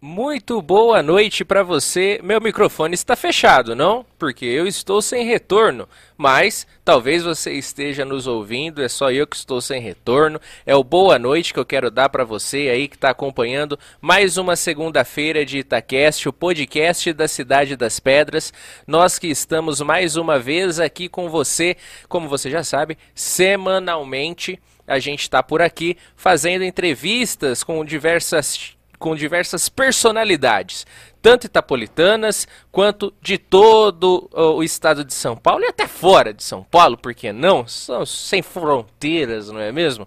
Muito boa noite para você. Meu microfone está fechado, não? Porque eu estou sem retorno. Mas talvez você esteja nos ouvindo, é só eu que estou sem retorno. É o boa noite que eu quero dar para você aí que está acompanhando mais uma segunda-feira de Itacast, o podcast da Cidade das Pedras. Nós que estamos mais uma vez aqui com você, como você já sabe, semanalmente. A gente está por aqui fazendo entrevistas com diversas com diversas personalidades, tanto itapolitanas quanto de todo o estado de São Paulo e até fora de São Paulo, porque não? São sem fronteiras, não é mesmo?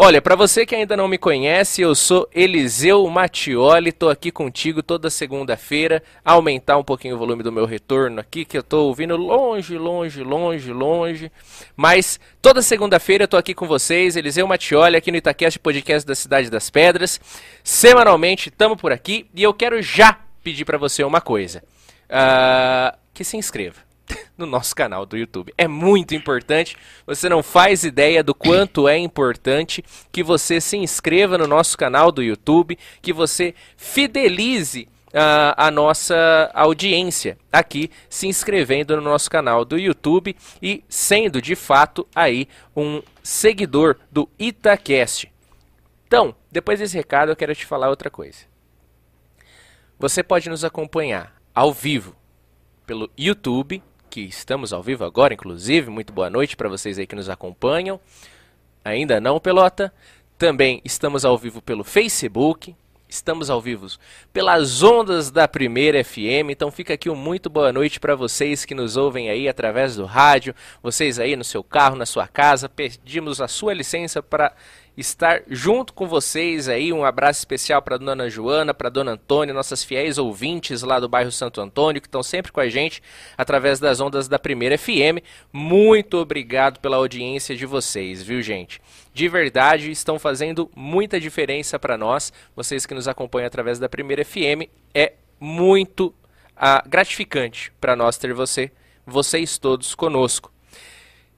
Olha, para você que ainda não me conhece, eu sou Eliseu Mattioli, tô aqui contigo toda segunda-feira, aumentar um pouquinho o volume do meu retorno aqui, que eu tô ouvindo longe, longe, longe, longe, mas toda segunda-feira eu tô aqui com vocês, Eliseu Mattioli, aqui no Itaquest Podcast da Cidade das Pedras, semanalmente tamo por aqui, e eu quero já pedir para você uma coisa, uh, que se inscreva no nosso canal do YouTube. É muito importante. Você não faz ideia do quanto é importante que você se inscreva no nosso canal do YouTube, que você fidelize uh, a nossa audiência aqui se inscrevendo no nosso canal do YouTube e sendo de fato aí um seguidor do Itacast. Então, depois desse recado, eu quero te falar outra coisa. Você pode nos acompanhar ao vivo pelo YouTube que estamos ao vivo agora, inclusive. Muito boa noite para vocês aí que nos acompanham. Ainda não, pelota. Também estamos ao vivo pelo Facebook. Estamos ao vivo pelas ondas da Primeira FM. Então fica aqui um muito boa noite para vocês que nos ouvem aí através do rádio, vocês aí no seu carro, na sua casa. Pedimos a sua licença para estar junto com vocês aí. Um abraço especial para dona Joana, para dona Antônia, nossas fiéis ouvintes lá do bairro Santo Antônio, que estão sempre com a gente através das ondas da Primeira FM. Muito obrigado pela audiência de vocês, viu, gente? De verdade, estão fazendo muita diferença para nós. Vocês que nos acompanham através da Primeira FM, é muito ah, gratificante para nós ter você, vocês todos conosco.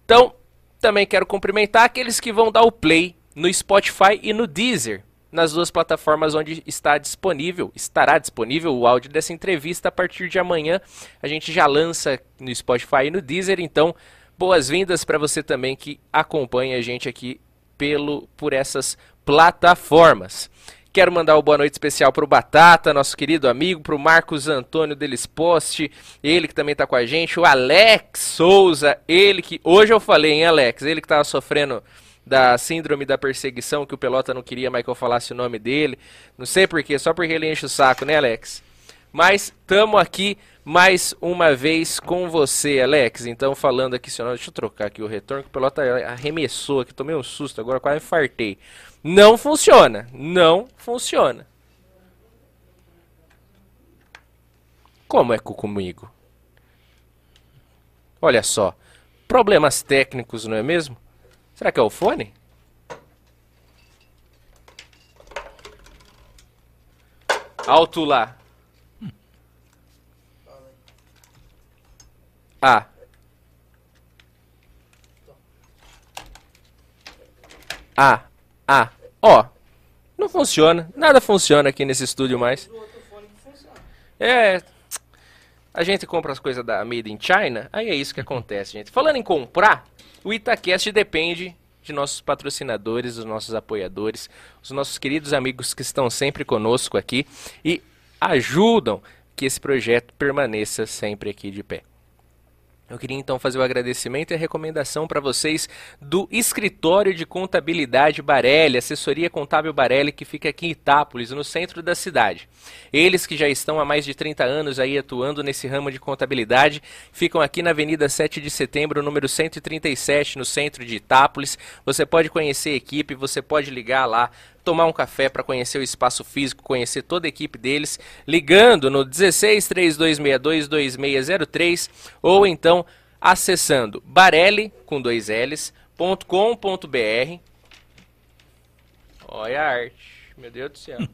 Então, também quero cumprimentar aqueles que vão dar o play no Spotify e no Deezer, nas duas plataformas onde está disponível, estará disponível o áudio dessa entrevista a partir de amanhã. A gente já lança no Spotify e no Deezer, então boas-vindas para você também que acompanha a gente aqui pelo por essas plataformas. Quero mandar uma boa noite especial para o Batata, nosso querido amigo, para o Marcos Antônio Delis Poste, ele que também está com a gente, o Alex Souza, ele que hoje eu falei, hein, Alex, ele que estava sofrendo da síndrome da perseguição, que o Pelota não queria mais que eu falasse o nome dele. Não sei porquê, só porque ele enche o saco, né, Alex? Mas tamo aqui mais uma vez com você, Alex. Então, falando aqui nome, deixa eu trocar aqui o retorno, que o Pelota arremessou aqui, tomei um susto agora, quase fartei. Não funciona, não funciona. Como é comigo? Olha só, problemas técnicos, não é mesmo? Será que é o fone? Alto lá. Ah. Ah. Ah. Ó. Não funciona. Nada funciona aqui nesse estúdio mais. É. A gente compra as coisas da Made in China, aí é isso que acontece, gente. Falando em comprar, o Itacast depende de nossos patrocinadores, dos nossos apoiadores, os nossos queridos amigos que estão sempre conosco aqui e ajudam que esse projeto permaneça sempre aqui de pé. Eu queria então fazer o agradecimento e a recomendação para vocês do Escritório de Contabilidade Barelli, assessoria contábil Barelli, que fica aqui em Itápolis, no centro da cidade. Eles que já estão há mais de 30 anos aí atuando nesse ramo de contabilidade, ficam aqui na Avenida 7 de Setembro, número 137, no centro de Itápolis. Você pode conhecer a equipe, você pode ligar lá tomar um café para conhecer o espaço físico, conhecer toda a equipe deles, ligando no 16 3262 2603 ou então acessando barelli com dois L's, .com.br. Olha a arte, meu Deus do céu.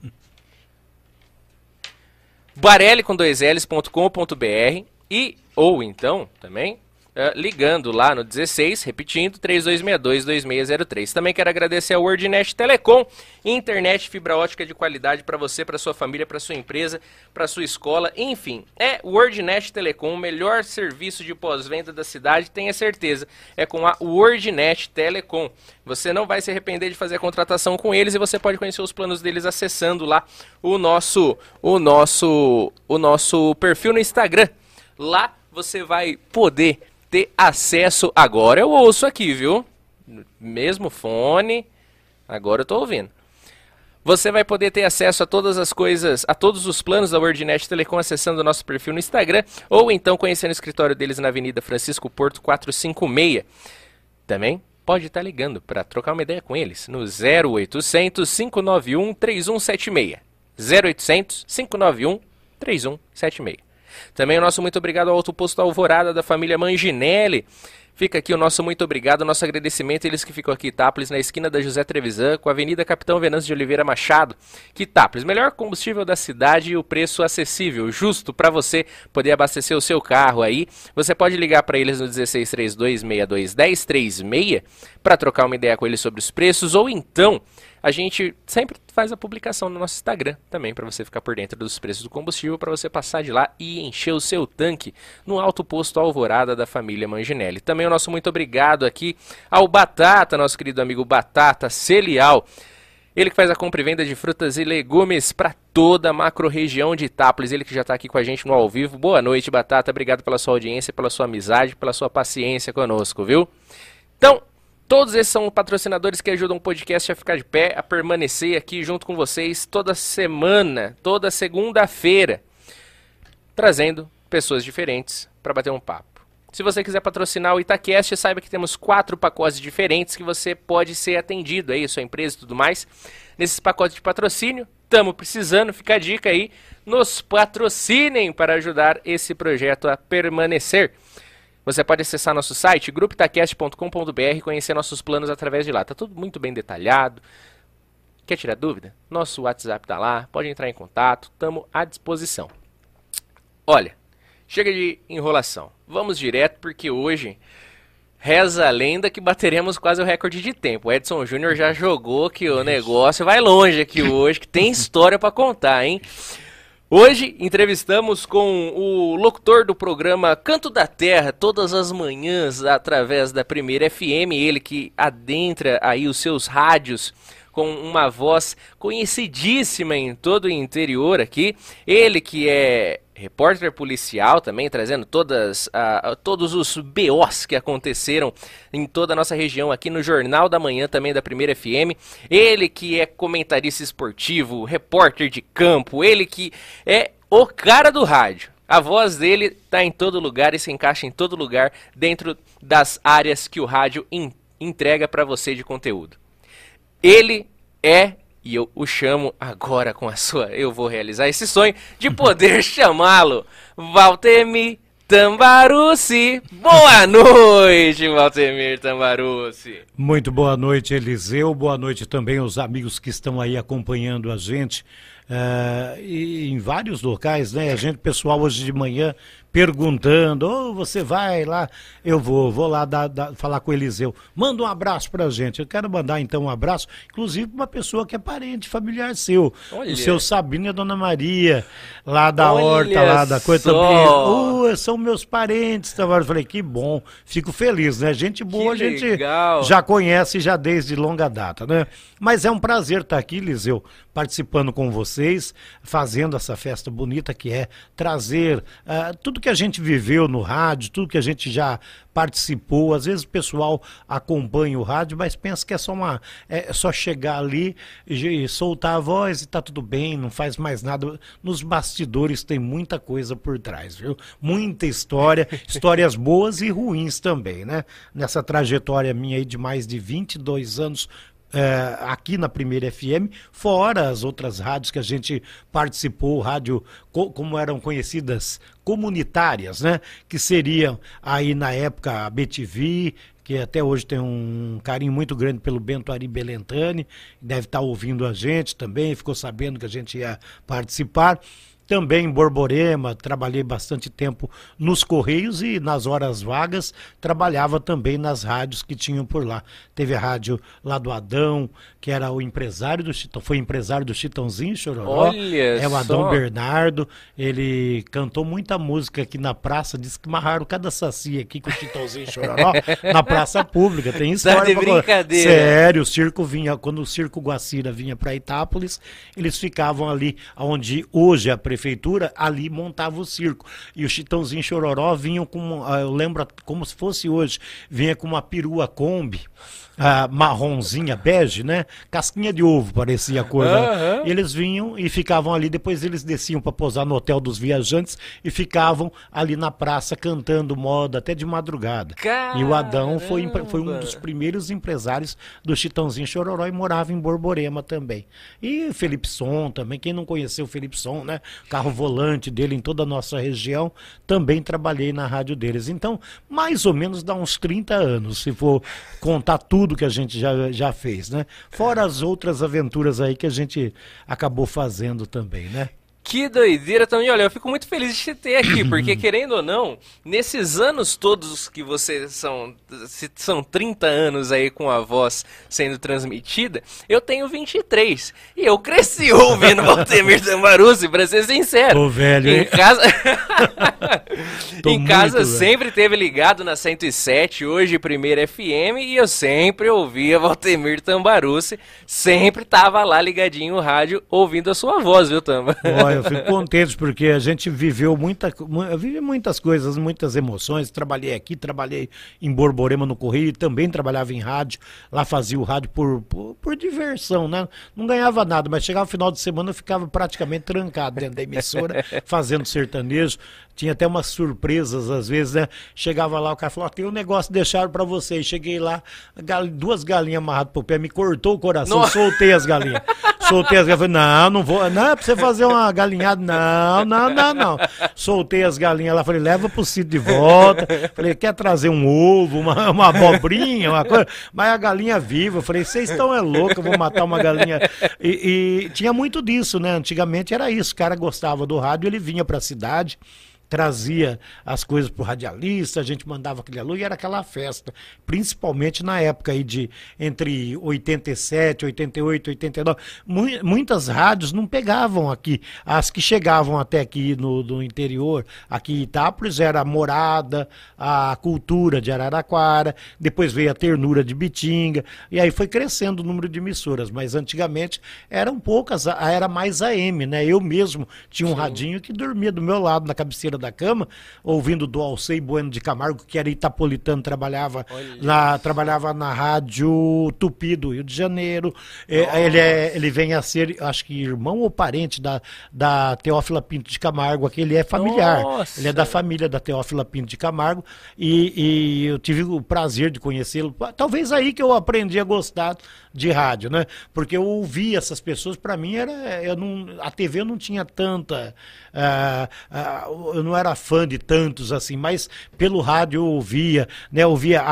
barelli com dois L's.com.br e ou então também uh, ligando lá no 16, repetindo, 3262-2603. Também quero agradecer a WordNet Telecom, internet fibra ótica de qualidade para você, para sua família, para sua empresa, para sua escola, enfim. É WordNet Telecom, o melhor serviço de pós-venda da cidade, tenha certeza. É com a WordNet Telecom. Você não vai se arrepender de fazer a contratação com eles e você pode conhecer os planos deles acessando lá o nosso o nosso o nosso perfil no Instagram. Lá você vai poder ter acesso. Agora eu ouço aqui, viu? Mesmo fone. Agora eu tô ouvindo. Você vai poder ter acesso a todas as coisas, a todos os planos da WordNet Telecom acessando o nosso perfil no Instagram ou então conhecendo o escritório deles na Avenida Francisco Porto 456. Também pode estar ligando para trocar uma ideia com eles no 0800 591 3176. 0800 591 3176. Também o nosso muito obrigado ao Autoposto Alvorada da família Manginelli. Fica aqui o nosso muito obrigado, nosso agradecimento. Eles que ficam aqui, Itápolis, na esquina da José Trevisan, com a Avenida Capitão Venâncio de Oliveira Machado. Quitápolis, melhor combustível da cidade e o preço acessível, justo para você poder abastecer o seu carro aí. Você pode ligar para eles no 1632621036 para trocar uma ideia com eles sobre os preços ou então a gente sempre faz a publicação no nosso Instagram também, para você ficar por dentro dos preços do combustível, para você passar de lá e encher o seu tanque no alto posto Alvorada da família Manginelli. Também o nosso muito obrigado aqui ao Batata, nosso querido amigo Batata Celial. Ele que faz a compra e venda de frutas e legumes para toda a macro-região de Itápolis. Ele que já está aqui com a gente no ao vivo. Boa noite, Batata. Obrigado pela sua audiência, pela sua amizade, pela sua paciência conosco, viu? Então, Todos esses são patrocinadores que ajudam o podcast a ficar de pé, a permanecer aqui junto com vocês toda semana, toda segunda-feira, trazendo pessoas diferentes para bater um papo. Se você quiser patrocinar o Itacast, saiba que temos quatro pacotes diferentes que você pode ser atendido aí, sua empresa e tudo mais. Nesses pacotes de patrocínio, estamos precisando, fica a dica aí, nos patrocinem para ajudar esse projeto a permanecer. Você pode acessar nosso site, grupitacast.com.br e conhecer nossos planos através de lá. Está tudo muito bem detalhado. Quer tirar dúvida? Nosso WhatsApp está lá, pode entrar em contato, estamos à disposição. Olha, chega de enrolação. Vamos direto porque hoje reza a lenda que bateremos quase o recorde de tempo. O Edson Júnior já jogou que o negócio vai longe aqui hoje, que tem história para contar, hein? Hoje entrevistamos com o locutor do programa Canto da Terra, todas as manhãs, através da Primeira FM, ele que adentra aí os seus rádios com uma voz conhecidíssima em todo o interior aqui. Ele que é repórter policial também, trazendo todas, uh, todos os BOs que aconteceram em toda a nossa região aqui no Jornal da Manhã também da Primeira FM. Ele que é comentarista esportivo, repórter de campo, ele que é o cara do rádio. A voz dele está em todo lugar e se encaixa em todo lugar dentro das áreas que o rádio in entrega para você de conteúdo. Ele é e eu o chamo agora com a sua. Eu vou realizar esse sonho de poder chamá-lo Valtemir Tambarucci. Boa noite, Valtemir Tambarucci. Muito boa noite, Eliseu. Boa noite também aos amigos que estão aí acompanhando a gente. Uh, em vários locais, né? A gente, pessoal, hoje de manhã perguntando, ou oh, você vai lá, eu vou, vou lá dar, dar, falar com o Eliseu. Manda um abraço pra gente. Eu quero mandar então um abraço, inclusive pra uma pessoa que é parente, familiar seu. Olha. O seu Sabino e a Dona Maria, lá da Olha horta, lá da coisa. Oh, são meus parentes. Então, eu falei, que bom, fico feliz, né? Gente boa, a gente legal. já conhece já desde longa data, né? Mas é um prazer estar aqui, Eliseu, participando com vocês, fazendo essa festa bonita que é trazer uh, tudo que a gente viveu no rádio, tudo que a gente já participou. Às vezes o pessoal acompanha o rádio, mas pensa que é só uma é só chegar ali e, e soltar a voz e tá tudo bem, não faz mais nada. Nos bastidores tem muita coisa por trás, viu? Muita história, histórias boas e ruins também, né? Nessa trajetória minha aí de mais de 22 anos é, aqui na Primeira FM, fora as outras rádios que a gente participou, rádio co como eram conhecidas, comunitárias, né? Que seriam aí na época a BTV, que até hoje tem um carinho muito grande pelo Bento Ari Belentani, deve estar ouvindo a gente também, ficou sabendo que a gente ia participar. Também em Borborema, trabalhei bastante tempo nos Correios e nas horas vagas trabalhava também nas rádios que tinham por lá. Teve a rádio lá do Adão, que era o empresário do Chitão, foi empresário do Chitãozinho Chororó. Olha é o Adão só. Bernardo, ele cantou muita música aqui na praça, disse que marraram cada saci aqui com o Chitãozinho Chororó na praça pública, tem história. Tá de brincadeira. Sério, o circo vinha, quando o circo Guacira vinha para Itápolis, eles ficavam ali onde hoje é a prefeitura, ali montava o circo. E o Chitãozinho Chororó vinham com, ah, eu lembro como se fosse hoje, vinha com uma perua Kombi, ah, marronzinha, bege, né? Casquinha de ovo, parecia a cor. Aham. E eles vinham e ficavam ali, depois eles desciam para posar no hotel dos viajantes e ficavam ali na praça cantando moda até de madrugada. E o Adão foi, foi um Caramba. dos primeiros empresários do Chitãozinho Chororó e morava em Borborema também. E Felipe Som também, quem não conheceu o Felipe Som, né? Carro volante dele em toda a nossa região, também trabalhei na rádio deles. Então, mais ou menos dá uns 30 anos, se for contar tudo que a gente já, já fez, né? Fora as outras aventuras aí que a gente acabou fazendo também, né? Que doideira também. Olha, eu fico muito feliz de te ter aqui, porque querendo ou não, nesses anos todos que você são, são 30 anos aí com a voz sendo transmitida, eu tenho 23. E eu cresci ouvindo Valtemir Tambaruzzi, pra ser sincero. Tô velho, Em hein? casa, em casa muito sempre teve ligado na 107, hoje primeira FM, e eu sempre ouvia Valtemir Tambarucci, sempre tava lá ligadinho no rádio ouvindo a sua voz, viu, Tamba? Olha, eu fico contente porque a gente viveu muita, mu- eu vivi muitas coisas, muitas emoções. Trabalhei aqui, trabalhei em Borborema no Correio, também trabalhava em rádio. Lá fazia o rádio por, por, por diversão, né? Não ganhava nada, mas chegava o final de semana eu ficava praticamente trancado dentro da emissora, fazendo sertanejo. Tinha até umas surpresas às vezes, né? Chegava lá, o cara falou: tem um negócio deixaram pra vocês. Cheguei lá, gal- duas galinhas amarradas pro pé, me cortou o coração, soltei as galinhas. Soltei as galinhas. Falei, não, não vou. Não, é pra você fazer uma galinhada. Não, não, não, não. Soltei as galinhas lá. Falei, leva pro sítio de volta. Falei, quer trazer um ovo, uma, uma abobrinha, uma coisa. Mas a galinha viva. Falei, vocês estão é louco, eu vou matar uma galinha. E, e tinha muito disso, né? Antigamente era isso. O cara gostava do rádio, ele vinha pra cidade trazia as coisas pro radialista, a gente mandava aquele aluno e era aquela festa, principalmente na época aí de entre 87, 88, 89. Mui- muitas rádios não pegavam aqui, as que chegavam até aqui no, interior, aqui em Itápolis era a Morada, a Cultura de Araraquara, depois veio a Ternura de Bitinga, e aí foi crescendo o número de emissoras, mas antigamente eram poucas, era mais AM, né? Eu mesmo tinha um radinho que dormia do meu lado na cabeceira da cama, ouvindo do Alcei Bueno de Camargo, que era itapolitano, trabalhava na, trabalhava na rádio Tupi do Rio de Janeiro. É, ele, é, ele vem a ser, acho que irmão ou parente da, da Teófila Pinto de Camargo, aqui ele é familiar. Nossa. Ele é da família da Teófila Pinto de Camargo e, e eu tive o prazer de conhecê-lo. Talvez aí que eu aprendi a gostar de rádio, né? Porque eu ouvi essas pessoas, para mim era, eu não, a TV não tinha tanta, ah, ah, eu não era fã de tantos assim, mas pelo rádio eu ouvia, né? Eu ouvia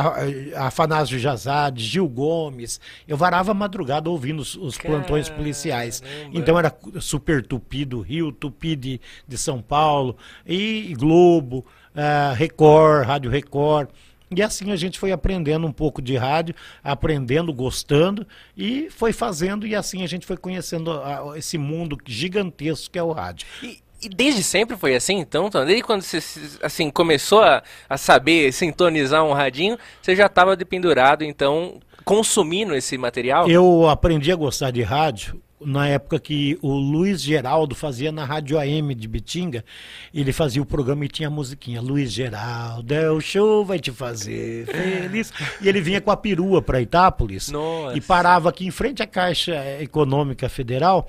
Afanásio Jazade, Gil Gomes, eu varava a madrugada ouvindo os, os plantões policiais. Então era Super Tupi do Rio, Tupi de, de São Paulo, e Globo, ah, Record, Rádio Record. E assim a gente foi aprendendo um pouco de rádio, aprendendo, gostando, e foi fazendo, e assim a gente foi conhecendo esse mundo gigantesco que é o rádio. E, e desde sempre foi assim, então? Desde quando você assim, começou a, a saber sintonizar um radinho, você já estava dependurado, então, consumindo esse material? Eu aprendi a gostar de rádio na época que o Luiz Geraldo fazia na Rádio AM de Bitinga, ele fazia o programa e tinha a musiquinha, Luiz Geraldo, é o show vai te fazer feliz. E ele vinha com a perua para Itápolis Nossa. e parava aqui em frente à Caixa Econômica Federal,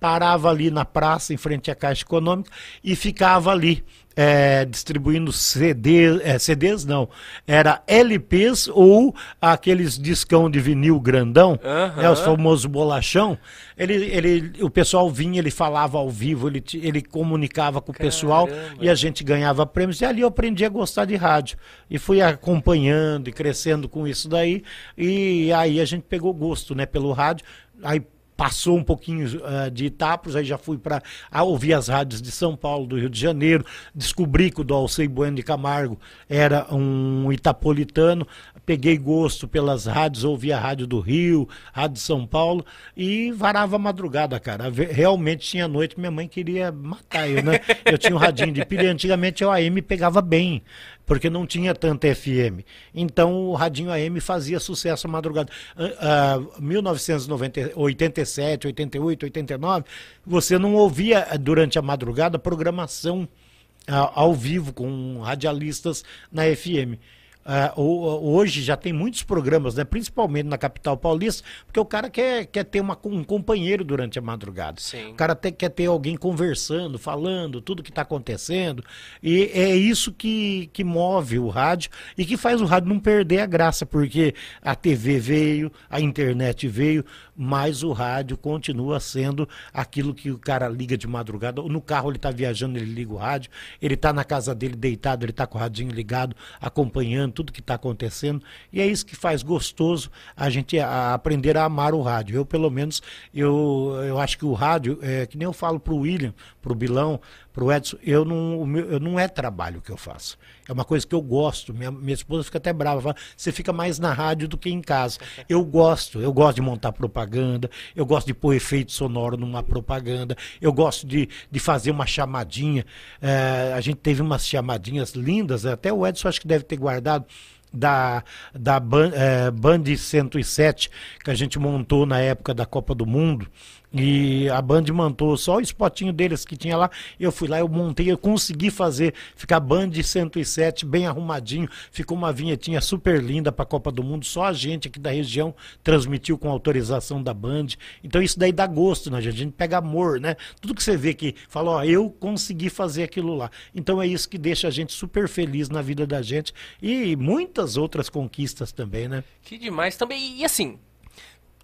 parava ali na praça em frente à Caixa Econômica e ficava ali é, distribuindo CD, é, CDs não, era LPs ou aqueles discão de vinil grandão, Aham. né, os famosos bolachão. Ele, ele, o pessoal vinha, ele falava ao vivo, ele, ele comunicava com o pessoal e a gente ganhava prêmios. E ali eu aprendi a gostar de rádio. E fui acompanhando e crescendo com isso daí. E aí a gente pegou gosto né, pelo rádio. Aí passou um pouquinho uh, de Itapos, aí já fui para ouvir as rádios de São Paulo, do Rio de Janeiro, descobri que o Alcei Bueno de Camargo era um itapolitano, peguei gosto pelas rádios, ouvi a rádio do Rio, rádio de São Paulo e varava a madrugada, cara. Realmente tinha noite, minha mãe queria matar eu, né? Eu tinha um radinho de pilha, antigamente o AM pegava bem porque não tinha tanta FM. Então o Radinho AM fazia sucesso à madrugada. Uh, uh, 1987, 88, 89, você não ouvia durante a madrugada programação uh, ao vivo com radialistas na FM. Uh, hoje já tem muitos programas, né, principalmente na capital paulista, porque o cara quer, quer ter uma, um companheiro durante a madrugada. Sim. O cara te, quer ter alguém conversando, falando tudo que está acontecendo. E é isso que, que move o rádio e que faz o rádio não perder a graça, porque a TV veio, a internet veio, mas o rádio continua sendo aquilo que o cara liga de madrugada. No carro ele está viajando, ele liga o rádio, ele está na casa dele deitado, ele está com o radinho ligado, acompanhando tudo que está acontecendo. E é isso que faz gostoso a gente aprender a amar o rádio. Eu, pelo menos, eu, eu acho que o rádio, é, que nem eu falo para o William, para o Bilão, para o Edson, eu não, eu não é trabalho que eu faço. É uma coisa que eu gosto. Minha, minha esposa fica até brava. Fala, você fica mais na rádio do que em casa. Eu gosto. Eu gosto de montar propaganda. Eu gosto de pôr efeito sonoro numa propaganda. Eu gosto de, de fazer uma chamadinha. É, a gente teve umas chamadinhas lindas. Até o Edson acho que deve ter guardado da, da Band, é, Band 107 que a gente montou na época da Copa do Mundo e a Band montou só o spotinho deles que tinha lá. Eu fui lá, eu montei, eu consegui fazer ficar Band 107 bem arrumadinho. Ficou uma vinhetinha super linda para a Copa do Mundo. Só a gente aqui da região transmitiu com autorização da Band. Então isso daí dá gosto, né, gente? A gente pega amor, né? Tudo que você vê que fala, ó, eu consegui fazer aquilo lá. Então é isso que deixa a gente super feliz na vida da gente e muitas outras conquistas também, né? Que demais também. E assim,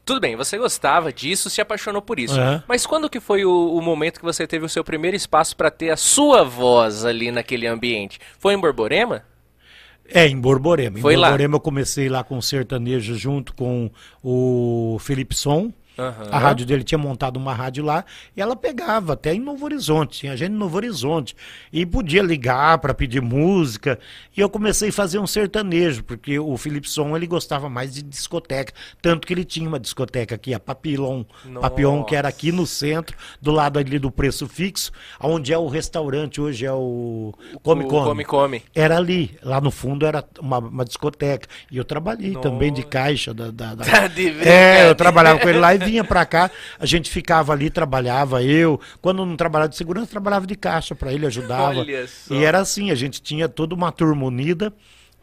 tudo bem, você gostava disso, se apaixonou por isso. Uhum. Mas quando que foi o, o, momento que você teve o seu primeiro espaço para ter a sua voz ali naquele ambiente? Foi em Borborema? É, em Borborema. Foi em Borborema lá. eu comecei lá com sertanejo junto com o Felipe Som. Uhum. A rádio dele tinha montado uma rádio lá e ela pegava até em Novo Horizonte, tinha gente em Novo Horizonte. E podia ligar para pedir música. E eu comecei a fazer um sertanejo, porque o Felipe Som ele gostava mais de discoteca. Tanto que ele tinha uma discoteca aqui, a Papilon. Papillon, que era aqui no centro, do lado ali do preço fixo, onde é o restaurante, hoje é o Come Come. Come Come. Era ali, lá no fundo era uma, uma discoteca. E eu trabalhei Nossa. também de caixa da. da, da... Tá é, eu trabalhava com ele lá e vinha para cá, a gente ficava ali, trabalhava eu. Quando não trabalhava de segurança, trabalhava de caixa para ele, ajudava. E era assim, a gente tinha toda uma turma unida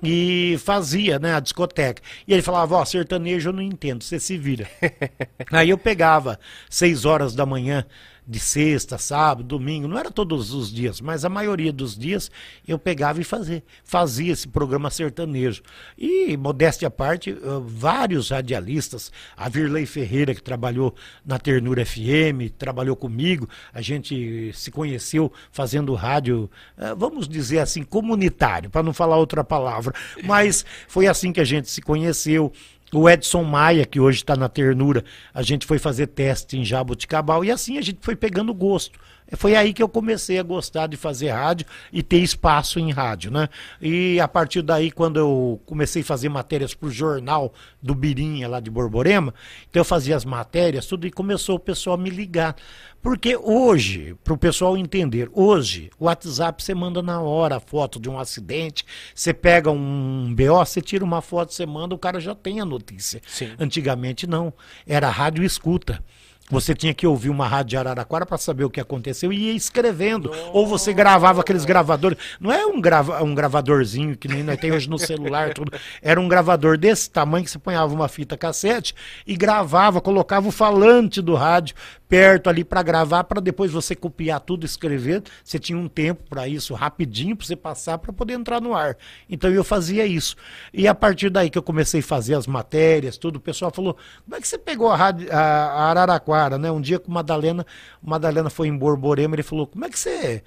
e fazia, né, a discoteca. E ele falava, ó, sertanejo eu não entendo, você se vira. Aí eu pegava seis horas da manhã de sexta, sábado, domingo, não era todos os dias, mas a maioria dos dias eu pegava e fazia, fazia esse programa sertanejo. E, modéstia à parte, vários radialistas, a Virley Ferreira, que trabalhou na Ternura FM, trabalhou comigo, a gente se conheceu fazendo rádio, eh, vamos dizer assim, comunitário, para não falar outra palavra, mas foi assim que a gente se conheceu. O Edson Maia, que hoje está na ternura, a gente foi fazer teste em Jaboticabal e assim a gente foi pegando gosto. Foi aí que eu comecei a gostar de fazer rádio e ter espaço em rádio, né? E a partir daí, quando eu comecei a fazer matérias para o jornal do Birinha, lá de Borborema, então eu fazia as matérias, tudo, e começou o pessoal a me ligar. Porque hoje, para o pessoal entender, hoje, o WhatsApp você manda na hora a foto de um acidente, você pega um BO, você tira uma foto, você manda, o cara já tem a notícia. Sim. Antigamente não, era rádio escuta. Você tinha que ouvir uma rádio de Araraquara para saber o que aconteceu e ia escrevendo. Ou você gravava aqueles gravadores. Não é um, grava, um gravadorzinho que nem nós tem hoje no celular, tudo. Era um gravador desse tamanho que você ponhava uma fita cassete e gravava, colocava o falante do rádio perto ali para gravar, para depois você copiar tudo, escrever. Você tinha um tempo para isso, rapidinho, para você passar para poder entrar no ar. Então eu fazia isso. E a partir daí que eu comecei a fazer as matérias, tudo, o pessoal falou: como é que você pegou a, a, Araraquara, né? Um dia com Madalena, Madalena foi em Borborema, ele falou: como é que você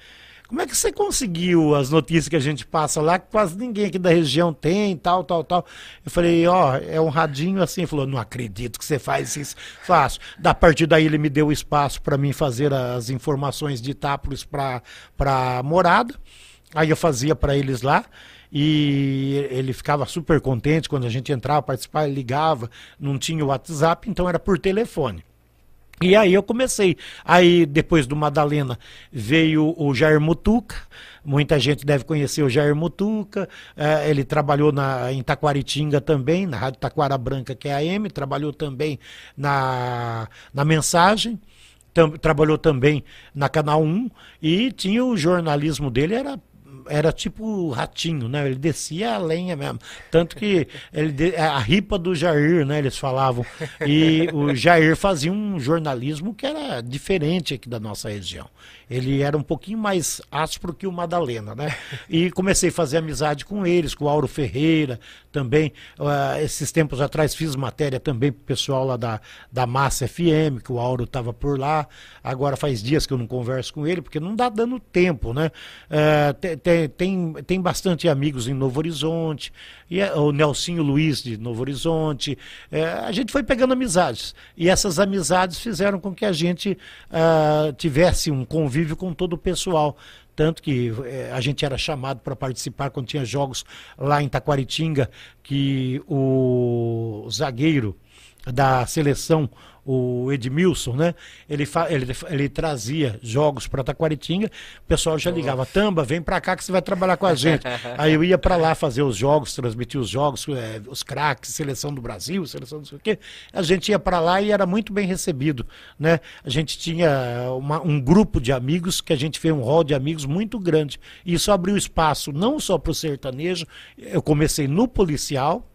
como é que você conseguiu as notícias que a gente passa lá, que quase ninguém aqui da região tem, tal, tal, tal. Eu falei, ó, é um radinho assim. Ele falou, não acredito que você faz isso. Faço. Da partir daí ele me deu espaço para mim fazer as informações de Itápolis para morada. Aí eu fazia para eles lá e ele ficava super contente quando a gente entrava, participava, ligava, não tinha o WhatsApp, então era por telefone. E aí eu comecei. Aí, depois do Madalena, veio o Jair Mutuca. Muita gente deve conhecer o Jair Mutuca. É, ele trabalhou na, em Taquaritinga também, na Rádio Taquara Branca, que é a AM. Trabalhou também na, na Mensagem. Tam, trabalhou também na Canal 1. E tinha o jornalismo dele, era era tipo ratinho, né? Ele descia a lenha mesmo. Tanto que ele, a ripa do Jair, né? Eles falavam. E o Jair fazia um jornalismo que era diferente aqui da nossa região. Ele era um pouquinho mais áspero que o Madalena, né? E comecei a fazer amizade com eles, com o Auro Ferreira também. Uh, esses tempos atrás fiz matéria também pro pessoal lá da, da Massa FM, que o Auro estava por lá. Agora faz dias que eu não converso com ele, porque não dá dando tempo, né? Uh, tem, tem, tem bastante amigos em Novo Horizonte, e é, o Nelsinho Luiz de Novo Horizonte. Uh, a gente foi pegando amizades. E essas amizades fizeram com que a gente tivesse um convívio com todo o pessoal. Tanto que eh, a gente era chamado para participar quando tinha jogos lá em Taquaritinga, que o zagueiro da seleção, o Edmilson, né? Ele, ele, ele trazia jogos para Taquaritinga, o pessoal já ligava, Tamba, vem para cá que você vai trabalhar com a gente. Aí eu ia para lá fazer os jogos, transmitir os jogos, é, os craques, seleção do Brasil, seleção não sei o quê. A gente ia para lá e era muito bem recebido, né? A gente tinha uma, um grupo de amigos que a gente fez um rol de amigos muito grande. E isso abriu espaço não só para o sertanejo, eu comecei no policial,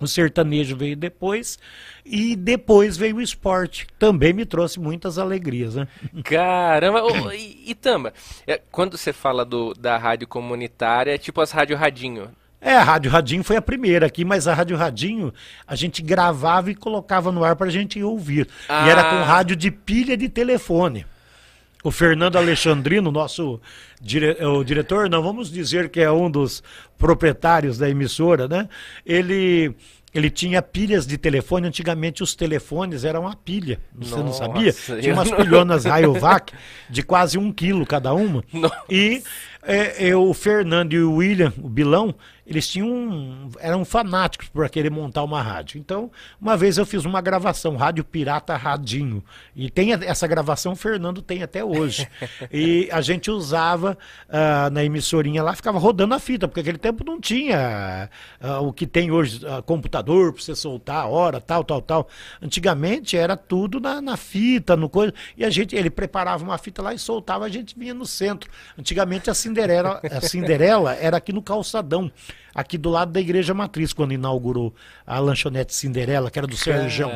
o sertanejo veio depois e depois veio o esporte. Também me trouxe muitas alegrias, né? Caramba! e, Tamba, é, quando você fala do, da rádio comunitária, é tipo as rádio radinho. É, a Rádio Radinho foi a primeira aqui, mas a Rádio Radinho a gente gravava e colocava no ar para a gente ouvir. Ah. E era com ah. rádio de pilha de telefone. O Fernando Alexandrino, nosso dire... o diretor, não vamos dizer que é um dos proprietários da emissora, né? Ele ele tinha pilhas de telefone. Antigamente os telefones eram uma pilha. Você Nossa, não sabia? Tinha umas não... pilhonas Rayovac de quase um quilo cada uma. Nossa. E é, é, o Fernando e o William, o Bilão, eles tinham um, eram fanáticos por querer montar uma rádio. Então, uma vez eu fiz uma gravação, Rádio Pirata Radinho. E tem essa gravação, o Fernando tem até hoje. e a gente usava uh, na emissorinha lá, ficava rodando a fita, porque aquele tempo não tinha uh, o que tem hoje, uh, computador para você soltar a hora, tal, tal, tal. Antigamente era tudo na, na fita, no coisa. E a gente, ele preparava uma fita lá e soltava, a gente vinha no centro. Antigamente a Cinderela, a Cinderela era aqui no calçadão aqui do lado da Igreja Matriz, quando inaugurou a lanchonete Cinderela, que era do Serjão,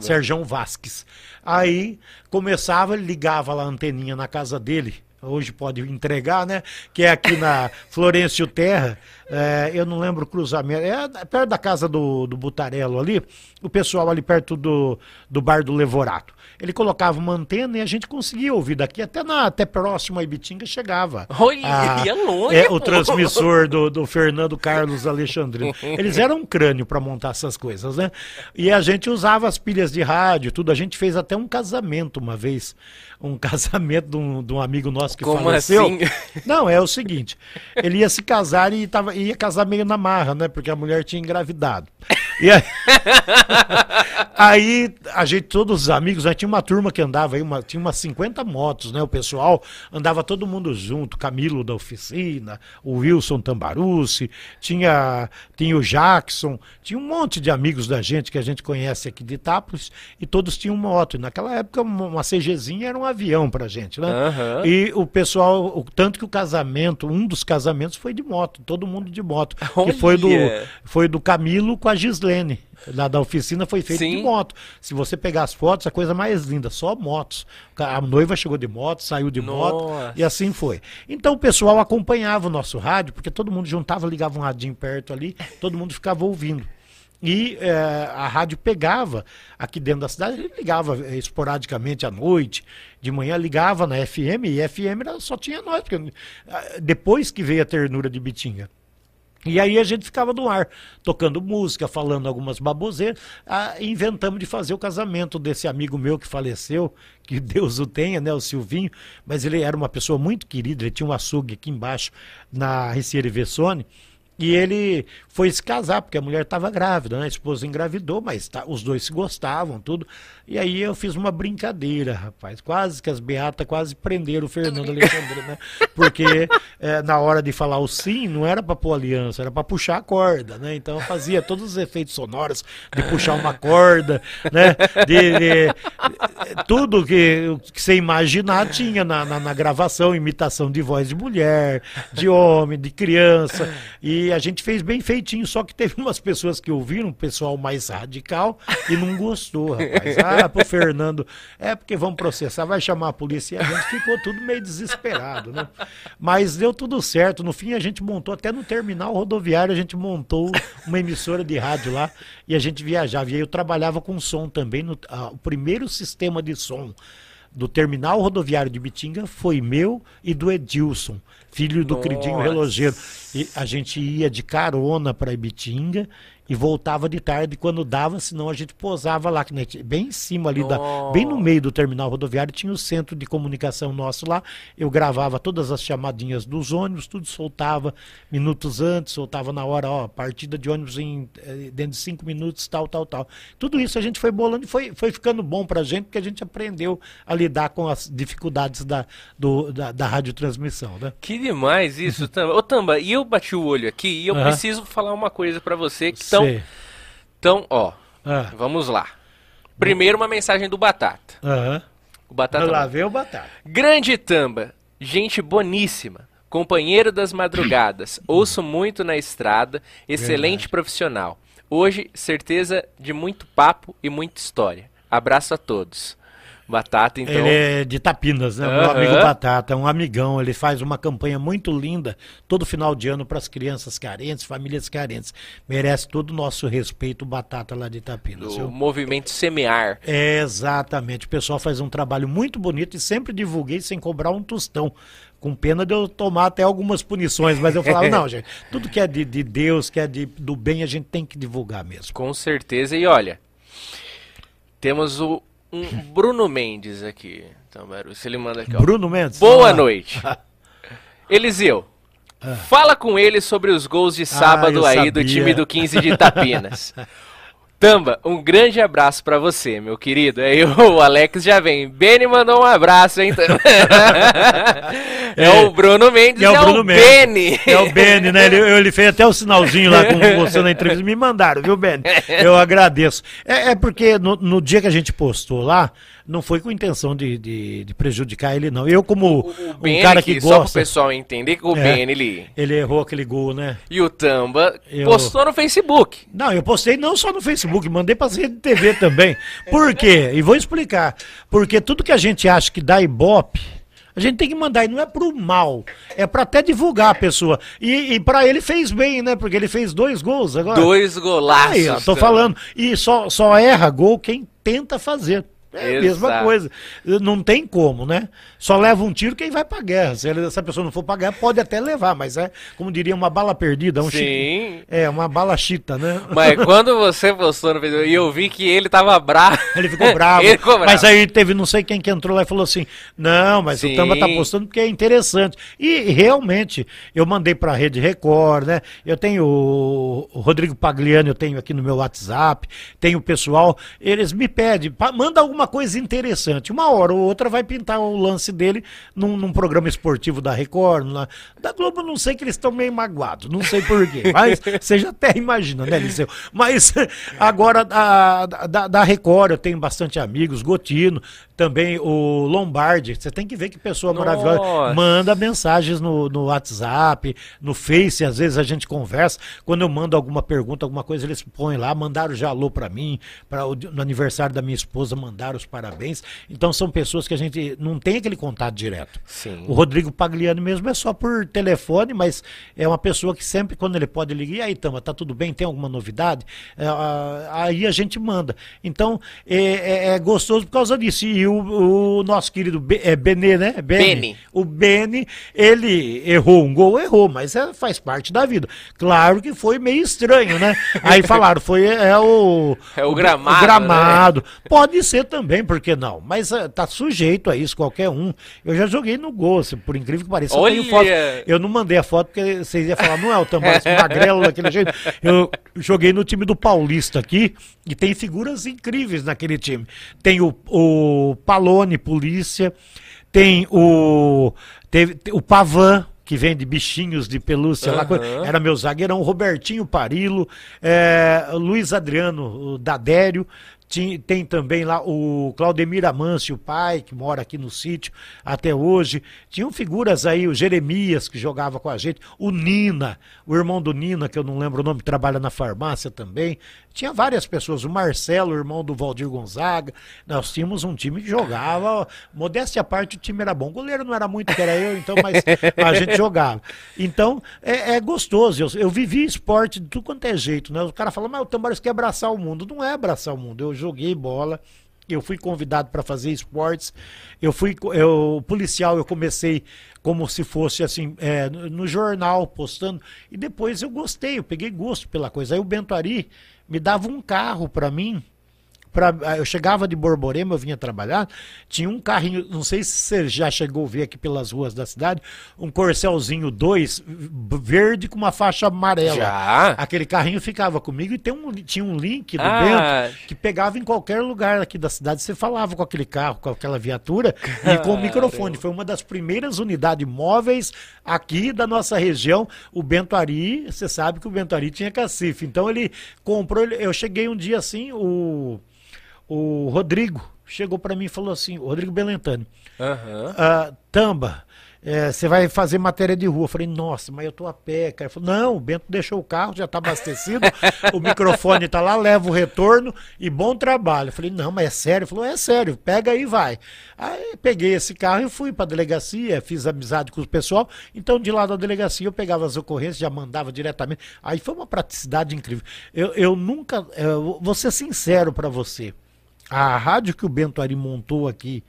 Serjão Vasques. Aí começava, ele ligava lá a anteninha na casa dele, hoje pode entregar, né? Que é aqui na Florencio Terra, é, eu não lembro o cruzamento, é perto da casa do, do Butarello ali, o pessoal ali perto do, do bar do Levorato. Ele colocava uma antena e a gente conseguia ouvir daqui até na até próximo a Ibitinga chegava. Olha, a, ia longe, é, o transmissor do, do Fernando Carlos Alexandrino. Eles eram um crânio para montar essas coisas, né? E a gente usava as pilhas de rádio, tudo. A gente fez até um casamento uma vez um casamento de um, de um amigo nosso que Como faleceu. Assim? Não, é o seguinte: ele ia se casar e tava, ia casar meio na marra, né? Porque a mulher tinha engravidado. E aí, aí a gente, todos os amigos, né, tinha uma turma que andava aí, uma, tinha umas 50 motos, né? O pessoal andava todo mundo junto, Camilo da oficina, o Wilson Tambarucci, tinha, tinha o Jackson, tinha um monte de amigos da gente que a gente conhece aqui de Itápolis e todos tinham moto. E naquela época uma, CGzinha era uma avião pra gente, né? Uhum. E o pessoal, o, tanto que o casamento, um dos casamentos foi de moto, todo mundo de moto. que foi do, foi do Camilo com a Gislene. Lá da oficina foi feito Sim. de moto. Se você pegar as fotos, a coisa mais linda, só motos. A noiva chegou de moto, saiu de Nossa. moto e assim foi. Então o pessoal acompanhava o nosso rádio, porque todo mundo juntava, ligava um radinho perto ali, todo mundo ficava ouvindo. E é, a rádio pegava aqui dentro da cidade, ele ligava é, esporadicamente à noite, de manhã ligava na FM, e FM só tinha nós, porque, ah, depois que veio a ternura de Bitinga. E aí a gente ficava no ar, tocando música, falando algumas baboseiras. Ah, inventamos de fazer o casamento desse amigo meu que faleceu, que Deus o tenha, né, o Silvinho. Mas ele era uma pessoa muito querida, ele tinha um açougue aqui embaixo na Riciere Vessone. E ele foi se casar, porque a mulher estava grávida, né? A esposa engravidou, mas tá, os dois se gostavam, tudo. E aí eu fiz uma brincadeira, rapaz. Quase que as beatas quase prenderam o Fernando Alexandre, né? Porque é, na hora de falar o sim, não era para pôr aliança, era para puxar a corda, né? Então eu fazia todos os efeitos sonoros de puxar uma corda, né? De, de tudo que, que você imaginar tinha na, na, na gravação, imitação de voz de mulher, de homem, de criança. E a gente fez bem feitinho, só que teve umas pessoas que ouviram, um pessoal mais radical, e não gostou, rapaz. Ah, ah, pro Fernando, é porque vamos processar, vai chamar a polícia. E a gente ficou tudo meio desesperado, né? Mas deu tudo certo. No fim, a gente montou, até no terminal rodoviário, a gente montou uma emissora de rádio lá e a gente viajava. E aí eu trabalhava com som também. No, o primeiro sistema de som do terminal rodoviário de Bitinga foi meu e do Edilson, filho do Nossa. Cridinho Relogeiro. E a gente ia de carona para Ibitinga e voltava de tarde quando dava, senão a gente posava lá, bem em cima ali, da, bem no meio do terminal rodoviário, tinha o centro de comunicação nosso lá. Eu gravava todas as chamadinhas dos ônibus, tudo soltava minutos antes, soltava na hora, ó, partida de ônibus em, eh, dentro de cinco minutos, tal, tal, tal. Tudo isso a gente foi bolando e foi, foi ficando bom pra gente, porque a gente aprendeu a lidar com as dificuldades da, do, da, da radiotransmissão, né? Que demais isso, Tamba. Ô, Tamba, e eu bati o olho aqui e eu uhum. preciso falar uma coisa para você que então, então ó, ah. vamos lá. Primeiro uma mensagem do Batata. Uhum. O Batata. Lá veio o Batata. Grande Tamba, gente boníssima. Companheiro das madrugadas, ouço muito na estrada, excelente Verdade. profissional. Hoje, certeza de muito papo e muita história. Abraço a todos. Batata, então. Ele é de Tapinas, né? Uhum. Meu amigo Batata, é um amigão. Ele faz uma campanha muito linda todo final de ano para as crianças carentes, famílias carentes. Merece todo o nosso respeito, Batata lá de Tapinas. O movimento Semear. É, exatamente. O pessoal faz um trabalho muito bonito e sempre divulguei sem cobrar um tostão com pena de eu tomar até algumas punições, mas eu falava, não, gente, tudo que é de, de Deus, que é de, do bem, a gente tem que divulgar mesmo. Com certeza, e olha, temos o, um Bruno Mendes aqui. Então, se ele manda aqui, ó. Bruno Mendes. Boa noite. Eliseu. Ah. Fala com ele sobre os gols de sábado ah, aí sabia. do time do 15 de Itapinas. Tamba, um grande abraço para você, meu querido. Aí o Alex já vem. Benny mandou um abraço, hein? é, é, o Bruno Mendes, é, é o, Bruno o Mendes. Benny. É o Benny, né? Ele, ele fez até o sinalzinho lá com você na entrevista. Me mandaram, viu, Benny? Eu agradeço. É, é porque no, no dia que a gente postou lá, não foi com intenção de, de, de, prejudicar ele, não. Eu, como o, o um cara que, que gosta... Só pro pessoal entender que o é, Ben, ele... Ele errou aquele gol, né? E o Tamba eu... postou no Facebook. Não, eu postei não só no Facebook, mandei pra de TV também. Por quê? E vou explicar. Porque tudo que a gente acha que dá ibope... A gente tem que mandar, e não é pro mal, é para até divulgar a pessoa. E, e para ele fez bem, né? Porque ele fez dois gols agora. Dois golaços. Aí, ó, tô falando. E só, só erra gol quem tenta fazer. É a mesma coisa. Não tem como, né? Só leva um tiro quem vai pra guerra. Se essa pessoa não for pra guerra, pode até levar, mas é, como diria, uma bala perdida. Um Sim. é, uma bala chita, né? Mas quando você postou no vídeo e eu vi que ele tava bravo. Ele ficou bravo. ele ficou bravo. Mas aí teve não sei quem que entrou lá e falou assim: não, mas Sim. o Tamba tá postando porque é interessante. E realmente, eu mandei pra Rede Record, né? Eu tenho o Rodrigo Pagliani, eu tenho aqui no meu WhatsApp, tenho o pessoal, eles me pedem, manda alguma coisa interessante. Uma hora ou outra vai pintar o lance dele num, num programa esportivo da Record, na, da Globo, não sei que eles estão meio magoados, não sei porquê, mas você já até imagina, né, Liceu? Mas agora da, da, da Record eu tenho bastante amigos, Gotino, também o Lombardi. Você tem que ver que pessoa Nossa. maravilhosa. Manda mensagens no, no WhatsApp, no Face, às vezes a gente conversa. Quando eu mando alguma pergunta, alguma coisa, eles põem lá, mandaram já alô para mim, para no aniversário da minha esposa, mandaram os parabéns. Então são pessoas que a gente não tem aquele contato direto. Sim. O Rodrigo Pagliani mesmo é só por telefone, mas é uma pessoa que sempre, quando ele pode ligar, e aí, Tama, tá tudo bem? Tem alguma novidade? É, aí a gente manda. Então, é, é- é gostoso por causa disso. E o, o nosso querido Be, é Benê, né? Beni. O Beni, ele errou um gol, errou, mas é- faz parte da vida. Claro que foi meio estranho, né? Aí falaram, foi é o... É o gramado, O gramado. Pode ser também, por que não? Mas eh, tá sujeito a isso, qualquer um. Eu já joguei no gol, se- por incrível que pareça. Eu Olha! foto. Eu não mandei a foto porque vocês iam falar, não é o Tamar, magrelo daquele jeito. Eu joguei no time do Paulista aqui e tem figuras incríveis naquele time. Tem o, o Palone, polícia, tem o, teve, o Pavan, que vende bichinhos de pelúcia lá, Aham. era meu zagueirão, Robertinho Parilo, é, Luiz Adriano Dadério, tem também lá o Claudemir Amâncio, o pai, que mora aqui no sítio até hoje. Tinham figuras aí, o Jeremias, que jogava com a gente, o Nina, o irmão do Nina, que eu não lembro o nome, trabalha na farmácia também. Tinha várias pessoas, o Marcelo, o irmão do Valdir Gonzaga. Nós tínhamos um time que jogava, modéstia à parte, o time era bom. O goleiro não era muito, que era eu, então, mas a gente jogava. Então, é, é gostoso. Eu, eu vivi esporte de tudo quanto é jeito, né? O cara fala, mas o Tambaras quer abraçar o mundo. Não é abraçar o mundo. Eu joguei bola. Eu fui convidado para fazer esportes. Eu fui eu, policial. Eu comecei como se fosse assim é, no jornal postando e depois eu gostei. Eu peguei gosto pela coisa. Aí o Bento Ari me dava um carro para mim Pra, ah, eu chegava de Borborema, eu vinha trabalhar, tinha um carrinho, não sei se você já chegou a ver aqui pelas ruas da cidade, um Corcelzinho 2, verde com uma faixa amarela. Já? Aquele carrinho ficava comigo e tem um, tinha um link do Ah. Bento que pegava em qualquer lugar aqui da cidade, você falava com aquele carro, com aquela viatura e com o microfone. Foi uma das primeiras unidades móveis aqui da nossa região. O Bento Ari, você sabe que o Bento Ari tinha cacife. Então ele comprou, eu cheguei um dia assim, o o Rodrigo chegou para mim e falou assim, o Rodrigo Belentani, ah, Tamba, eh, você vai fazer matéria de rua. Eu falei, nossa, mas eu tô a pé, cara. Ele falou, não, o Bento deixou o carro, já tá abastecido, o microfone tá lá, leva o retorno e bom trabalho. Eu falei, não, mas é sério? Ele falou, é sério, pega aí e vai. Aí peguei esse carro e fui pra delegacia, fiz amizade com o pessoal. Então, de lá da delegacia, eu pegava as ocorrências, já mandava diretamente. Aí foi uma praticidade incrível. Eu, eu nunca, eu vou ser sincero para você. A rádio que o Bento Ari montou aqui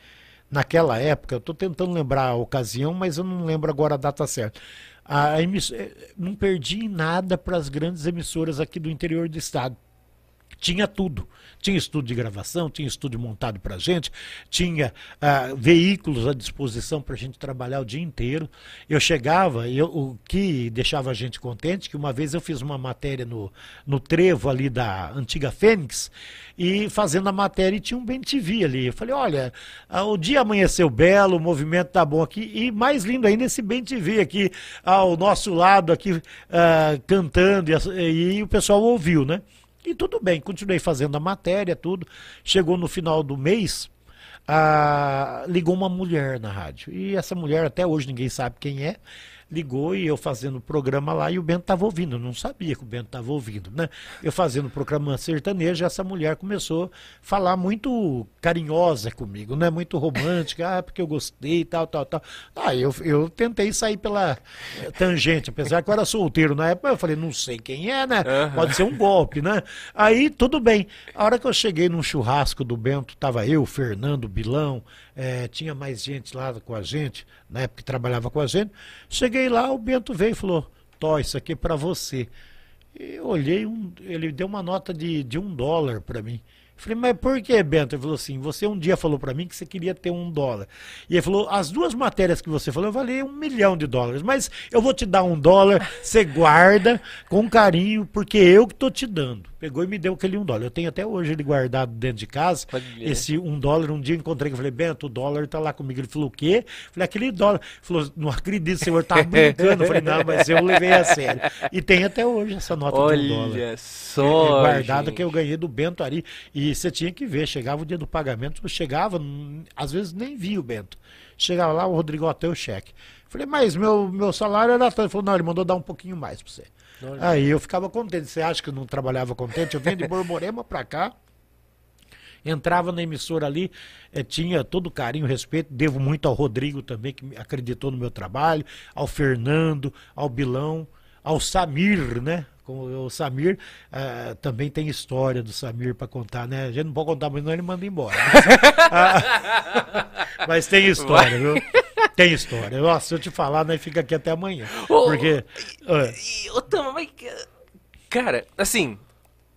naquela época, eu estou tentando lembrar a ocasião, mas eu não lembro agora a data certa. A emiss- eh, não perdi nada para as grandes emissoras aqui do interior do estado. Tinha tudo. Tinha estúdio de gravação, tinha estúdio montado para gente, tinha ah, veículos à disposição para a gente trabalhar o dia inteiro. Eu chegava, eu- o que deixava a gente contente, que uma vez eu fiz uma matéria no, no trevo ali da antiga Fênix, e fazendo a matéria e tinha um bem ali. Eu falei, olha, ah, o dia amanheceu belo, o movimento tá bom aqui, e mais lindo ainda esse bem aqui ao nosso lado, aqui ah, cantando, e, e o pessoal ouviu, né? E tudo bem, continuei fazendo a matéria, tudo. Chegou no final do mês, ah, ligou uma mulher na rádio. E essa mulher, até hoje ninguém sabe quem é, ligou e eu fazendo o programa lá e o Bento estava ouvindo. Eu não sabia que o Bento estava ouvindo, né? Eu fazendo o programa sertanejo, essa mulher começou a falar muito carinhosa comigo, né? Muito romântica, ah, porque eu gostei, tal, tal, tal. Ah, eu, eu tentei sair pela tangente, apesar que eu era solteiro na época, eu falei, não sei quem é, né? Pode ser um golpe, né? Aí, tudo bem. A hora que eu cheguei num churrasco do Bento, tava eu, Fernando, Bilão, eh, tinha mais gente lá com a gente, na época que trabalhava com a gente. Cheguei lá, o Bento veio e falou, Tó, isso aqui é pra você. Eu olhei, um- ele deu uma nota de, de um dólar para mim. Falei, mas por que, Bento? Ele falou assim: você um dia falou para mim que você queria ter um dólar. E ele falou: as duas matérias que você falou, eu valei um milhão de dólares, mas eu vou te dar um dólar, você guarda com carinho, porque eu que tô te dando. Pegou e me deu aquele um dólar. Eu tenho até hoje ele guardado dentro de casa. Esse um dólar, um dia encontrei, eu falei, Bento, o dólar tá lá comigo. Ele falou, o quê? Falei, aquele dólar. Ele falou, não acredito, o senhor tá brincando. Eu falei, não, mas eu levei a sério. E tem até hoje essa nota Olha de um dólar. Olha só. É, guardada gente. que eu ganhei do Bento Ari. E você tinha que ver, chegava o dia do pagamento, chegava, às vezes nem via o Bento. Chegava lá, o Rodrigo até o cheque. Falei, mas meu, meu salário era tanto. Ele falou, não, ele mandou dar um pouquinho mais pra você. Aí eu ficava contente. Você acha que eu não trabalhava contente? Eu vinha de Borborema para cá, entrava na emissora ali, eh, tinha todo o carinho, respeito. Devo muito ao Rodrigo também, que acreditou no meu trabalho, ao Fernando, ao Bilão, ao Samir, né? O Samir uh, também tem história do Samir para contar, né? A gente não pode contar, mas não ele manda embora. Mas, uh, mas tem história, viu? Tem história. Nossa, se eu te falar, nós fica aqui até amanhã. Porque. Ô, ô Tama, mas. Cara, assim.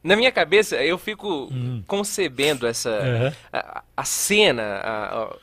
Na minha cabeça, eu fico hum. concebendo essa. Uhum. A, a, cena, a,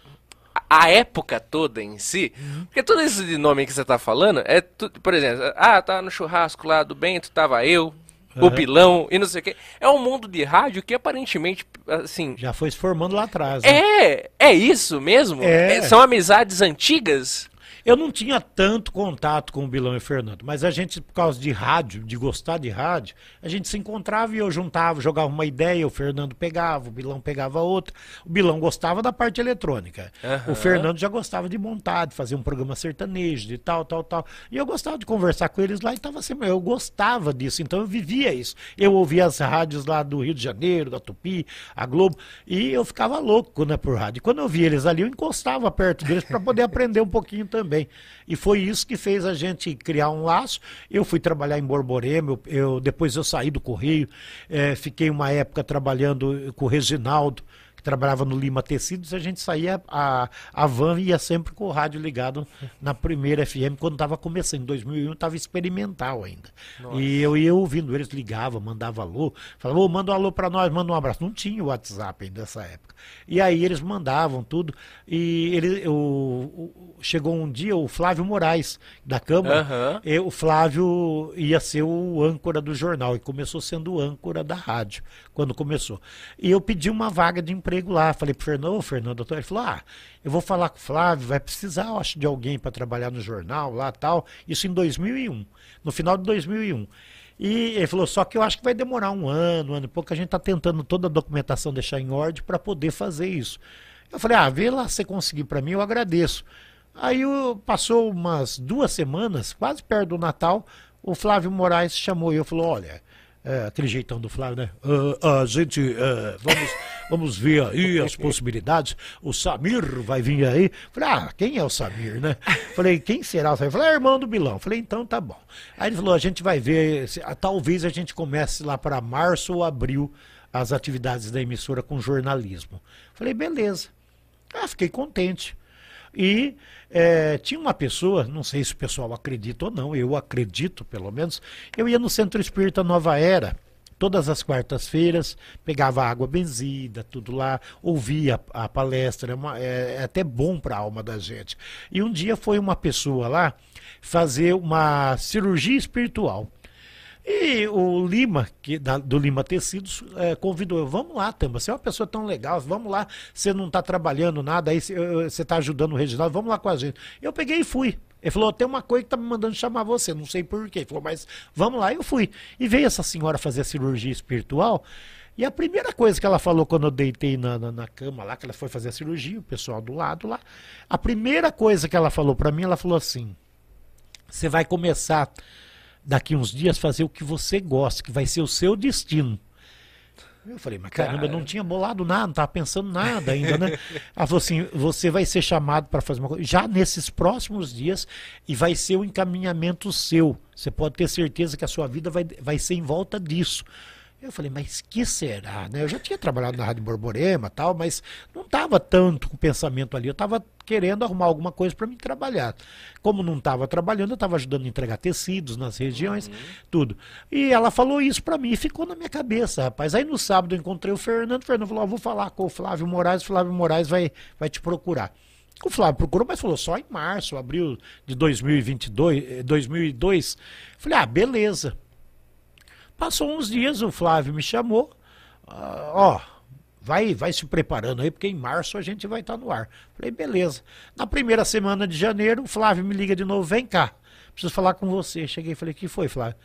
a, época toda em si. Uhum. Porque todo esse nome que você tá falando é. tudo por exemplo, ah, tá no churrasco lá do Bento, tava eu, uhum. o Pilão e não sei o quê. É um mundo de rádio que aparentemente, assim... Já foi se formando lá atrás. Né? É, é isso mesmo? É. É, são amizades antigas? Eu não tinha tanto contato com o Bilão e o Fernando, mas a gente, por causa de rádio, de gostar de rádio, a gente se encontrava e eu juntava, jogava uma ideia, o Fernando pegava, o Bilão pegava outra. O Bilão gostava da parte eletrônica. Uhum. O Fernando já gostava de montar, de fazer um programa sertanejo, de tal, tal, tal. E eu gostava de conversar com eles lá e tava sempre. Eu gostava disso, então eu vivia isso. Eu ouvia as rádios lá do Rio de Janeiro, da Tupi, a Globo, e eu ficava louco né, por rádio. Quando eu via eles ali, eu encostava perto deles para poder aprender um pouquinho também também. E foi isso que fez a gente criar um laço. Eu fui trabalhar em Borborema, eu, eu depois eu saí do Correio, é, fiquei uma época trabalhando com o Reginaldo, que trabalhava no Lima Tecidos, a gente saía, a, a van ia sempre com o rádio ligado na primeira FM, quando estava começando, em 2001 estava experimental ainda. Nossa. E eu ia ouvindo, eles ligavam, mandavam alô, falavam, oh, manda um alô para nós, manda um abraço. Não tinha o WhatsApp ainda nessa época. E aí eles mandavam tudo, e ele, o, o chegou um dia o Flávio Moraes, da Câmara, uhum. e o Flávio ia ser o âncora do jornal, e começou sendo o âncora da rádio, quando começou. E eu pedi uma vaga de emprego emprego lá. Falei pro Fernando, Fernando, doutor, ele falou, ah, eu vou falar com o Flávio, vai precisar, eu acho, de alguém para trabalhar no jornal lá tal. Isso em 2001, no final de 2001. E ele falou, só que eu acho que vai demorar um ano, um ano e pouco, a gente está tentando toda a documentação deixar em ordem para poder fazer isso. Eu falei, ah, vê lá se conseguir para mim, eu agradeço. Aí eu, passou umas duas semanas, quase perto do Natal, o Flávio Moraes chamou e eu falou, olha, é, aquele jeitão do Flávio, né? Uh, a gente, uh, vamos, vamos ver aí as possibilidades. O Samir vai vir aí. Falei, ah, quem é o Samir, né? Falei, quem será o Samir? Falei, é irmão do Bilão. Falei, então tá bom. Aí ele falou, a gente vai ver, se, talvez a gente comece lá para março ou abril as atividades da emissora com jornalismo. Falei, beleza. Ah, fiquei contente. E é, tinha uma pessoa, não sei se o pessoal acredita ou não, eu acredito pelo menos, eu ia no Centro Espírita Nova Era, todas as quartas-feiras, pegava água benzida, tudo lá, ouvia a, palestra, é, uma, é, é até bom para a alma da gente. E um dia foi uma pessoa lá fazer uma cirurgia espiritual. E o Lima, que, da, do Lima Tecidos, é, convidou eu, vamos lá, Tamba, você é uma pessoa tão legal, vamos lá, você não está trabalhando nada, aí você está ajudando o Reginaldo, vamos lá com a gente. Eu peguei e fui. Ele falou, tem uma coisa que está me mandando chamar você, não sei porquê. Ele falou, mas vamos lá, eu fui. E veio essa senhora fazer a cirurgia espiritual, e a primeira coisa que ela falou quando eu deitei na, na, na, cama lá, que ela foi fazer a cirurgia, o pessoal do lado lá, a primeira coisa que ela falou para mim, ela falou assim, você vai começar daqui uns dias fazer o que você gosta, que vai ser o seu destino. Eu falei, mas caramba, eu não tinha bolado nada, não estava pensando nada ainda, né? Ela falou assim: você vai ser chamado para fazer uma coisa já nesses próximos dias e vai ser o um encaminhamento seu. Você pode ter certeza que a sua vida vai, vai ser em volta disso. Eu falei, mas que será? Né? Eu já tinha trabalhado na Rádio Borborema tal, mas não estava tanto com o pensamento ali. Eu estava querendo arrumar alguma coisa para me trabalhar. Como não estava trabalhando, eu estava ajudando a entregar tecidos nas regiões, uhum. tudo. E ela falou isso para mim e ficou na minha cabeça, rapaz. Aí no sábado eu encontrei o Fernando. O Fernando falou: oh, vou falar com o Flávio Moraes. O Flávio Moraes vai, vai te procurar. O Flávio procurou, mas falou só em março, abril de 2022, 2002. Eh, falei, ah, beleza. Passou uns dias, o Flávio me chamou, uh, ó, vai, vai se preparando aí, porque em março a gente vai estar tá no ar. Falei, beleza. Na primeira semana de janeiro, o Flávio me liga de novo, vem cá, preciso falar com você. Cheguei e falei, que foi, Flávio?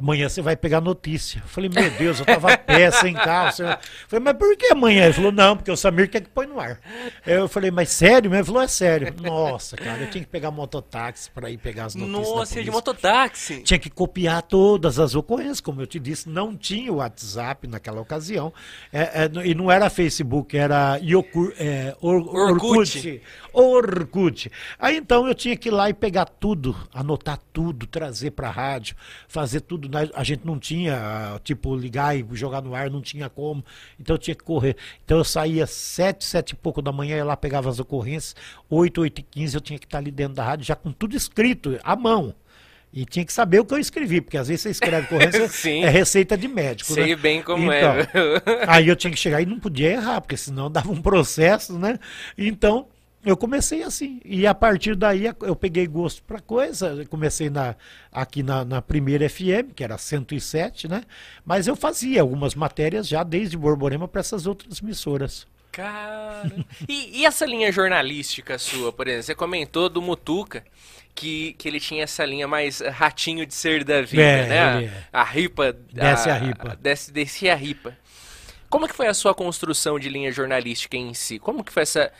Amanhã você vai pegar notícia. Eu falei, meu Deus, eu tava pé, sem carro. Eu falei, mas por que amanhã? Ele falou, não, porque o Samir quer que põe no ar. Eu falei, mas sério? Ele falou, é sério. Nossa, cara, eu tinha que pegar mototáxi para ir pegar as notícias. Nossa, de mototáxi. Tinha que copiar todas as ocorrências, como eu te disse, não tinha o WhatsApp naquela ocasião. É, é, e não era Facebook, era Yokur, é, Or, Orkut. Orkut. Aí então eu tinha que ir lá e pegar tudo, anotar tudo, trazer para a rádio, fazer tudo. A gente não tinha, tipo, ligar e jogar no ar, não tinha como. Então eu tinha que correr. Então eu saía sete, sete e pouco da manhã, ia lá, pegava as ocorrências, oito, oito e quinze eu tinha que estar ali dentro da rádio, já com tudo escrito, à mão. E tinha que saber o que eu escrevi, porque às vezes você escreve correndo, é receita de médico. Sei né? bem como é. então, é. aí eu tinha que chegar e não podia errar, porque senão dava um processo, né? Então, eu comecei assim. E a partir daí eu peguei gosto para coisa. Comecei na, aqui na, na, primeira FM, que era 107, né? Mas eu fazia algumas matérias já desde Borborema para essas outras emissoras. Cara. E, e, essa linha jornalística sua, por exemplo? Você comentou do Mutuca. Que, que ele tinha essa linha mais ratinho de ser da vida, é, né? É. A, a ripa. Desce a, a ripa. Desce, desce a ripa. Como que foi a sua construção de linha jornalística em si? Como que foi essa.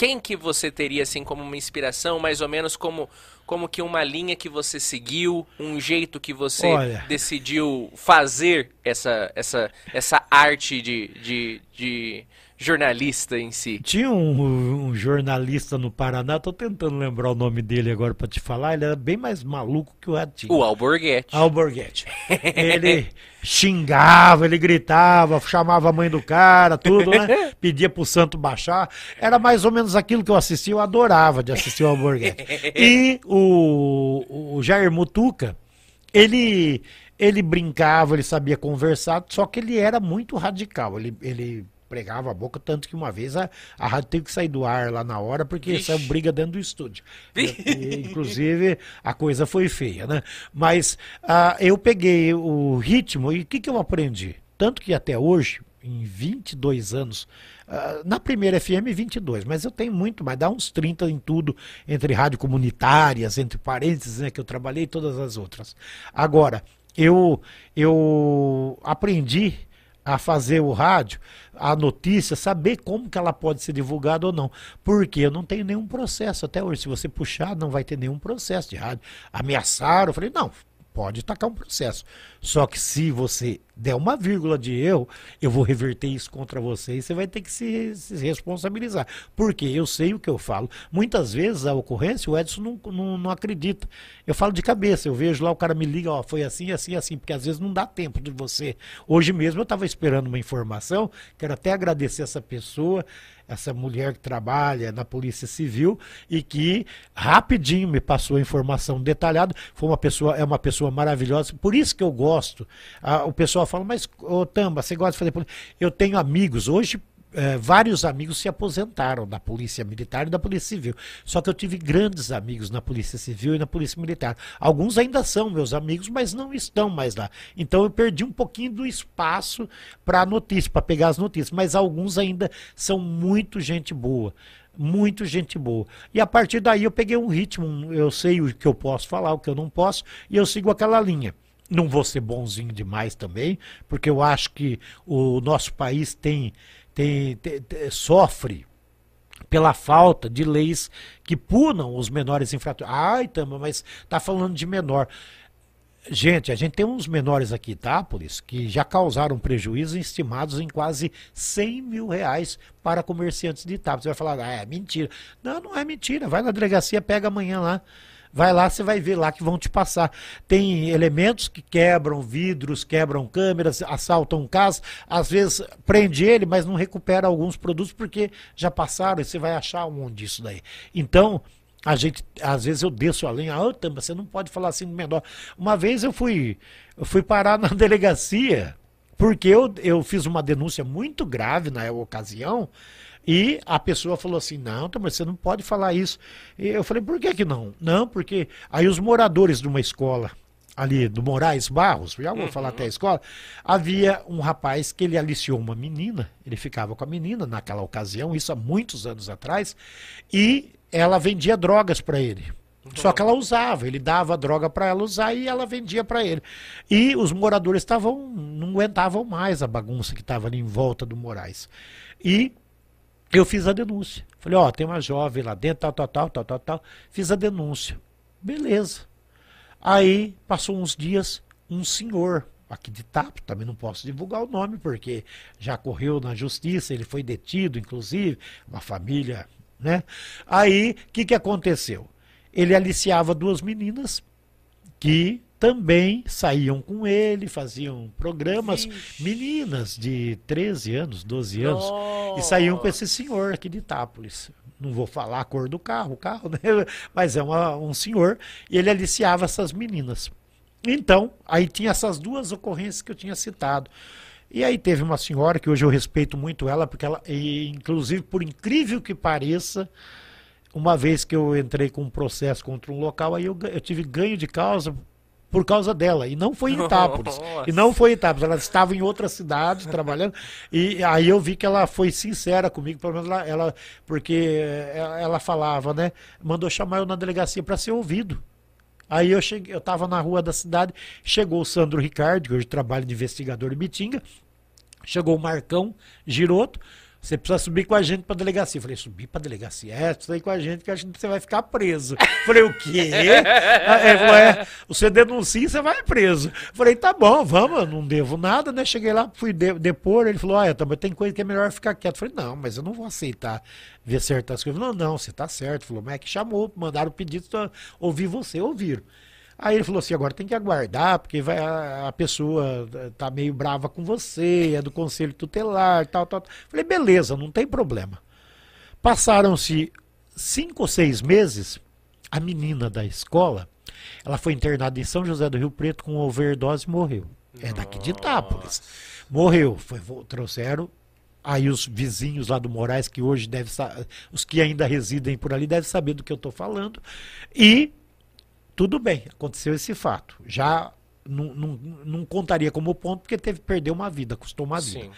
Quem que você teria assim como uma inspiração, mais ou menos como como que uma linha que você seguiu, um jeito que você Olha. decidiu fazer essa essa essa arte de, de, de jornalista em si? Tinha um, um, jornalista no Paraná, tô tentando lembrar o nome dele agora para te falar, ele era bem mais maluco que o Ratinho. O Alborguete. Alborguete. ele xingava, ele gritava, chamava a mãe do cara, tudo, né? Pedia pro santo baixar. Era mais ou menos aquilo que eu assistia, eu adorava de assistir o Alborguete. E o, o Jair Mutuca, ele ele brincava, ele sabia conversar, só que ele era muito radical. Ele, ele pregava a boca, tanto que uma vez a, a rádio teve que sair do ar lá na hora, porque Vixe. saiu briga dentro do estúdio. E, inclusive, a coisa foi feia, né? Mas uh, eu peguei o ritmo e o que, que eu aprendi? Tanto que até hoje, em 22 anos, uh, na primeira FM 22, mas eu tenho muito mais, dá uns 30 em tudo, entre rádio comunitárias, entre parênteses, né, que eu trabalhei e todas as outras. Agora, eu, eu aprendi a fazer o rádio, a notícia, saber como que ela pode ser divulgada ou não. Porque eu não tenho nenhum processo até hoje. Se você puxar, não vai ter nenhum processo de rádio. Ameaçaram, eu falei, não, pode tacar um processo. Só que se você der uma vírgula de erro, eu vou reverter isso contra você e você vai ter que se, se responsabilizar. Porque eu sei o que eu falo. Muitas vezes a ocorrência, o Edson não, não, não, acredita. Eu falo de cabeça, eu vejo lá, o cara me liga, ó, foi assim, assim, assim, porque às vezes não dá tempo de você. Hoje mesmo eu estava esperando uma informação, quero até agradecer essa pessoa essa mulher que trabalha na Polícia Civil e que rapidinho me passou a informação detalhada. Foi uma pessoa, é uma pessoa maravilhosa. Por isso que eu gosto. Ah, o pessoal fala, mas ô Tamba, você gosta de fazer polícia? Eu tenho amigos hoje é, vários amigos se aposentaram da Polícia Militar e da Polícia Civil. Só que eu tive grandes amigos na Polícia Civil e na Polícia Militar. Alguns ainda são meus amigos, mas não estão mais lá. Então eu perdi um pouquinho do espaço para notícia, para pegar as notícias. Mas alguns ainda são muito gente boa muito gente boa. E a partir daí eu peguei um ritmo, eu sei o que eu posso falar, o que eu não posso, e eu sigo aquela linha. Não vou ser bonzinho demais também, porque eu acho que o nosso país tem tem, tem, tem, sofre pela falta de leis que punam os menores infratores. Ai, Tama, mas tá falando de menor. Gente, a gente tem uns menores aqui, tá, Itápolis, que já causaram prejuízos estimados em quase 100 mil reais para comerciantes de Itápolis. Você vai falar, ah, é mentira. Não, não é mentira. Vai na delegacia, pega amanhã lá. Vai lá, você vai ver lá que vão te passar. Tem elementos que quebram vidros, quebram câmeras, assaltam casas, às vezes prende ele, mas não recupera alguns produtos porque já passaram e você vai achar onde isso daí. Então, a gente, às vezes eu desço a ah, Tamba, você não pode falar assim do menor. Uma vez eu fui, eu fui parar na delegacia, porque eu, eu fiz uma denúncia muito grave na ocasião, e a pessoa falou assim: não, mas você não pode falar isso. E eu falei: por que, que não? Não, porque aí os moradores de uma escola ali do Moraes Barros, já vou uhum. falar até a escola, havia um rapaz que ele aliciou uma menina, ele ficava com a menina naquela ocasião, isso há muitos anos atrás, e ela vendia drogas para ele. Só que ela usava, ele dava droga para ela usar e ela vendia para ele. E os moradores estavam não aguentavam mais a bagunça que estava ali em volta do Moraes. E eu fiz a denúncia. Falei, ó, oh, tem uma jovem lá dentro, tal, tal, tal, tal, tal, tal. Fiz a denúncia. Beleza. Aí, passou uns dias, um senhor, aqui de Tapo, também não posso divulgar o nome, porque já correu na justiça, ele foi detido, inclusive, uma família, né? Aí, o que, que aconteceu? Ele aliciava duas meninas que também saíam com ele, faziam programas, meninas de 13 anos, 12 anos, Nossa. e saíam com esse senhor aqui de Itápolis. Não vou falar a cor do carro, o carro, né? mas é uma, um senhor, e ele aliciava essas meninas. Então, aí tinha essas duas ocorrências que eu tinha citado. E aí teve uma senhora que hoje eu respeito muito ela, porque ela, e, inclusive, por incrível que pareça, uma vez que eu entrei com um processo contra um local, aí eu, eu tive ganho de causa por causa dela. E não foi em Itápolis. e não foi em Itápolis. Ela estava em outra cidade trabalhando. E aí eu vi que ela foi sincera comigo, pelo menos ela, ela porque ela falava, né? Mandou chamar eu na delegacia para ser ouvido. Aí eu cheguei, eu estava na rua da cidade, chegou o Sandro Ricardo, que hoje trabalha de investigador em Bitinga, chegou o Marcão Giroto, você precisa subir com a gente pra delegacia. Eu falei, subir pra delegacia? É, precisa ir com a gente que a gente você vai ficar preso. Eu falei, o quê? Ele falou, é, você denuncia e você vai preso. Eu falei, tá bom, vamos, não devo nada, né? Cheguei lá, fui de, depor, ele falou, olha, mas tem coisa que é melhor ficar quieto. Eu falei, não, mas eu não vou aceitar ver certas coisas. Não, não, você tá certo. Falou, mas é que chamou, mandaram o pedido, ouvir você, ouviram. Aí ele falou assim: agora tem que aguardar, porque vai, a, a pessoa eh, tá meio brava com você, é do conselho tutelar, tal, tal. Falei: beleza, não tem problema. Passaram-se cinco ou seis meses, a menina da escola, ela foi internada em São José do Rio Preto com overdose e morreu. É daqui de Itápolis. Morreu. Foi, trouxeram aí os vizinhos lá do Moraes, que hoje deve os que ainda residem por ali devem saber do que eu estou falando. E tudo bem, aconteceu esse fato. Já não, não, não contaria como ponto, porque teve que perder uma vida, custou uma vida. Sim.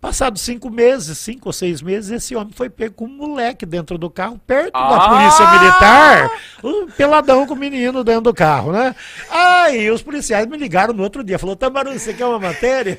Passados cinco meses, cinco ou seis meses, esse homem foi pego com um moleque dentro do carro, perto ah! da polícia militar, um peladão com o menino dentro do carro, né? Aí os policiais me ligaram no outro dia, falou, Tamaru, você quer uma matéria?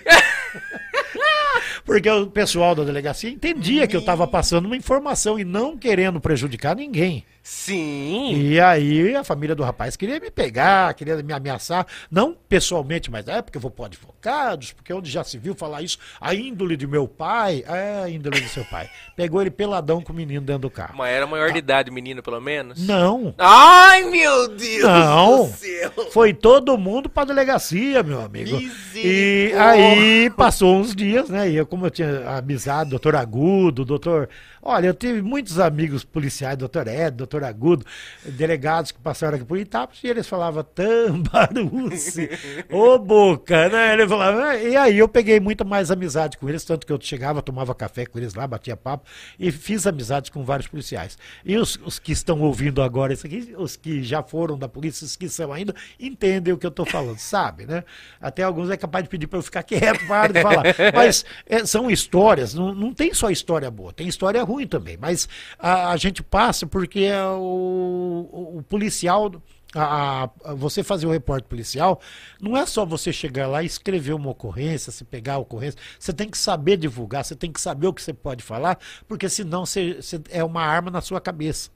Porque o pessoal da delegacia entendia que eu estava passando uma informação e não querendo prejudicar ninguém. Sim. E aí a família do rapaz queria me pegar, queria me ameaçar, não pessoalmente, mas é porque eu vou pôr advogados, porque onde já se viu falar isso, a índole de meu pai, é a índole do seu pai. Pegou ele peladão com o menino dentro do carro. Mas era maior ah. de idade o menino, pelo menos? Não. Ai, meu Deus não. do céu. Foi todo mundo pra delegacia, meu amigo. E aí passou uns dias, né, e eu, como eu tinha amizade, doutor Agudo, doutor Olha, eu tive muitos amigos policiais, doutor Ed, doutor Agudo, delegados que passaram aqui por Itapos, e eles falavam Tambaruce, ô boca, né? Ele falava, e aí eu peguei muito mais amizade com eles, tanto que eu chegava, tomava café com eles lá, batia papo, e fiz amizades com vários policiais. E os, os que estão ouvindo agora isso aqui, os que já foram da polícia, os que são ainda, entendem o que eu estou falando, sabe, né? Até alguns é capaz de pedir para eu ficar quieto, para de falar. Mas é, são histórias, não, não tem só história boa, tem história ruim ruim também, mas a, a gente passa porque é o, o, o policial. A, a, você fazer o reporte policial, não é só você chegar lá e escrever uma ocorrência, se pegar a ocorrência. Você tem que saber divulgar, você tem que saber o que você pode falar, porque senão você, você é uma arma na sua cabeça.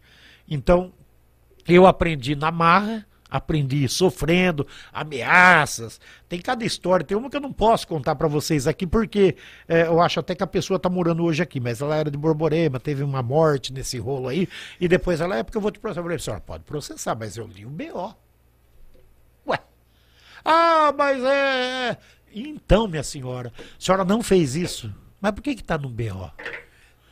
Então, eu aprendi na marra, aprendi sofrendo, ameaças. Tem cada história. Tem uma que eu não posso contar para vocês aqui, porque é, eu acho até que a pessoa tá morando hoje aqui, mas ela era de Borborema, teve uma morte nesse rolo aí, e depois ela é porque eu vou te processar. Eu falei, senhora, pode processar, mas eu li o BO. Ué. Ah, mas é, é. Então, minha senhora, a senhora não fez isso. Mas por que que tá no BO?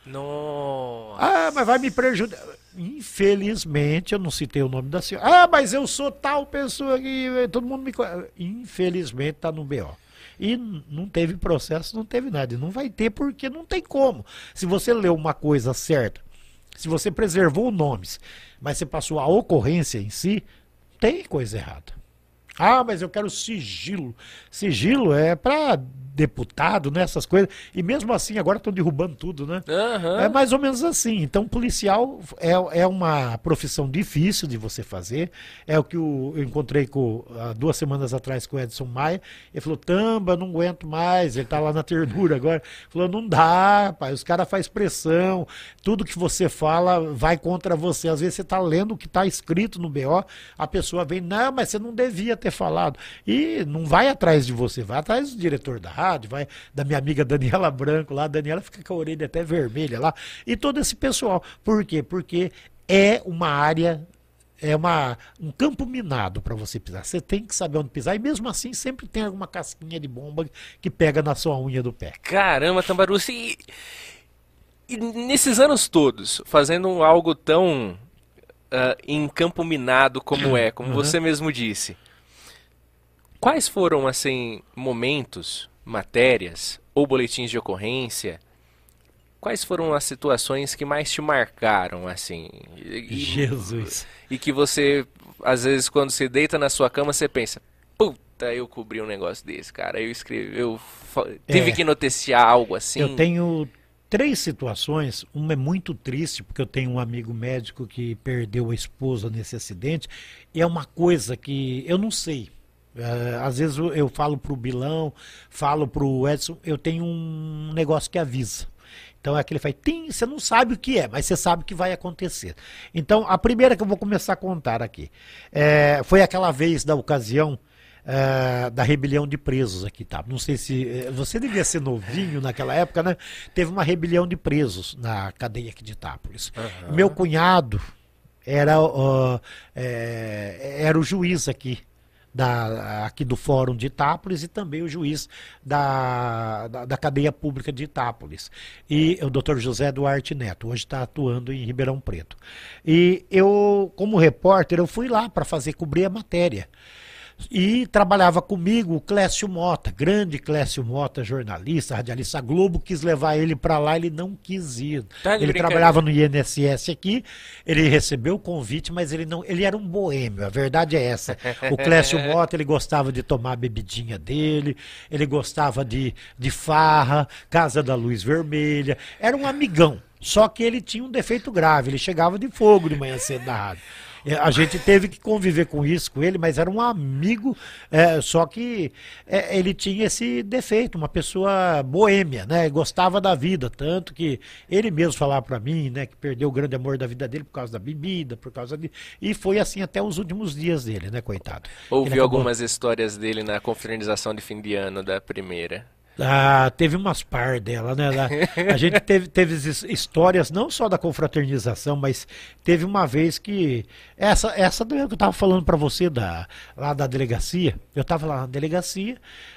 Nossa. Ah, mas vai me prejudicar. Infelizmente, eu não citei o nome da senhora. Ah, mas eu sou tal pessoa que todo mundo me conhece. Infelizmente, está no BO. E não teve processo, não teve nada. E não vai ter porque não tem como. Se você leu uma coisa certa, se você preservou nomes, mas você passou a ocorrência em si, tem coisa errada. Ah, mas eu quero sigilo. Sigilo é para deputado, né? Essas coisas. E mesmo assim, agora estão derrubando tudo, né? Uhum. É mais ou menos assim. Então, policial é, é uma profissão difícil de você fazer. É o que eu encontrei com, há duas semanas atrás com o Edson Maia. Ele falou: Tamba, não aguento mais. Ele tá lá na ternura agora. Falou: não dá, pai. Os caras fazem pressão. Tudo que você fala vai contra você. Às vezes você tá lendo o que está escrito no BO, a pessoa vem, não, mas você não devia ter falado. E não vai atrás de você, vai atrás do diretor da rádio, vai da minha amiga Daniela Branco lá, a Daniela fica com a orelha até vermelha lá, e todo esse pessoal. Por quê? Porque é uma área é uma, um campo minado para você pisar. Você tem que saber onde pisar. E mesmo assim, sempre tem alguma casquinha de bomba que pega na sua unha do pé. Caramba, Tambaruci. E, e nesses anos todos, fazendo algo tão uh, em campo minado como é, como uhum. você mesmo disse, quais foram, assim, momentos matérias ou boletins de ocorrência, quais foram as situações que mais te marcaram, assim? E, Jesus! E que você, às vezes, quando você deita na sua cama, você pensa, puta, eu cobri um negócio desse, cara. Eu escrevi, eu tive é, que noticiar algo assim. Eu tenho três situações. Uma é muito triste, porque eu tenho um amigo médico que perdeu a esposa nesse acidente. E é uma coisa que eu não sei. Uh, às vezes eu, falo pro Bilão, falo pro Edson, eu tenho um negócio que avisa. Então é aquele faz, tem, você não sabe o que é, mas você sabe o que vai acontecer. Então a primeira que eu vou começar a contar aqui é, foi aquela vez da ocasião é, da rebelião de presos aqui, tá? Não sei se é, você devia ser novinho naquela época, né? Teve uma rebelião de presos na cadeia aqui de Itápolis. Uhum. Meu cunhado era uh, era o juiz aqui da, aqui do Fórum de Itápolis e também o juiz da, da, da cadeia pública de Itápolis. E o doutor José Duarte Neto, hoje está atuando em Ribeirão Preto. E eu, como repórter, eu fui lá para fazer cobrir a matéria. E trabalhava comigo o Clécio Mota, grande Clécio Mota, jornalista, radialista. A Globo quis levar ele para lá, ele não quis ir. Tá ele trabalhava no INSS aqui, ele recebeu o convite, mas ele não, ele era um boêmio, a verdade é essa. O Clécio Mota, ele gostava de tomar a bebidinha dele, ele gostava de, de farra, Casa da Luz Vermelha, era um amigão. Só que ele tinha um defeito grave, ele chegava de fogo de manhã cedo na rádio. É, a gente teve que conviver com isso, com ele, mas era um amigo, é, só que é, ele tinha esse defeito, uma pessoa boêmia, né? Gostava da vida, tanto que ele mesmo falava para mim, né, que perdeu o grande amor da vida dele por causa da bebida, por causa de. E foi assim até os últimos dias dele, né, coitado. Ouviu acabou... algumas histórias dele na confraternização de fim de ano da primeira. Ah, teve umas par dela, né? A gente teve, teve histórias não só da confraternização, mas teve uma vez que essa essa que eu estava falando para você da lá da delegacia. Eu estava lá na delegacia,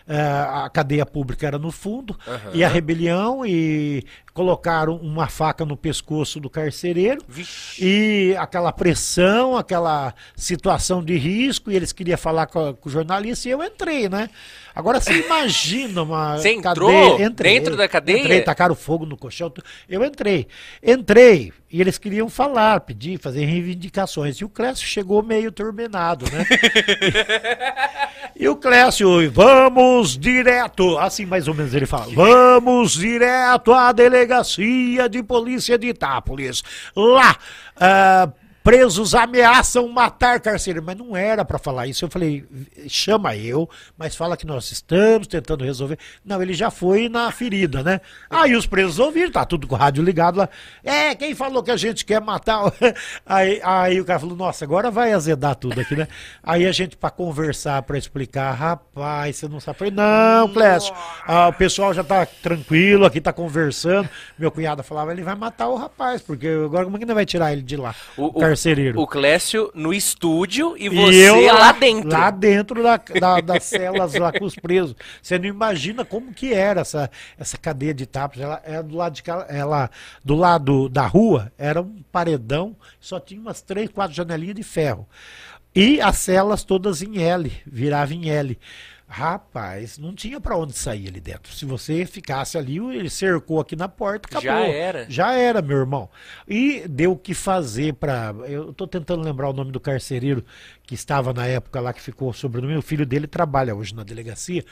a cadeia pública era no fundo uhum. e a rebelião e colocaram uma faca no pescoço do carcereiro Vixe. e aquela pressão, aquela situação de risco e eles queriam falar com, com o jornalista e eu entrei, né? Agora você imagina uma você entrou cadeia, entrei, dentro da cadeia? Entrei, tacaram fogo no colchão. Eu entrei. Entrei e eles queriam falar, pedir, fazer reivindicações. E o Clécio chegou meio turbinado, né? e o Clécio, vamos direto, assim mais ou menos ele fala, vamos direto à delegacia de polícia de Itápolis. Lá, uh, presos ameaçam matar carcereiro. Mas não era para falar isso. Eu falei, chama eu, mas fala que nós estamos tentando resolver. Não, ele já foi na ferida, né? Aí os presos ouviram, tá tudo com o rádio ligado lá. É, quem falou que a gente quer matar? Aí, aí o cara falou, nossa, agora vai azedar tudo aqui, né? Aí a gente, para conversar, para explicar, rapaz, você não sabe. Eu falei, não, Clécio, ah, o pessoal já tá tranquilo aqui, tá conversando. Meu cunhado falava, ele vai matar o rapaz, porque agora como é que ele vai tirar ele de lá? O, o carcereiro. O Clécio no estúdio e você e eu lá, dentro. Lá dentro da, da, das celas lá com os presos. Você não imagina como que era essa, essa cadeia de tapas. Ela era do lado de ela do lado da rua era um paredão, só tinha umas três, quatro janelinhas de ferro. E as celas todas em L, virava em L. Rapaz, não tinha para onde sair ali dentro. Se você ficasse ali, ele cercou aqui na porta, acabou. Já era. Já era, meu irmão. E deu o que fazer para. Eu estou tentando lembrar o nome do carcereiro que estava na época lá que ficou sobrenome, o filho dele trabalha hoje na delegacia,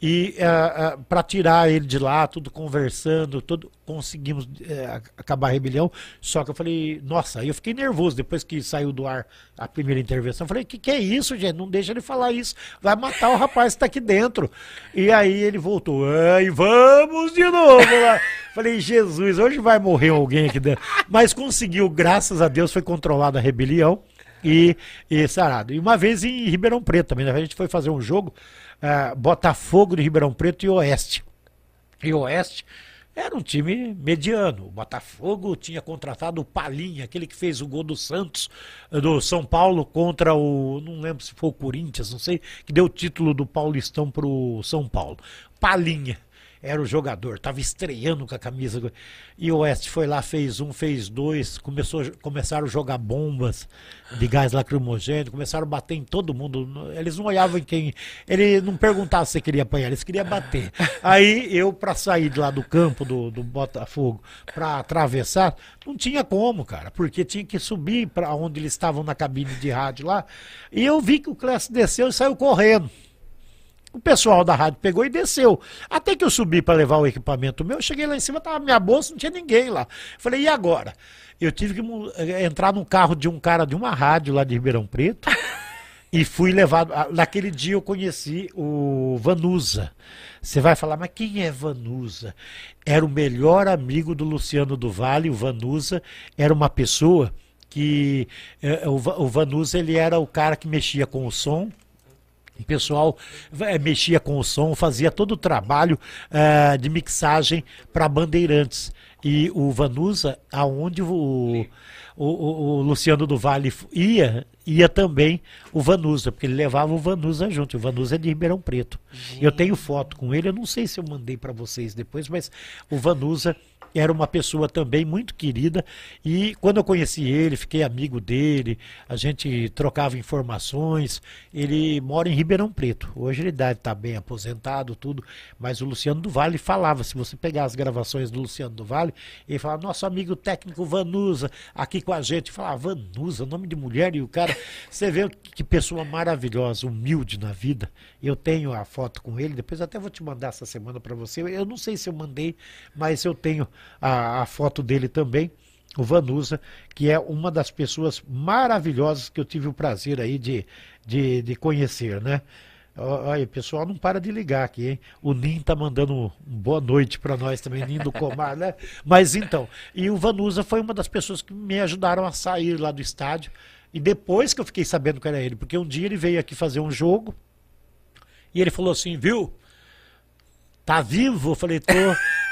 e uh, uh, para tirar ele de lá, tudo conversando, tudo conseguimos uh, acabar a rebelião, só que eu falei, nossa, aí eu fiquei nervoso depois que saiu do ar a primeira intervenção, eu falei, que que é isso, gente, não deixa ele falar isso, vai matar o rapaz que está aqui dentro, e aí ele voltou, ai, vamos de novo lá. Falei, Jesus, hoje vai morrer alguém aqui dentro. Mas conseguiu, graças a Deus, foi controlada a rebelião e, e sarado. E uma vez em Ribeirão Preto também, né? a gente foi fazer um jogo, uh, Botafogo de Ribeirão Preto e Oeste. E Oeste era um time mediano. O Botafogo tinha contratado o Palinha, aquele que fez o gol do Santos, do São Paulo contra o. Não lembro se foi o Corinthians, não sei, que deu o título do Paulistão para o São Paulo. Palinha era o jogador, estava estreando com a camisa. E o Oeste foi lá, fez um, fez dois, começou, começaram a jogar bombas de gás lacrimogêneo, começaram a bater em todo mundo. Eles não olhavam em quem. Ele não perguntava se queria apanhar, eles queriam bater. Aí eu, para sair de lá do campo do, do Botafogo, para atravessar, não tinha como, cara, porque tinha que subir para onde eles estavam na cabine de rádio lá. E eu vi que o Clécio desceu e saiu correndo. O pessoal da rádio pegou e desceu. Até que eu subi para levar o equipamento meu, eu cheguei lá em cima, tava minha bolsa, não tinha ninguém lá. Falei, e agora? Eu tive que eh, entrar no carro de um cara de uma rádio lá de Ribeirão Preto. e fui levado. Naquele dia eu conheci o Vanusa. Você vai falar, mas quem é Vanusa? Era o melhor amigo do Luciano do Vale, o Vanusa. Era uma pessoa que. Eh, o Vanusa ele era o cara que mexia com o som o pessoal é, mexia com o som, fazia todo o trabalho uh, de mixagem para Bandeirantes. E o Vanusa, aonde o, o, o, Luciano do Vale ia, ia também o Vanusa, porque ele levava o Vanusa junto. O Vanusa é de Ribeirão Preto. Gente. Eu tenho foto com ele, eu não sei se eu mandei para vocês depois, mas o Vanusa era uma pessoa também muito querida e quando eu conheci ele, fiquei amigo dele, a gente trocava informações. Ele mora em Ribeirão Preto. Hoje ele deve estar bem aposentado, tudo, mas o Luciano do Vale falava, se você pegar as gravações do Luciano do Vale, ele falava, nosso amigo técnico Vanusa, aqui com a gente, falava, Vanusa, nome de mulher, e o cara, você vê que pessoa maravilhosa, humilde na vida. Eu tenho a foto com ele, depois até vou te mandar essa semana para você. Eu não sei se eu mandei, mas eu tenho a, a foto dele também, o Vanusa, que é uma das pessoas maravilhosas que eu tive o prazer aí de, de, de conhecer, né? Olha, pessoal não para de ligar aqui, hein? O Nin tá mandando um boa noite para nós também, Nin do Comar, né? Mas então, e o Vanusa foi uma das pessoas que me ajudaram a sair lá do estádio. E depois que eu fiquei sabendo que era ele, porque um dia ele veio aqui fazer um jogo e ele falou assim, viu? Tá vivo? Eu falei, tô.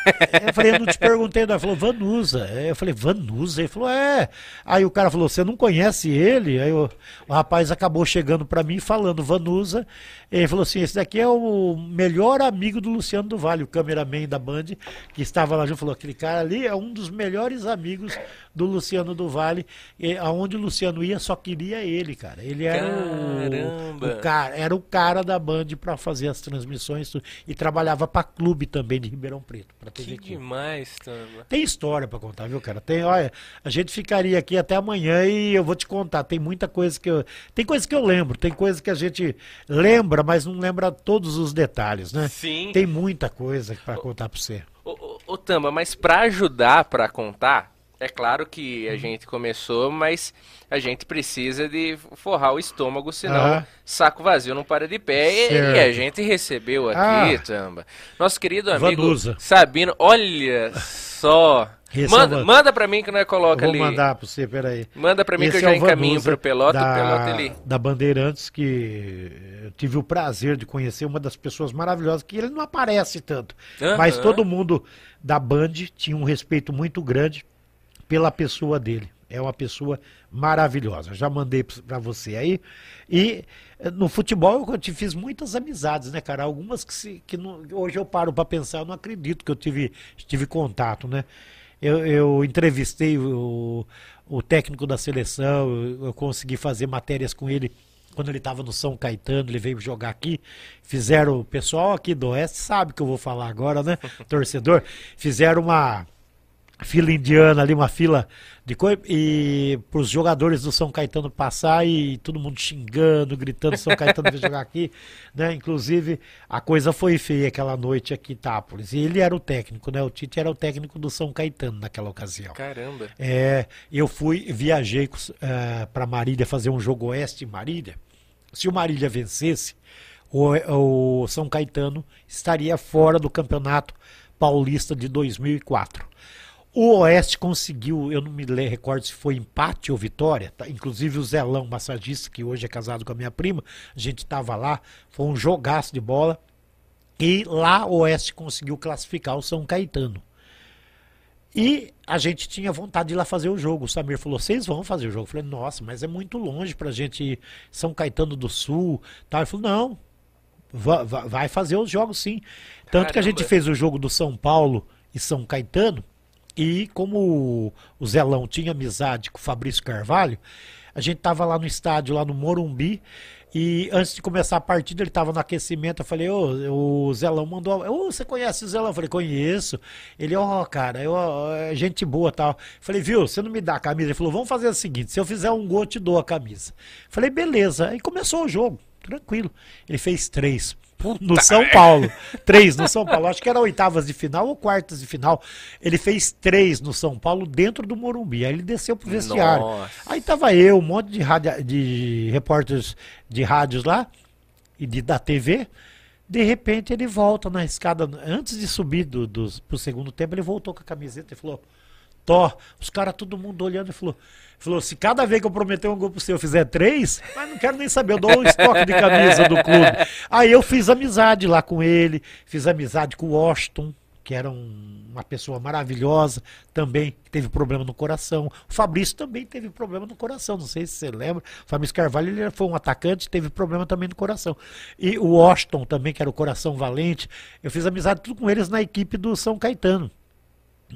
Eu falei, eu não te perguntei, não. Ele falou, Vanusa. Eu falei, Vanusa? Ele falou, é. Aí o cara falou, você não conhece ele? Aí o, o rapaz acabou chegando para mim falando, Vanusa. Ele falou assim: esse daqui é o melhor amigo do Luciano do Vale, o cameraman da Band, que estava lá junto. Falou: aquele cara ali é um dos melhores amigos do Luciano do Vale. E, aonde o Luciano ia, só queria ele, cara. Ele era o, o, cara, era o cara da Band para fazer as transmissões e trabalhava para clube também de Ribeirão Preto. Pra TV que demais, Tamba. Tem história para contar, viu, cara? Tem, olha, a gente ficaria aqui até amanhã e eu vou te contar. Tem muita coisa que eu. Tem coisa que eu lembro, tem coisa que a gente lembra mas não lembra todos os detalhes, né? Sim. Tem muita coisa para contar para você. Ô, ô, Tamba, mas para ajudar para contar, é claro que a gente começou, mas a gente precisa de forrar o estômago, senão saco vazio não para de pé. E, e, a gente recebeu aqui, ah. Tamba, nosso querido amigo Vanusa. Sabino, olha só. Manda, é manda pra mim que nós coloca ali. Vou mandar pra você, peraí. Manda pra mim Esse que eu já é encaminho pro Pelota, da, o Pelota ali. Da Bandeirantes, que eu tive o prazer de conhecer uma das pessoas maravilhosas, que ele não aparece tanto. Uhum. Mas todo mundo da Band tinha um respeito muito grande pela pessoa dele. É uma pessoa maravilhosa. Já mandei para você aí. E eh, no futebol eu te fiz muitas amizades, né, cara? Algumas que, se, que não, hoje eu paro para pensar, eu não acredito que eu tive, tive contato, né? Eu, eu entrevistei o, o técnico da seleção, eu, eu consegui fazer matérias com ele quando ele estava no São Caetano, ele veio jogar aqui. Fizeram, o pessoal aqui do Oeste sabe que eu vou falar agora, né? Torcedor. Fizeram uma fila indiana ali, uma fila de coisa, e para os jogadores do São Caetano passar e todo mundo xingando, gritando, São Caetano veio jogar aqui, né? Inclusive, a coisa foi feia aquela noite aqui em Itápolis. E ele era o técnico, né? O Tite era o técnico do São Caetano naquela ocasião. Caramba. É, eu fui, viajei uh, é, para Marília fazer um jogo oeste em Marília. Se o Marília vencesse, o, o São Caetano estaria fora do campeonato paulista de 2004. O Oeste conseguiu, eu não me recordo se foi empate ou vitória, tá? inclusive o Zelão, massagista, que hoje é casado com a minha prima, a gente estava lá, foi um jogaço de bola, e lá o Oeste conseguiu classificar o São Caetano. E a gente tinha vontade de ir lá fazer o jogo. O Samir falou: vocês vão fazer o jogo? Eu falei: nossa, mas é muito longe pra gente ir São Caetano do Sul. Tá? Ele falou: não, vai fazer os jogos sim. Tanto Caramba. que a gente fez o jogo do São Paulo e São Caetano. E como o Zelão tinha amizade com o Fabrício Carvalho, a gente tava lá no estádio, lá no Morumbi, e antes de começar a partida, ele estava no aquecimento. Eu falei, ô, o Zelão mandou. Ô, você conhece o Zelão? Eu falei, conheço. Ele, ó, oh, cara, eu, é gente boa tal. Eu falei, viu, você não me dá a camisa? Ele falou, vamos fazer o seguinte: se eu fizer um gol, eu te dou a camisa. Eu falei, beleza. Aí começou o jogo, tranquilo. Ele fez três. Puta no São Paulo. três no São Paulo. Acho que era oitavas de final ou quartas de final. Ele fez três no São Paulo dentro do Morumbi. Aí ele desceu pro vestiário. Nossa. Aí tava eu, um monte de, rádio, de repórteres de rádios lá e de, da TV. De repente ele volta na escada. Antes de subir do, do, pro segundo tempo, ele voltou com a camiseta e falou: Tó, os caras, todo mundo olhando e falou. Falou, se cada vez que eu prometer um gol pro seu eu fizer três, mas não quero nem saber, eu dou um estoque de camisa do clube. Aí eu fiz amizade lá com ele, fiz amizade com o Washington, que era um, uma pessoa maravilhosa, também teve problema no coração. O Fabrício também teve problema no coração, não sei se você lembra. O Fabrício Carvalho ele foi um atacante, teve problema também no coração. E o Washington também, que era o coração valente, eu fiz amizade tudo com eles na equipe do São Caetano.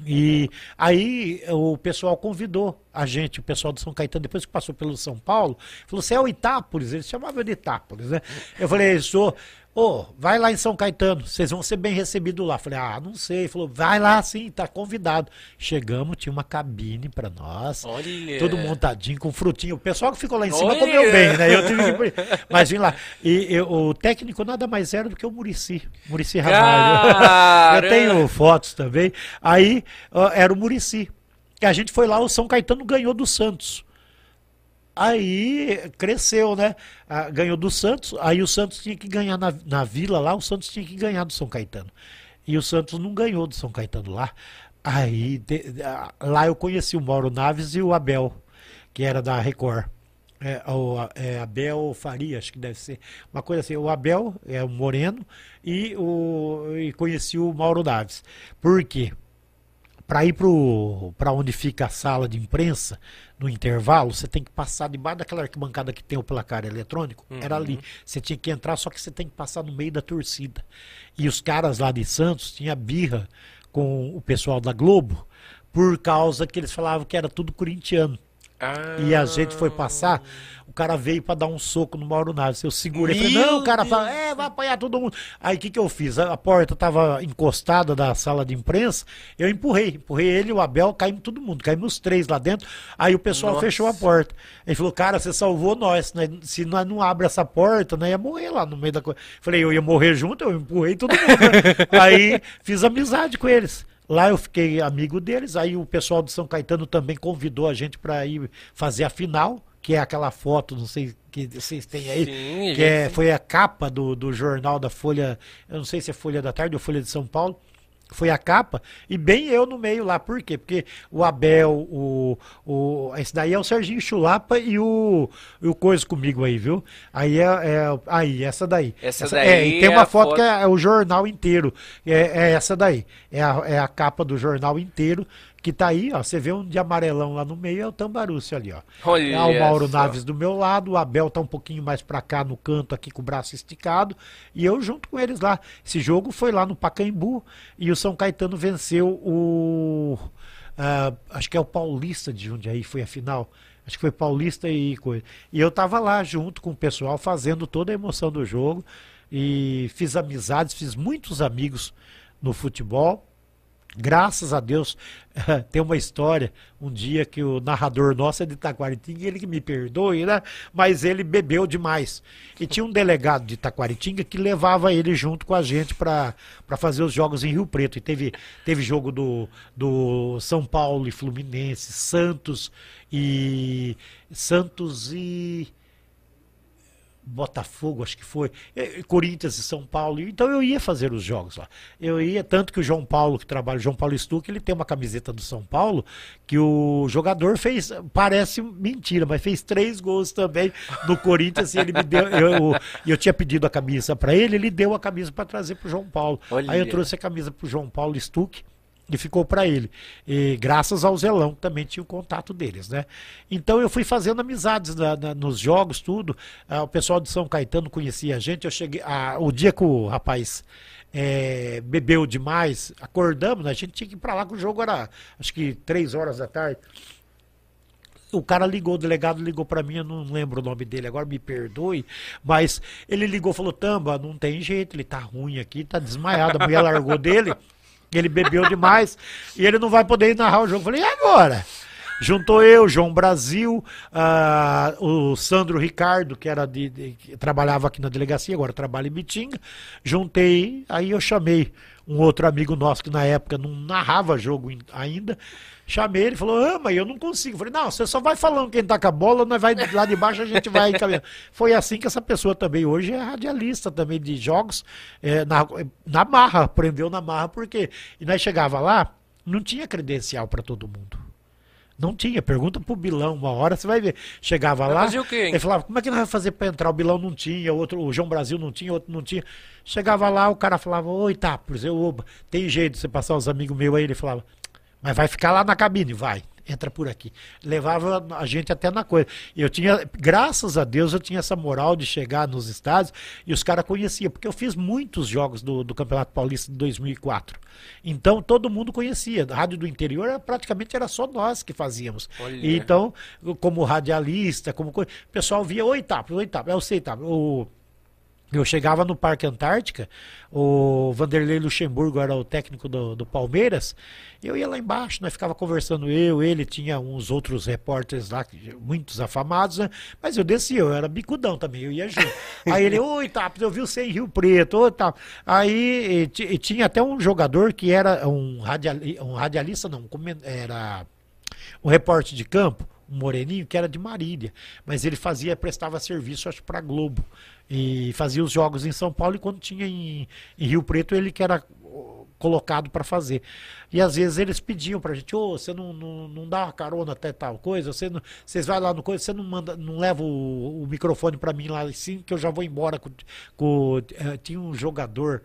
E aí o pessoal convidou a gente, o pessoal do São Caetano, depois que passou pelo São Paulo, falou: você é o Itápolis? Eles chamavam de Itápolis, né? Eu falei: sou. Ô, oh, vai lá em São Caetano, vocês vão ser bem recebidos lá. Falei, ah, não sei. Ele falou, vai lá sim, tá convidado. Chegamos, tinha uma cabine para nós. Olha. Todo montadinho, com frutinho. O pessoal que ficou lá em cima Olha. comeu bem, né? Eu tive que... Mas vim lá. E eu, o técnico nada mais era do que o Murici. Murici Ramalho. eu tenho fotos também. Aí era o Murici. E a gente foi lá, o São Caetano ganhou do Santos. Aí cresceu, né? Ah, ganhou do Santos, aí o Santos tinha que ganhar na, na vila lá, o Santos tinha que ganhar do São Caetano. E o Santos não ganhou do São Caetano lá. Aí de, lá eu conheci o Mauro Naves e o Abel, que era da Record. É, o, é, Abel Faria, acho que deve ser. Uma coisa assim, o Abel é o Moreno e, o, e conheci o Mauro Naves. Por quê? Para ir para onde fica a sala de imprensa, no intervalo, você tem que passar debaixo daquela arquibancada que tem o placar eletrônico. Uhum. Era ali. Você tinha que entrar, só que você tem que passar no meio da torcida. E os caras lá de Santos tinham birra com o pessoal da Globo, por causa que eles falavam que era tudo corintiano. Ah. E a gente foi passar, o cara veio para dar um soco no Mauro Naves. Eu segurei, falei, não, o cara fala, é, vai apanhar todo mundo. Aí o que, que eu fiz? A, a porta tava encostada da sala de imprensa, eu empurrei, empurrei ele o Abel, caímos todo mundo, caímos os três lá dentro. Aí o pessoal Nossa. fechou a porta. Ele falou, cara, você salvou nós, né? se nós não abre essa porta, nós ia morrer lá no meio da coisa. Falei, eu ia morrer junto, eu empurrei todo mundo. Né? Aí fiz amizade com eles. Lá eu fiquei amigo deles, aí o pessoal de São Caetano também convidou a gente para ir fazer a final, que é aquela foto, não sei que vocês têm aí, Sim, que é, foi a capa do, do jornal da Folha, eu não sei se é Folha da Tarde ou Folha de São Paulo, foi a capa, e bem eu no meio lá, por quê? Porque o Abel, o, o esse daí é o Serginho Chulapa e o, o Coisa comigo aí, viu? Aí é, é aí, essa daí. Essa, essa daí é, e tem uma foto, foto, que é, é, o jornal inteiro, é, é essa daí, é a, é a capa do jornal inteiro, que tá aí, ó. Você vê um de amarelão lá no meio, é o Tambarucci ali, ó. Olha é o Mauro essa. Naves do meu lado, o Abel tá um pouquinho mais pra cá no canto aqui com o braço esticado, e eu junto com eles lá. Esse jogo foi lá no Pacaembu e o São Caetano venceu o uh, acho que é o Paulista de Jundiaí, foi a final. Acho que foi Paulista e coisa. E eu tava lá junto com o pessoal fazendo toda a emoção do jogo e fiz amizades, fiz muitos amigos no futebol Graças a Deus, tem uma história, um dia que o narrador nosso é de Taquaritinga, ele que me perdoe, né? Mas ele bebeu demais. E tinha um delegado de Taquaritinga que levava ele junto com a gente para fazer os jogos em Rio Preto. E teve, teve jogo do, do São Paulo e Fluminense, Santos e. Santos e. Botafogo, acho que foi, é, Corinthians e São Paulo. Então eu ia fazer os jogos lá. Eu ia, tanto que o João Paulo, que trabalha, o João Paulo Stuck, ele tem uma camiseta do São Paulo, que o jogador fez, parece mentira, mas fez três gols também no Corinthians e ele me deu. Eu, eu tinha pedido a camisa para ele, ele deu a camisa para trazer pro João Paulo. Olha. Aí eu trouxe a camisa pro João Paulo Stuck e ficou para ele. E graças ao Zelão, também tinha o contato deles, né? Então eu fui fazendo amizades na, na, nos jogos, tudo. Ah, o pessoal de São Caetano conhecia a gente. Eu cheguei. Ah, o dia que o rapaz é, bebeu demais, acordamos, né? a gente tinha que ir para lá, que o jogo era acho que três horas da tarde. O cara ligou, o delegado ligou para mim, eu não lembro o nome dele, agora me perdoe, mas ele ligou, falou: Tamba, não tem jeito, ele tá ruim aqui, tá desmaiado. A mulher largou dele. Ele bebeu demais e ele não vai poder narrar o jogo. Falei, e agora? Juntou eu, João Brasil, uh, o Sandro Ricardo, que era de, de que trabalhava aqui na delegacia, agora trabalha em Mitinga. Juntei, aí eu chamei um outro amigo nosso que na época não narrava jogo ainda. Chamei ele falou: Ah, mas eu não consigo. Falei: Não, você só vai falando quem tá com a bola, nós vai lá de baixo a gente vai caminhando. Foi assim que essa pessoa também hoje é radialista também de jogos, é, na, na marra, aprendeu na marra, porque. E nós chegava lá, não tinha credencial para todo mundo. Não tinha. Pergunta pro Bilão uma hora, você vai ver. Chegava vai lá. Fazer o quê, ele falava, como é que nós vamos fazer para entrar? O Bilão não tinha, outro, o João Brasil não tinha, outro não tinha. Chegava lá, o cara falava, oi, tá, por exemplo, tem jeito de você passar os amigos meus aí? Ele falava, mas vai ficar lá na cabine, vai. Entra por aqui. Levava a gente até na coisa. Eu tinha, graças a Deus, eu tinha essa moral de chegar nos estádios e os caras conheciam, porque eu fiz muitos jogos do, do Campeonato Paulista de 2004. Então todo mundo conhecia. A rádio do interior praticamente era só nós que fazíamos. Olha. Então, como radialista, como o pessoal via, oi, tá, oi, tá, eu sei, tá. O, eu chegava no Parque Antártica, o Vanderlei Luxemburgo era o técnico do, do Palmeiras, eu ia lá embaixo, nós ficava conversando eu, ele, tinha uns outros repórteres lá, muitos afamados, né? mas eu descia, eu era bicudão também, eu ia junto. Aí ele, oi, tá, eu vi você em Rio Preto, oi, tá. Aí e tinha até um jogador que era um, radiali, um radialista, não, era um repórter de campo, um moreninho que era de Marília, mas ele fazia, prestava serviço, acho, para Globo. E fazia os jogos em São Paulo e quando tinha em, em Rio Preto ele que era colocado para fazer. E às vezes eles pediam pra gente, ô, oh, você não, não, não dá carona até tal coisa, você não, vocês vai lá no coisa, você não manda, não leva o, o microfone para mim lá assim, que eu já vou embora com, com uh, tinha um jogador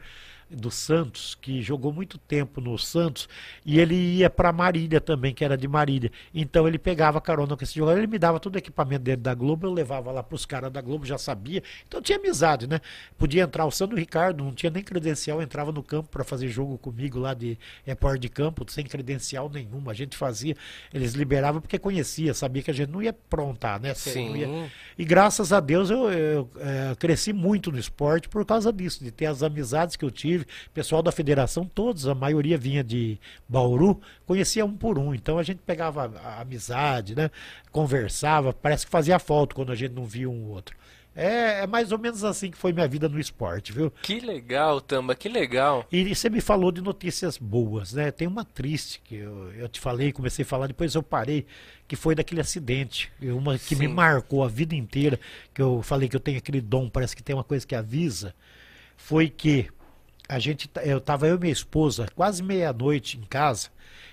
do Santos, que jogou muito tempo no Santos, e ele ia para Marília também, que era de Marília. Então ele pegava carona com esse jogador, ele me dava todo o equipamento dele da Globo, eu levava lá para os caras da Globo, já sabia. Então tinha amizade, né? Podia entrar o Sandro Ricardo, não tinha nem credencial, entrava no campo para fazer jogo comigo lá de repórter de campo, sem credencial nenhuma. A gente fazia, eles liberavam porque conhecia, sabia que a gente não ia aprontar, né? Sim. Ia... E graças a Deus eu, eu, eu é, cresci muito no esporte por causa disso, de ter as amizades que eu tive pessoal da federação, todos, a maioria vinha de Bauru, conhecia um por um. Então a gente pegava a, a amizade, né? Conversava, parece que fazia falta quando a gente não via um outro. É, é, mais ou menos assim que foi minha vida no esporte, viu? Que legal, Tamba, que legal. E você me falou de notícias boas, né? Tem uma triste que eu, eu te falei, comecei a falar, depois eu parei, que foi daquele acidente. Uma que Sim. me marcou a vida inteira, que eu falei que eu tenho aquele dom, parece que tem uma coisa que avisa. Foi que a gente, eu tava eu e minha esposa quase meia-noite em casa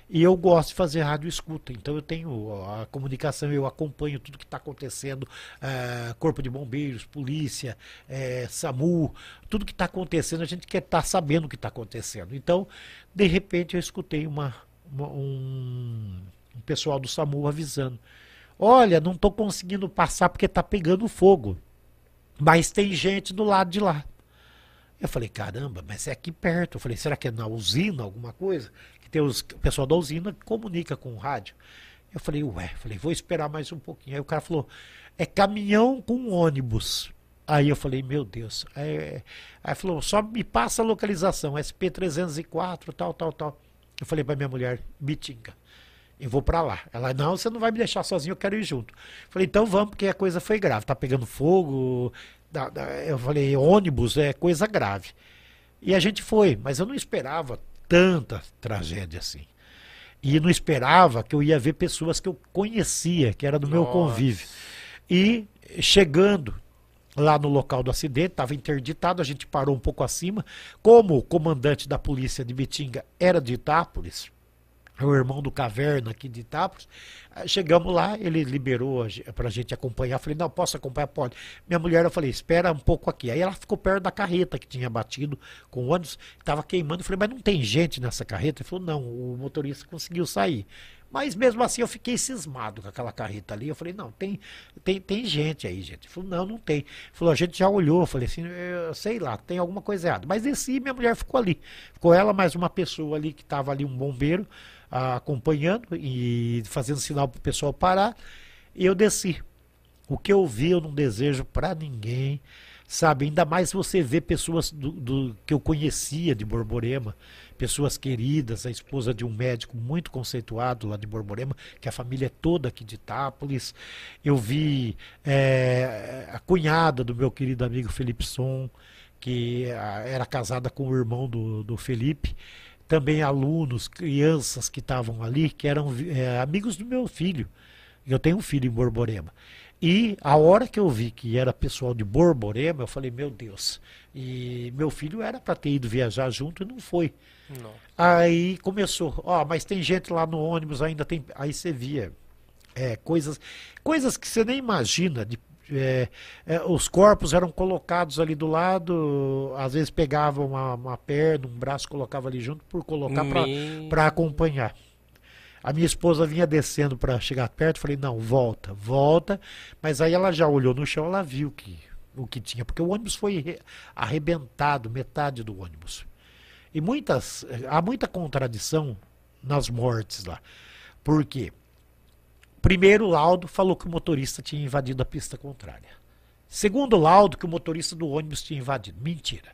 e eu gosto de fazer rádio escuta. Então eu tenho a comunicação, eu acompanho tudo que está acontecendo, uh, corpo de bombeiros, polícia, uh, SAMU, tudo que está acontecendo, a gente quer estar tá sabendo o que está acontecendo. Então, de repente eu escutei uma, uma um, um pessoal do SAMU avisando. Olha, não estou conseguindo passar porque está pegando fogo. Mas tem gente do lado de lá. Eu falei, caramba, mas é aqui perto. Eu falei, será que é na usina alguma coisa? Que tem os, o pessoal da usina que comunica com o rádio. Eu falei, ué, falei, vou esperar mais um pouquinho. Aí o cara falou, é caminhão com ônibus. Aí eu falei, meu Deus. Aí, aí falou, só me passa a localização, SP304, tal, tal, tal. Eu falei para minha mulher, Bitinga, eu vou para lá. Ela, não, você não vai me deixar sozinho, eu quero ir junto. Eu falei, então vamos, porque a coisa foi grave, tá pegando fogo. Eu falei, ônibus é coisa grave. E a gente foi, mas eu não esperava tanta tragédia assim. E não esperava que eu ia ver pessoas que eu conhecia, que era do Nossa. meu convívio. E chegando lá no local do acidente, estava interditado, a gente parou um pouco acima. Como o comandante da polícia de Bitinga era de Itápolis, o irmão do Caverna aqui de Itápolis. Chegamos lá, ele liberou para a gente acompanhar. Falei, não, posso acompanhar? Pode. Minha mulher, eu falei, espera um pouco aqui. Aí ela ficou perto da carreta que tinha batido com o ônibus, estava queimando. Eu falei, mas não tem gente nessa carreta? Ele falou, não, o motorista conseguiu sair. Mas mesmo assim eu fiquei cismado com aquela carreta ali. Eu falei, não, tem, tem, tem gente aí, gente. Ele falou, não, não tem. Ele falou, a gente já olhou. Eu falei assim, eu sei lá, tem alguma coisa errada. Mas desci minha mulher ficou ali. Ficou ela mais uma pessoa ali que estava ali, um bombeiro acompanhando e fazendo sinal para o pessoal parar. E eu desci. O que eu vi, eu não desejo para ninguém. Sabe, ainda mais você vê pessoas do, do, que eu conhecia de Borborema, pessoas queridas, a esposa de um médico muito conceituado lá de Borborema, que a família é toda aqui de Itápolis. Eu vi é, a cunhada do meu querido amigo Felipe Som, que era casada com o irmão do, do Felipe também alunos, crianças que estavam ali, que eram é, amigos do meu filho. Eu tenho um filho em Borborema. E a hora que eu vi que era pessoal de Borborema, eu falei, meu Deus. E meu filho era para ter ido viajar junto e não foi. Não. Aí começou, ó, mas tem gente lá no ônibus, ainda tem. Aí você via é, coisas, coisas que você nem imagina, de é, é, os corpos eram colocados ali do lado, às vezes pegavam uma, uma perna, um braço, colocava ali junto por colocar para acompanhar. A minha esposa vinha descendo para chegar perto, falei, não, volta, volta. Mas aí ela já olhou no chão, ela viu que, o que tinha, porque o ônibus foi arrebentado, metade do ônibus. E muitas, há muita contradição nas mortes lá. Por quê? Primeiro laudo falou que o motorista tinha invadido a pista contrária. Segundo laudo, que o motorista do ônibus tinha invadido. Mentira.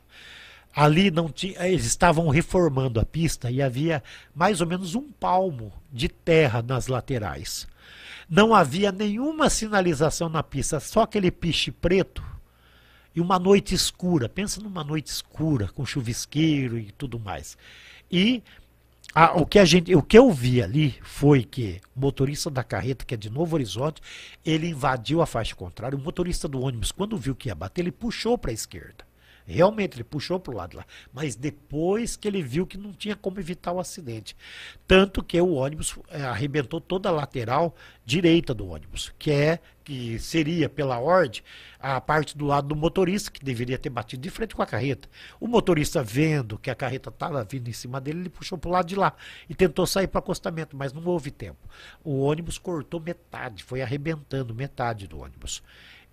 Ali não tinha, eles estavam reformando a pista e havia mais ou menos um palmo de terra nas laterais. Não havia nenhuma sinalização na pista, só aquele piche preto e uma noite escura. Pensa numa noite escura, com chuvisqueiro e tudo mais. E o, que a gente, o que eu vi ali foi que o motorista da carreta, que é de Novo Horizonte, ele invadiu a faixa contrária. O motorista do ônibus, quando viu que ia bater, ele puxou para a esquerda. Realmente, ele puxou para o lado lá. Mas depois que ele viu que não tinha como evitar o acidente. Tanto que o ônibus é, arrebentou toda a lateral direita do ônibus, que é que seria pela ordem a parte do lado do motorista, que deveria ter batido de frente com a carreta. O motorista, vendo que a carreta estava vindo em cima dele, ele puxou para o lado de lá e tentou sair para o acostamento, mas não houve tempo. O ônibus cortou metade, foi arrebentando metade do ônibus.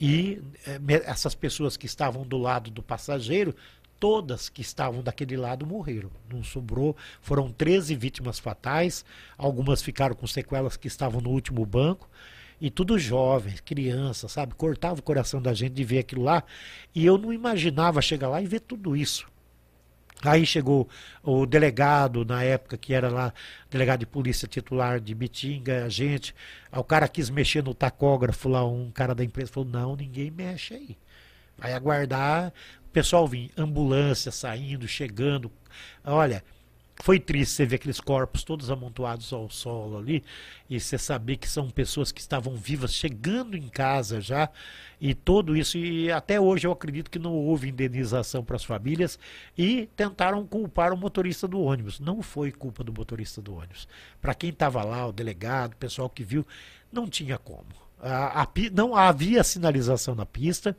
E eh, essas pessoas que estavam do lado do passageiro todas que estavam daquele lado morreram. Não sobrou, foram 13 vítimas fatais, algumas ficaram com sequelas que estavam no último banco. E tudo jovens, crianças, sabe? Cortava o coração da gente de ver aquilo lá. E eu não imaginava chegar lá e ver tudo isso. Aí chegou o delegado, na época, que era lá, delegado de polícia titular de Bitinga, a gente. O cara quis mexer no tacógrafo lá, um cara da empresa falou: não, ninguém mexe aí. Vai aguardar o pessoal vir, ambulância saindo, chegando. Olha, foi triste você ver aqueles corpos todos amontoados ao solo ali e você saber que são pessoas que estavam vivas chegando em casa já e tudo isso e até hoje eu acredito que não houve indenização para as famílias e tentaram culpar o motorista do ônibus. Não foi culpa do motorista do ônibus. Para quem estava lá, o delegado, o pessoal que viu, não tinha como. A, a, não havia sinalização na pista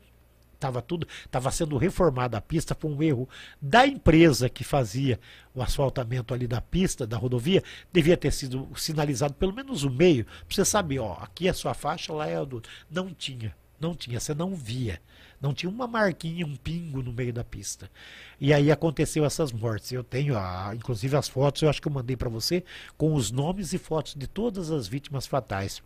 estava tudo, estava sendo reformada a pista, foi um erro da empresa que fazia o asfaltamento ali da pista, da rodovia, devia ter sido sinalizado pelo menos o meio, para você saber, ó, aqui é a sua faixa, lá é a do. Não tinha, não tinha, você não via. Não tinha uma marquinha, um pingo no meio da pista. E aí aconteceu essas mortes. Eu tenho, a, inclusive, as fotos, eu acho que eu mandei para você, com os nomes e fotos de todas as vítimas fatais.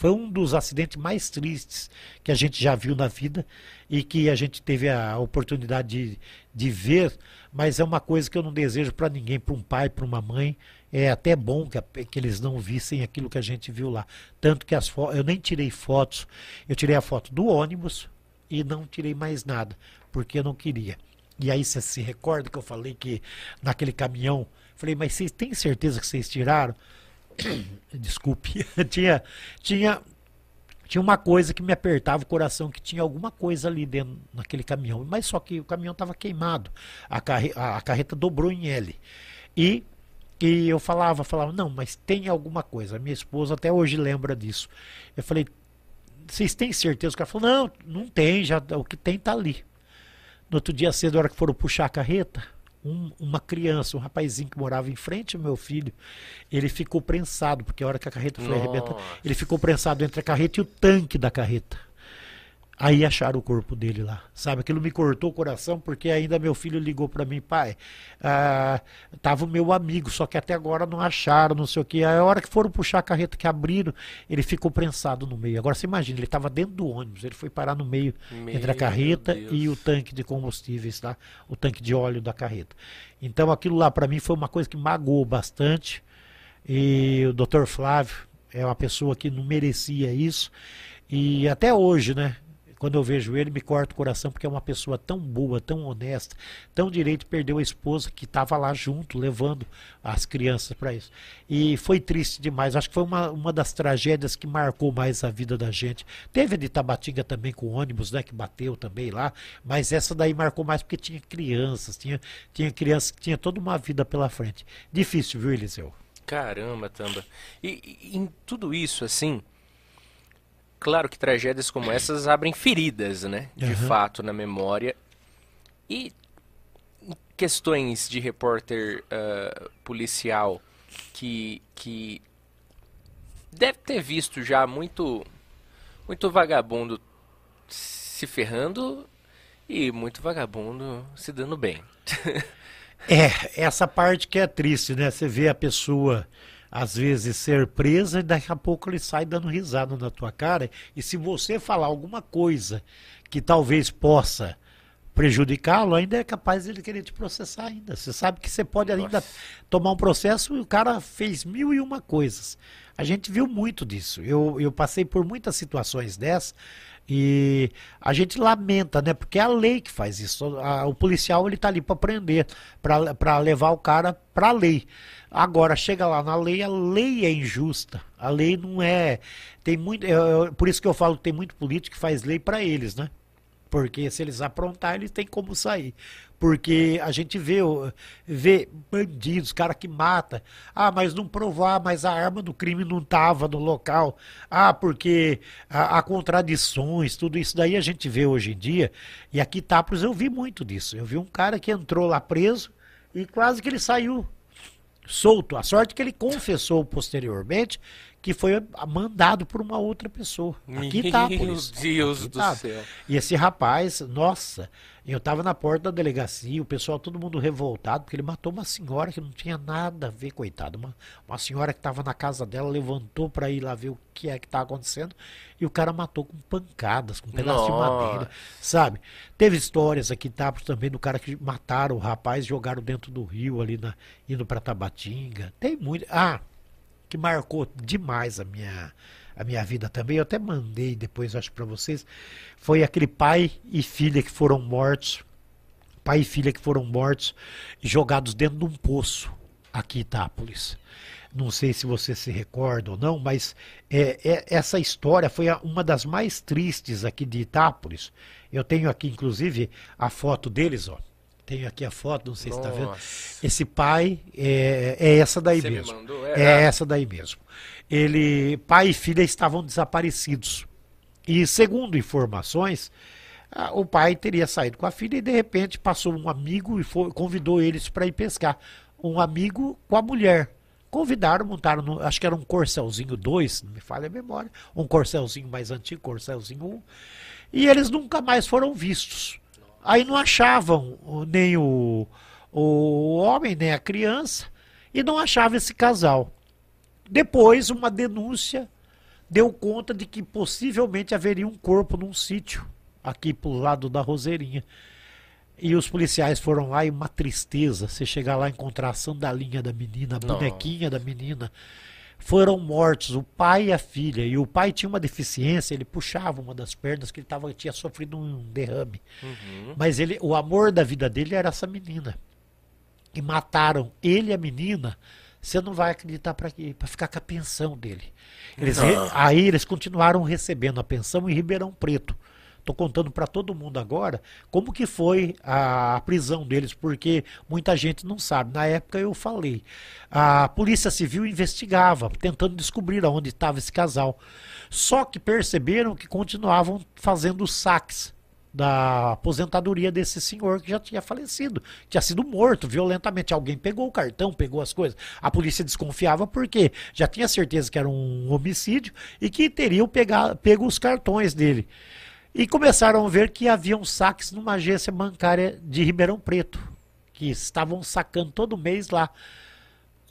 Foi um dos acidentes mais tristes que a gente já viu na vida e que a gente teve a oportunidade de, de ver, mas é uma coisa que eu não desejo para ninguém, para um pai, para uma mãe. É até bom que, que, eles não vissem aquilo que a gente viu lá. Tanto que as eu nem tirei fotos, eu tirei a foto do ônibus e não tirei mais nada, porque eu não queria. E aí você se recorda que eu falei que naquele caminhão, falei, mas vocês têm certeza que vocês tiraram? desculpe, tinha, tinha, tinha uma coisa que me apertava o coração, que tinha alguma coisa ali dentro naquele caminhão. Mas só que o caminhão estava queimado, a, carre, a, a, carreta dobrou em L. E, e eu falava, falava, não, mas tem alguma coisa. Minha esposa até hoje lembra disso. Eu falei, vocês têm certeza? O cara falou, não, não tem, já, o que tem está ali. No outro dia cedo, na hora que foram puxar a carreta, um, uma criança, um rapazinho que morava em frente ao meu filho, ele ficou prensado, porque a hora que a carreta foi arrebentar, ele ficou prensado entre a carreta e o tanque da carreta. Aí acharam o corpo dele lá, sabe? Aquilo me cortou o coração porque ainda meu filho ligou para mim, pai, ah, tava o meu amigo, só que até agora não acharam, não sei o que. Aí a hora que foram puxar a carreta que abriram, ele ficou prensado no meio. Agora você imagina, ele estava dentro do ônibus, ele foi parar no meio meu entre a carreta e o tanque de combustíveis, tá? O tanque de óleo da carreta. Então aquilo lá para mim foi uma coisa que magoou bastante. E o Dr. Flávio é uma pessoa que não merecia isso. E até hoje, né? Quando eu vejo ele, me corta o coração, porque é uma pessoa tão boa, tão honesta, tão direito, perdeu a esposa que estava lá junto, levando as crianças para isso. E foi triste demais. Acho que foi uma, uma das tragédias que marcou mais a vida da gente. Teve a de Tabatinga também com ônibus, né? Que bateu também lá. Mas essa daí marcou mais porque tinha crianças, tinha, tinha crianças que tinha toda uma vida pela frente. Difícil, viu, Eliseu? Caramba, Tamba. E, e em tudo isso, assim, Claro que tragédias como essas abrem feridas, né? De uhum. fato, na memória. E questões de repórter uh, policial que, que deve ter visto já muito, muito vagabundo se ferrando e muito vagabundo se dando bem. é, essa parte que é triste, né? Você vê a pessoa às vezes ser presa e daqui a pouco ele sai dando risada na tua cara. E se você falar alguma coisa que talvez possa prejudicá-lo, ainda é capaz de ele querer te processar ainda. Você sabe que você pode ainda Nossa. tomar um processo e o cara fez mil e uma coisas. A gente viu muito disso. Eu, eu passei por muitas situações dessas e a gente lamenta, né? Porque é a lei que faz isso. A, o policial ele tá ali para prender, para levar o cara para a lei. Agora chega lá na lei, a lei é injusta. A lei não é, tem muito, é, é por isso que eu falo que tem muito político que faz lei para eles, né? Porque se eles aprontar, eles têm como sair. Porque a gente vê, vê bandidos, cara que mata. Ah, mas não provar, mas a arma do crime não estava no local. Ah, porque há, contradições, tudo isso daí a gente vê hoje em dia. E aqui Tapros eu vi muito disso. Eu vi um cara que entrou lá preso e quase que ele saiu solto. A sorte que ele confessou posteriormente que foi mandado por uma outra pessoa. Aqui tá, por isso. Meu Deus Aqui do tá. céu. E esse rapaz, nossa, eu estava na porta da delegacia, o pessoal, todo mundo revoltado, porque ele matou uma senhora que não tinha nada a ver, coitada. Uma, uma senhora que estava na casa dela, levantou para ir lá ver o que é que está acontecendo, e o cara matou com pancadas, com um pedaço nossa. de madeira, sabe? Teve histórias aqui, tá, também do cara que mataram o rapaz, jogaram dentro do rio ali, na, indo para Tabatinga. Tem muito. Ah, que marcou demais a minha, a minha vida também. Eu até mandei depois, acho, para vocês. Foi aquele pai e filha que foram mortos. Pai e filha que foram mortos jogados dentro de um poço aqui em Itápolis. Não sei se você se recorda ou não, mas é, é, essa história foi uma das mais tristes aqui de Itápolis. Eu tenho aqui, inclusive, a foto deles, ó. Tenho aqui a foto, não sei Nossa. se está vendo. Esse pai é, é essa daí Você mesmo. Mandou, é, é essa daí mesmo. Ele, pai e filha estavam desaparecidos. E segundo informações, o pai teria saído com a filha e de repente passou um amigo e foi, convidou eles para ir pescar. Um amigo com a mulher. Convidaram, montaram, no, acho que era um Corcelzinho 2, não me falha a memória, um Corcelzinho mais antigo, Corcelzinho 1. E eles nunca mais foram vistos. Aí não achavam nem o, o homem, nem a criança, e não achavam esse casal. Depois, uma denúncia deu conta de que possivelmente haveria um corpo num sítio aqui pro lado da Roseirinha. E os policiais foram lá e uma tristeza. Você chegar lá e encontrar a sandalinha da menina, a bonequinha da menina. Foram mortos o pai e a filha. E o pai tinha uma deficiência, ele puxava uma das pernas que ele tava, tinha sofrido um derrame. Uhum. Mas ele, o amor da vida dele era essa menina. E mataram ele e a menina. Você não vai acreditar para quê? Para ficar com a pensão dele. Eles re- aí eles continuaram recebendo a pensão em Ribeirão Preto. Estou contando para todo mundo agora como que foi a, a prisão deles, porque muita gente não sabe. Na época eu falei. A Polícia Civil investigava, tentando descobrir aonde estava esse casal. Só que perceberam que continuavam fazendo saques da aposentadoria desse senhor que já tinha falecido, tinha sido morto violentamente. Alguém pegou o cartão, pegou as coisas. A polícia desconfiava porque já tinha certeza que era um homicídio e que teriam pegar, pego os cartões dele. E começaram a ver que haviam saques numa agência bancária de Ribeirão Preto, que estavam sacando todo mês lá.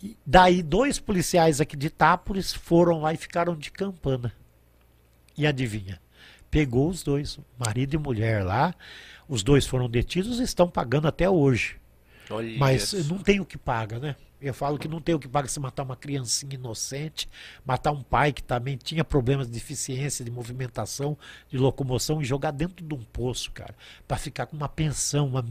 E daí dois policiais aqui de Itápolis foram lá e ficaram de campana. E adivinha? Pegou os dois, marido e mulher lá. Os dois foram detidos e estão pagando até hoje. Olha Mas só. não tem o que paga, né? Eu falo que não tem o que paga se matar uma criancinha inocente, matar um pai que também tinha problemas de deficiência, de movimentação, de locomoção e jogar dentro de um poço, cara, para ficar com uma pensão, uma,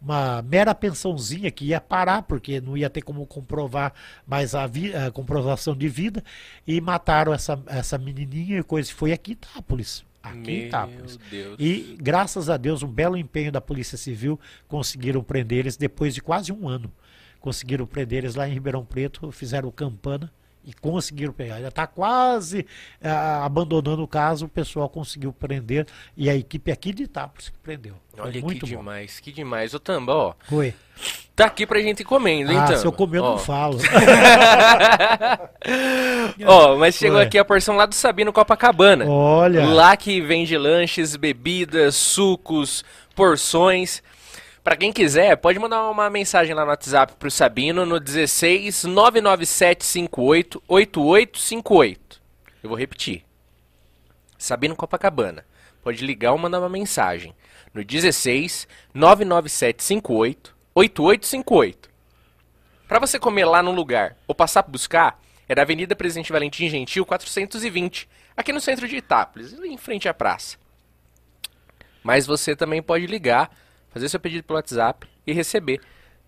uma mera pensãozinha que ia parar porque não ia ter como comprovar mais a, vi- a comprovação de vida e mataram essa, essa menininha e coisa. Foi aqui em Itápolis. Aqui em Meu Itápolis. Deus. E, graças a Deus, um belo empenho da Polícia Civil, conseguiram prender eles depois de quase um ano. Conseguiram prender eles lá em Ribeirão Preto, fizeram campana e conseguiram pegar. Já está quase ah, abandonando o caso, o pessoal conseguiu prender e a equipe aqui de Itápolis que prendeu. Foi Olha muito que bom. demais, que demais. Ô Tamba, ó, Foi. tá aqui pra gente comendo, hein, Ah, Tamba? se eu comer, eu Ó. não falo. Ó, mas chegou aqui a porção lá do Sabino Copacabana. Olha. Lá que vende lanches, bebidas, sucos, porções. Pra quem quiser, pode mandar uma mensagem lá no WhatsApp pro Sabino no 16 99758 8858. Eu vou repetir. Sabino Copacabana. Pode ligar ou mandar uma mensagem no 16 99758 8858. Pra você comer lá no lugar ou passar pra buscar, é da Avenida Presidente Valentim Gentil 420, aqui no centro de Itápolis, em frente à praça. Mas você também pode ligar, fazer seu pedido pelo WhatsApp e receber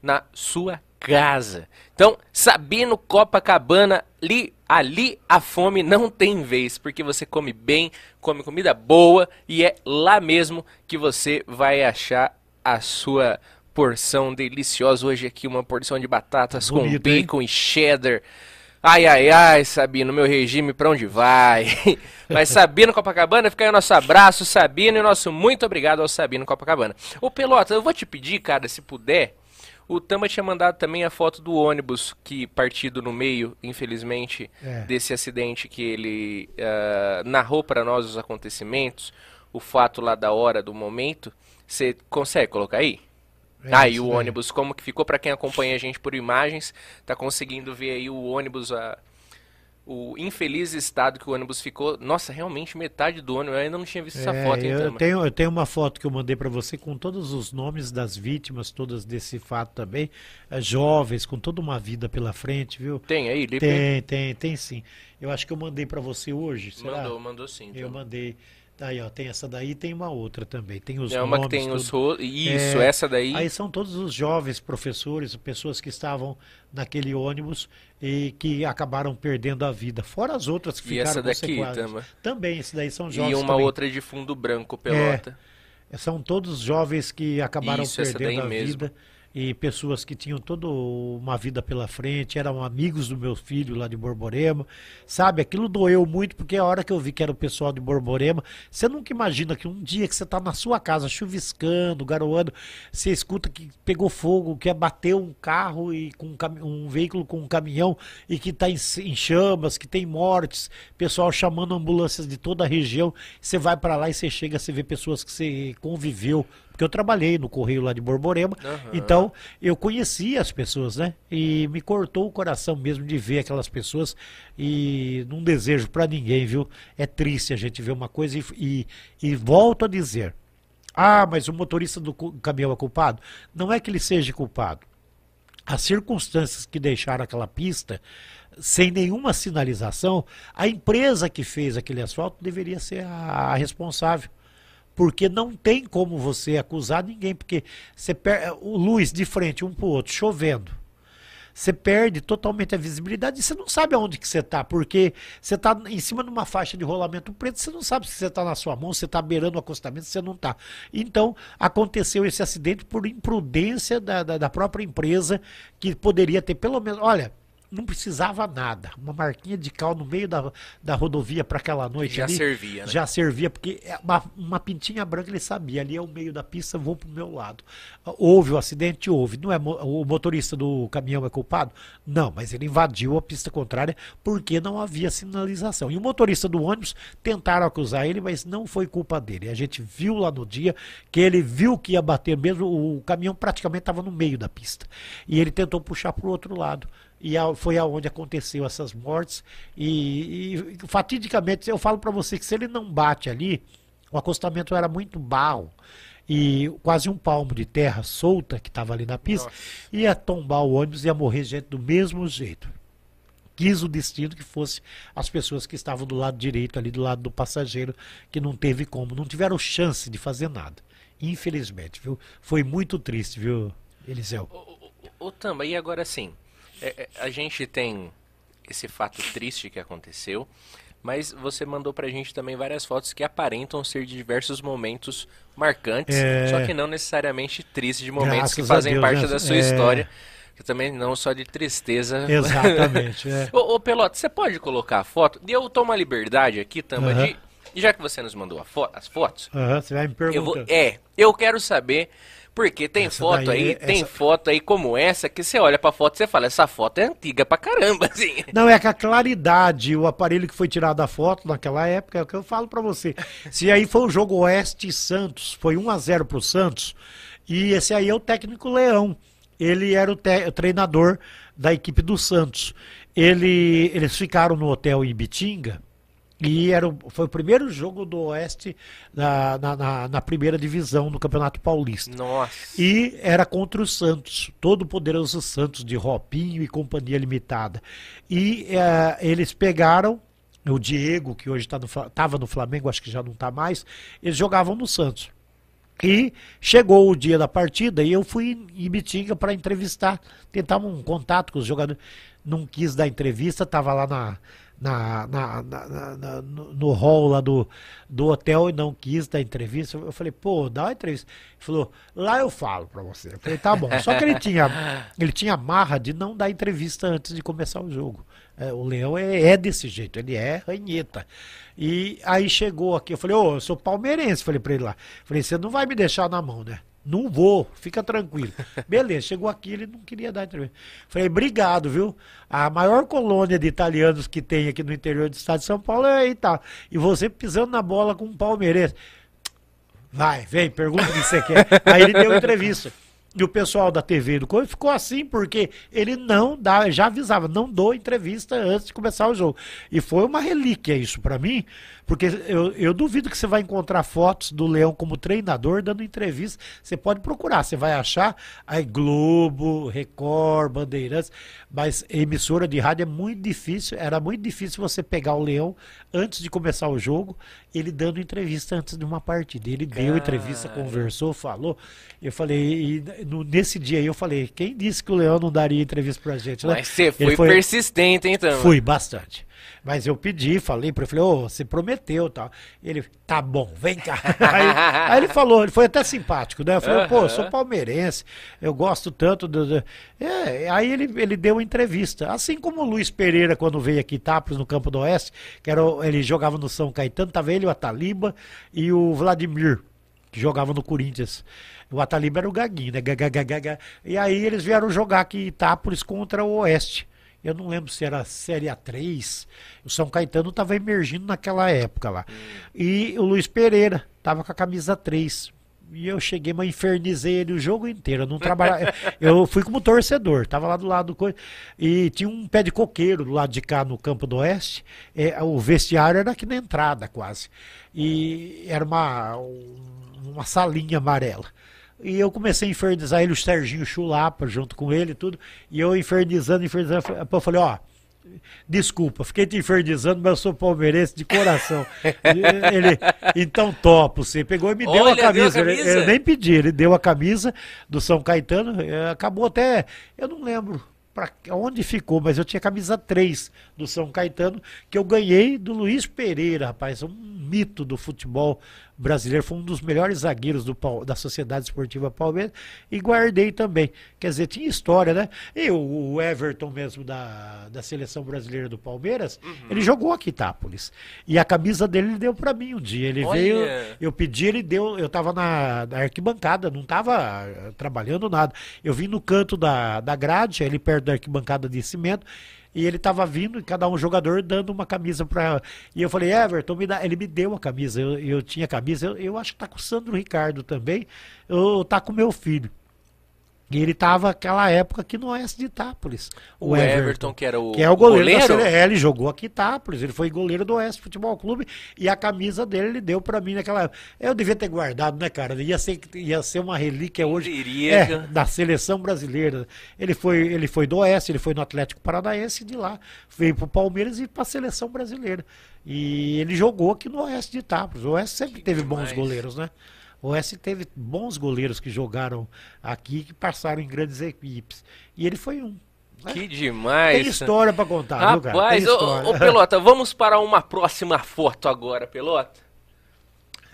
na sua casa. Então, Sabino Copacabana, ali, ali a fome não tem vez, porque você come bem, come comida boa e é lá mesmo que você vai achar a sua porção deliciosa. Hoje aqui uma porção de batatas com Bonito, hein? bacon e cheddar. Ai, ai, ai, Sabino, meu regime pra onde vai? Mas Sabino Copacabana, fica aí o nosso abraço, Sabino, e o nosso muito obrigado ao Sabino Copacabana. Ô Pelota, eu vou te pedir, cara, se puder, o Tamba tinha mandado também a foto do ônibus que partido no meio, infelizmente, É. desse acidente que ele ah, narrou para nós os acontecimentos, o fato lá da hora, do momento. Você consegue colocar aí? É, ah, e isso o daí. ônibus, como que ficou para quem acompanha a gente por imagens, tá conseguindo ver aí o ônibus, a, o infeliz estado que o ônibus ficou. Nossa, realmente metade do ônibus, eu ainda não tinha visto essa É, foto, hein, eu, Tama? tenho, eu tenho uma foto que eu mandei para você com todos os nomes das vítimas, todas desse fato também, eh, jovens, com toda uma vida pela frente, viu? Tem aí, Lipe? Tem, tem, tem sim. Eu acho que eu mandei para você hoje, será? Mandou, mandou sim. Eu Tama. mandei. Aí, ó, tem essa daí e tem uma outra também. Tem os É uma que nomes, tem os tudo. ro... Isso, É, essa daí. Aí são todos os jovens professores, pessoas que estavam naquele ônibus e que acabaram perdendo a vida. Fora as outras que E ficaram essa daqui. Tama? Também, esses daí são E jovens uma também. outra de fundo branco, pelota. São todos jovens que acabaram Isso, essa daí perdendo a mesmo. vida e pessoas que tinham toda uma vida pela frente, eram amigos do meu filho lá de Borborema. Sabe, aquilo doeu muito porque a hora que eu vi que era o pessoal de Borborema, você nunca imagina que um dia que você está na sua casa chuviscando, garoando, você escuta que pegou fogo, que abateu um carro e com um, cami- um veículo com um caminhão e que está em, em chamas, que tem mortes, pessoal chamando ambulâncias de toda a região. Você vai para lá e você chega, você vê pessoas que você conviveu porque eu trabalhei no Correio lá de Borborema, Aham. então eu conhecia as pessoas, né? E me cortou o coração mesmo de ver aquelas pessoas e não desejo para ninguém, viu? É triste a gente ver uma coisa e, e, e volto a dizer, ah, mas o motorista do caminhão é culpado? Não é que ele seja culpado. As circunstâncias que deixaram aquela pista sem nenhuma sinalização, a empresa que fez aquele asfalto deveria ser a responsável. Porque não tem como você acusar ninguém, porque você per... o luz de frente um para o outro, chovendo. Você perde totalmente a visibilidade e você não sabe aonde que você está, porque você está em cima de uma faixa de rolamento preto, você não sabe se você está na sua mão, se você está beirando o acostamento, se você não está. Então, aconteceu esse acidente por imprudência da, da, da própria empresa, que poderia ter pelo menos. Olha, não precisava nada. Uma marquinha de cal no meio da, da rodovia para aquela noite Já ali, servia, né? Já servia, porque é uma, uma pintinha branca ele sabia, ali é o meio da pista, vou pro meu lado. Houve o acidente? Houve. Não é o motorista do caminhão é culpado? Não, mas ele invadiu a pista contrária porque não havia sinalização. E o motorista do ônibus tentaram acusar ele, mas não foi culpa dele. A gente viu lá no dia que ele viu que ia bater mesmo, o caminhão praticamente estava no meio da pista. E ele tentou puxar para o outro lado. E foi aonde aconteceu essas mortes. E, e fatidicamente, eu falo para você que se ele não bate ali, o acostamento era muito barro e quase um palmo de terra solta que estava ali na pista, Nossa. ia tombar o ônibus e ia morrer gente do mesmo jeito. Quis o destino que fosse as pessoas que estavam do lado direito, ali do lado do passageiro, que não teve como, não tiveram chance de fazer nada. Infelizmente, viu? Foi muito triste, viu, Eliseu? Ô, ô, Tamba, e agora sim, é, é, a gente tem esse fato triste que aconteceu, mas você mandou pra gente também várias fotos que aparentam ser de diversos momentos marcantes, É. só que não necessariamente tristes, de momentos Graças que fazem Deus, parte né? da sua É. história, que também não só de tristeza. Exatamente. é. Ô, ô Pelota, você pode colocar a foto? E eu tomo a liberdade aqui, Tamba, de. Já que você nos mandou a fo- as fotos, você vai me eu vou, é, eu quero saber, porque tem Essa foto daí aí, é- tem essa- foto aí como essa, que você olha pra foto e você fala, essa foto é antiga pra caramba, assim. Não, é que a claridade, o aparelho que foi tirado da foto naquela época, é o que eu falo pra você. Se aí foi o jogo Oeste Santos, foi 1 a 0 pro Santos, e esse aí é o técnico Leão. Ele era o, te- o treinador da equipe do Santos. Ele, eles ficaram no hotel em Bitinga, e era o- foi o primeiro jogo do Oeste na, na, na- na primeira divisão do Campeonato Paulista. Nossa. E era contra o Santos, todo o poderoso Santos de Ropinho e Companhia Limitada. E eh, eles pegaram o Diego, que hoje estava tá no, no Flamengo, acho que já não está mais, eles jogavam no Santos. E chegou o dia da partida e eu fui em Ibitinga para entrevistar, tentar um contato com os jogadores. Não quis dar entrevista, estava lá na, na, na- na- na- no hall lá do, do hotel e não quis dar entrevista. Eu falei, pô, dá uma entrevista. Ele falou, lá eu falo para você. Eu falei, tá bom. Só que ele tinha, ele tinha marra de não dar entrevista antes de começar o jogo. É, o Leão é, é desse jeito, ele é ranheta. E aí chegou aqui, eu falei, ô, eu sou palmeirense, falei pra ele lá. Falei, você não vai me deixar na mão, né? Não vou, fica tranquilo. Beleza, chegou aqui, ele não queria dar entrevista. Falei, obrigado, viu? A maior colônia de italianos que tem aqui no interior do estado de São Paulo é aí, tá. E você pisando na bola com um palmeirense. Vai, vem, pergunta o que você quer. Aí ele deu entrevista. E o pessoal da TV do Corinthians ficou assim, porque ele não dá, já avisava, não dou entrevista antes de começar o jogo. E foi uma relíquia isso pra mim, porque eu, eu duvido que você vai encontrar fotos do Leão como treinador dando entrevista. Você pode procurar, você vai achar aí Globo, Record, Bandeirantes, mas emissora de rádio é muito difícil, era muito difícil você pegar o Leão antes de começar o jogo, ele dando entrevista antes de uma partida. Ele deu entrevista, Cara. conversou, falou. Eu falei, e no- nesse dia aí eu falei, quem disse que o Leão não daria entrevista pra gente? né? Mas você Ele foi, persistente, Tamba? Fui bastante. Mas eu pedi, falei pra ele, falei, ô, você prometeu tal. Ele, tá bom, vem cá. aí, aí ele falou, ele foi até simpático, né? Eu falei, pô, eu sou palmeirense, eu gosto tanto do. do- É, aí ele, ele deu uma entrevista. Assim como o Luiz Pereira, quando veio aqui Tapos, no Campo do Oeste, que era, ele jogava no São Caetano, tava ele, o Ataliba e o Vladimir, que jogava no Corinthians. O Ataliba era o Gaguinho, né? Gagagagaga. E aí eles vieram jogar aqui em Itápolis contra o Oeste. Eu não lembro se era Série A3. O São Caetano estava emergindo naquela época lá. E o Luiz Pereira estava com a camisa 3. E eu cheguei, mas infernizei ele o jogo inteiro. Eu não trabalhava. eu fui como torcedor, tava lá do lado do coisa. E tinha um pé de coqueiro do lado de cá no campo do oeste. É, o vestiário era aqui na entrada, quase. E era uma, uma salinha amarela. E eu comecei a infernizar ele, o Serginho Chulapa, junto com ele e tudo. E eu infernizando, infernizando. Eu falei, ó. Desculpa, fiquei te infernizando, mas eu sou palmeirense de coração. ele, então topo, você pegou e me deu a camisa. Deu a camisa. Eu nem pedi, ele deu a camisa do São Caetano, eh, acabou até, eu não lembro para onde ficou, mas eu tinha camisa 3 do São Caetano, que eu ganhei do Luiz Pereira, rapaz, um mito do futebol brasileiro, foi um dos melhores zagueiros do, da Sociedade Esportiva Palmeiras e guardei também. Quer dizer, tinha história, né? E o, Everton mesmo da, da seleção brasileira do Palmeiras, uhum. ele jogou aqui Itápolis. E a camisa dele ele deu para mim um dia. Ele Olha. veio, eu pedi, ele deu, eu tava na, na arquibancada, não tava eh, trabalhando nada. Eu vim no canto da, da grade, ali perto da arquibancada de cimento, e ele tava vindo, e cada um jogador dando uma camisa para. E eu falei, Everton, me dá. Ele me deu a camisa. Eu, eu tinha camisa. Eu, eu acho que tá com o Sandro Ricardo também. Eu tá com meu filho. E ele estava naquela época aqui no Oeste de Itápolis. O, o Everton, Everton, que era o, que é o goleiro, goleiro? da ele jogou aqui em Itápolis, ele foi goleiro do Oeste Futebol Clube e a camisa dele ele deu para mim naquela época. Eu devia ter guardado, né, cara? Ia ser, ia ser uma relíquia hoje diria, é, da seleção brasileira. Ele foi, ele foi do Oeste, ele foi no Atlético Paranaense de lá veio para o Palmeiras e para a seleção brasileira. E ele jogou aqui no Oeste de Itápolis. O Oeste sempre que teve demais. bons goleiros, né? O Oeste teve bons goleiros que jogaram aqui, que passaram em grandes equipes. E ele foi um. Né? Que demais. Tem história para contar, Rapaz, viu, cara? Ô, ô, Pelota, vamos para uma próxima foto agora, Pelota.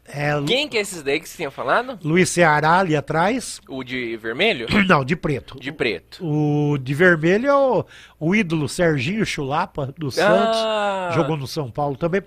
É, Quem que é esses daí que você tinha falado? Luiz Ceará ali atrás. O de vermelho? Não, de preto. De preto. O de vermelho é o, o ídolo Serginho Chulapa, do Santos. Ah. Jogou no São Paulo também.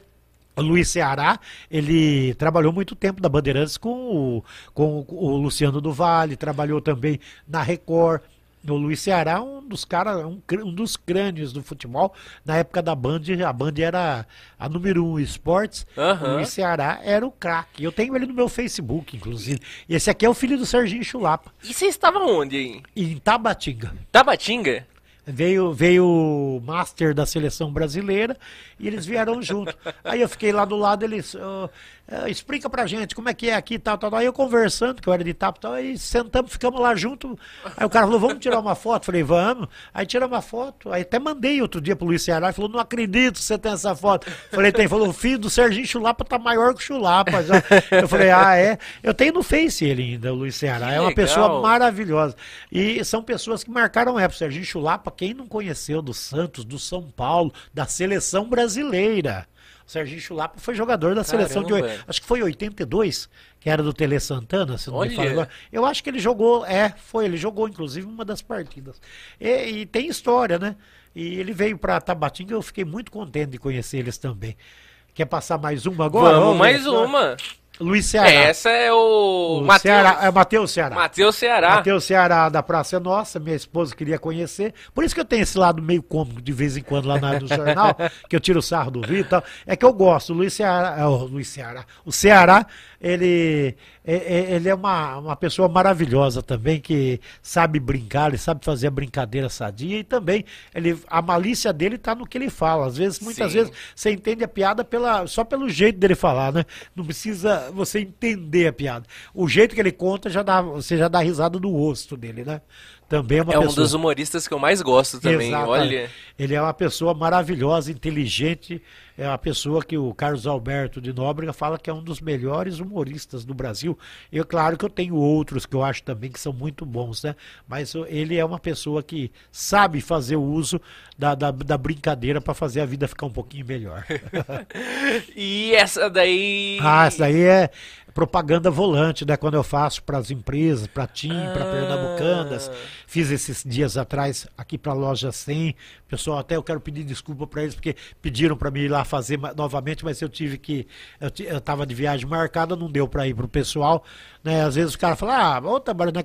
Luiz Ceará, ele trabalhou muito tempo na Bandeirantes com o, com o Luciano do Vale, trabalhou também na Record. O Luiz Ceará, um dos caras, um, um, dos crânios do futebol. Na época da Band, a Band era a número um esportes. Uhum. O Luiz Ceará era o craque. Eu tenho ele no meu Facebook, inclusive. E esse aqui é o filho do Serginho Chulapa. E você estava onde, hein? Em Tabatinga. Tabatinga? Veio, veio o master da seleção brasileira e eles vieram junto. Aí eu fiquei lá do lado, eles. Uh, uh, explica pra gente como é que é aqui, tal, tal, tal. Aí eu conversando, que eu era de tapa, tal, aí sentamos, ficamos lá junto. Aí o cara falou, vamos tirar uma foto? Falei, vamos. Aí tirou uma foto. Aí até mandei outro dia pro Luiz Ceará falou, não acredito que você tem essa foto. Falei, tem. Falou, o filho do Serginho Chulapa tá maior que o Chulapa. Já. Eu falei, ah, é? Eu tenho no Face ele ainda, o Luiz Ceará. Que é uma legal. pessoa maravilhosa. E são pessoas que marcaram época. Serginho Chulapa, quem não conheceu do Santos, do São Paulo, da seleção brasileira. O Serginho Chulapa foi jogador da Caramba. seleção de. Acho que foi 82, que era do Tele Santana, se não Olha. me falo agora. Eu acho que ele jogou, é, foi, ele jogou inclusive uma das partidas. E, e tem história, né? E ele veio para Tabatinga, eu fiquei muito contente de conhecer eles também. Quer passar mais uma agora? Vamos, mais uma. Luiz Ceará. Essa é o, o Mateus. Ceará, é Matheus Ceará. Matheus Ceará. Matheus Ceará da Praça é Nossa, minha esposa queria conhecer. Por isso que eu tenho esse lado meio cômico de vez em quando lá na, no jornal, que eu tiro o sarro do Vitor. e tal. É que eu gosto. O Luiz Ceará, é, o Luiz Ceará, o Ceará, ele, é, é, ele é uma, uma pessoa maravilhosa também, que sabe brincar, ele sabe fazer a brincadeira sadia e também ele, a malícia dele está no que ele fala. Às vezes, muitas Sim. vezes, você entende a piada pela, só pelo jeito dele falar, né? Não precisa você entender a piada. O jeito que ele conta, já dá, você já dá risada do rosto dele, né? Também é uma é pessoa... um dos humoristas que eu mais gosto também. Exatamente. Olha. Ele é uma pessoa maravilhosa, inteligente. É uma pessoa que o Carlos Alberto de Nóbrega fala que é um dos melhores humoristas do Brasil. E claro que eu tenho outros que eu acho também que são muito bons, né? Mas ele é uma pessoa que sabe fazer o uso da, da, da brincadeira para fazer a vida ficar um pouquinho melhor. e essa daí. Ah, essa daí é, propaganda volante, né? Quando eu faço para as empresas, para TIM, ah. para Pernambucanas. Fiz esses dias atrás aqui para a loja 100. Pessoal, até eu quero pedir desculpa para eles, porque pediram para mim ir lá fazer novamente, mas eu tive que. Eu estava de viagem marcada, não deu para ir para o pessoal. Né? Às vezes o cara fala, ah, outra, né,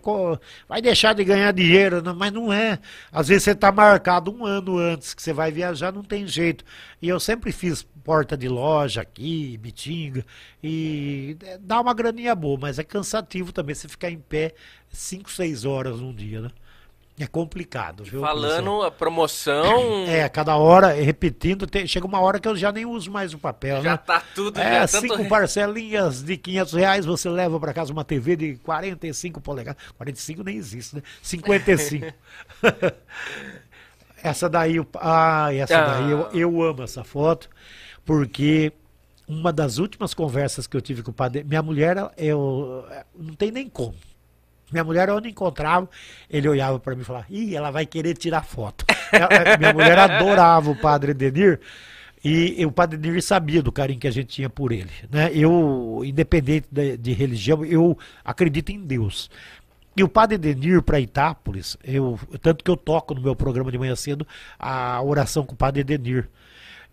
vai deixar de ganhar dinheiro, mas não é. Às vezes você está marcado um ano antes que você vai viajar, não tem jeito. E eu sempre fiz porta de loja aqui, Bitinga, e dá dá uma graninha boa, mas é cansativo também você ficar em pé 5, 6 horas num dia, né? É complicado, viu? Falando a promoção. É, cada hora, repetindo, tem, chega uma hora que eu já nem uso mais o papel, já né? tá tudo É, já cinco tanto... parcelinhas de 500 reais, você leva para casa uma TV de 45 polegadas. 45 nem existe, né? 55. essa daí, eu- ah, essa Ah. daí, eu, eu amo essa foto, porque uma das últimas conversas que eu tive com o padre, minha mulher, eu não tem nem como. Minha mulher, onde encontrava, ele olhava para mim e falava, ih, ela vai querer tirar foto. Ela- minha mulher adorava o padre Denir, e, e o padre Denir sabia do carinho que a gente tinha por ele. Né? Eu, independente de, de religião, eu acredito em Deus. E o padre Denir para Itápolis, eu, tanto que eu toco no meu programa de manhã cedo a oração com o padre Denir.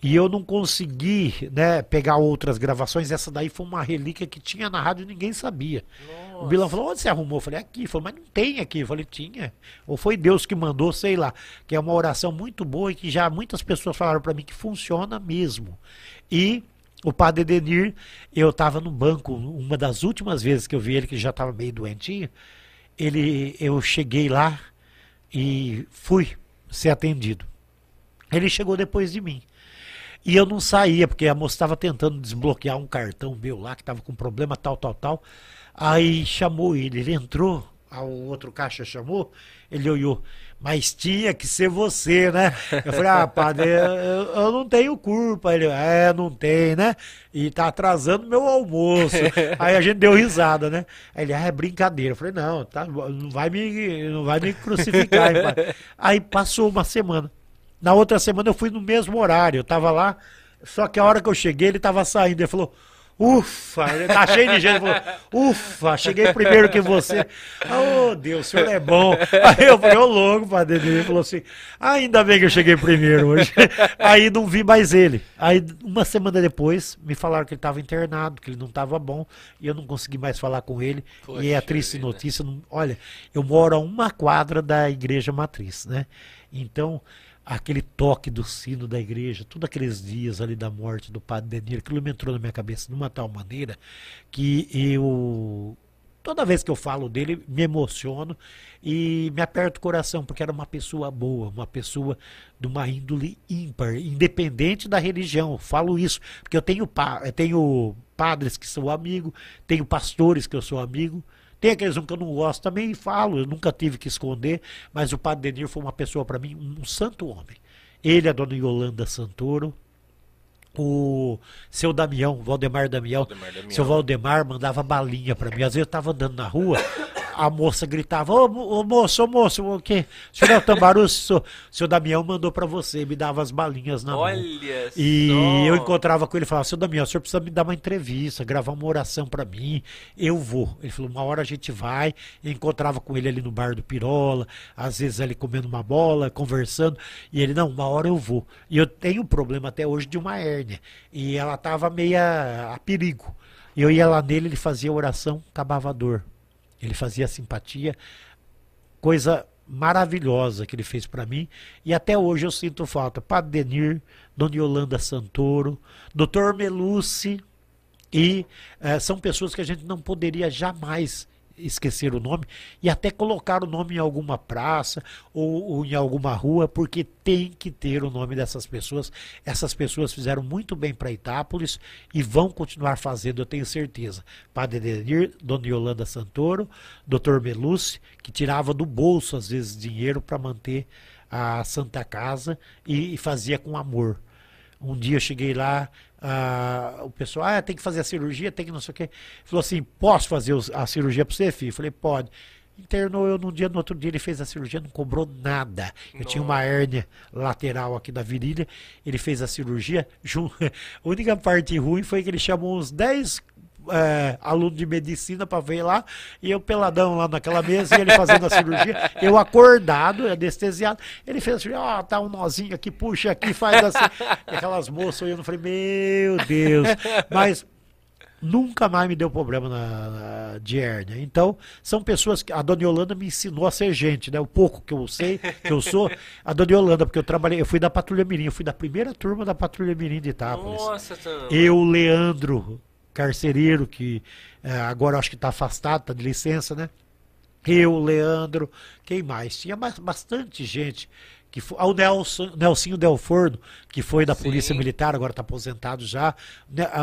E eu não consegui né, pegar outras gravações. Essa daí foi uma relíquia que tinha na rádio e ninguém sabia. O Bilão falou, onde você arrumou? Eu falei, aqui. Ele falou, mas não tem aqui. Eu falei, tinha. Ou foi Deus que mandou, sei lá. Que é uma oração muito boa e que já muitas pessoas falaram para mim que funciona mesmo. E o padre Denir, eu estava no banco, uma das últimas vezes que eu vi ele, que já estava meio doentinho, ele, eu cheguei lá e fui ser atendido. Ele chegou depois de mim. E eu não saía, porque a moça estava tentando desbloquear um cartão meu lá, que estava com problema tal, tal, tal. Aí chamou ele, ele entrou, o outro caixa chamou, ele olhou, mas tinha que ser você, né? Eu falei, ah, padre, eu, eu não tenho culpa. Ele, é, não tem, né? E tá atrasando meu almoço. Aí a gente deu risada, né? Aí ele, ah, é brincadeira. Eu falei, não, tá, não vai me, não vai me crucificar. hein, padre?" Aí passou uma semana. Na outra semana eu fui no mesmo horário, eu tava lá, só que a hora que eu cheguei ele tava saindo, ele falou, ufa, ele tá cheio de gente, ele falou, ufa, cheguei primeiro que você. Oh, Deus, o senhor é bom. Aí eu falei, ô louco, padre, ele falou assim, ainda bem que eu cheguei primeiro hoje. Aí não vi mais ele. Aí uma semana depois me falaram que ele estava internado, que ele não estava bom, e eu não consegui mais falar com ele. e é a Poxa triste notícia, olha, eu moro a uma quadra da igreja matriz, né? Então, aquele toque do sino da igreja, todos aqueles dias ali da morte do padre Denir, aquilo me entrou na minha cabeça de uma tal maneira que eu toda vez que eu falo dele me emociono e me aperta o coração porque era uma pessoa boa, uma pessoa de uma índole ímpar, independente da religião. Eu falo isso porque eu tenho eu tenho padres que sou amigo, tenho pastores que eu sou amigo. Tem aqueles um que eu não gosto também e falo, eu nunca tive que esconder, mas o Padre Denir foi uma pessoa para mim, um santo homem. Ele, a dona Yolanda Santoro, o seu Damião, Valdemar Damião, Valdemar Damião. seu Valdemar mandava balinha para mim. Às vezes eu tava andando na rua, a moça gritava: Ô, mo- ô moço, ô moço, o quê? O senhor é o Tambaru? Seu, seu Damião mandou para você, me dava as balinhas na mão. Olha E só. eu encontrava com ele e falava, seu Damião, o senhor precisa me dar uma entrevista, gravar uma oração pra mim, eu vou. Ele falou, uma hora a gente vai. Eu encontrava com ele ali no bar do Pirola, às vezes ali comendo uma bola, conversando, e ele, não, uma hora eu vou. E eu tenho um problema até hoje de uma hérnia, e ela tava meia a perigo. E eu ia lá nele, ele fazia oração, acabava a dor. Ele fazia simpatia, coisa maravilhosa que ele fez para mim e até hoje eu sinto falta. Padre Denir, Dona Yolanda Santoro, Dr. Melucci e eh, são pessoas que a gente não poderia jamais esquecer o nome e até colocar o nome em alguma praça ou, ou em alguma rua, porque tem que ter o nome dessas pessoas. Essas pessoas fizeram muito bem para Itápolis e vão continuar fazendo, eu tenho certeza. Padre Denir, Dona Yolanda Santoro, Dr. Melucci, que tirava do bolso às vezes dinheiro para manter a Santa Casa e, e fazia com amor. Um dia eu cheguei lá, ah, o pessoal, ah, tem que fazer a cirurgia, tem que não sei o quê. Falou assim, posso fazer os- a cirurgia para você, filho? Falei, pode. Internou eu num dia, no outro dia ele fez a cirurgia, não cobrou nada. Eu tinha uma hérnia lateral aqui da virilha, ele fez a cirurgia. jun- A única parte ruim foi que ele chamou uns 10 é, aluno de medicina para ver lá, e eu peladão lá naquela mesa, e ele fazendo a cirurgia, eu acordado, anestesiado, ele fez a cirurgia, ó, tá um nozinho aqui, puxa aqui, faz assim, e aquelas moças olhando, eu falei, meu Deus, mas nunca mais me deu problema na, na- de hérnia. Então, são pessoas que a Dona Yolanda me ensinou a ser gente, né? O pouco que eu sei, que eu sou, a Dona Yolanda, porque eu trabalhei, eu fui da Patrulha Mirim, eu fui da primeira turma da Patrulha Mirim de Itápolis. Nossa. Eu, Leandro, carcereiro, que é, agora acho que está afastado, está de licença, né? Eu, Leandro, quem mais? Tinha bastante gente que foi, ao Nelson, Nelsinho Del Forno, que foi da Sim. Polícia Militar, agora está aposentado já,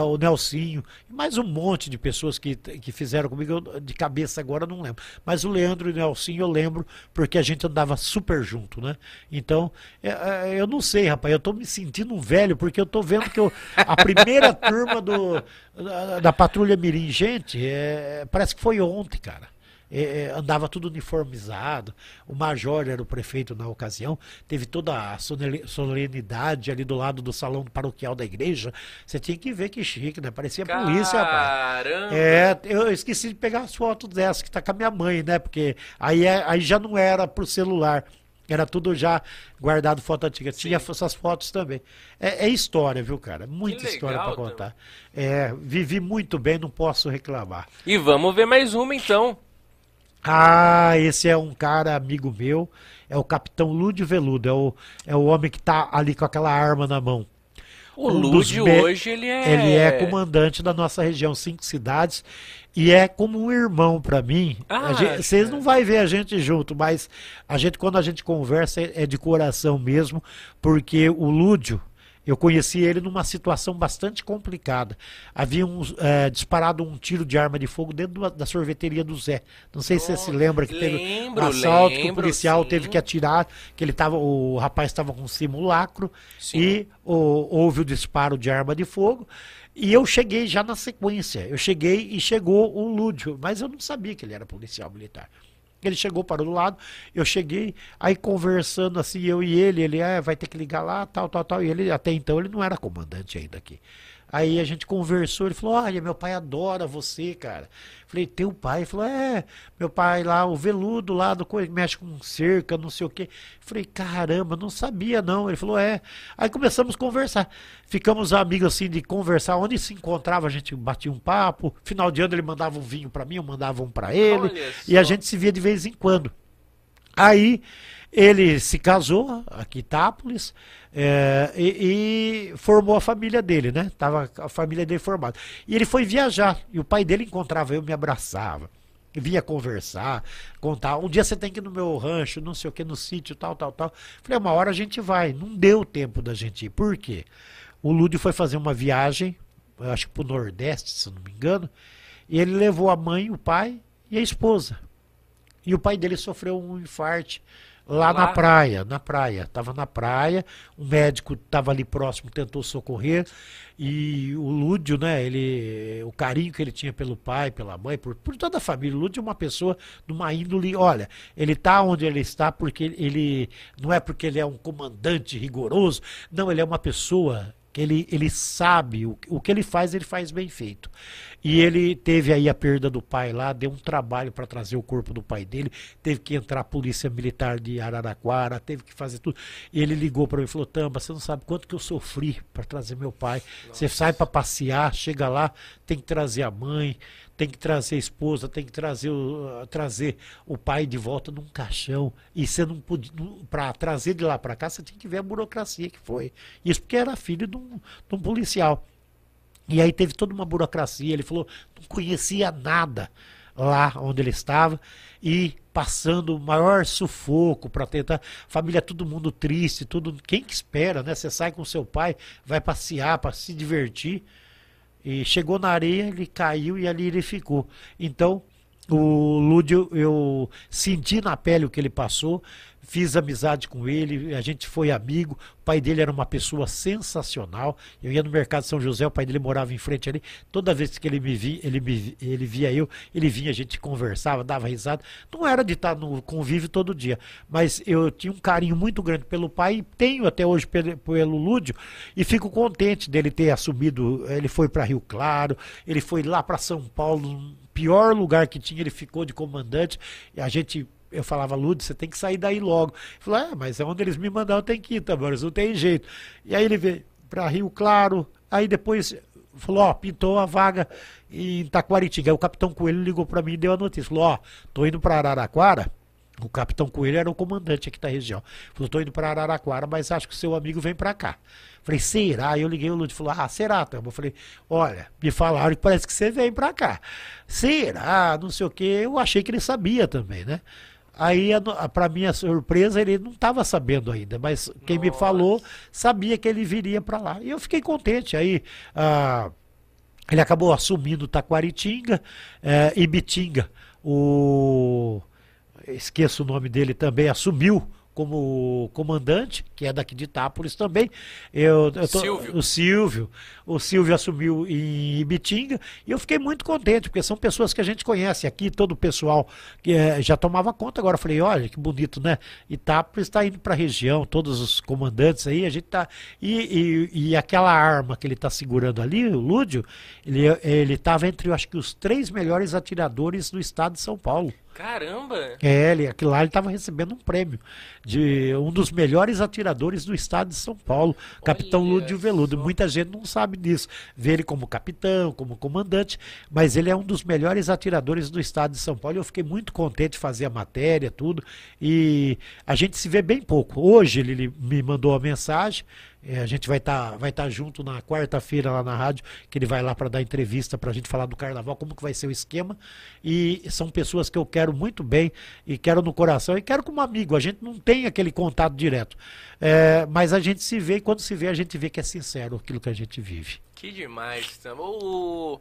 o Nelsinho, mais um monte de pessoas que, que fizeram comigo, eu, de cabeça agora não lembro. Mas o Leandro e o Nelsinho eu lembro, porque a gente andava super junto, né? Então, é, é, eu não sei, rapaz, eu estou me sentindo um velho, porque eu estou vendo que eu, a primeira turma do, da, da Patrulha Mirim, gente, é, parece que foi ontem, cara. É, é, andava tudo uniformizado. O major era o prefeito na ocasião, teve toda a solenidade ali do lado do salão paroquial da igreja. Você tinha que ver que chique, né? Parecia Caramba. polícia, rapaz. É, eu esqueci de pegar as fotos dessa que tá com a minha mãe, né? Porque aí, é, aí já não era pro celular. Era tudo já guardado foto antiga. Tinha essas fotos também. É, é história, viu, cara? Muita história para contar. É, vivi muito bem, não posso reclamar. E vamos ver mais uma então. Ah, esse é um cara amigo meu, é o Capitão Lúdio Veludo, é o, é o homem que tá ali com aquela arma na mão. O um Lúdio hoje ele é. Ele é comandante da nossa região, cinco cidades, e é como um irmão para mim. Ah, gente, vocês não vai ver a gente junto, mas a gente quando a gente conversa é, é de coração mesmo, porque o Lúdio eu conheci ele numa situação bastante complicada. Havia um, é, disparado um tiro de arma de fogo dentro da sorveteria do Zé. Não sei oh, se você se lembra que teve um assalto lembro, que o policial sim. teve que atirar, que ele tava, o rapaz estava com simulacro sim. e o, houve o disparo de arma de fogo. E eu cheguei já na sequência. Eu cheguei e chegou o Lúdio, mas eu não sabia que ele era policial militar. Ele chegou, parou do lado, eu cheguei, aí conversando assim, eu e ele, ele ah, vai ter que ligar lá, tal, tal, tal. E ele, até então, ele não era comandante ainda aqui. Aí a gente conversou, ele falou, olha, meu pai adora você, cara. Falei, teu pai? Ele falou, é, meu pai lá, o veludo lá do mexe com cerca, não sei o quê. Falei, caramba, não sabia não. Ele falou, é. Aí começamos a conversar. Ficamos amigos assim de conversar. Onde se encontrava, a gente batia um papo. Final de ano ele mandava um vinho para mim, eu mandava um para ele. e a gente se via de vez em quando. Aí ele se casou aqui em Itápolis é, e, e, formou a família dele, né? Tava a família dele formada. E ele foi viajar e o pai dele encontrava eu, me abraçava, vinha conversar, contar. Um dia você tem que ir no meu rancho, não sei o que, no sítio, tal, tal, tal. Falei, uma hora a gente vai. Não deu tempo da gente ir. Por quê? O Lúdio foi fazer uma viagem, acho que pro Nordeste, se não me engano, e ele levou a mãe, o pai e a esposa. E o pai dele sofreu um infarte Lá, lá, na praia, na praia. Estava na praia, o médico estava ali próximo, tentou socorrer. E o Lúdio, né, ele, o carinho que ele tinha pelo pai, pela mãe, por, por toda a família. O Lúdio é uma pessoa de uma índole, olha, ele está onde ele está porque ele, não é porque ele é um comandante rigoroso, não, ele é uma pessoa ele, ele sabe o, o que ele faz, ele faz bem feito. E ele teve aí a perda do pai lá, deu um trabalho para trazer o corpo do pai dele, teve que entrar a polícia militar de Araraquara, teve que fazer tudo. E ele ligou para mim e falou: Tamba, você não sabe quanto que eu sofri para trazer meu pai. Nossa. Você sai para passear, chega lá, tem que trazer a mãe, tem que trazer a esposa, tem que trazer o, trazer o pai de volta num caixão. E você não podia. Para trazer de lá para cá, você tinha que ver a burocracia que foi. Isso porque era filho de um, de um policial. E aí teve toda uma burocracia. Ele falou, não conhecia nada lá onde ele estava e passando o maior sufoco para tentar. Família, todo mundo triste, tudo. Quem que espera, né? Você sai com seu pai, vai passear para se divertir. E chegou na areia, ele caiu e ali ele ficou. Então, o Lúdio, eu senti na pele o que ele passou, fiz amizade com ele, a gente foi amigo. O pai dele era uma pessoa sensacional. Eu ia no mercado São José, o pai dele morava em frente ali. Toda vez que ele me via, ele, me, ele via eu, ele vinha, a gente conversava, dava risada. Não era de estar no convívio todo dia, mas eu tinha um carinho muito grande pelo pai e tenho até hoje pelo, pelo Lúdio e fico contente dele ter assumido. Ele foi para Rio Claro, ele foi lá para São Paulo, pior lugar que tinha, ele ficou de comandante. E a gente eu falava, Lúcio, você tem que sair daí logo. Ele falou, é, mas é onde eles me mandaram, tenho que ir, Tamores, não tem jeito. E aí ele veio para Rio Claro, aí depois falou, ó, pintou a vaga em Taquaritinga. Aí o capitão Coelho ligou para mim e deu a notícia. Falou, ó, tô indo para Araraquara, O capitão Coelho era o comandante aqui da região. Falou, tô indo para Araraquara, mas acho que seu amigo vem para cá. Falei, será? Eu liguei o Lúcio, falou, ah, será, Tama? Eu falei, olha, me falaram que parece que você vem para cá. Será? Não sei o quê. Eu achei que ele sabia também, né? Aí, para minha surpresa, ele não estava sabendo ainda, mas quem Nossa. me falou sabia que ele viria para lá. E eu fiquei contente. Aí, ah, ele acabou assumindo Taquaritinga eh, e Bitinga. O esqueço o nome dele também, assumiu como comandante, que é daqui de Itápolis também. Eu, eu tô, Silvio. O Silvio. O Silvio assumiu em Ibitinga e eu fiquei muito contente, porque são pessoas que a gente conhece aqui, todo o pessoal que é, já tomava conta. Agora falei, olha que bonito, né? Itápolis está indo para a região, todos os comandantes aí, a gente tá. E, e, e aquela arma que ele está segurando ali, o Lúdio, ele estava entre, eu acho que, os três melhores atiradores do estado de São Paulo. Caramba! É, ele, aquilo lá ele estava recebendo um prêmio de um dos melhores atiradores do estado de São Paulo, Olha capitão Lúdio Veludo. Só. Muita gente não sabe disso. Vê ele como capitão, como comandante, mas ele é um dos melhores atiradores do estado de São Paulo. Eu fiquei muito contente de fazer a matéria, tudo. E a gente se vê bem pouco. Hoje ele me mandou a mensagem é, a gente vai estar tá, vai tá junto na quarta-feira lá na rádio, que ele vai lá para dar entrevista para a gente falar do carnaval, como que vai ser o esquema. E são pessoas que eu quero muito bem e quero no coração e quero como amigo. A gente não tem aquele contato direto, é, mas a gente se vê e quando se vê a gente vê que é sincero aquilo que a gente vive. Que demais, o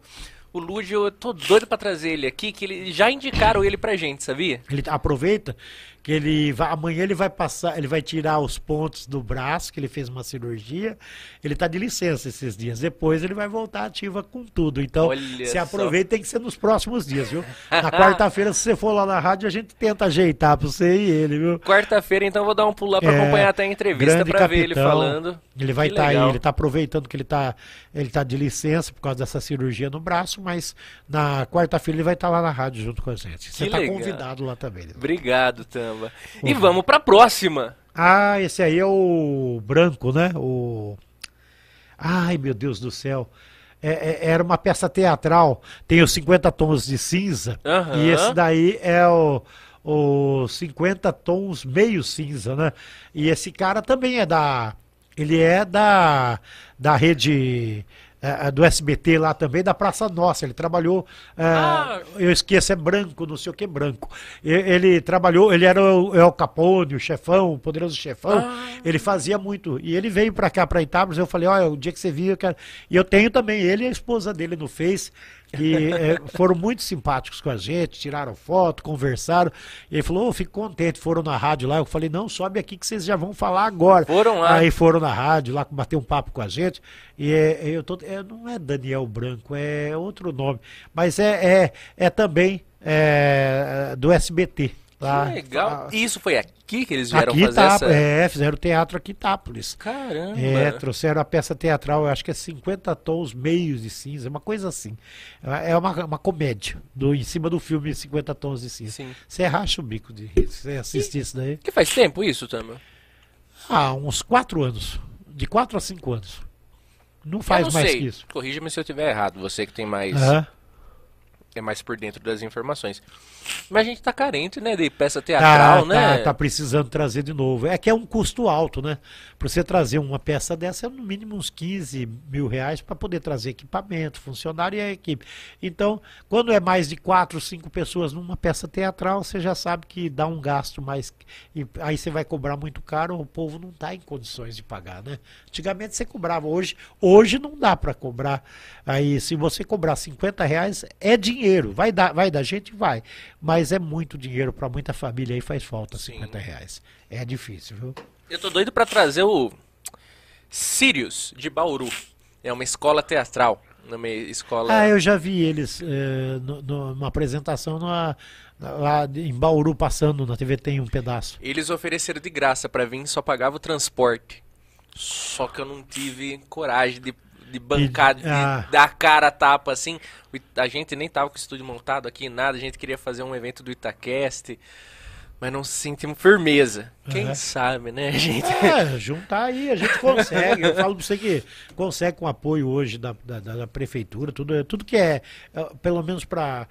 o Lúdio, eu tô doido para trazer ele aqui, que ele já indicaram ele pra gente, sabia? Ele aproveita que ele vai, amanhã ele vai passar, ele vai tirar os pontos do braço, que ele fez uma cirurgia. Ele está de licença esses dias. Depois ele vai voltar ativa com tudo. Então, Olha se aproveita, tem que ser nos próximos dias, viu? Na quarta-feira, se você for lá na rádio, a gente tenta ajeitar para você e ele, viu? Quarta-feira, então, vou dar um pulo lá para é, acompanhar até a entrevista para ver ele falando. Ele vai estar tá aí, ele está aproveitando que ele está ele tá de licença por causa dessa cirurgia no braço, mas na quarta-feira ele vai estar tá lá na rádio junto com a gente. Você está convidado lá também. Obrigado, Tam caramba. Uhum. E vamos pra próxima. Ah, esse aí é o branco, né? O. Ai, meu Deus do céu. É, é, era uma peça teatral. Tem os 50 tons de cinza. Uhum. E esse daí é o, o 50 tons meio cinza, né? E esse cara também é da. Ele é da, da rede é, do SBT lá também, da Praça Nossa. Ele trabalhou, é, ah. eu esqueço, é branco, não sei o que branco. Ele, trabalhou, ele era o El Capone, o chefão, o poderoso chefão. Ah. Ele fazia muito. E ele veio para cá, para Itápolis. Eu falei: olha, o dia que você viu, eu quero... E eu tenho também ele e a esposa dele no Face que é, foram muito simpáticos com a gente, tiraram foto, conversaram. E ele falou: oh, fico contente, foram na rádio lá. Eu falei: não, sobe aqui que vocês já vão falar agora. Foram lá. Aí foram na rádio lá, bater um papo com a gente. E é, eu tô, é, não é Daniel Branco, é outro nome. Mas é, é, é também do SBT. Lá, que legal. E isso foi aqui que eles vieram aqui fazer tá, essa... É, fizeram teatro aqui em Itápolis. Caramba. É, trouxeram a peça teatral, eu acho que é 50 tons meios de cinza, uma coisa assim. É uma, uma comédia, do, em cima do filme 50 tons de cinza. Sim. Você racha o bico de você assistir isso daí. Que faz tempo isso, Tama? Ah, uns 4 anos. De 4 a 5 anos. Não faz não mais sei. que isso. Corrija-me se eu estiver errado, você que tem mais... Uhum é mais por dentro das informações. Mas a gente tá carente, né, de peça teatral, tá, né? Tá, tá precisando trazer de novo. É que é um custo alto, né? Para você trazer uma peça dessa, é no mínimo uns 15 mil reais para poder trazer equipamento, funcionário e a equipe. Então, quando é mais de quatro, cinco pessoas numa peça teatral, você já sabe que dá um gasto mais. E aí você vai cobrar muito caro, o povo não está em condições de pagar, né? Antigamente você cobrava, hoje, hoje não dá para cobrar. Aí, se você cobrar 50 reais, é dinheiro dinheiro. Vai dar, vai dar gente? Vai. Mas é muito dinheiro para muita família aí faz falta, Sim. 50 reais. É difícil, viu? Eu tô doido para trazer o Sirius de Bauru. É uma escola teatral. Numa escola... Ah, eu já vi eles é, numa apresentação numa, lá em Bauru passando na TV tem um pedaço. Eles ofereceram de graça para vir, só pagava o transporte. Só que eu não tive coragem de de bancar, de ah. dar cara a tapa, assim. A gente nem tava com o estúdio montado aqui, nada. A gente queria fazer um evento do Itacast, mas não sentimos firmeza. Quem uhum. sabe, né, gente? É, juntar aí, a gente consegue. Eu falo pra você que consegue com apoio hoje da, da, da prefeitura, tudo, tudo que é, é pelo menos para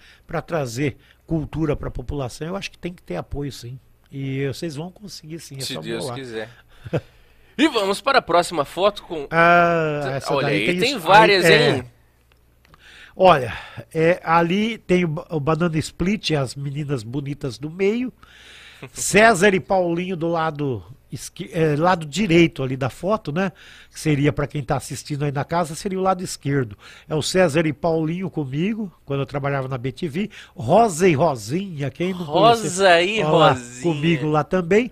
trazer cultura para a população, eu acho que tem que ter apoio sim. E vocês vão conseguir sim, é Se Deus bolar. quiser. e vamos para a próxima foto com. Ah, essa Olha aí, tem, isso- várias, aí, é, hein? Olha, é, ali tem o, o Banana Split, as meninas bonitas do meio. César e Paulinho do lado, esqui- é, lado direito ali da foto, né? Que seria para quem está assistindo aí na casa, seria o lado esquerdo. É o César e Paulinho comigo, quando eu trabalhava na BTV. Rosa e Rosinha, quem não conhece? Rosa e Ó lá, Rosinha. comigo lá também.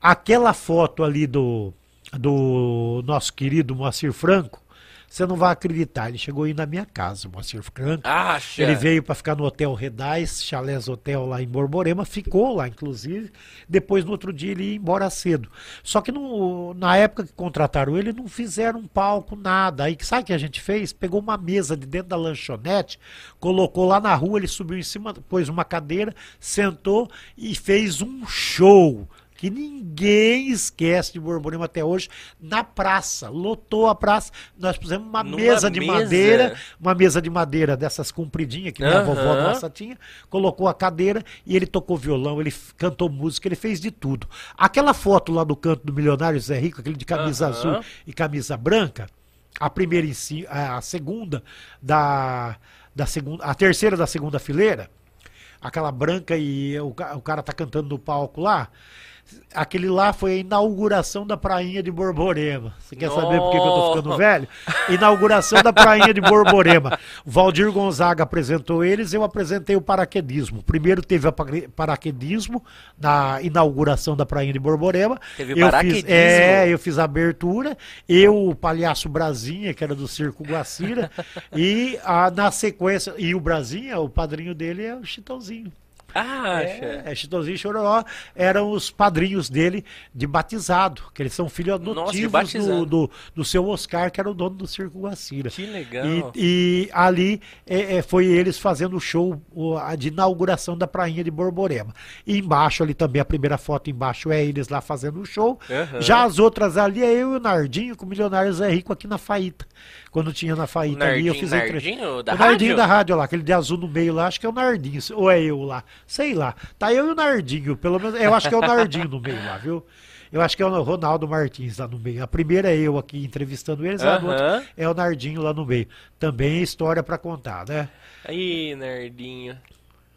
Aquela foto ali do, do nosso querido Moacir Franco, você não vai acreditar. Ele chegou aí na minha casa, Moacir Franco. Acha? Ele veio para ficar no Hotel Redais, Chalés Hotel lá em Borborema, ficou lá, inclusive. Depois, no outro dia, ele ia embora cedo. Só que no- na época que contrataram ele, não fizeram um palco, nada. Aí, sabe o que a gente fez? Pegou uma mesa de dentro da lanchonete, colocou lá na rua, ele subiu em cima, pôs uma cadeira, sentou e fez um show que ninguém esquece de Borborema até hoje, na praça. Lotou a praça. Nós pusemos uma Numa mesa de mesa? madeira, uma mesa de madeira dessas compridinhas que minha Aham. vovó nossa tinha, colocou a cadeira e ele tocou violão, ele cantou música, ele fez de tudo. Aquela foto lá do canto do Milionário Zé Rico, aquele de camisa Aham. azul e camisa branca, a primeira em si, a segunda da, da segunda, a terceira da segunda fileira, aquela branca e o, o cara tá cantando no palco lá. Aquele lá foi a inauguração da prainha de Borborema. Você quer saber por que, que eu tô ficando velho? Inauguração da prainha de Borborema. Valdir Gonzaga apresentou eles, eu apresentei o paraquedismo. Primeiro teve o para- paraquedismo na inauguração da prainha de Borborema. Teve eu paraquedismo? Fiz, é, eu fiz a abertura, eu, o palhaço Brasinha, que era do Circo Guacira, e a, na sequência, e o Brasinha, o padrinho dele é o Chitãozinho. Acha? É, é, Chitãozinho e Chororó eram os padrinhos dele de batizado, que eles são filhos Nossa, adotivos batizado. do, do, do seu Oscar, que era o dono do Circo Guacira. Que legal. E, e ali é, é, foi eles fazendo o show de inauguração da prainha de Borborema. E embaixo ali também, a primeira foto embaixo é eles lá fazendo o show. Aham. Já as outras ali é eu e o Nardinho com o Milionário Zé Rico aqui na Faíta. Quando tinha na Faíta ali, eu Nardinho- fiz a entre- Nardinho da o Nardinho da rádio lá, aquele de azul no meio lá, acho que é o Nardinho, ou é eu lá, sei lá. Tá eu e o Nardinho, pelo menos, eu acho que é o Nardinho no meio lá, viu? Eu acho que é o Ronaldo Martins lá no meio. A primeira é eu aqui entrevistando eles, a Aham. outra é o Nardinho lá no meio. Também é história pra contar, né? Ih, nerdinho.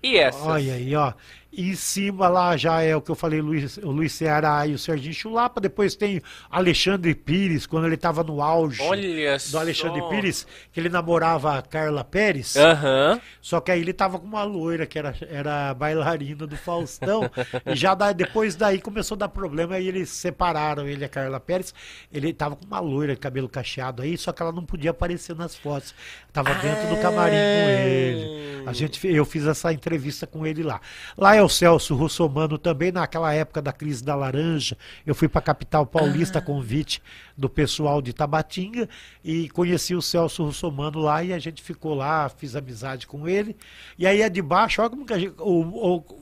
E essas? Olha aí, ó. Em cima lá já é o que eu falei, Luiz, o Luiz Ceará e o Serginho Chulapa. Depois tem Alexandre Pires, quando ele estava no auge Olha do Alexandre só. Pires, que ele namorava a Carla Pérez. Aham. Só que aí ele tava com uma loira que era, era bailarina do Faustão. e já da- depois daí começou a dar problema. Aí eles separaram ele e a Carla Pérez. Ele tava com uma loira cabelo cacheado aí, só que ela não podia aparecer nas fotos. Tava dentro do camarim com ele. A gente, eu fiz essa entrevista com ele lá. Lá é o Celso Russomano também, naquela época da crise da laranja. Eu fui para a capital paulista a convite do pessoal de Tabatinga e conheci o Celso Russomano lá e a gente ficou lá, fiz amizade com ele. E aí é de baixo, olha como que a gente,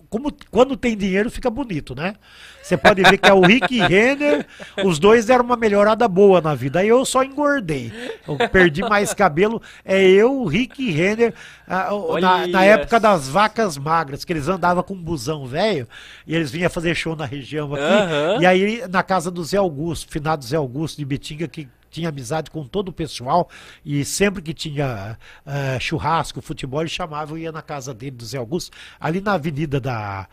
como quando tem dinheiro fica bonito, né? Você pode ver que é o Rick Renner, os dois deram uma melhorada boa na vida. Aí eu só engordei. Eu perdi mais cabelo. É eu, o Rick Renner, ah, na, na época das vacas magras, que eles andavam com um busão velho e eles vinham fazer show na região aqui. Aham. E aí na casa do Zé Augusto, finado Zé Augusto de Betinga, que tinha amizade com todo o pessoal e sempre que tinha ah, churrasco, futebol, ele chamava, eu ia na casa dele, do Zé Augusto, ali na avenida da...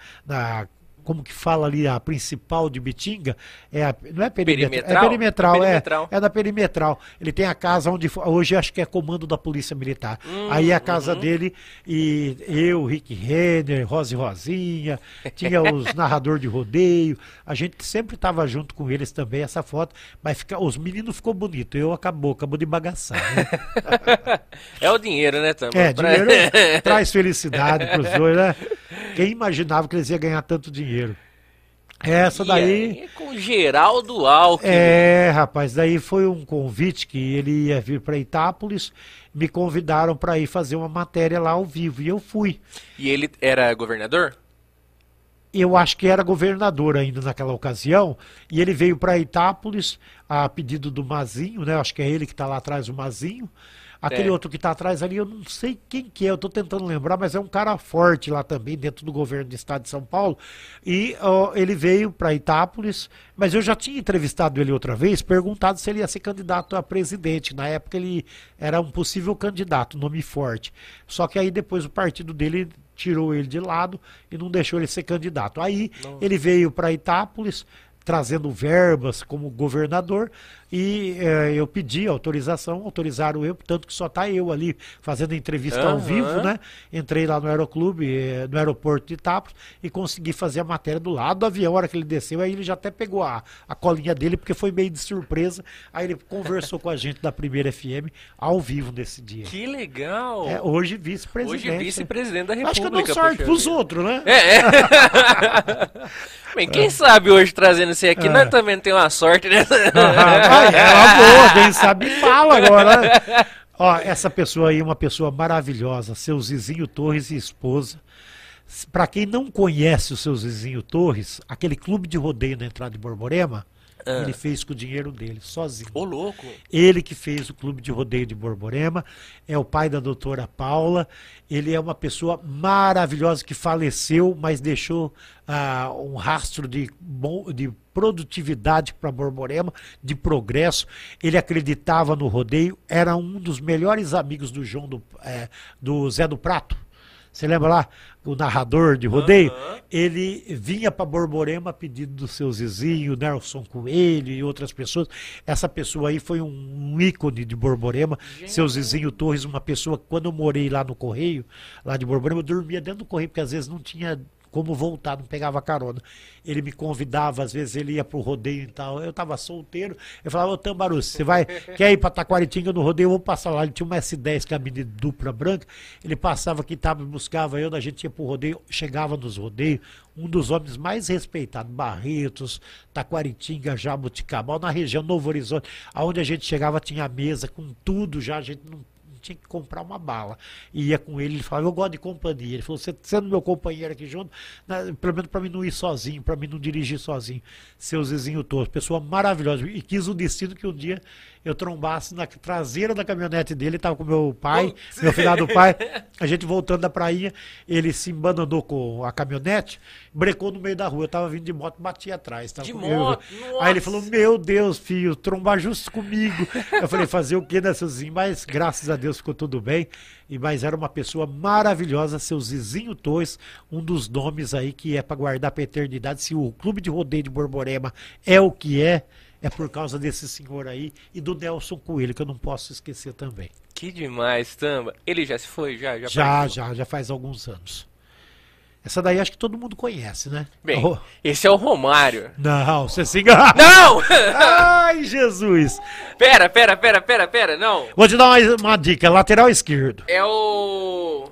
como que fala ali, a principal de Betinga, é a, não é perimetral, Perimetral? é perimetral, é, Perimetral. é da perimetral. Ele tem a casa onde hoje acho que é comando da Polícia Militar. Aí é a casa dele e eu, Rick Renner, Rose Rosinha, tinha os narrador de rodeio. A gente sempre estava junto com eles também essa foto, mas fica, os meninos ficou bonito. Eu acabou, acabou de bagaçar. né? É o dinheiro, né, Tamba? É, dinheiro traz felicidade para os dois, né? Quem imaginava que eles iam ganhar tanto dinheiro? Essa E daí. aí, com Geraldo Alckmin. É, rapaz, daí foi um convite que ele ia vir para Itápolis, me convidaram para ir fazer uma matéria lá ao vivo e eu fui. E ele era governador? Eu acho que era governador ainda naquela ocasião, e ele veio para Itápolis a pedido do Mazinho, né? Acho que é ele que está lá atrás, o Mazinho. Aquele É. outro que está atrás ali, eu não sei quem que é, eu estou tentando lembrar, mas é um cara forte lá também, dentro do governo do estado de São Paulo. E ó, ele veio para Itápolis, mas eu já tinha entrevistado ele outra vez, perguntado se ele ia ser candidato a presidente. Na época ele era um possível candidato, nome forte. Só que aí depois o partido dele tirou ele de lado e não deixou ele ser candidato. Aí ele veio para Itápolis trazendo verbas como governador e eh, eu pedi autorização, autorizaram eu, tanto que só tá eu ali fazendo entrevista ao Aham. vivo, né? Entrei lá no aeroclube, eh, no aeroporto de Itápolis e consegui fazer a matéria do lado do avião. A hora que ele desceu, aí ele já até pegou a, a colinha dele, porque foi meio de surpresa. Aí ele conversou com a gente da primeira FM ao vivo nesse dia. Que legal! É, hoje vice-presidente. Hoje vice-presidente da República. Acho que eu dou sorte pros outros, né? É, é. Bem, quem sabe hoje trazendo você aqui, É. nós também tem uma sorte, né? Ah, é uma boa, quem sabe fala agora. né? Ó, essa pessoa aí é uma pessoa maravilhosa, seu Zizinho Torres e esposa. Para quem não conhece o seu Zizinho Torres, aquele clube de rodeio na entrada de Borborema, Ah. ele fez com o dinheiro dele, sozinho. Ô, louco. Ele que fez o clube de rodeio de Borborema, é o pai da doutora Paula. Ele é uma pessoa maravilhosa que faleceu, mas deixou ah, um rastro de, bom, de produtividade para Borborema, de progresso. Ele acreditava no rodeio, era um dos melhores amigos do João do, eh, do Zé do Prato. Você lembra lá? O narrador de rodeio? Aham. Ele vinha para Borborema a pedido do seu Zizinho, Nelson Coelho e outras pessoas. Essa pessoa aí foi um, ícone de Borborema. Seu Zizinho Torres, uma pessoa, quando eu morei lá no Correio, lá de Borborema, eu dormia dentro do Correio, porque às vezes não tinha como voltar, não pegava carona. Ele me convidava, às vezes ele ia pro rodeio e tal. Eu tava solteiro, eu falava, ô Tambaruce, você vai, quer ir pra Taquaritinga no rodeio? Eu vou passar lá. Ele tinha uma S10 cabine dupla branca, ele passava aqui, tava, buscava eu, a gente ia pro rodeio, chegava nos rodeios, um dos homens mais respeitados, Barretos, Taquaritinga, Jabuticabal, na região Novo Horizonte, aonde a gente chegava tinha mesa com tudo já, a gente não tinha que comprar uma bala. E ia com ele, ele falava, eu gosto de companhia. Ele falou, você sendo meu companheiro aqui junto, né, pelo menos para mim não ir sozinho, para mim não dirigir sozinho. Seu Zezinho Torres, pessoa maravilhosa. E quis o destino que um dia eu trombasse na traseira da caminhonete dele, estava com meu pai, meu filhado pai, a gente voltando da praia, ele se embananou com a caminhonete, brecou no meio da rua, eu tava vindo de moto, bati atrás. De moto? Aí ele falou, meu Deus, filho, trombar justo comigo. Eu falei, fazer o quê, né, seu Zizinho? Mas graças a Deus ficou tudo bem. E mas era uma pessoa maravilhosa, seu Zizinho Torres, um dos nomes aí que é para guardar pra eternidade. Se o Clube de Rodeio de Borborema é o que é, é por causa desse senhor aí e do Nelson Coelho, que eu não posso esquecer também. Que demais, Tamba. Ele já se foi? Já? Já, Já, já, já faz alguns anos. Essa daí acho que todo mundo conhece, né? Bem, Oh, esse é o Romário. não, você se engana. Não! Ai, Jesus! pera, pera, pera, pera, pera, não. Vou te dar uma, uma dica, lateral esquerdo. É o...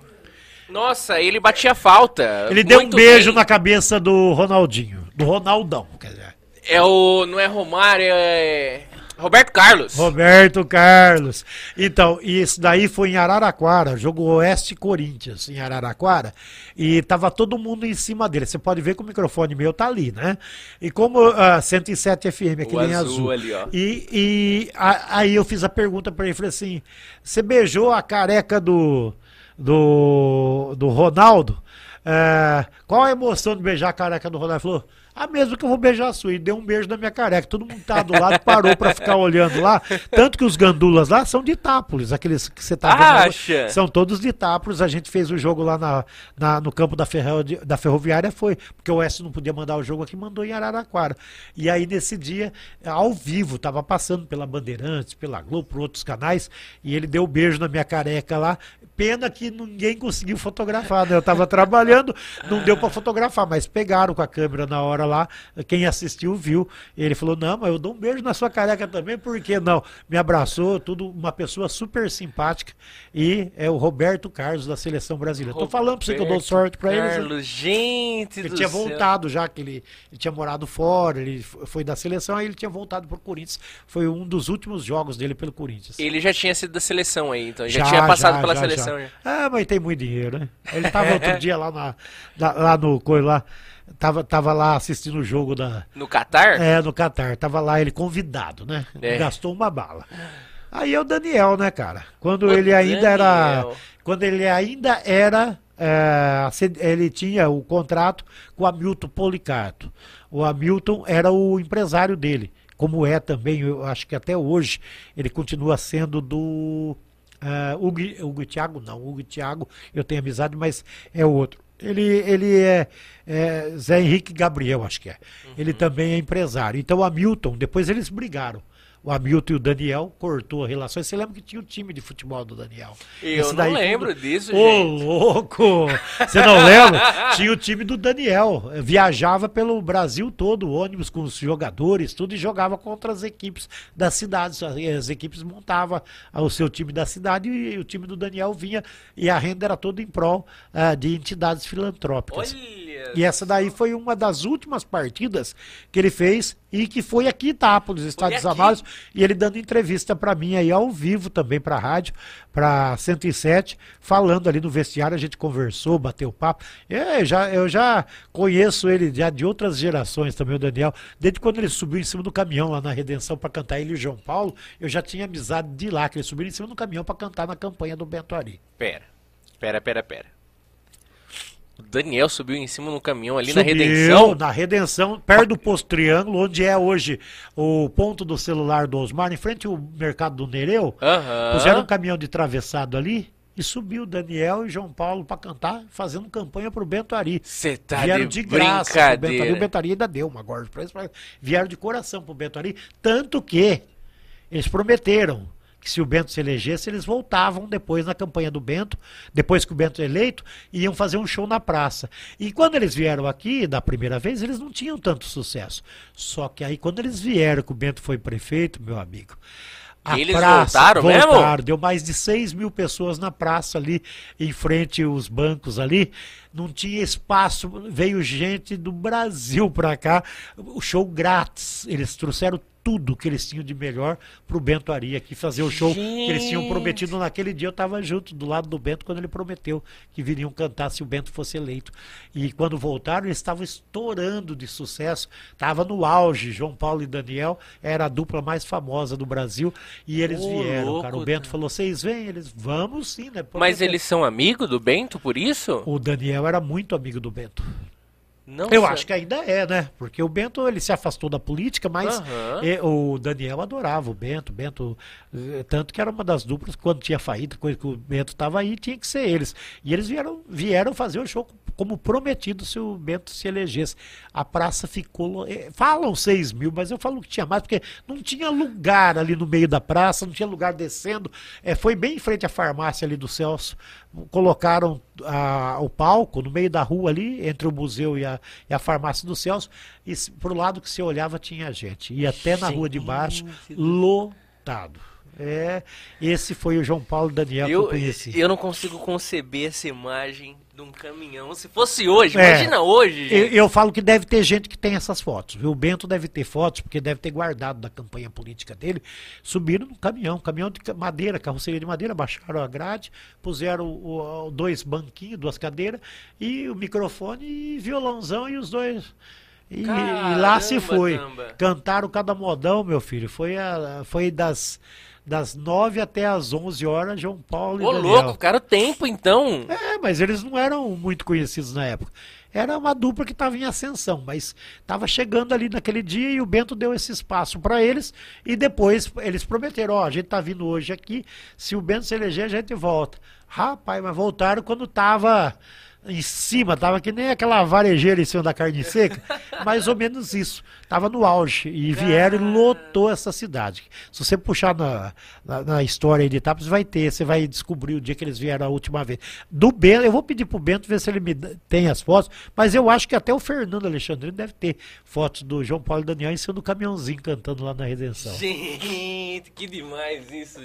Nossa, ele batia falta. Ele deu um beijo bem. na cabeça do Ronaldinho. Do Ronaldão, quer dizer. É o... Não é Romário, é... Roberto Carlos. Roberto Carlos. Então, isso daí foi em Araraquara, jogo Oeste Corinthians, em Araraquara, e tava todo mundo em cima dele. Você pode ver que o microfone meu tá ali, né? E como ah, 107 FM, aquele em azul azul. ali, ó. E, e a- aí eu fiz a pergunta pra ele, falei assim, você beijou a careca do, do, do Ronaldo? É, qual a emoção de beijar a careca do Ronaldo? Ele falou, a mesma que eu vou beijar a sua. E deu um beijo na minha careca. Todo mundo tá do lado, parou pra ficar olhando lá. Tanto que os gandulas lá são de Itápolis, aqueles que você tá vendo. São todos de Itápolis. A gente fez o jogo lá na, na- no campo da, ferro, da Ferroviária, foi. Porque o Oeste não podia mandar o jogo aqui, mandou em Araraquara. E aí, nesse dia, ao vivo, tava passando pela Bandeirantes, pela Globo, por outros canais, e ele deu um beijo na minha careca lá. Pena que ninguém conseguiu fotografar, né? Eu tava trabalhando, não deu para fotografar, mas pegaram com a câmera na hora lá. Quem assistiu viu. Ele falou: Não, mas eu dou um beijo na sua careca também, por que não? Me abraçou, tudo, uma pessoa super simpática. E é o Roberto Carlos da seleção brasileira. Tô falando pra você que eu dou sorte pra ele. Carlos, gente Ele tinha céu. voltado já, que ele, ele tinha morado fora, ele foi da seleção, aí ele tinha voltado pro Corinthians. Foi um dos últimos jogos dele pelo Corinthians. Ele já tinha sido da seleção aí, então. Já, tinha passado já, pela já, seleção. já. já. Ah, mas tem muito dinheiro, né? Ele tava outro dia lá, na, lá no lá, tava, tava lá assistindo o jogo da, No Catar? é, no Catar. Tava lá ele convidado, né? É. Gastou uma bala. Aí é o Daniel, né, cara? Quando O ele ainda era. Daniel. Quando ele ainda era. é, ele tinha o contrato com o Hamilton Policarto. O Hamilton era o empresário dele. Como é também, eu acho que até hoje, ele continua sendo do. Uh, Hugo, Hugo Thiago, não, Hugo Thiago, eu tenho amizade, mas é outro. Ele, ele é, é Zé Henrique Gabriel, acho que é. Ele também é empresário. Então Hamilton, depois eles brigaram. O Hamilton e o Daniel cortou a relação. Você lembra que tinha o time de futebol do Daniel? Eu Esse não lembro disso, Ô, gente. louco! Você não lembra? Tinha o time do Daniel. Viajava pelo Brasil todo, ônibus com os jogadores, tudo, e jogava contra as equipes das cidades. As equipes montavam o seu time da cidade e o time do Daniel vinha. E a renda era toda em prol ah, de entidades filantrópicas. Olha. E essa daí foi uma das últimas partidas que ele fez e que foi aqui em Itápolis, Estado dos aqui? Amados, e ele dando entrevista para mim aí ao vivo também para a rádio, para 107, falando ali no vestiário, a gente conversou, bateu papo. É, já, eu já conheço ele já de outras gerações também, o Daniel, desde quando ele subiu em cima do caminhão lá na Redenção para cantar ele e o João Paulo, eu já tinha amizade de lá, que ele subiu em cima do caminhão para cantar na campanha do Bento Ari. Pera, pera, pera, pera. Daniel subiu em cima no caminhão ali na Subiu Redenção. Na Redenção, perto do Posto Triângulo, onde é hoje o ponto do celular do Osmar, em frente ao mercado do Nereu. Aham. Puseram um caminhão de travessado ali e subiu Daniel e João Paulo para cantar, fazendo campanha pro Bento Ari. Você tá Vieram de, de, graça pro Bento Ari. O. Bento Ari ainda deu uma gorda pra eles. Vieram de coração pro Bento Ari. Tanto que eles prometeram que se o Bento se elegesse, eles voltavam depois na campanha do Bento, depois que o Bento é eleito, iam fazer um show na praça. E quando eles vieram aqui, da primeira vez, eles não tinham tanto sucesso. Só que aí, quando eles vieram, que o Bento foi prefeito, meu amigo. A eles praça, voltaram mesmo? voltaram, Deu mais de 6 mil pessoas na praça ali, em frente aos bancos ali. Não tinha espaço, veio gente do Brasil pra cá. O show grátis. Eles trouxeram tudo que eles tinham de melhor pro Bento Ari aqui fazer o show que eles tinham Gente. prometido naquele dia. Eu tava junto do lado do Bento quando ele prometeu que viriam cantar se o Bento fosse eleito. E quando voltaram, eles estavam estourando de sucesso. Tava no auge. João Paulo e Daniel era a dupla mais famosa do Brasil e eles Ô, vieram, louco, cara. O Bento cara. falou: "Vocês vêm?" Eles: "Vamos sim, né?" Mas eles são amigos do Bento por isso? O Daniel era muito amigo do Bento. Não Eu sei. acho que ainda é, né? Porque o Bento ele se afastou da política, mas eh, o Daniel adorava o Bento. Bento, eh, tanto que era uma das duplas quando tinha faída, coisa que o Bento estava aí, tinha que ser eles. E eles vieram, vieram fazer o show como prometido se o Bento se elegesse. A praça ficou. eh, Falam 6 mil, mas eu falo que tinha mais, porque não tinha lugar ali no meio da praça, não tinha lugar descendo. Eh, foi bem em frente à farmácia ali do Celso. Colocaram a- o palco no meio da rua ali, entre o museu e a, e a farmácia do Celso. E se- pro lado que você olhava tinha gente. E até na rua de baixo, lotado. É, esse foi o João Paulo Daniel que eu Eu, conheci. eu não consigo conceber essa imagem de um caminhão. Se fosse hoje, É. imagina hoje, Eu, eu falo que deve ter gente que tem essas fotos. Viu? O Bento deve ter fotos, porque deve ter guardado da campanha política dele. Subiram no caminhão, caminhão de madeira, carroceria de madeira, baixaram a grade, puseram o- o- dois banquinhos, duas cadeiras, e o microfone e violãozão e os dois. E, e lá se Caramba, foi. tamba. Cantaram cada modão, meu filho. Foi, a, foi das, das 9 até as 11 horas, João Paulo e Ô, Daniel. louco, cara, o tempo então. É, mas eles não eram muito conhecidos na época. Era uma dupla que estava em ascensão, mas estava chegando ali naquele dia e o Bento deu esse espaço para eles e depois eles prometeram, ó, a gente tá vindo hoje aqui, se o Bento se eleger a gente volta. Rapaz, mas voltaram quando tava em cima, tava que nem aquela varejeira em cima da carne seca, mais ou menos isso. Tava no auge e vieram e lotou essa cidade. Se você puxar na, na, na história aí de Itápolis, vai ter, você vai descobrir o dia que eles vieram a última vez. Do Bento, eu vou pedir pro Bento ver se ele me tem as fotos, mas eu acho que até o Fernando Alexandrino deve ter fotos do João Paulo e Daniel em cima do caminhãozinho cantando lá na Redenção. Gente, que demais isso.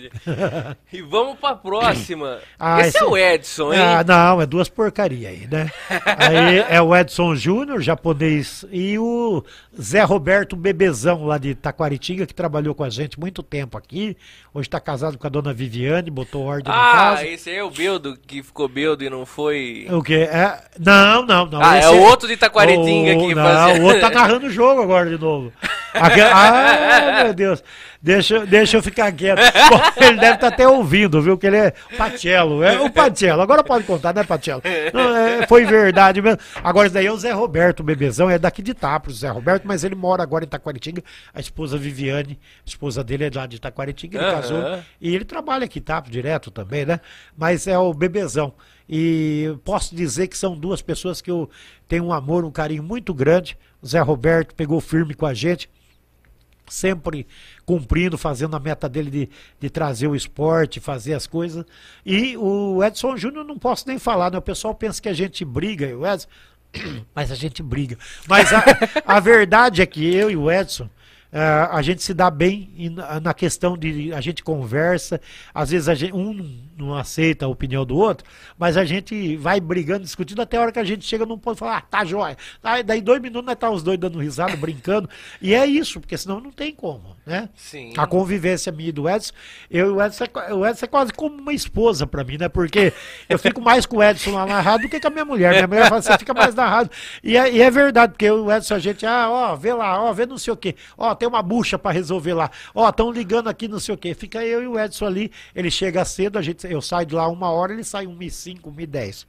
e vamos pra próxima. Ah, esse, é esse- o Edson, hein? Ah, não, é duas porcaria aí, né? aí é o Edson Júnior, japonês, e o Zé Roberto Bebezão, lá de Taquaritinga, que trabalhou com a gente muito tempo aqui. Hoje está casado com a dona Viviane, botou ordem na ah, casa. esse aí é o Beldo que ficou Beldo e não foi. O quê? É, não, não, não. Ah, é esse o outro de Taquaritinga o, que não, fazia- o outro tá narrando o jogo agora de novo. ah, meu Deus. Deixa, deixa eu ficar quieto. Bom, ele deve estar tá até ouvindo, viu? Que ele é Patiello. É o Patiello. Agora pode contar, né, Patiello? Não, é, foi verdade mesmo. Agora, isso daí é o Zé Roberto, o bebezão. É daqui de Tapro, o Zé Roberto, mas ele mora agora em Taquaritinga. A esposa Viviane, a esposa dele é lá de Taquaritinga. Ele uhum. casou. E ele trabalha aqui, Tapro, direto também, né? Mas é o bebezão. E posso dizer que são duas pessoas que eu tenho um amor, um carinho muito grande. O Zé Roberto pegou firme com a gente sempre cumprindo, fazendo a meta dele de, de trazer o esporte, fazer as coisas. E o Edson Júnior não posso nem falar, né? O pessoal pensa que a gente briga, o Edson, mas a gente briga. Mas a, a verdade é que eu e o Edson, a gente se dá bem na questão de a gente conversa, às vezes gente, um não aceita a opinião do outro, mas a gente vai brigando, discutindo até a hora que a gente chega num ponto e fala, ah, tá jóia. Aí, daí dois minutos nós tá os dois dando risada, brincando. E é isso, porque senão não tem como, né? Sim. A convivência minha e do Edson, eu e o Edson, é, o Edson é quase como uma esposa para mim, né? Porque eu fico mais com o Edson lá na rádio do que com a minha mulher. Minha mulher fala, você fica mais na rádio. E é, e é verdade, porque o Edson, a gente, ah, ó, vê lá, ó, vê não sei o quê. Ó, tem uma bucha para resolver lá. Ó, estão ligando aqui, não sei o quê. Fica eu e o Edson ali, ele chega cedo, a gente eu saio de lá uma hora, ele sai um e cinco, um e dez.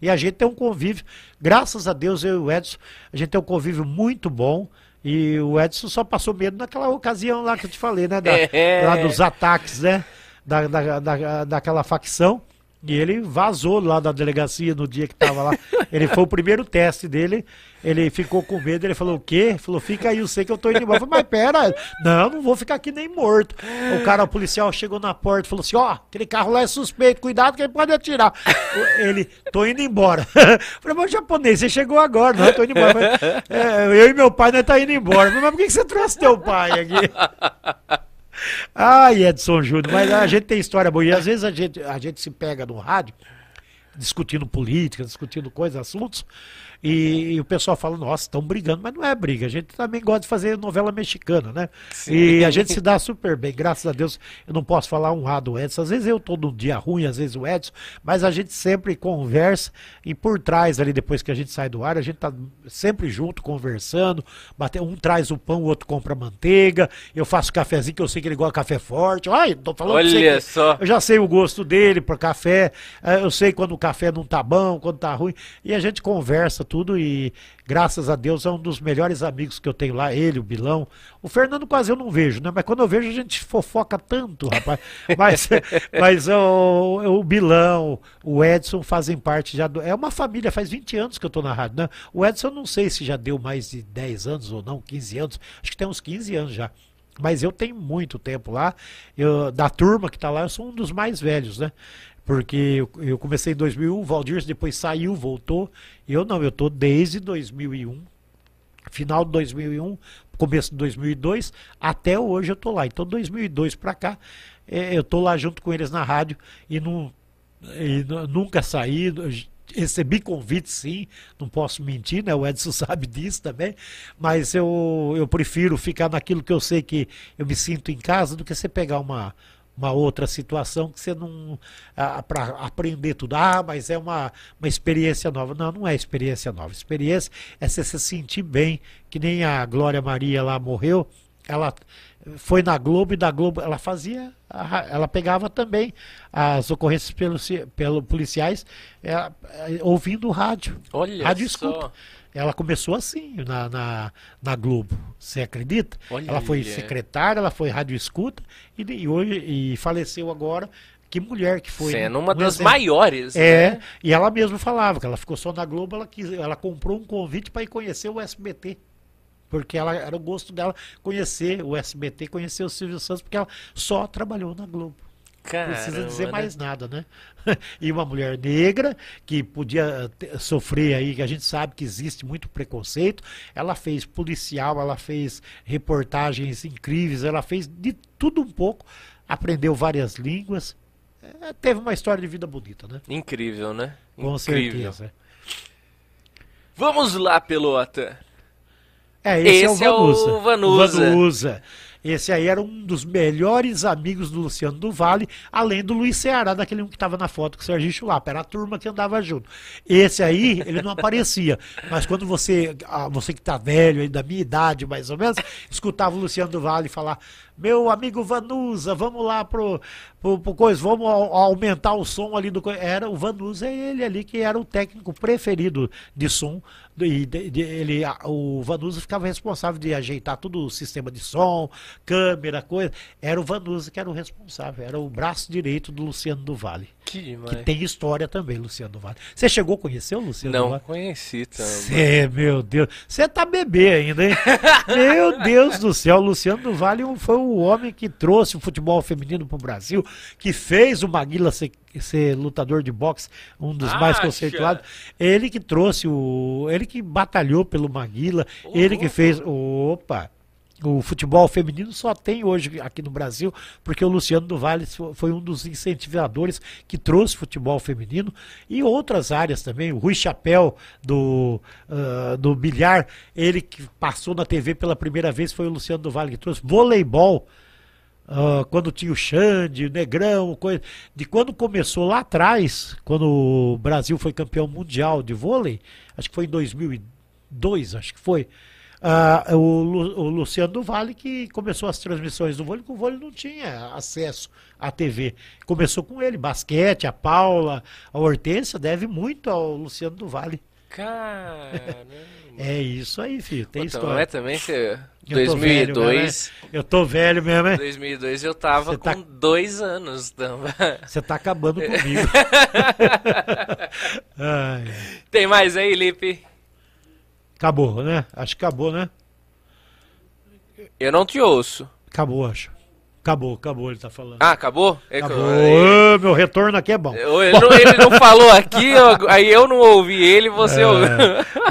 E a gente tem um convívio, graças a Deus, eu e o Edson, a gente tem um convívio muito bom. E o Edson só passou medo naquela ocasião lá que eu te falei, né? Da, é. Lá dos ataques, né? Da, da, da, daquela facção. E ele vazou lá da delegacia no dia que estava lá. Ele foi o primeiro teste dele. Ele ficou com medo. Ele falou: O quê? Falou: Fica aí, eu sei que eu tô indo embora. Eu falei: Mas pera, não, não vou ficar aqui nem morto. O cara, o policial, chegou na porta e falou assim: Ó, oh, aquele carro lá é suspeito, cuidado que ele pode atirar. Ele, tô indo embora. Eu falei: Mas japonês, você chegou agora, não, eu tô indo embora. Mas, é, eu e meu pai, nós tá indo embora. Mas por que você trouxe teu pai aqui? Ai, Edson Júnior, mas a gente tem história boa. E às vezes a gente, a gente se pega no rádio discutindo política, discutindo coisas, assuntos, e, e, o pessoal fala, nossa, estão brigando, mas não é briga. A gente também gosta de fazer novela mexicana, né? Sim. E a gente se dá super bem, graças a Deus. Eu não posso falar um lado do Edson. Às vezes eu estou num dia ruim, às vezes o Edson, mas a gente sempre conversa e por trás ali, depois que a gente sai do ar, a gente tá sempre junto, conversando. Bater, um traz o pão, o outro compra manteiga. Eu faço cafezinho, que eu sei que ele gosta de café forte. Ai, tô falando Olha só. Eu já sei o gosto dele por café. Eh, eu sei quando o café não tá bom, quando tá ruim. E a gente conversa tudo e graças a Deus é um dos melhores amigos que eu tenho lá, ele, o Bilão. O Fernando quase eu não vejo, né? Mas quando eu vejo a gente fofoca tanto, rapaz. mas mas o, o Bilão, o Edson fazem parte já do, é uma família, faz 20 anos que eu tô na rádio, né? O Edson eu não sei se já deu mais de 10 anos ou não, 15 anos. Acho que tem uns 15 anos já. Mas eu tenho muito tempo lá. Eu, da turma que está lá, eu sou um dos mais velhos, né? Porque eu, comecei em 2001, o Valdir depois saiu, voltou. Eu não, eu estou desde 2001, final de 2001, começo de 2002, até hoje eu estou lá. Então, 2002 para cá, é, eu estou lá junto com eles na rádio e, e nunca saí. Recebi convite, sim, não posso mentir, né? O Edson sabe disso também, mas eu, eu prefiro ficar naquilo que eu sei que eu me sinto em casa do que você pegar uma, uma outra situação que você não. para aprender tudo. Ah, mas é uma, uma experiência nova. Não, não é experiência nova. Experiência é você se sentir bem, que nem a Glória Maria lá morreu. Ela foi na Globo e da Globo ela fazia, ela pegava também as ocorrências pelos, pelo policiais é, é, ouvindo rádio. Olha rádio só. escuta. Ela começou assim na, na, na Globo, você acredita? Olha ela foi secretária, ela foi rádio escuta e, e, hoje, e faleceu agora. Que mulher que foi. Sendo uma das exemplo. maiores. É, né? e ela mesma falava que ela ficou só na Globo, ela, quis, ela comprou um convite para ir conhecer o SBT porque ela era o gosto dela conhecer o SBT, conhecer o Silvio Santos, porque ela só trabalhou na Globo. Caramba, precisa dizer né? mais nada, né? e uma mulher negra que podia sofrer aí, que a gente sabe que existe muito preconceito. Ela fez policial, ela fez reportagens incríveis, ela fez de tudo um pouco, aprendeu várias línguas. É, teve uma história de vida bonita, né? Incrível, né? Com Incrível. certeza. Vamos lá, pelota. É, esse, esse é o Vanusa. É o Vanusa. Vanusa. Esse aí era um dos melhores amigos do Luciano do Vale, além do Luiz Ceará, daquele um que estava na foto com o Serginho Chulapa. Era a turma que andava junto. Esse aí, ele não aparecia. Mas quando você, ah, você que está velho, aí da minha idade mais ou menos, escutava o Luciano do Vale falar: meu amigo Vanusa, vamos lá pro, pro, pro coisa, vamos aumentar o som ali do. Era o Vanusa, é ele ali que era o técnico preferido de som e de, de, ele, o Vanusa ficava responsável de ajeitar todo o sistema de som, câmera, coisa. Era o Vanusa que era o responsável, era o braço direito do Luciano do Vale. Que, que tem história também, Luciano Vale. Você chegou a conhecer o Luciano Não, Vale? conheci também. Cê, meu Deus. Você tá bebê ainda, hein? meu Deus do céu. O Luciano Vale foi o homem que trouxe o futebol feminino pro Brasil, que fez o Maguila ser ser lutador de boxe, um dos Acha. mais conceituados. Ele que trouxe o. Ele que batalhou pelo Maguila, oh, ele que fez. Opa! O futebol feminino só tem hoje aqui no Brasil, porque o Luciano do Vale foi um dos incentivadores que trouxe futebol feminino e outras áreas também. O Rui Chapéu do, uh, do bilhar, ele que passou na TV pela primeira vez foi o Luciano do Vale que trouxe. Voleibol, Uh, quando tinha o Xande, o Negrão, coisa, de quando começou lá atrás, quando o Brasil foi campeão mundial de vôlei, acho que foi em 2002, acho que foi, uh, o, o, Luciano do Vale que começou as transmissões do vôlei, porque o vôlei não tinha acesso à TV. Começou com ele, basquete, a Paula, a Hortência, deve muito ao Luciano do Vale. Caramba. é isso aí, filho. Tem Puta, história. Não é também que 2002. Eu tô velho mesmo, né? 2002 eu tava tá... com dois anos. Você tá acabando comigo. Tem mais aí, Lipe? Acabou, né? Acho que acabou, né? Eu não te ouço. Acabou, acho. Acabou, acabou, ele tá falando. Ah, acabou? É acabou. Eu... meu retorno aqui é bom. Ele, não, ele não falou aqui, eu, aí eu não ouvi ele, você é, ouviu.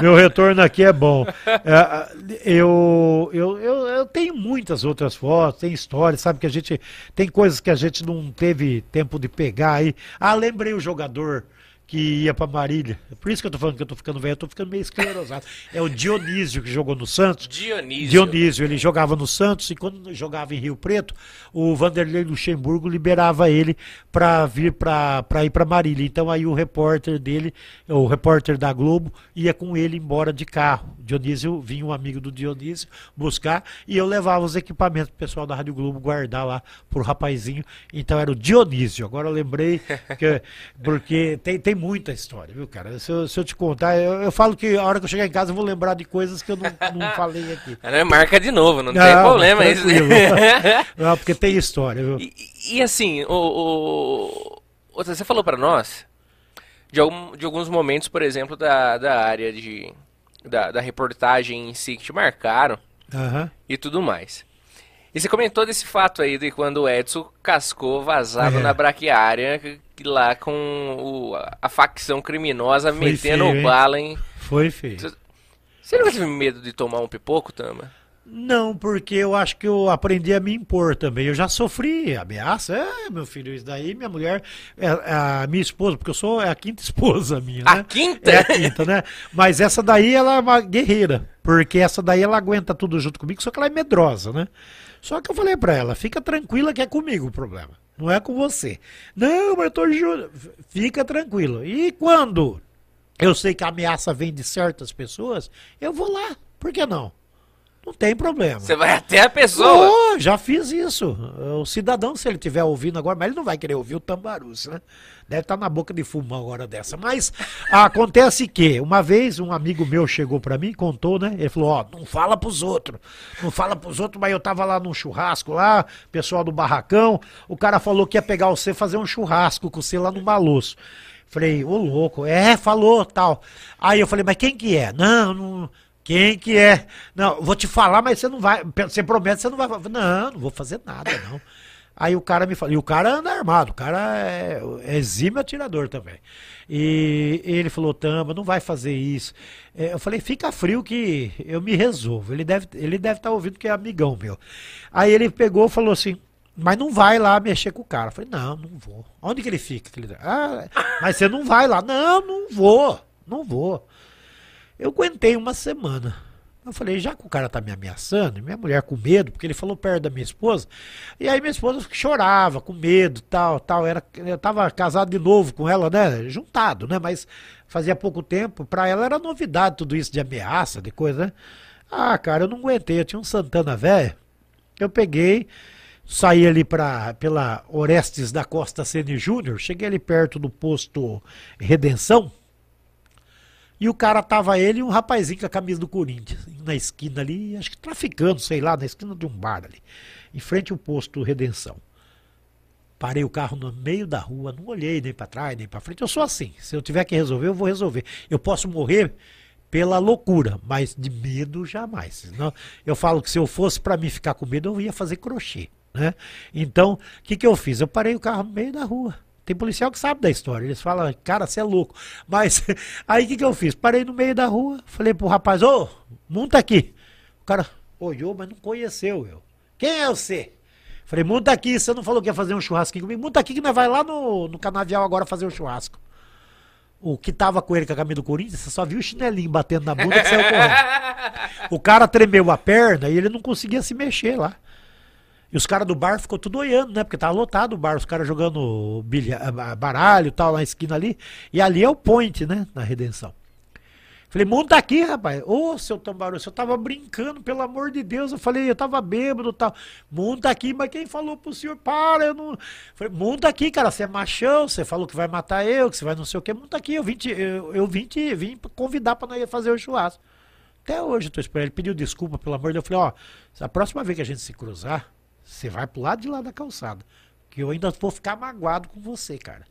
Meu retorno aqui é bom. É, eu, eu, eu, eu, tenho muitas outras fotos, tem histórias, sabe que a gente. Tem coisas que a gente não teve tempo de pegar aí. Ah, lembrei o jogador que ia para Marília. É por isso que eu tô falando que eu tô ficando velho, eu tô ficando meio esclerosado. É o Dionísio que jogou no Santos. Dionísio. Dionísio, ele jogava no Santos e quando jogava em Rio Preto, o Vanderlei Luxemburgo liberava ele para vir para ir para Marília. Então aí o repórter dele, o repórter da Globo, ia com ele embora de carro. Dionísio vinha um amigo do Dionísio buscar e eu levava os equipamentos pro pessoal da Rádio Globo guardar lá pro rapazinho. Então era o Dionísio. Agora eu lembrei que porque tem, tem muita história, viu, cara? Se eu, se eu te contar, eu, eu, falo que a hora que eu chegar em casa eu vou lembrar de coisas que eu não, não falei aqui. É, marca de novo, não, não tem problema isso. não, porque tem história, viu? E, e assim, o, o, você falou para nós de, algum, de alguns momentos, por exemplo, da, da área de da, da reportagem em si que te marcaram uhum. e tudo mais. E você comentou desse fato aí de quando o Edson cascou vazado é. na braquiária, lá com o, a facção criminosa Foi metendo feio, bala em. Foi feio. Você não teve medo de tomar um pipoco, Tama? Não, porque eu acho que eu aprendi a me impor também. Eu já sofri ameaça. É, meu filho, isso daí, minha mulher, é a minha esposa, porque eu sou é a quinta esposa minha, né? A quinta? É a quinta, né? Mas essa daí, ela é uma guerreira. Porque essa daí, ela aguenta tudo junto comigo, só que ela é medrosa, né? Só que eu falei para ela, fica tranquila que é comigo o problema. Não é com você. Não, mas eu tô juro. Fica tranquilo. E quando eu sei que a ameaça vem de certas pessoas, eu vou lá. Por que não? Não tem problema. Você vai até a pessoa. Oh, já fiz isso. O cidadão, se ele estiver ouvindo agora, mas ele não vai querer ouvir o tambarus, né? Deve estar tá na boca de fumo uma hora dessa. Mas acontece que, uma vez, um amigo meu chegou para mim contou, né? Ele falou: Ó, oh, não fala pros outros. Não fala pros outros, mas eu tava lá num churrasco lá, pessoal do barracão. O cara falou que ia pegar você fazer um churrasco com você lá no Malosso. Falei, ô louco, é, falou, tal. Aí eu falei, mas quem que é? Não, não. Quem que é? Não, vou te falar, mas você não vai. Você promete, você não vai. Não, não vou fazer nada, não. Aí o cara me falou, e o cara anda armado, o cara é, é exímio atirador também. E ele falou, Tamba, não vai fazer isso. É, eu falei, fica frio que eu me resolvo. Ele deve ele deve estar tá ouvindo que é amigão meu. Aí ele pegou e falou assim, mas não vai lá mexer com o cara. Eu falei, não, não vou. Onde que ele fica? Ah, mas você não vai lá. Não, não vou, não vou. Eu aguentei uma semana. Eu falei, já que o cara tá me ameaçando, minha mulher com medo, porque ele falou perto da minha esposa, e aí minha esposa chorava, com medo, tal, tal, era, eu tava casado de novo com ela, né, juntado, né, mas fazia pouco tempo, pra ela era novidade tudo isso de ameaça, de coisa, né. Ah, cara, eu não aguentei, eu tinha um Santana velho, eu peguei, saí ali pra, pela Orestes da Costa Sene Júnior, cheguei ali perto do posto Redenção, e o cara tava ele e um rapazinho com a camisa do Corinthians, na esquina ali, acho que traficando, sei lá, na esquina de um bar ali, em frente ao posto Redenção. Parei o carro no meio da rua, não olhei nem para trás, nem para frente. Eu sou assim. Se eu tiver que resolver, eu vou resolver. Eu posso morrer pela loucura, mas de medo jamais. Senão, eu falo que se eu fosse para mim ficar com medo, eu ia fazer crochê. Né? Então, o que, que eu fiz? Eu parei o carro no meio da rua. Tem policial que sabe da história. Eles falam, cara, você é louco. Mas aí o que, que eu fiz? Parei no meio da rua, falei pro rapaz, ô, monta aqui. O cara olhou, mas não conheceu eu. Quem é você? Falei, monta aqui, você não falou que ia fazer um churrasquinho comigo? Monta aqui que nós vai lá no, no canavial agora fazer um churrasco. O que tava com ele com a camisa do Corinthians, você só viu o chinelinho batendo na bunda e saiu correndo. O cara tremeu a perna e ele não conseguia se mexer lá. E os caras do bar ficou tudo olhando, né? Porque tava lotado o bar, os caras jogando bilha, baralho e tal, na esquina ali. E ali é o point, né? Na redenção. Falei, monta aqui, rapaz. Ô, seu Tambaru, eu tava brincando, pelo amor de Deus. Eu falei, eu tava bêbado e tal. Monta aqui, mas quem falou pro senhor? Para, eu não. Falei, monta aqui, cara, você é machão, você falou que vai matar eu, que você vai não sei o que. Monta aqui, eu vim te, eu, eu vim te vim convidar pra nós fazer o churrasco. Até hoje eu tô esperando. Ele pediu desculpa, pelo amor de Deus. Eu falei, ó, a próxima vez que a gente se cruzar, você vai pro lado de lá da calçada. Que eu ainda vou ficar magoado com você, cara.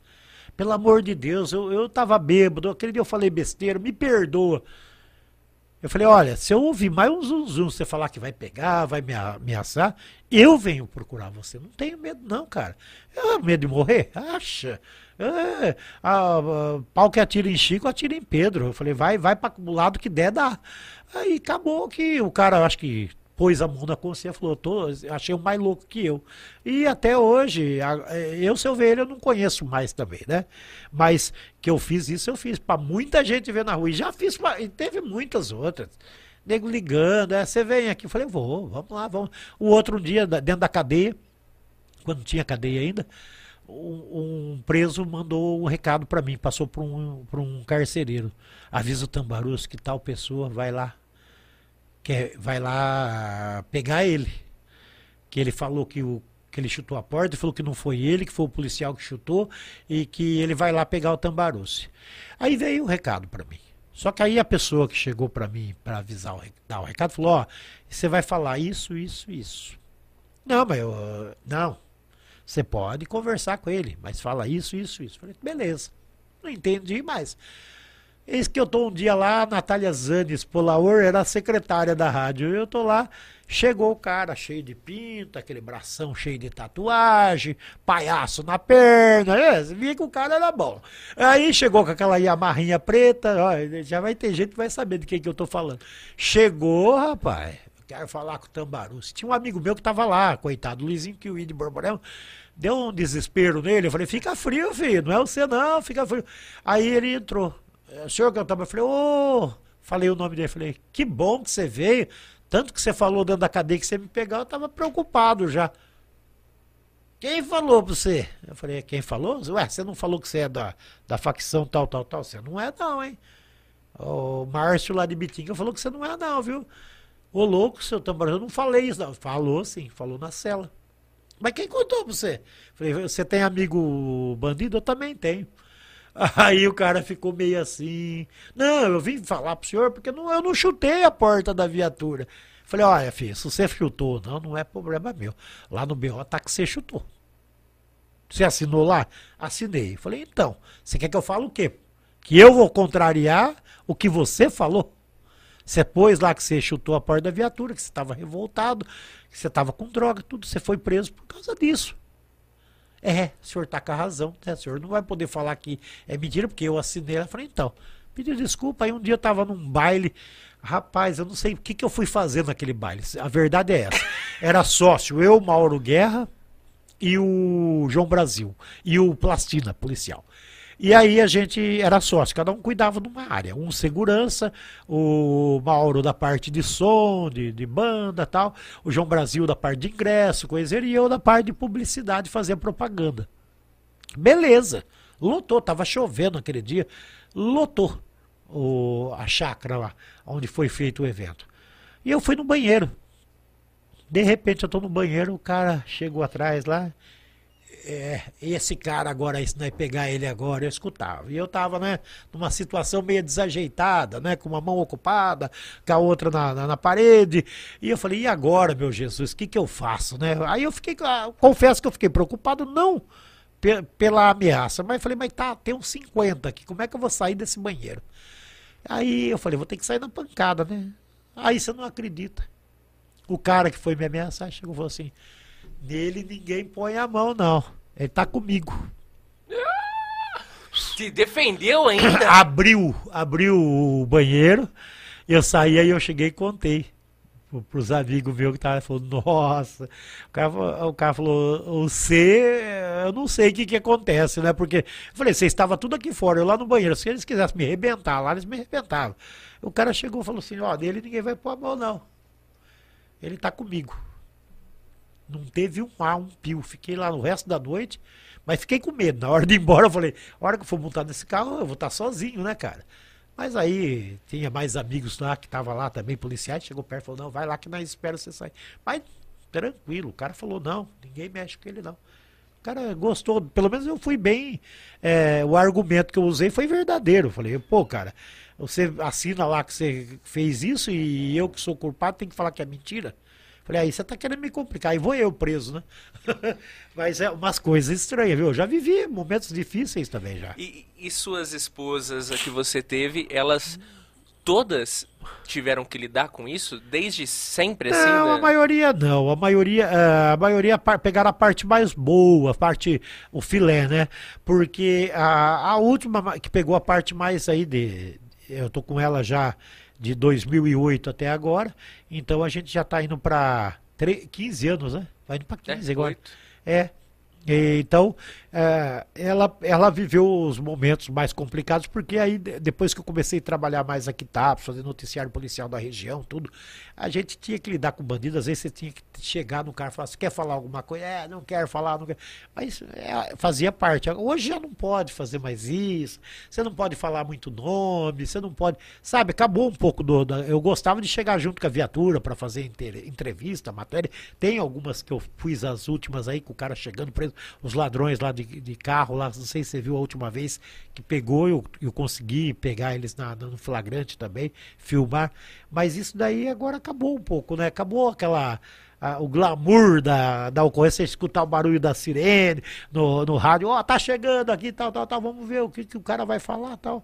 Pelo amor de Deus, eu, eu tava bêbado, aquele dia eu falei besteira, me perdoa. Eu falei, olha, se eu ouvir mais um zum, zum você falar que vai pegar, vai me ameaçar, eu venho procurar você. Não tenho medo não, cara. Eu tenho medo de morrer? Acha. É, a, a, pau que atira em Chico, atira em Pedro. Eu falei, vai, vai para o lado que der, dá. Aí acabou que o cara, acho que pôs a mão na consciência e falou, tô, achei o mais louco que eu. E até hoje, a, é, eu, seu velho, eu não conheço mais também, né? Mas que eu fiz isso, eu fiz para muita gente ver na rua. E já fiz, pra, e teve muitas outras. Nego ligando, é, você vem aqui. Eu falei, vou, vamos lá, vamos. O outro dia, dentro da cadeia, quando tinha cadeia ainda, um, um preso mandou um recado para mim, passou para um, um carcereiro. Avisa o Tambarus que tal pessoa vai lá que vai lá pegar ele. Que ele falou que, o, que ele chutou a porta, falou que não foi ele, que foi o policial que chutou e que ele vai lá pegar o Tambaruce. Aí veio o recado para mim. Só que aí a pessoa que chegou para mim para avisar, o, dar o recado, falou: Ó, você vai falar isso, isso, isso. Não, mas eu. Não. Você pode conversar com ele, mas fala isso, isso, isso. Falei, beleza. Não entendi mais. Eis que eu tô um dia lá, a Natália Zanes Polaor era a secretária da rádio. Eu tô lá, chegou o cara cheio de pinta, aquele bração cheio de tatuagem, palhaço na perna. É, via que o cara era bom. Aí chegou com aquela Yamarrinha preta, ó, já vai ter gente que vai saber de quem que eu tô falando. Chegou, rapaz. Quero falar com o Tambaruce. Tinha um amigo meu que tava lá, coitado, Luizinho Kiwi de Borborema deu um desespero nele. Eu falei, fica frio, filho, não é você não, fica frio. Aí ele entrou. É, o senhor cantava, eu falei, ô, oh! falei o nome dele, falei, que bom que você veio, tanto que você falou dentro da cadeia que você me pegou, eu tava preocupado já. Quem falou pra você? Eu falei, quem falou? Ué, você não falou que você é da, da facção tal, tal, tal? Você não é não, hein? O Márcio lá de Bitinga falou que você não é não, viu? Ô louco, seu tamborão, eu não falei isso não. Falou sim, falou na cela. Mas quem contou pra você? Falei, você tem amigo bandido? Eu também tenho. Aí o cara ficou meio assim. Não, eu vim falar pro senhor porque não, eu não chutei a porta da viatura. Falei, olha, filho, se você chutou, não, não é problema meu. Lá no BO tá que você chutou. Você assinou lá? Assinei. Falei, então, você quer que eu fale o quê? Que eu vou contrariar o que você falou? Você pôs lá que você chutou a porta da viatura, que você estava revoltado, que você estava com droga, tudo. Você foi preso por causa disso. É, o senhor está com a razão, né? O senhor não vai poder falar que é mentira, porque eu assinei. Ela falou, então, pediu desculpa. Aí um dia eu estava num baile. Rapaz, eu não sei o que, que eu fui fazer naquele baile. A verdade é essa. Era sócio, eu, Mauro Guerra e o João Brasil. E o Plastina, policial. E aí a gente era sócio, cada um cuidava de uma área. Um segurança, o Mauro da parte de som, de, de banda tal, o João Brasil da parte de ingresso, coisa e eu da parte de publicidade, fazia propaganda. Beleza, lotou, tava chovendo aquele dia, lotou o, a chácara lá, onde foi feito o evento. E eu fui no banheiro. De repente eu tô no banheiro, o cara chegou atrás lá, é, esse cara agora, isso vai pegar ele agora, eu escutava. E eu tava, né, numa situação meio desajeitada, né, com uma mão ocupada, com a outra na, na, na parede. E eu falei, e agora, meu Jesus, o que que eu faço, né? Aí eu fiquei, ah, confesso que eu fiquei preocupado, não pela ameaça, mas falei, mas tá, tem uns 50 aqui, como é que eu vou sair desse banheiro? Aí eu falei, vou ter que sair na pancada, né? Aí você não acredita. O cara que foi me ameaçar chegou e falou assim, Nele ninguém põe a mão, não. Ele tá comigo. Te defendeu ainda? abriu, abriu o banheiro. Eu saí, aí eu cheguei e contei pros amigos meus que estavam falando, nossa, o cara, o cara falou, você, eu não sei o que que acontece, né? Porque eu falei, você estava tudo aqui fora, eu lá no banheiro, se eles quisessem me arrebentar lá, eles me arrebentavam. O cara chegou e falou assim, ó, dele ninguém vai pôr a mão, não. Ele tá comigo. Não teve um ar, um pio. Fiquei lá no resto da noite, mas fiquei com medo. Na hora de ir embora, eu falei: a hora que eu for montar nesse carro, eu vou estar sozinho, né, cara? Mas aí tinha mais amigos lá que estavam lá também, policiais, chegou perto e falou: não, vai lá que nós esperamos você sair. Mas tranquilo, o cara falou: não, ninguém mexe com ele não. O cara gostou, pelo menos eu fui bem. É, o argumento que eu usei foi verdadeiro. Eu falei, pô, cara, você assina lá que você fez isso e eu que sou culpado tem que falar que é mentira. Falei, aí você tá querendo me complicar, aí vou eu preso, né? Mas é umas coisas estranhas, viu? Eu já vivi momentos difíceis também já. E, e suas esposas que você teve, elas todas tiveram que lidar com isso desde sempre assim? Não, né? a maioria não. A maioria, uh, a maioria pegaram a parte mais boa, a parte o filé, né? Porque a, a última que pegou a parte mais aí de eu tô com ela já de 2008 até agora. Então a gente já está indo para 15 anos, né? Vai indo para 15 é, agora. 8. É. E, então, é, ela, ela viveu os momentos mais complicados, porque aí depois que eu comecei a trabalhar mais aqui, tá, fazer noticiário policial da região, tudo, a gente tinha que lidar com bandidos, às vezes você tinha que chegar no cara e falar, você quer falar alguma coisa? É, não quero falar, não quero. Mas é, fazia parte. Hoje já não pode fazer mais isso, você não pode falar muito nome, você não pode. Sabe, acabou um pouco do. Da, eu gostava de chegar junto com a viatura para fazer entrevista, matéria. Tem algumas que eu fiz as últimas aí, com o cara chegando preso, os ladrões lá de, de carro, lá, não sei se você viu a última vez, que pegou, eu, eu consegui pegar eles na, no flagrante também, filmar. Mas isso daí agora acabou um pouco, né? Acabou aquela a, o glamour da, da ocorrência, escutar o barulho da sirene no, no rádio, ó, oh, tá chegando aqui, tal, tal, tal, vamos ver o que, que o cara vai falar, tal.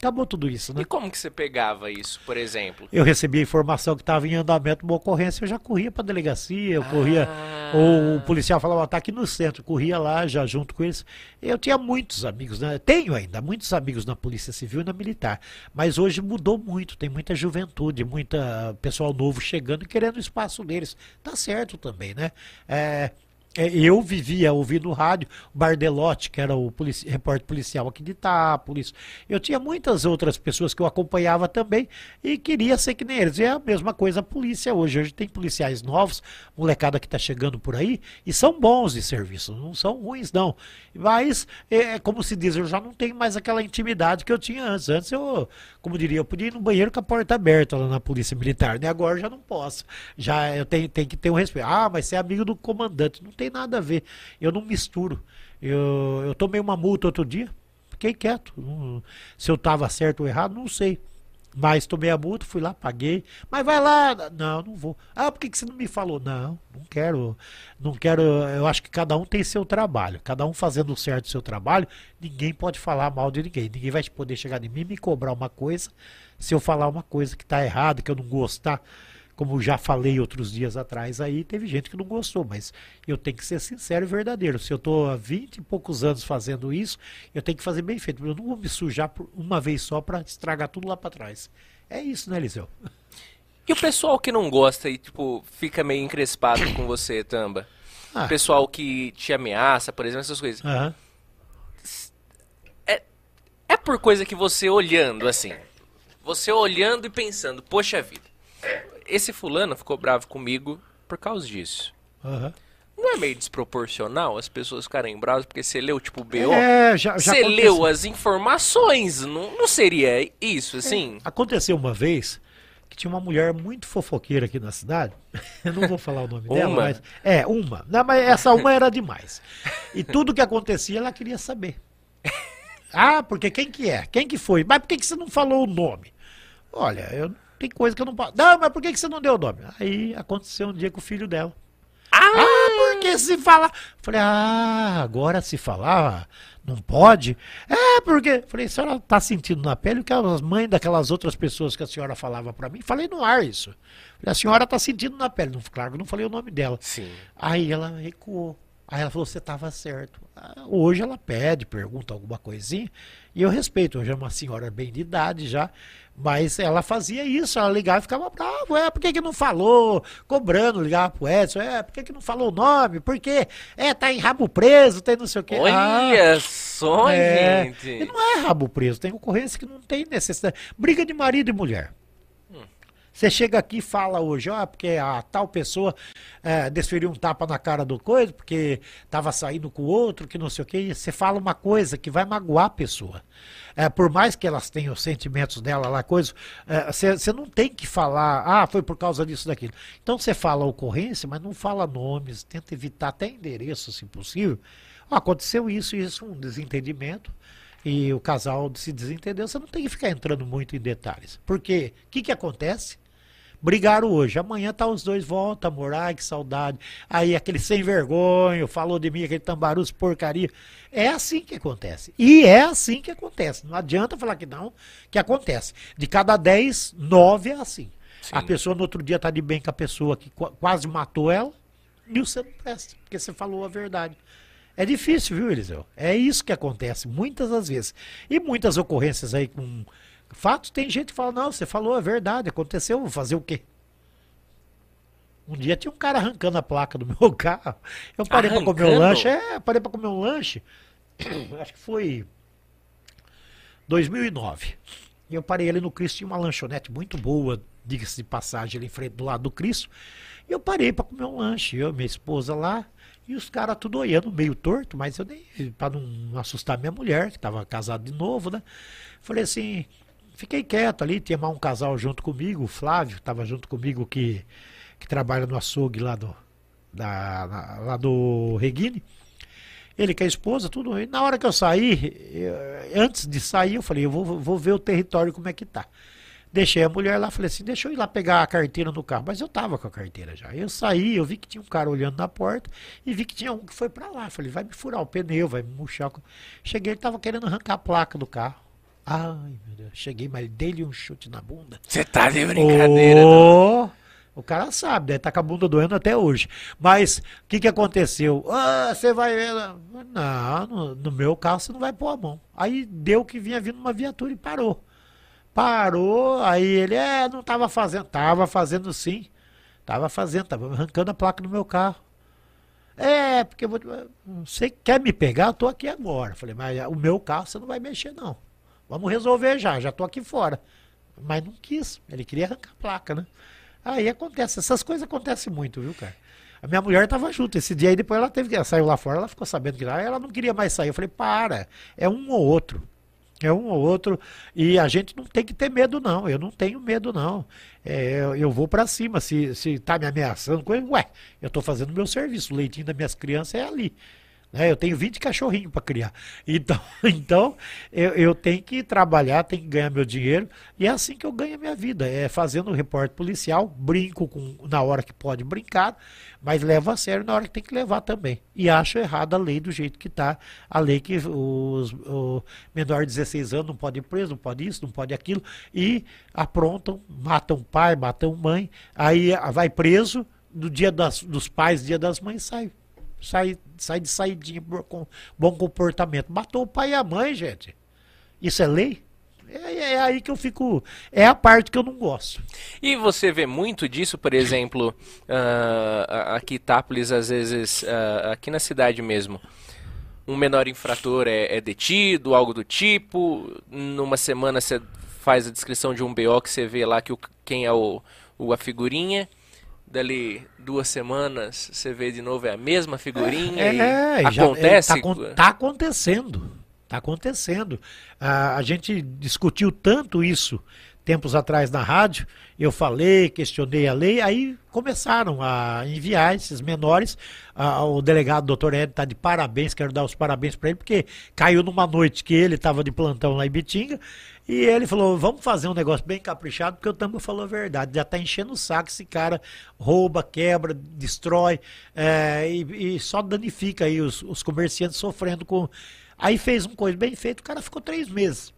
Acabou tudo isso, né? E como que você pegava isso, por exemplo? Eu recebia informação que estava em andamento uma ocorrência, eu já corria para a delegacia, eu ah. corria, ou o policial falava, tá aqui no centro, corria lá já junto com eles. Eu tinha muitos amigos, né? tenho ainda muitos amigos na Polícia Civil e na Militar, mas hoje mudou muito, tem muita juventude, muita pessoal novo chegando e querendo o espaço deles. Tá certo também, né? É, é, eu vivia ouvindo no rádio Bardelotti, que era o polici repórter policial aqui de Itápolis. Eu tinha muitas outras pessoas que eu acompanhava também e queria ser que nem eles. E é a mesma coisa a polícia hoje. Hoje tem policiais novos, molecada que está chegando por aí, e são bons de serviço, não são ruins, não. Mas, é, como se diz, eu já não tenho mais aquela intimidade que eu tinha antes. Antes eu, como diria, eu podia ir no banheiro com a porta aberta lá na polícia militar, né? Agora eu já não posso. Já eu tenho, tenho que ter um respeito. Ah, mas você é amigo do comandante. Não tem nada a ver. Eu não misturo. Eu, eu tomei uma multa outro dia, fiquei quieto. Se eu estava certo ou errado, não sei. Mas tomei a multa, fui lá, paguei. Mas vai lá. Não, não vou. Ah, por que, você não me falou? Não, não quero. Não quero. Eu acho que cada um tem seu trabalho. Cada um fazendo certo o seu trabalho. Ninguém pode falar mal de ninguém. Ninguém vai poder chegar em mim e me cobrar uma coisa. Se eu falar uma coisa que está errada, que eu não gostar como já falei outros dias atrás aí, teve gente que não gostou, mas eu tenho que ser sincero e verdadeiro. Se eu estou há 20 e poucos anos fazendo isso, eu tenho que fazer bem feito. Eu não vou me sujar uma vez só para estragar tudo lá para trás. É isso, né, Eliseu? E o pessoal que não gosta e, tipo, fica meio encrespado com você, Tamba? Ah. O pessoal que te ameaça, por exemplo, essas coisas. Uhum. É, por coisa que você olhando assim, você olhando e pensando, poxa vida, esse fulano ficou bravo comigo por causa disso. Aham. Não é meio desproporcional as pessoas ficarem bravas porque você leu, tipo, o BO? É, já, já Você aconteceu. leu as informações, não, não seria isso, assim? Aconteceu uma vez que tinha uma mulher muito fofoqueira aqui na cidade. Eu não vou falar o nome dela, mas. É, uma. Não, mas essa uma era demais. E tudo que acontecia ela queria saber. Ah, porque quem que é? Quem que foi? Mas por que, que você não falou o nome? Olha, eu tem coisa que eu não posso. Não, mas por que, que você não deu o nome? Aí aconteceu um dia com o filho dela. Ah, porque se falar. Falei, ah, agora se falar, não pode? É, porque. Falei, a senhora tá sentindo na pele o que as mães daquelas outras pessoas que a senhora falava pra mim? Falei no ar isso. Falei, a senhora tá sentindo na pele. Não, claro que não falei o nome dela. Sim. Aí ela recuou. Aí ela falou, você estava certo. Ah, Hoje ela pede, pergunta alguma coisinha, e eu respeito. Hoje é uma senhora bem de idade já, mas ela fazia isso, ela ligava e ficava brava. É, por que, que não falou? Cobrando, ligava pro Edson, é, por que, que não falou o nome? Por quê? É, tá em rabo preso, tem não sei o quê. Ah, Olha só, é. gente. E não é rabo preso, tem ocorrência que não tem necessidade. Briga de marido e mulher. Você chega aqui e fala hoje, ó, porque a tal pessoa é, desferiu um tapa na cara do coisa, porque tava saindo com o outro, que não sei o quê. Você fala uma coisa que vai magoar a pessoa. É, por mais que elas tenham os sentimentos dela lá, coisa, é, você você não tem que falar, ah, foi por causa disso, daquilo. Então você fala ocorrência, mas não fala nomes, tenta evitar até endereço, se possível. Ó, aconteceu isso, isso, um desentendimento e o casal se desentendeu, você não tem que ficar entrando muito em detalhes. Porque o que, que acontece? Brigaram hoje, amanhã tá os dois voltam a morar, que saudade. Aí aquele sem vergonha, falou de mim, aquele tambaruço porcaria. É assim que acontece. E é assim que acontece. Não adianta falar que não, que acontece. De cada 10, 9 é assim. Sim. A pessoa no outro dia tá de bem com a pessoa que qu- quase matou ela, e você não presta, porque você falou a verdade. É difícil, viu, Eliseu? É isso que acontece muitas das vezes. E muitas ocorrências aí com fatos, tem gente que fala, não, você falou a verdade, aconteceu, vou fazer o quê? Um dia tinha um cara arrancando a placa do meu carro. Eu parei para comer um lanche. É, parei para comer um lanche. Acho que foi 2009. E eu parei ali no Cristo, tinha uma lanchonete muito boa, diga-se de passagem, ali em frente do lado do Cristo. E eu parei para comer um lanche, eu, minha esposa lá, e os caras tudo olhando, meio torto, mas eu nem, para não assustar minha mulher, que estava casado de novo, né? Falei assim, fiquei quieto ali, tinha mais um casal junto comigo, o Flávio, que estava junto comigo, que, que trabalha no açougue lá do, da, na- lá do Reguine. Ele com a esposa, tudo. E na hora que eu saí, eu- antes de sair, eu falei, eu vou, vou ver o território como é que tá. Deixei a mulher lá, falei assim, deixa eu ir lá pegar a carteira no carro. Mas eu tava com a carteira já. Eu saí, eu vi que tinha um cara olhando na porta e vi que tinha um que foi pra lá. Falei, vai me furar o pneu, vai me murchar. o ca-". Cheguei, ele tava querendo arrancar a placa do carro. Ai, meu Deus. Cheguei, mas dei-lhe um chute na bunda. Você tá de brincadeira. não? Ô, O cara sabe, deve estar com a bunda doendo até hoje. Mas o que, que aconteceu? Ah, você vai ver. Não, no, no meu carro você não vai pôr a mão. Aí deu que vinha vindo uma viatura e parou. Parou, aí ele, é, não estava fazendo. Tava fazendo sim. Tava fazendo, tava arrancando a placa do meu carro. É, porque eu vou. Você quer me pegar? Eu tô aqui agora. Falei, mas o meu carro você não vai mexer, não. Vamos resolver já, já tô aqui fora. Mas não quis. Ele queria arrancar a placa, né? Aí acontece, essas coisas acontecem muito, viu, cara? A minha mulher tava junto esse dia aí, depois ela teve que. Saiu lá fora, ela ficou sabendo que lá, ela não queria mais sair. Eu falei, para, é um ou outro. É um ou outro. E a gente não tem que ter medo, não. Eu não tenho medo, não. É, eu, vou pra cima. Se, se tá me ameaçando, ué, eu tô fazendo meu serviço. O leitinho das minhas crianças é ali. Né? Eu tenho 20 cachorrinhos para criar. Então, então eu, eu tenho que trabalhar, tenho que ganhar meu dinheiro. E é assim que eu ganho a minha vida. É fazendo reporte policial, brinco com, na hora que pode brincar, mas levo a sério na hora que tem que levar também. E acho errada a lei do jeito que está. A lei que os o menor de 16 anos não pode ir preso, não pode isso, não pode aquilo. E aprontam, matam pai, matam mãe. Aí vai preso, no dia das, dos pais, dia das mães, sai sai, sai de saidinha por- com bom comportamento. Matou o pai e a mãe, gente. Isso é lei? É, é aí que eu fico. É a parte que eu não gosto. E você vê muito disso, por exemplo, ah, aqui em às vezes, ah, aqui na cidade mesmo. um menor infrator é, é detido, algo do tipo. Numa semana você faz a descrição de um BO que você vê lá que o, quem é o, o a figurinha dali duas semanas você vê de novo é a mesma figurinha é, é, acontece está é, tá acontecendo está acontecendo. Ah, a gente discutiu tanto isso tempos atrás na rádio eu falei questionei a lei aí começaram a enviar esses menores. Ah, o delegado doutor Ed está de parabéns quero dar os parabéns para ele porque caiu numa noite que ele estava de plantão lá em Bitinga e ele falou: vamos fazer um negócio bem caprichado, porque o Tamba falou a verdade. Já está enchendo o saco, esse cara rouba, quebra, destrói é, e, e, só danifica aí os, os comerciantes sofrendo com. Aí fez uma coisa bem feita, o cara ficou três meses.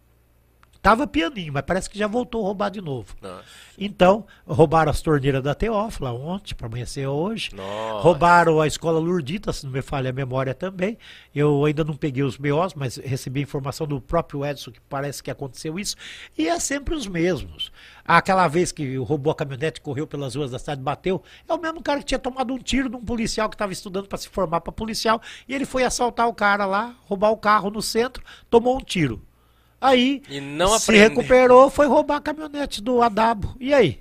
Tava pianinho, mas parece que já voltou a roubar de novo. Nossa. Então, roubaram as torneiras da Teófila ontem, para amanhecer hoje. Nossa. Roubaram a escola Lurdita, se não me falha a memória também. Eu ainda não peguei os BOs, mas recebi informação do próprio Edson que parece que aconteceu isso. E é sempre os mesmos. Aquela vez que roubou a caminhonete, correu pelas ruas da cidade, bateu, é o mesmo cara que tinha tomado um tiro de um policial que estava estudando para se formar para policial. E ele foi assaltar o cara lá, roubar o carro no centro, tomou um tiro. Aí se recuperou, foi roubar a caminhonete do Adabo. E aí?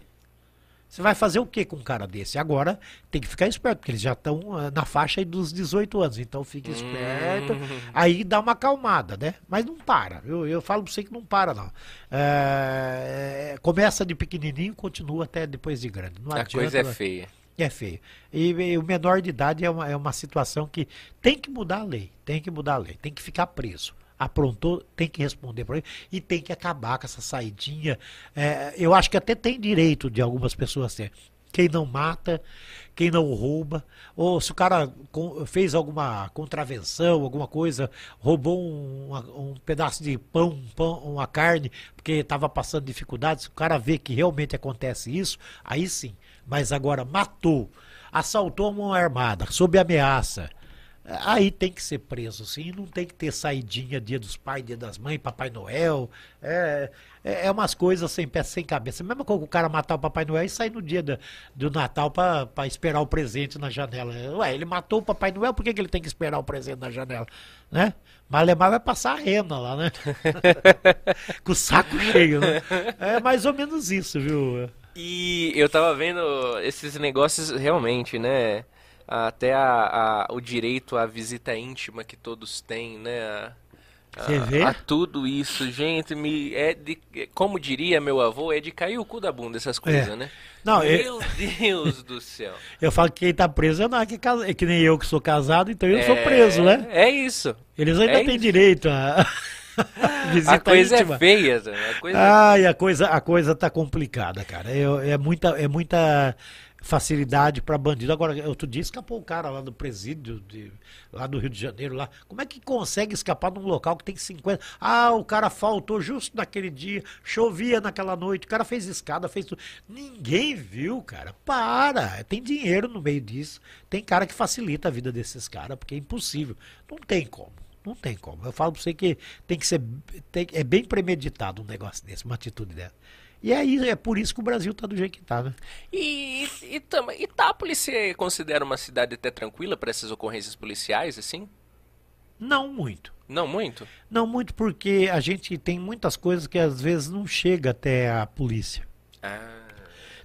Você vai fazer o que com um cara desse? Agora tem que ficar esperto, porque eles já estão uh, na faixa dos 18 anos. Então fique esperto. Hum. Aí dá uma acalmada, né? Mas não para. Eu, eu falo pra você que não para, não. É, começa de pequenininho, continua até depois de grande. Não a adianta, coisa é feia. É feio. E, e, o menor de idade é uma, é uma situação que tem que mudar a lei. Tem que mudar a lei. Tem que ficar preso aprontou, tem que responder para ele e tem que acabar com essa saidinha. É, eu acho que até tem direito de algumas pessoas ter. Quem não mata, quem não rouba, ou se o cara fez alguma contravenção, alguma coisa, roubou um, um pedaço de pão, um pão, uma carne, porque estava passando dificuldades, se o cara vê que realmente acontece isso, aí sim. Mas agora matou, assaltou uma armada, sob ameaça, Aí tem que ser preso, sim. Não tem que ter saidinha dia dos pais, dia das mães, Papai Noel. É, é, é umas coisas sem pé, sem cabeça. Mesmo que o cara matar o Papai Noel e sair no dia do, do Natal para esperar o presente na janela. Ué, ele matou o Papai Noel, por que, que ele tem que esperar o presente na janela? Né? Malemar vai passar a rena lá, né? Com o saco cheio, né? É mais ou menos isso, viu? E eu tava vendo esses negócios realmente, né? Até a, a, o direito à visita íntima que todos têm, né? A, Você vê? A tudo isso, gente, me é de, como diria meu avô, é de cair o cu da bunda essas coisas, é. né? Não, meu eu... Deus do céu. Eu falo que quem tá preso não é que, é que nem eu que sou casado, então eu é... sou preso, né? É isso. Eles ainda é têm isso. direito a Visita a coisa é íntima. é feia, a coisa Ai, a coisa, a coisa tá complicada, cara. É, é muita, é muita facilidade para bandido. Agora, outro dia escapou o cara lá do presídio, de, lá do Rio de Janeiro, lá. Como é que consegue escapar num local que tem 50? Ah, o cara faltou justo naquele dia, chovia naquela noite, o cara fez escada, fez tudo. Ninguém viu, cara. Para! Tem dinheiro no meio disso. Tem cara que facilita a vida desses caras, porque é impossível. Não tem como. Não tem como. Eu falo pra você que tem que ser. Tem, é bem premeditado um negócio desse, uma atitude dessa. E é, é por isso que o Brasil está do jeito que está, né? E, e, e Itápolis você considera uma cidade até tranquila para essas ocorrências policiais, assim? Não muito. Não muito? Não muito, porque a gente tem muitas coisas que às vezes não chega até a polícia. Ah.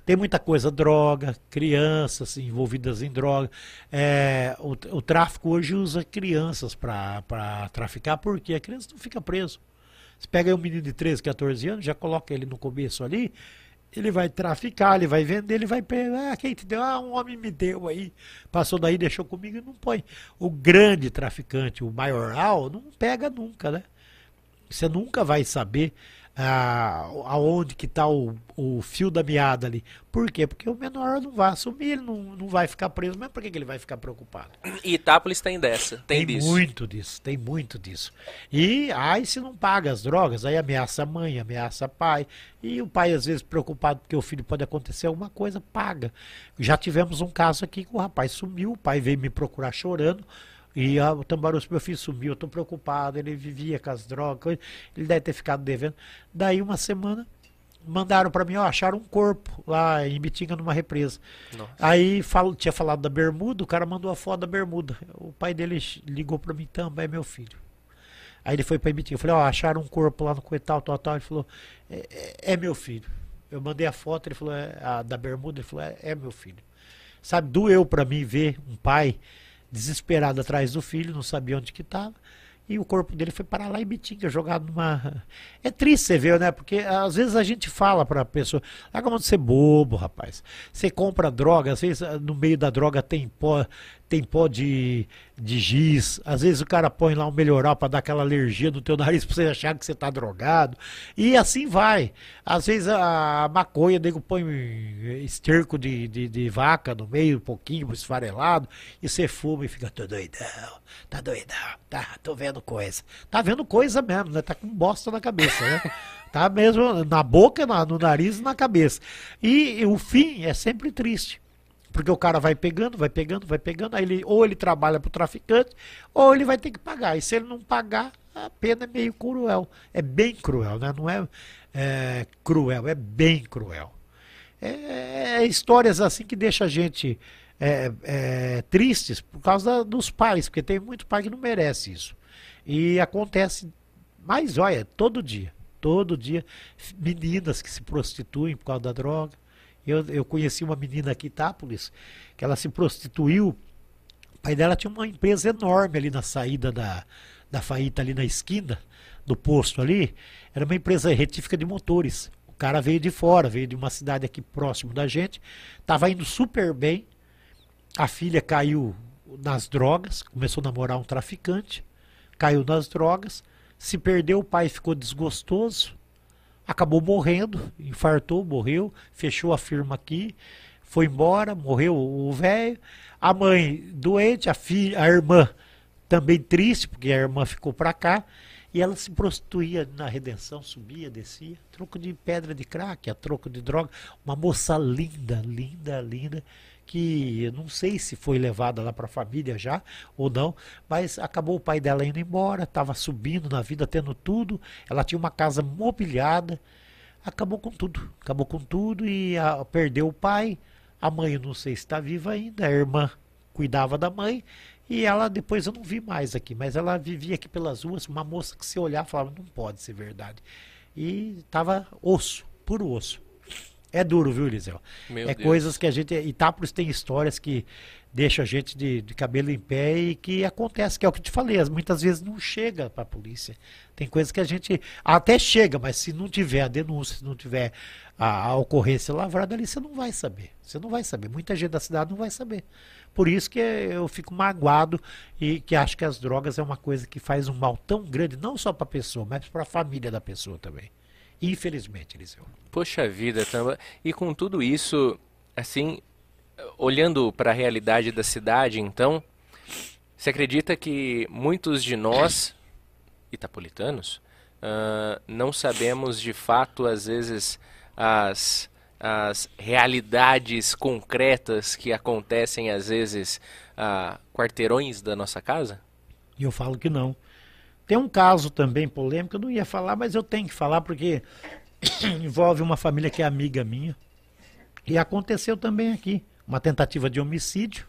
Tem muita coisa, droga, crianças envolvidas em droga. É, o, o tráfico hoje usa crianças para traficar, porque a criança não fica preso. Você pega um menino de 13, 14 anos, já coloca ele no começo ali, ele vai traficar, ele vai vender, ele vai pegar, ah, quem te deu? Ah, um homem me deu aí, passou daí, deixou comigo e não põe. O grande traficante, o maioral, não pega nunca, né? Você nunca vai saber ah, aonde que está o, o fio da meada ali. Por quê? Porque o menor não vai assumir, ele não, não vai ficar preso, mas por que, que ele vai ficar preocupado? E Itápolis tem dessa, tem, tem disso. muito disso, tem muito disso. E aí se não paga as drogas, aí ameaça a mãe, ameaça pai. E o pai às vezes preocupado porque o filho pode acontecer alguma coisa, paga. Já tivemos um caso aqui que o rapaz sumiu, o pai veio me procurar chorando. E ah, o Tambarosso, meu filho sumiu, eu estou preocupado, ele vivia com as drogas, ele deve ter ficado devendo. Daí uma semana, mandaram para mim, ó, acharam um corpo lá em Bitinga numa represa. Nossa. Aí falo, tinha falado da bermuda, o cara mandou a foto da bermuda. O pai dele ligou para mim também, é meu filho. Aí ele foi para Ibitinga. Eu falei, ó, acharam um corpo lá no coital, tal, tal. Ele falou, é, é, é meu filho. Eu mandei a foto, ele falou, é, a, da bermuda, ele falou, é, é meu filho. Sabe, doeu para mim ver um pai desesperado atrás do filho, não sabia onde que estava. E o corpo dele foi parar lá em Bitinga, jogado numa. É triste você ver, né? Porque às vezes a gente fala pra pessoa, larga a mão de ser bobo, rapaz. Você compra droga, às vezes no meio da droga tem pó, tem pó de, de giz, às vezes o cara põe lá um melhoral para dar aquela alergia no teu nariz para você achar que você tá drogado. E assim vai. Às vezes a maconha, nego põe esterco de, de, de, vaca no meio, um pouquinho esfarelado, e você fuma e fica, tô doidão, tá doidão, tá, tô vendo coisa. Tá vendo coisa mesmo, né? Tá com bosta na cabeça, né? tá mesmo na boca, na, no nariz e na cabeça. E, e o fim é sempre triste. Porque o cara vai pegando, vai pegando, vai pegando, aí ele, ou ele trabalha para o traficante, ou ele vai ter que pagar. E se ele não pagar, a pena é meio cruel. É bem cruel, né? Não é, é cruel, é bem cruel. É, é, histórias assim que deixa a gente é, é, tristes por causa dos pais, porque tem muito pai que não merece isso. E acontece, mas olha, todo dia, todo dia, meninas que se prostituem por causa da droga eu, eu conheci uma menina aqui em Itápolis, que ela se prostituiu. O pai dela tinha uma empresa enorme ali na saída da, da Faíta, ali na esquina do posto ali. Era uma empresa retífica de motores. O cara veio de fora, veio de uma cidade aqui próximo da gente. Estava indo super bem. A filha caiu nas drogas, começou a namorar um traficante, caiu nas drogas, se perdeu, o pai ficou desgostoso, acabou morrendo, infartou, morreu, fechou a firma aqui, foi embora, morreu o velho. A mãe doente, a filha, a irmã também triste, porque a irmã ficou para cá. E ela se prostituía na redenção, subia, descia, troco de pedra de crack, a troco de droga. Uma moça linda, linda, linda que não sei se foi levada lá para a família já ou não, mas acabou o pai dela indo embora, estava subindo na vida, tendo tudo. Ela tinha uma casa mobiliada, acabou com tudo, acabou com tudo e a, perdeu o pai. A mãe, não sei se está viva ainda, a irmã cuidava da mãe e ela depois eu não vi mais aqui, mas ela vivia aqui pelas ruas, uma moça que se olhar falava, não pode ser verdade. E estava osso, puro osso. É duro, viu, Eliseu? Meu é Deus. coisas que a gente. Itápolis tem histórias que deixam a gente de, de, cabelo em pé e que acontece, que é o que eu te falei, muitas vezes não chega para a polícia. Tem coisas que a gente até chega, mas se não tiver a denúncia, se não tiver a, a ocorrência lavrada ali, você não vai saber. Você não vai saber. Muita gente da cidade não vai saber. Por isso que eu fico magoado e que acho que as drogas é uma coisa que faz um mal tão grande, não só para a pessoa, mas para a família da pessoa também. Infelizmente, Eliseu. Poxa vida, Tamba. E com tudo isso, assim, olhando para a realidade da cidade, então, você acredita que muitos de nós, itapolitanos, uh, não sabemos de fato, às vezes, as, as realidades concretas que acontecem, às vezes, a quarteirões da nossa casa? E eu falo que não. Tem um caso também polêmico, eu não ia falar, mas eu tenho que falar porque envolve uma família que é amiga minha. E aconteceu também aqui uma tentativa de homicídio.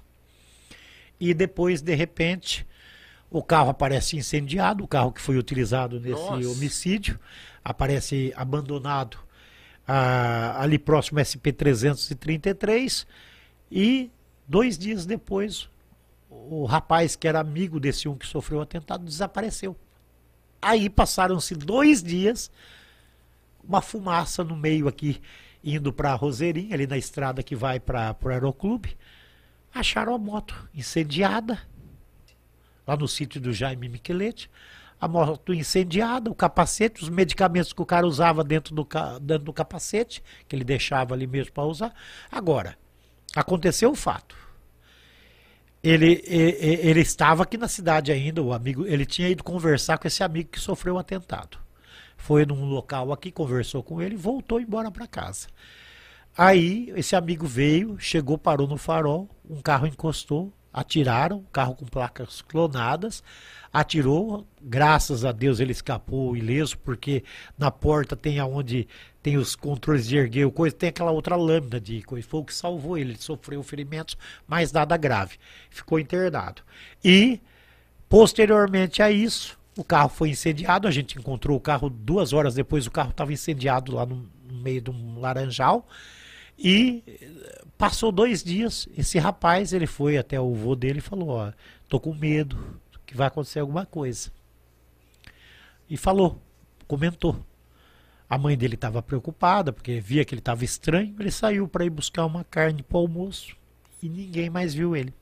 E depois, de repente, o carro aparece incendiado, o carro que foi utilizado nesse Nossa. homicídio, aparece abandonado ah, ali próximo SP-333. E dois dias depois, o rapaz que era amigo desse um que sofreu o atentado desapareceu. Aí passaram-se dois dias, uma fumaça no meio aqui, indo para Roseirinha, ali na estrada que vai para o aeroclube. Acharam a moto incendiada, lá no sítio do Jaime Michelete. A moto incendiada, o capacete, os medicamentos que o cara usava dentro do, dentro do capacete, que ele deixava ali mesmo para usar. Agora, aconteceu o fato ele, ele, ele, estava aqui na cidade ainda, o amigo, ele tinha ido conversar com esse amigo que sofreu um atentado. Foi num local aqui, conversou com ele e voltou embora para casa. Aí esse amigo veio, chegou, parou no farol, um carro encostou, atiraram, carro com placas clonadas, atirou, graças a Deus ele escapou ileso, porque na porta tem aonde tem os controles de erguer coisa, tem aquela outra lâmina de coisa, foi o que salvou ele, ele sofreu ferimentos, mas nada grave, ficou internado. E, posteriormente a isso, o carro foi incendiado, a gente encontrou o carro duas horas depois, o carro estava incendiado lá no, no meio de um laranjal, e passou dois dias, esse rapaz, ele foi até o vô dele e falou, ó, tô com medo, que vai acontecer alguma coisa. E falou, comentou. A mãe dele estava preocupada, porque via que ele estava estranho. Ele saiu para ir buscar uma carne para o almoço e ninguém mais viu ele.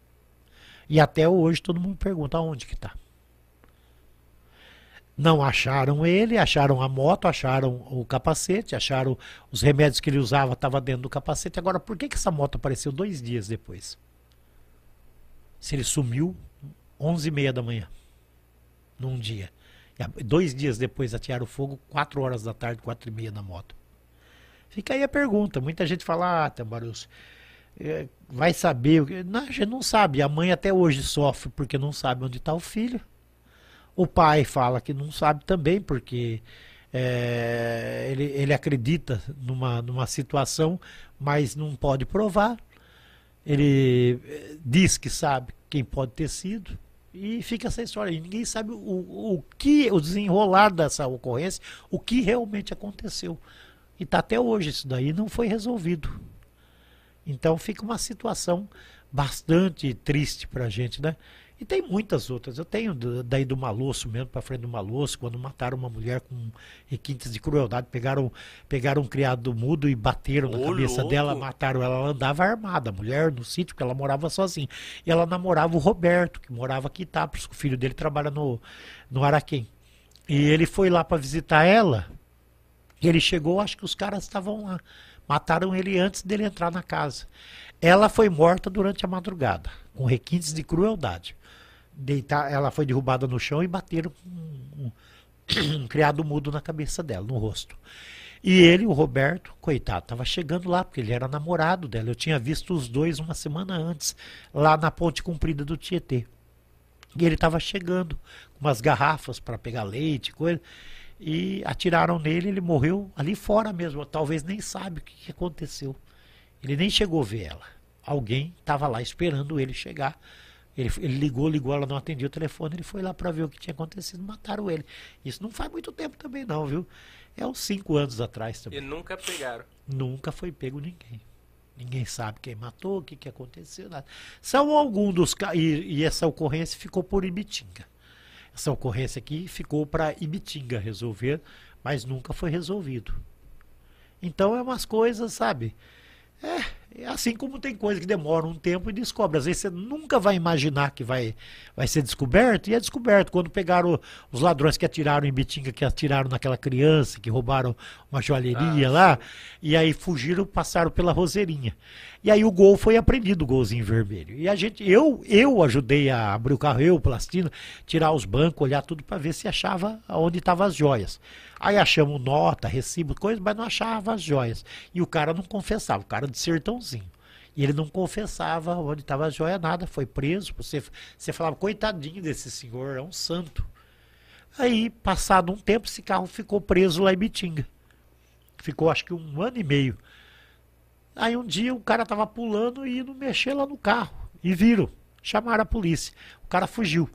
E até hoje todo mundo pergunta aonde que está. Não acharam ele, acharam a moto, acharam o capacete, acharam os remédios que ele usava, estava dentro do capacete. Agora, por que, que essa moto apareceu dois dias depois? Se ele sumiu 11 e meia da manhã, num dia. E dois dias depois atiraram fogo, 4 horas da tarde, 4 e meia na moto. Fica aí a pergunta. Muita gente fala, ah, Tambarus, é, vai saber. Não, a gente não sabe. A mãe até hoje sofre porque não sabe onde está o filho. O pai fala que não sabe também, porque é, ele, ele acredita numa, numa situação, mas não pode provar. Ele é, diz que sabe quem pode ter sido, e fica essa história aí. Ninguém sabe o, o que, o desenrolar dessa ocorrência, o que realmente aconteceu. E está até hoje isso daí não foi resolvido. Então fica uma situação bastante triste para a gente, né? E tem muitas outras. Eu tenho daí do Malosso mesmo, para frente do Malosso, quando mataram uma mulher com requintes de crueldade, pegaram, pegaram um criado mudo e bateram na cabeça louco. dela, mataram ela. Ela andava armada, a mulher no sítio, porque ela morava sozinha. E ela namorava o Roberto, que morava aqui, tá? O filho dele trabalha no, no Araquém. E ele foi lá para visitar ela. E ele chegou, acho que os caras estavam lá. Mataram ele antes dele entrar na casa. Ela foi morta durante a madrugada, com requintes de crueldade deitar, ela foi derrubada no chão e bateram um, um, um criado mudo na cabeça dela, no rosto. E ele, o Roberto, coitado, estava chegando lá, porque ele era namorado dela. Eu tinha visto os dois uma semana antes, lá na ponte comprida do Tietê. E ele estava chegando com umas garrafas para pegar leite, coisa. E atiraram nele, ele morreu ali fora mesmo. Talvez nem sabe o que, que aconteceu. Ele nem chegou a ver ela. Alguém estava lá esperando ele chegar ele, ele, ligou, ligou, ela não atendia o telefone, ele foi lá para ver o que tinha acontecido, mataram ele. Isso não faz muito tempo também não, viu? É uns cinco anos atrás também. E nunca pegaram? Nunca foi pego ninguém. Ninguém sabe quem matou, o que, que aconteceu, nada. São alguns dos e, e essa ocorrência ficou por Ibitinga. Essa ocorrência aqui ficou para Ibitinga resolver, mas nunca foi resolvido. Então é umas coisas, sabe? É, assim como tem coisa que demora um tempo e descobre. Às vezes você nunca vai imaginar que vai, vai ser descoberto, e é descoberto. Quando pegaram os ladrões que atiraram em Bitinga, que atiraram naquela criança, que roubaram uma joalheria ah, lá, e aí fugiram, passaram pela roseirinha. E aí o gol foi apreendido, o golzinho vermelho. E a gente, eu, eu ajudei a abrir o carro, eu, Plastina, tirar os bancos, olhar tudo para ver se achava onde estavam as joias. Aí achamos nota, recibo, coisa, mas não achava as joias. E o cara não confessava, o cara de sertãozinho. E ele não confessava onde estava a joia, nada, foi preso. Você, você falava, coitadinho desse senhor, é um santo. Aí, passado um tempo, esse carro ficou preso lá em Bitinga. Ficou acho que um ano e meio. Aí um dia o cara estava pulando e indo mexer lá no carro. E viram. Chamaram a polícia. O cara fugiu.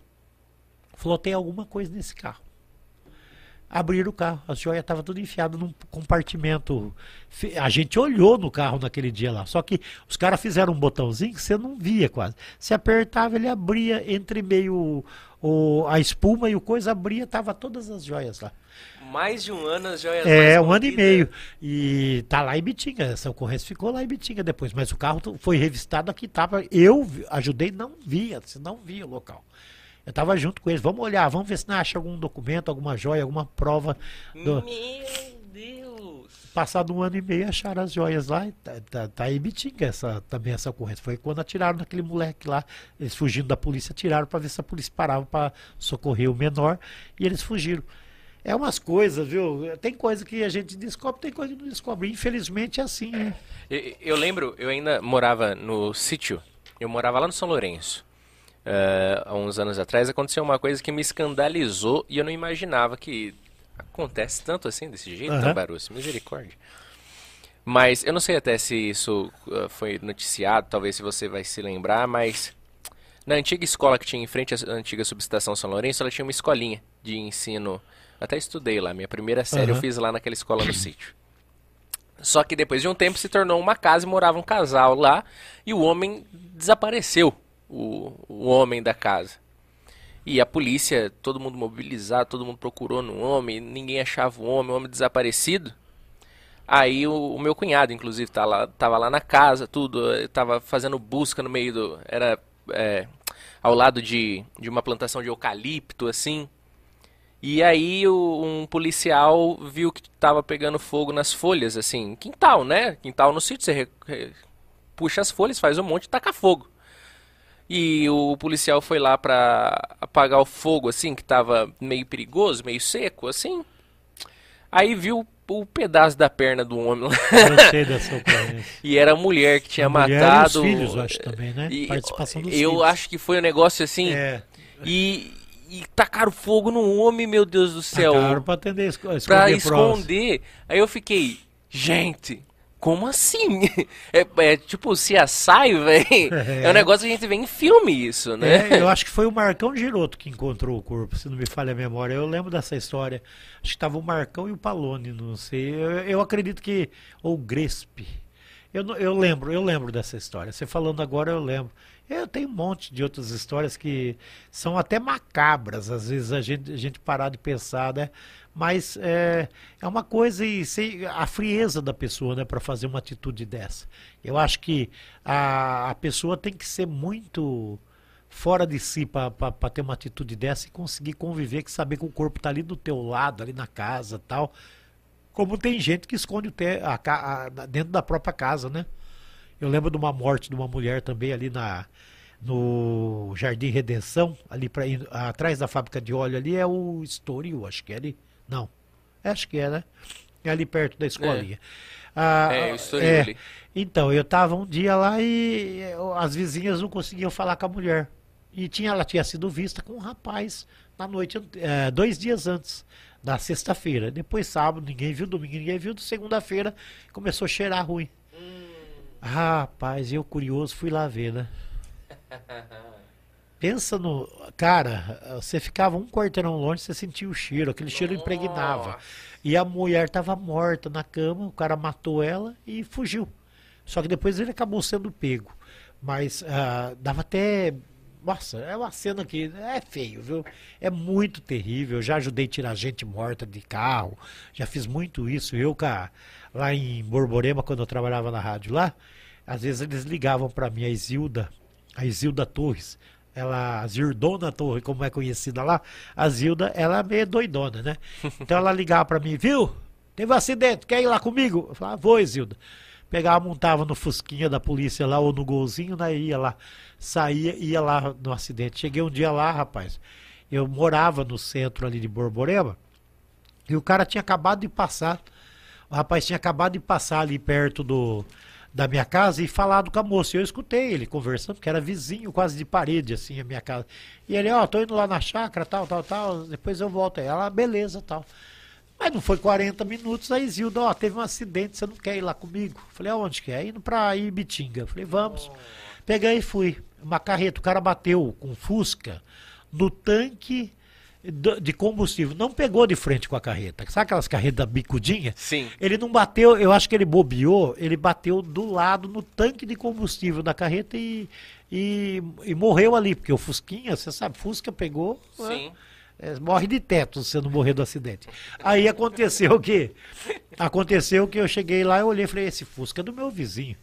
Falou, tem alguma coisa nesse carro abriram o carro. A joia estava tudo enfiada num compartimento. A gente olhou no carro naquele dia lá. Só que os caras fizeram um botãozinho que você não via quase. Se apertava, ele abria entre meio o, a espuma e o coisa abria, tava todas as joias lá. Mais de um ano as joias É, um ano e meio. E tá lá em Bitinga. Essa ocorrência ficou lá em Bitinga depois. Mas o carro foi revistado aqui, tava. Eu ajudei, não via, você não via o local. Eu estava junto com eles. Vamos olhar, vamos ver se não acha algum documento, alguma joia, alguma prova. Do... Meu Deus! Passado um ano e meio, acharam as joias lá. Tá, tá, tá aí Bitinga essa, também essa ocorrência. Foi quando atiraram naquele moleque lá. Eles fugindo da polícia, atiraram para ver se a polícia parava para socorrer o menor. E eles fugiram. É umas coisas, viu? Tem coisa que a gente descobre, tem coisa que não descobre. Infelizmente é assim, né? Eu, eu lembro, eu ainda morava no sítio. Eu morava lá no São Lourenço. Uh, há uns anos atrás, aconteceu uma coisa que me escandalizou e eu não imaginava que acontece tanto assim, desse jeito, uhum. Tabaruce, misericórdia. Mas eu não sei até se isso uh, foi noticiado, talvez se você vai se lembrar, mas na antiga escola que tinha em frente à antiga subestação São Lourenço, ela tinha uma escolinha de ensino. Até estudei lá, minha primeira série uhum. eu fiz lá naquela escola no sítio. Só que depois de um tempo se tornou uma casa e morava um casal lá e o homem desapareceu, o, o homem da casa. E a polícia, todo mundo mobilizado, todo mundo procurou no homem, ninguém achava o homem, o homem desaparecido. Aí o, o, meu cunhado, inclusive, tá lá, tava lá na casa, tudo, tava fazendo busca no meio do. Era é, ao lado de, de uma plantação de eucalipto, assim. E aí o, um policial viu que tava pegando fogo nas folhas, assim, quintal, né? Quintal no sítio, você re, re, puxa as folhas, faz um monte e taca fogo. E o policial foi lá pra apagar o fogo, assim, que tava meio perigoso, meio seco, assim. Aí viu o pedaço da perna do homem lá. Eu sei dessa E era a mulher que tinha a matado. Mulher e os filhos, acho também, né? E, Participação dos Eu filhos. acho que foi um negócio assim. É. E, e tacaram fogo no homem, meu Deus do céu. Tacaram pra atender, esconder. Pra esconder. Aí eu fiquei, gente, como assim? É, é tipo CSI, velho. É. é um negócio que a gente vê em filme isso, né? É, eu acho que foi o Marcão Giroto que encontrou o corpo, se não me falha a memória. Eu lembro dessa história. Acho que tava o Marcão e o Palone, não sei. Eu, eu acredito que. Ou o Grespe. Eu, eu lembro, eu lembro dessa história. Você falando agora, eu lembro. Eu tenho um monte de outras histórias que são até macabras, às vezes a gente, a gente parar de pensar, né? Mas é, é uma coisa e sei, a frieza da pessoa, né, para fazer uma atitude dessa. Eu acho que a, a pessoa tem que ser muito fora de si para ter uma atitude dessa e conseguir conviver, que saber que o corpo está ali do teu lado, ali na casa tal. Como tem gente que esconde o a, a, dentro da própria casa, né? Eu lembro de uma morte de uma mulher também ali na no Jardim Redenção, ali para atrás da fábrica de óleo ali é o Estoril, acho que é ali. Não. Acho que é, né? É ali perto da escolinha. É, ah, é o Estoril é, ali. Então, eu tava um dia lá e as vizinhas não conseguiam falar com a mulher. E tinha, ela tinha sido vista com um rapaz na noite, é, dois dias antes da sexta-feira. Depois sábado, ninguém viu, domingo ninguém viu, segunda-feira começou a cheirar ruim. Rapaz, eu curioso fui lá ver, né? Pensa no. Cara, você ficava um quarteirão longe, você sentia o cheiro, aquele cheiro Nossa. impregnava. E a mulher estava morta na cama, o cara matou ela e fugiu. Só que depois ele acabou sendo pego. Mas uh, dava até. Nossa, é uma cena que é feio, viu? É muito terrível. Eu já ajudei a tirar gente morta de carro, já fiz muito isso. Eu, cara lá em Borborema, quando eu trabalhava na rádio lá, às vezes eles ligavam para mim, a Isilda, a Isilda Torres, ela, a Zirdona Torres, como é conhecida lá, a Zilda, ela é meio doidona, né? Então ela ligava para mim, viu? Teve um acidente, quer ir lá comigo? Eu falava, vou, Isilda. Pegava, montava no Fusquinha da polícia lá, ou no golzinho, né? Ia lá, saía, ia lá no acidente. Cheguei um dia lá, rapaz, eu morava no centro ali de Borborema, e o cara tinha acabado de passar o rapaz tinha acabado de passar ali perto do, da minha casa e falado com a moça. Eu escutei ele conversando, porque era vizinho, quase de parede, assim, a minha casa. E ele, ó, oh, tô indo lá na chácara, tal, tal, tal, depois eu volto aí. Ela, beleza, tal. Mas não foi 40 minutos, aí Zilda, ó, teve um acidente, você não quer ir lá comigo? Falei, aonde que é? Indo pra Ibitinga. Falei, vamos. Peguei e fui. Uma carreta, o cara bateu com Fusca no tanque de combustível. Não pegou de frente com a carreta. Sabe aquelas carretas bicudinha? Sim. Ele não bateu, eu acho que ele bobeou, ele bateu do lado no tanque de combustível da carreta e, e, e morreu ali, porque o Fusquinha, você sabe, Fusca pegou. Sim. É, morre de teto se você não morrer do acidente. Aí aconteceu o quê? Aconteceu que eu cheguei lá e olhei e falei, esse Fusca é do meu vizinho.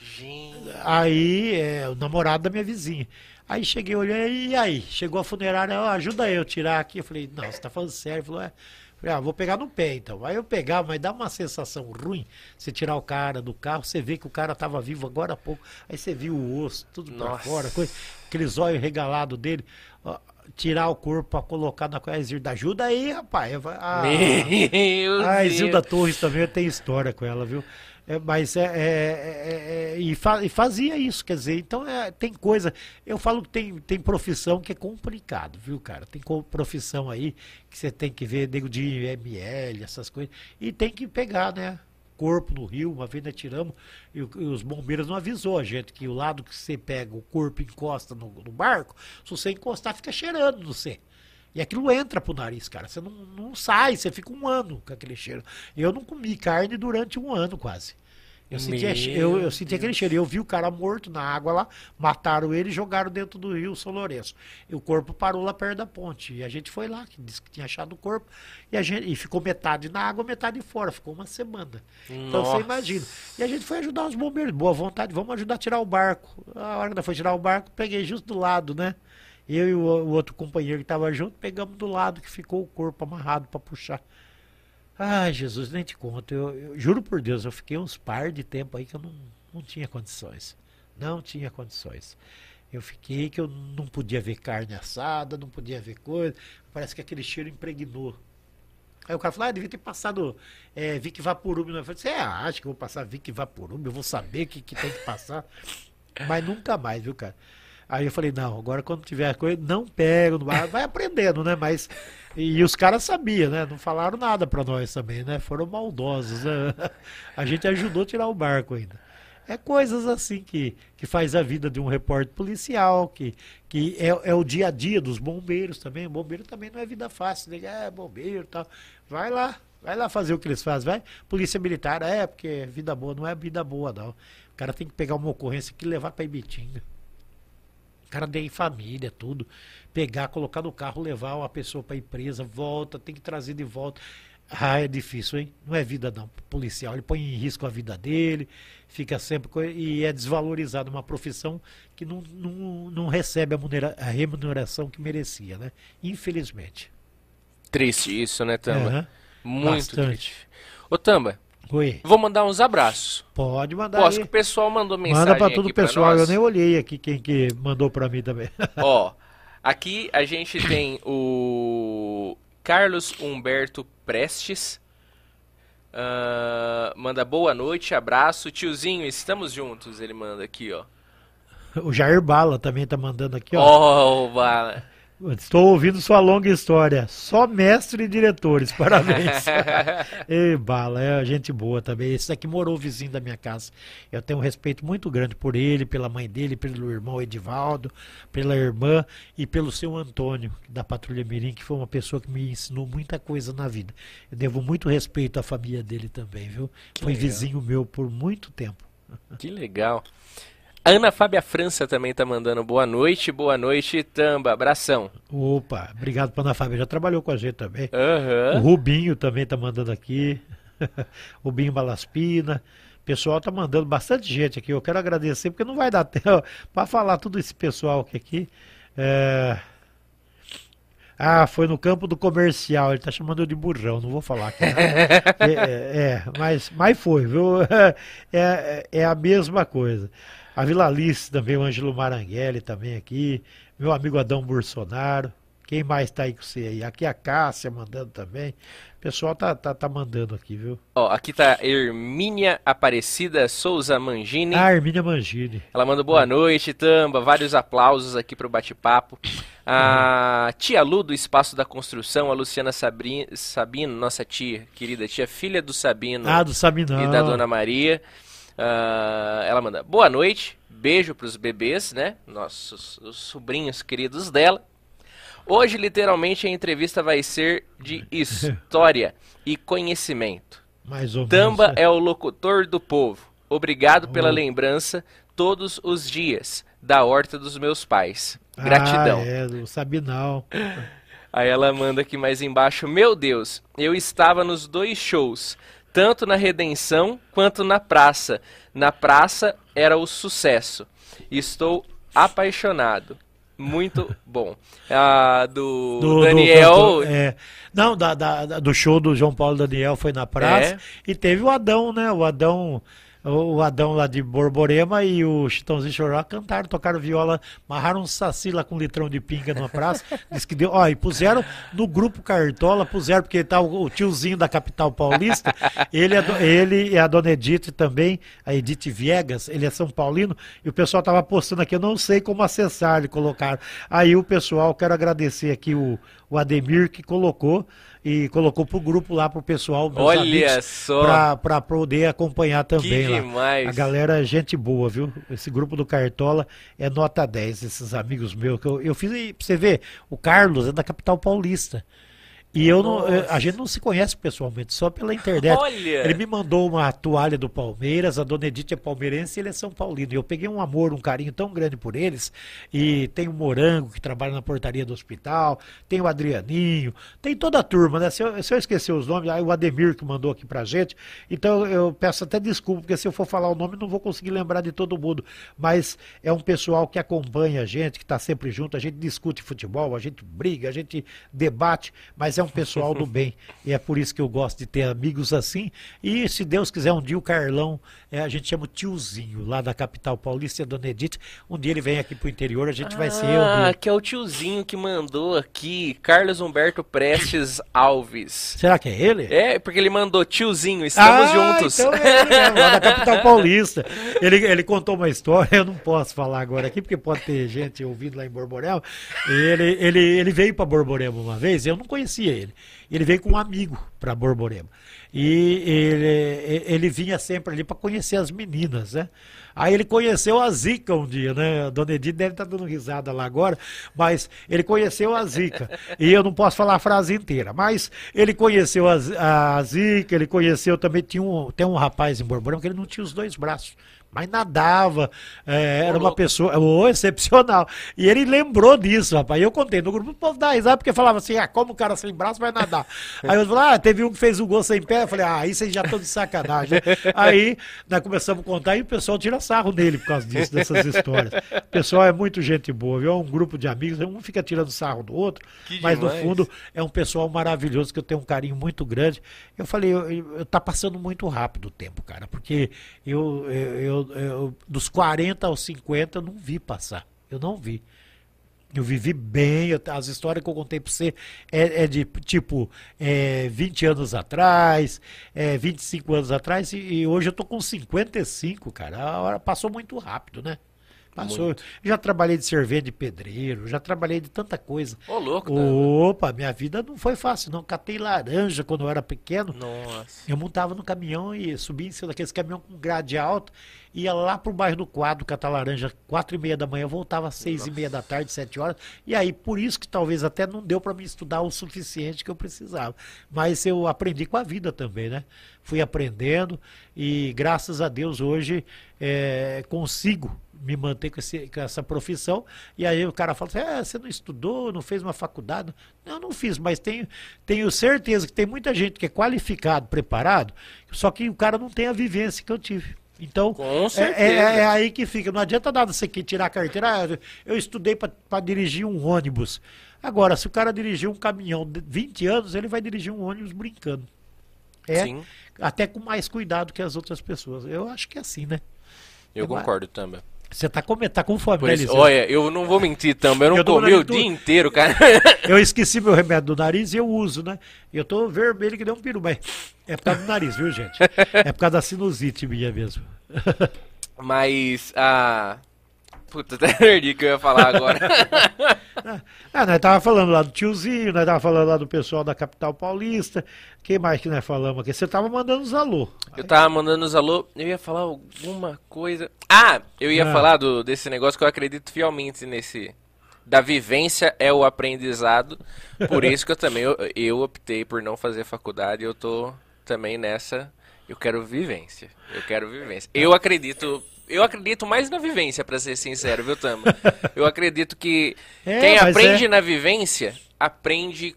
Gente. Aí, é o namorado da minha vizinha. Aí cheguei, olhei, e aí? Chegou a funerária, oh, ajuda eu a tirar aqui. Eu falei, não, você tá falando sério? Ele falou, é. Falei, ah, vou pegar no pé então. Aí eu pegava, mas dá uma sensação ruim você tirar o cara do carro, você vê que o cara tava vivo agora há pouco. Aí você viu o osso, tudo Nossa. pra fora, coisa, aqueles olhos regalados dele. Ó, tirar o corpo para colocar na coisa. Zilda, ajuda aí, rapaz. Ah, a, Meu a Zilda Torres também tem história com ela, viu? É, mas é, é, é, é e, fa, e, fazia isso, quer dizer, então é, tem coisa. Eu falo que tem, tem profissão que é complicado, viu, cara? Tem profissão aí que você tem que ver nego de ML, essas coisas, e tem que pegar, né? Corpo no rio, uma vez nós tiramos, e, e, os bombeiros não avisou a gente que o lado que você pega, o corpo encosta no, no barco, se você encostar, fica cheirando você. E aquilo entra pro nariz, cara. Você não, não sai, você fica um ano com aquele cheiro. Eu não comi carne durante um ano quase. Eu senti, eu, eu senti aquele cheiro. Eu vi o cara morto na água lá, mataram ele e jogaram dentro do rio São Lourenço. E o corpo parou lá perto da ponte. E a gente foi lá, que disse que tinha achado o corpo. E, a gente, e ficou metade na água, metade fora. Ficou uma semana. Nossa. Então você imagina. E a gente foi ajudar os bombeiros. Boa vontade, vamos ajudar a tirar o barco. A hora que foi tirar o barco, peguei justo do lado, né? Eu e o, o outro companheiro que estava junto, pegamos do lado que ficou o corpo amarrado para puxar. Ai, Jesus, nem te conto. Eu, eu, juro por Deus, eu fiquei uns par de tempo aí que eu não, não tinha condições. Não tinha condições. Eu fiquei que eu não podia ver carne assada, não podia ver coisa. Parece que aquele cheiro impregnou. Aí o cara falou, ah, devia ter passado é, Vic Vaporub. Eu falei, você acha que eu vou passar Vic Vaporub? Eu vou saber o que, que tem que passar. Mas nunca mais, viu, cara? Aí eu falei, não, agora quando tiver coisa, não pego, vai aprendendo, né? Mas. E os caras sabiam, né? Não falaram nada para nós também, né? Foram maldosos. Né? A gente ajudou a tirar o barco ainda. É coisas assim que, que faz a vida de um repórter policial, que, que é, é o dia a dia dos bombeiros também. O bombeiro também não é vida fácil, né? É bombeiro e tal. Vai lá, vai lá fazer o que eles fazem, vai. Polícia militar, é, porque vida boa não é vida boa, não. O cara tem que pegar uma ocorrência e levar para Ibitinga cara tem família, tudo. Pegar, colocar no carro, levar uma pessoa para a empresa, volta, tem que trazer de volta. Ah, é difícil, hein? Não é vida não. policial, ele põe em risco a vida dele, fica sempre. E é desvalorizado uma profissão que não, não, não recebe a, a remuneração que merecia, né? Infelizmente. Triste isso, né, Tamba? Uhum. Muito Bastante. triste. Ô, Tamba, Oi. Vou mandar uns abraços. Pode mandar. Posso que o pessoal mandou mensagem. Manda para todo o pessoal. Eu nem olhei aqui quem que mandou para mim também. Ó, aqui a gente tem o Carlos Humberto Prestes. Uh, manda boa noite, abraço. Tiozinho, estamos juntos. Ele manda aqui, ó. O Jair Bala também tá mandando aqui, ó. Oh, Bala. Estou ouvindo sua longa história. Só mestre e diretores, parabéns. Ei, Bala, é gente boa também. Esse daqui morou vizinho da minha casa. Eu tenho um respeito muito grande por ele, pela mãe dele, pelo irmão Edivaldo, pela irmã e pelo seu Antônio, da Patrulha Mirim, que foi uma pessoa que me ensinou muita coisa na vida. Eu devo muito respeito à família dele também, viu? Que foi legal. vizinho meu por muito tempo. Que legal. Ana Fábia França também tá mandando boa noite, boa noite, Tamba, abração. Opa, obrigado pra Ana Fábia, já trabalhou com a gente também. Uhum. O Rubinho também tá mandando aqui, Rubinho Balaspina, o pessoal tá mandando bastante gente aqui, eu quero agradecer, porque não vai dar tempo para falar tudo esse pessoal aqui. aqui. É... Ah, foi no campo do comercial, ele tá chamando eu de burrão, não vou falar aqui. Né? é, é, é, mas, mas foi, viu? É, é a mesma coisa. A Vila Alice também, o Ângelo Maranguelli também aqui. Meu amigo Adão Bolsonaro. Quem mais está aí com você aí? Aqui a Cássia mandando também. O pessoal tá, tá, tá mandando aqui, viu? Ó, aqui tá Hermínia Aparecida Souza Mangini. Ah, Hermínia Mangini. Ela manda boa noite, Tamba. Vários aplausos aqui pro bate-papo. A uhum. tia Lu do Espaço da Construção, a Luciana Sabri, Sabino, nossa tia, querida tia, filha do Sabino. Ah, do Sabino. E da Dona Maria. Uh, ela manda boa noite, beijo para os bebês, né? Nossos os sobrinhos queridos dela. Hoje, literalmente, a entrevista vai ser de história e conhecimento. Mais ou Tamba menos. é o locutor do povo. Obrigado oh. pela lembrança todos os dias da horta dos meus pais. Gratidão. Ah, é, do Sabinal. Aí ela manda aqui mais embaixo: Meu Deus, eu estava nos dois shows tanto na redenção quanto na praça. Na praça era o sucesso. Estou apaixonado. Muito bom. Ah, do, do Daniel. Do, é, não, da, da, do show do João Paulo Daniel foi na praça. É. E teve o Adão, né? O Adão o Adão lá de Borborema e o Chitãozinho Choró cantaram, tocaram viola, amarraram um saci lá com um litrão de pinga numa praça. Diz que deu. Ó, e puseram no grupo Cartola, puseram, porque tá o, o tiozinho da capital paulista, ele, é, ele e a dona Edith também, a Edith Viegas, ele é São Paulino, e o pessoal tava postando aqui, eu não sei como acessar, ele colocaram. Aí o pessoal, quero agradecer aqui o, o Ademir que colocou e colocou pro grupo lá pro pessoal Olha só para poder acompanhar também que lá. Demais. A galera é gente boa, viu? Esse grupo do Cartola é nota 10, esses amigos meus que eu, eu fiz aí, pra você ver, o Carlos é da capital paulista. E eu não, a gente não se conhece pessoalmente, só pela internet. Olha. Ele me mandou uma toalha do Palmeiras, a dona Edith é palmeirense e ele é São Paulino. E eu peguei um amor, um carinho tão grande por eles. E tem o Morango, que trabalha na portaria do hospital, tem o Adrianinho, tem toda a turma, né? Se eu, se eu esquecer os nomes, aí o Ademir que mandou aqui pra gente. Então eu peço até desculpa, porque se eu for falar o nome, não vou conseguir lembrar de todo mundo. Mas é um pessoal que acompanha a gente, que está sempre junto, a gente discute futebol, a gente briga, a gente debate, mas é um pessoal do bem. E é por isso que eu gosto de ter amigos assim. E se Deus quiser, um dia o Carlão, é, a gente chama o tiozinho, lá da capital paulista, Dona Edith. Um dia ele vem aqui pro interior, a gente ah, vai ser eu. Ah, que é o tiozinho que mandou aqui, Carlos Humberto Prestes Alves. Será que é ele? É, porque ele mandou tiozinho, estamos ah, juntos. Então é ele mesmo, lá da capital paulista. Ele, ele contou uma história, eu não posso falar agora aqui, porque pode ter gente ouvindo lá em Borborema. Ele, ele, ele veio para Borborema uma vez, eu não conhecia ele. Ele veio com um amigo para Borborema. E ele, ele vinha sempre ali para conhecer as meninas, né? Aí ele conheceu a Zica um dia, né? A dona Edith deve estar tá dando risada lá agora, mas ele conheceu a Zica. E eu não posso falar a frase inteira, mas ele conheceu a, a Zica, ele conheceu também, tinha um, tem um rapaz em Borborema que ele não tinha os dois braços mas nadava, é, era uma pessoa oh, excepcional. E ele lembrou disso, rapaz. E eu contei no grupo, o povo dá risada, porque falava assim, ah, como o cara sem braço vai nadar? Aí eu falei, ah, teve um que fez o gol sem pé, eu falei, ah, aí vocês já estão de sacanagem. aí nós começamos a contar e o pessoal tira sarro nele por causa disso, dessas histórias. O pessoal é muito gente boa, viu? É um grupo de amigos, um fica tirando sarro do outro, que mas demais. no fundo é um pessoal maravilhoso que eu tenho um carinho muito grande. Eu falei, eu, eu, eu tá passando muito rápido o tempo, cara, porque eu, eu eu, eu, dos 40 aos 50 eu não vi passar. Eu não vi. Eu vivi bem, eu, as histórias que eu contei para você é, é, de tipo é, 20 anos atrás, é, 25 anos atrás, e, e hoje eu tô com 55, cara. A hora passou muito rápido, né? Passou. Muito. Já trabalhei de servente de pedreiro, já trabalhei de tanta coisa. Ô, louco, Opa, minha vida não foi fácil, não. Catei laranja quando eu era pequeno. Nossa. Eu montava no caminhão e subia em cima daqueles caminhão com grade alto, ia lá pro bairro do quadro catar laranja, quatro e meia da manhã, voltava às seis Nossa. e meia da tarde, sete horas. E aí, por isso que talvez até não deu para me estudar o suficiente que eu precisava. Mas eu aprendi com a vida também, né? Fui aprendendo e graças a Deus hoje é, consigo me manter com, esse, com, essa profissão. E aí o cara fala assim: é, você não estudou, não fez uma faculdade? Eu não fiz, mas tenho, tenho certeza que tem muita gente que é qualificado, preparado, só que o cara não tem a vivência que eu tive. Então, é, é, é, aí que fica. Não adianta nada você que tirar a carteira. Ah, eu estudei para dirigir um ônibus. Agora, se o cara dirigir um caminhão de 20 anos, ele vai dirigir um ônibus brincando. É, Sim. até com mais cuidado que as outras pessoas. Eu acho que é assim, né? Eu é concordo também. Você tá com, tá com fome, né, isso, Olha, eu não vou mentir também, eu não eu comi o dia inteiro, cara. Eu esqueci meu remédio do nariz e eu uso, né? Eu tô vermelho que deu um peru, mas é por causa do nariz, viu, gente? É por causa da sinusite minha mesmo. Mas a. Ah... Puta, até perdi que eu ia falar agora. ah, nós tava falando lá do tiozinho, nós tava falando lá do pessoal da capital paulista. Quem mais que nós falamos aqui? Você tava mandando os alô. Eu tava mandando os alô, eu ia falar alguma coisa. Ah, eu ia ah. falar do, desse negócio que eu acredito fielmente nesse. Da vivência é o aprendizado. Por isso que eu também eu, eu optei por não fazer faculdade. Eu tô também nessa. Eu quero vivência. Eu quero vivência. Eu acredito eu acredito mais na vivência, para ser sincero, viu, Tamo? Eu acredito que é, quem aprende é... na vivência, aprende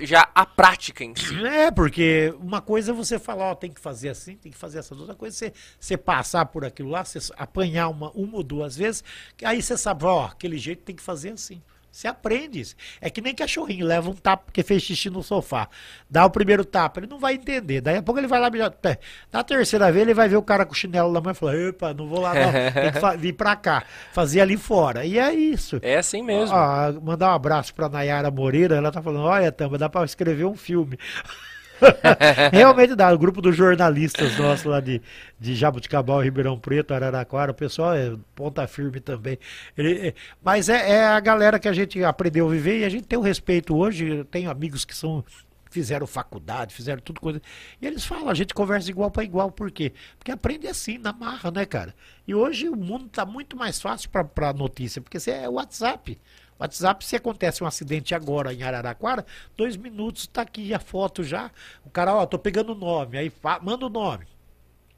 já a prática em si. É, porque uma coisa é você falar, ó, tem que fazer assim, tem que fazer essa outra coisa, você, você passar por aquilo lá, você apanhar uma, uma ou duas vezes, aí você sabe, ó, aquele jeito tem que fazer assim. Você aprende isso. É que nem cachorrinho, leva um tapa porque fez xixi no sofá. Dá o primeiro tapa, ele não vai entender. Daí a pouco ele vai lá, na terceira vez ele vai ver o cara com o chinelo na mão e fala, epa, não vou lá não, tem que vir pra cá. Fazer ali fora. E é isso. É assim mesmo. Ah, mandar um abraço pra Nayara Moreira, ela tá falando, olha, Tamba, dá pra escrever um filme. Realmente dá. O grupo dos jornalistas nossos lá de, de Jabuticabal, Ribeirão Preto, Araraquara, o pessoal é ponta firme também. Ele, é, mas é, é, a galera que a gente aprendeu a viver e a gente tem o respeito hoje. Eu tenho amigos que são fizeram faculdade, fizeram tudo coisa. E eles falam, a gente conversa igual para igual, por quê? Porque aprende assim, na marra, né, cara? E hoje o mundo está muito mais fácil para notícia, porque você é WhatsApp. WhatsApp, se acontece um acidente agora em Araraquara, dois minutos, está aqui a foto já. O cara, ó, tô pegando o nome, aí manda o nome.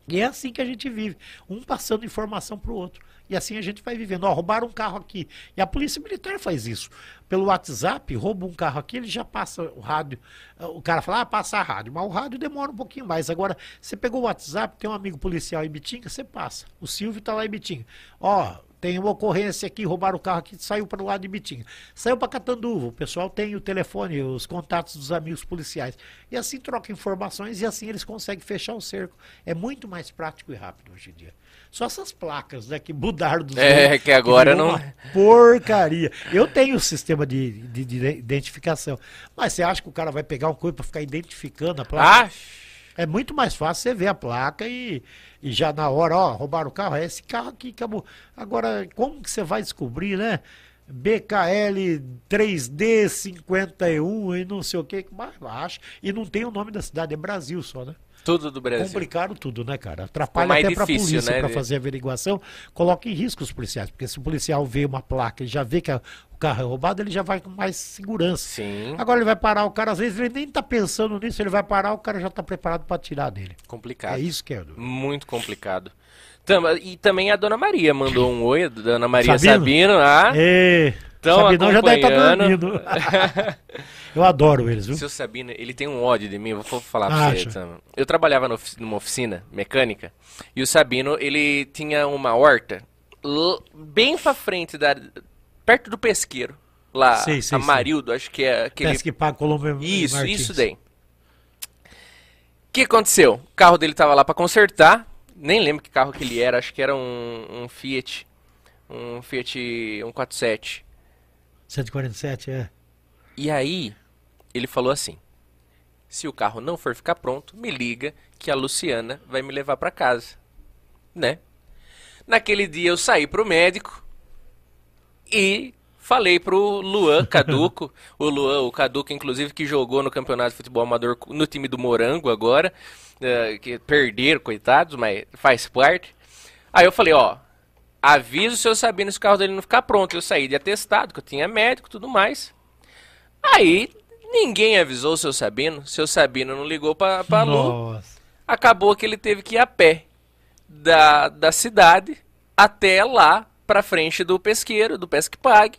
E é assim que a gente vive, um passando informação para o outro. E assim a gente vai vivendo. Ó, roubaram um carro aqui. E a polícia militar faz isso. Pelo WhatsApp, rouba um carro aqui, ele já passa o rádio. O cara fala, ah, passa a rádio. Mas o rádio demora um pouquinho mais. Agora, você pegou o WhatsApp, tem um amigo policial em Bitinga, você passa. O Silvio está lá em Bitinga. Ó, tem uma ocorrência aqui, roubaram o carro aqui, saiu para o lado de Bitinga. Saiu para Catanduva, o pessoal tem o telefone, os contatos dos amigos policiais. E assim troca informações e assim eles conseguem fechar o cerco. É muito mais prático e rápido hoje em dia. Só essas placas, né, que mudaram dos É, que agora que não. porcaria. Eu tenho o sistema de, de, de, identificação. Mas você acha que o cara vai pegar uma coisa para ficar identificando a placa? Ah! É muito mais fácil você ver a placa e, e já na hora, ó, roubaram o carro, é esse carro aqui acabou. Agora, como que você vai descobrir, né? BKL 3D51 e não sei o que, mais baixo. E não tem o nome da cidade, é Brasil só, né? Tudo do Brasil. Complicaram tudo, né, cara? Atrapalha até para a polícia né? para fazer averiguação, coloca em risco os policiais, porque se o policial vê uma placa e já vê que a, o carro é roubado, ele já vai com mais segurança. Sim. Agora ele vai parar o cara, às vezes ele nem está pensando nisso, ele vai parar, o cara já está preparado para tirar dele. Complicado. É isso que é. Muito complicado. E também a Dona Maria mandou um oi, a Dona Maria Sabino. Sabino ah. Então, Sabinão já deve estar tá dormindo. Eu adoro eles, viu? Seu Sabino, ele tem um ódio de mim, eu vou falar pra Acha. você. Então. Eu trabalhava no, numa oficina mecânica e o Sabino, ele tinha uma horta bem pra frente, da, perto do pesqueiro. Lá, sei, sei, Amarildo, sei. acho que é aquele... Pesque Pago Colombo Isso, Martins. isso daí. O que aconteceu? O carro dele tava lá para consertar, nem lembro que carro que ele era, acho que era um, um Fiat, um Fiat 147. 147, é. E aí, ele falou assim: se o carro não for ficar pronto, me liga que a Luciana vai me levar para casa, né? Naquele dia eu saí pro médico e falei pro Luan Caduco, o Luan, o Caduco inclusive que jogou no Campeonato de Futebol Amador no time do Morango agora, uh, que perderam, coitados, mas faz parte. Aí eu falei, ó, avisa o seu Sabino se o carro dele não ficar pronto. Eu saí de atestado, que eu tinha médico tudo mais. Aí ninguém avisou o seu Sabino. Seu Sabino não ligou pra, pra Lu. Acabou que ele teve que ir a pé da, da cidade até lá pra frente do pesqueiro, do Pesque Pague.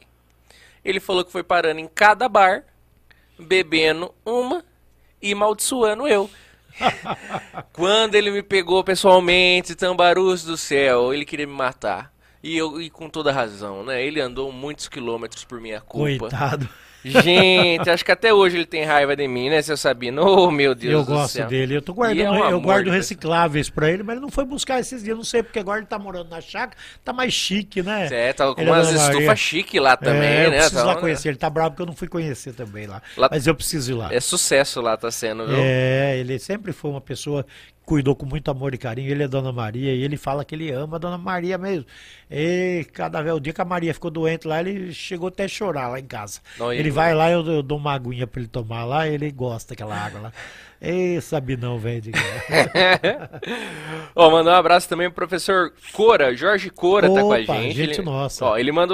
Ele falou que foi parando em cada bar, bebendo uma e maldiçoando eu. Quando ele me pegou pessoalmente, Tambarus do céu, ele queria me matar. E eu e com toda razão, né? Ele andou muitos quilômetros por minha culpa. Coitado. Gente, acho que até hoje ele tem raiva de mim, né, seu Sabino? Oh, meu Deus eu do gosto céu. dele. Eu tô guardando, é um eu guardo recicláveis para ele, mas ele não foi buscar esses dias, não sei, porque agora ele tá morando na chácara, tá mais chique, né? É, tá com ele é umas estufas chique lá também, é, eu né? preciso tá, lá conhecer. Ele tá bravo porque eu não fui conhecer também lá. lá. Mas eu preciso ir lá. É sucesso lá, tá sendo, viu? É, ele sempre foi uma pessoa cuidou com muito amor e carinho. Ele é Dona Maria e ele fala que ele ama a Dona Maria mesmo. E cada vez o dia que a Maria ficou doente lá, ele chegou até a chorar lá em casa. Não, ele vai lá, eu, eu, dou uma aguinha para ele tomar lá, ele gosta daquela água lá. Ei, Sabinão, velho. Ó, mandar um abraço também pro professor Cora, Jorge Cora Opa, tá com a gente. gente ele, nossa. Ó, ele manda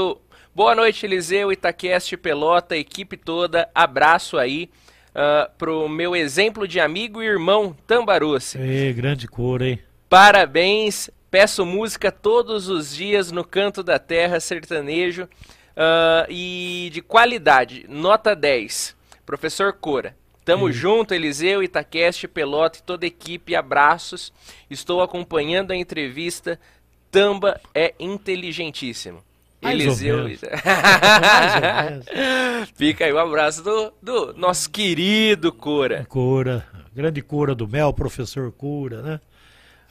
Boa noite, Eliseu, Itaqueste, Pelota, equipe toda. Abraço aí uh, pro meu exemplo de amigo e irmão Tambaruce. Ei, grande cor, hein? Parabéns, peço música todos os dias no Canto da Terra Sertanejo uh, e de qualidade, nota 10. Professor Cora. Tamo junto, Eliseu, Itaqueste, Pelota e toda a equipe. Abraços. Estou acompanhando a entrevista. Tamba é inteligentíssimo. Eliseu. Fica aí o um abraço do, do nosso querido Cura. Cura, grande Cura do Mel, professor Cura, né?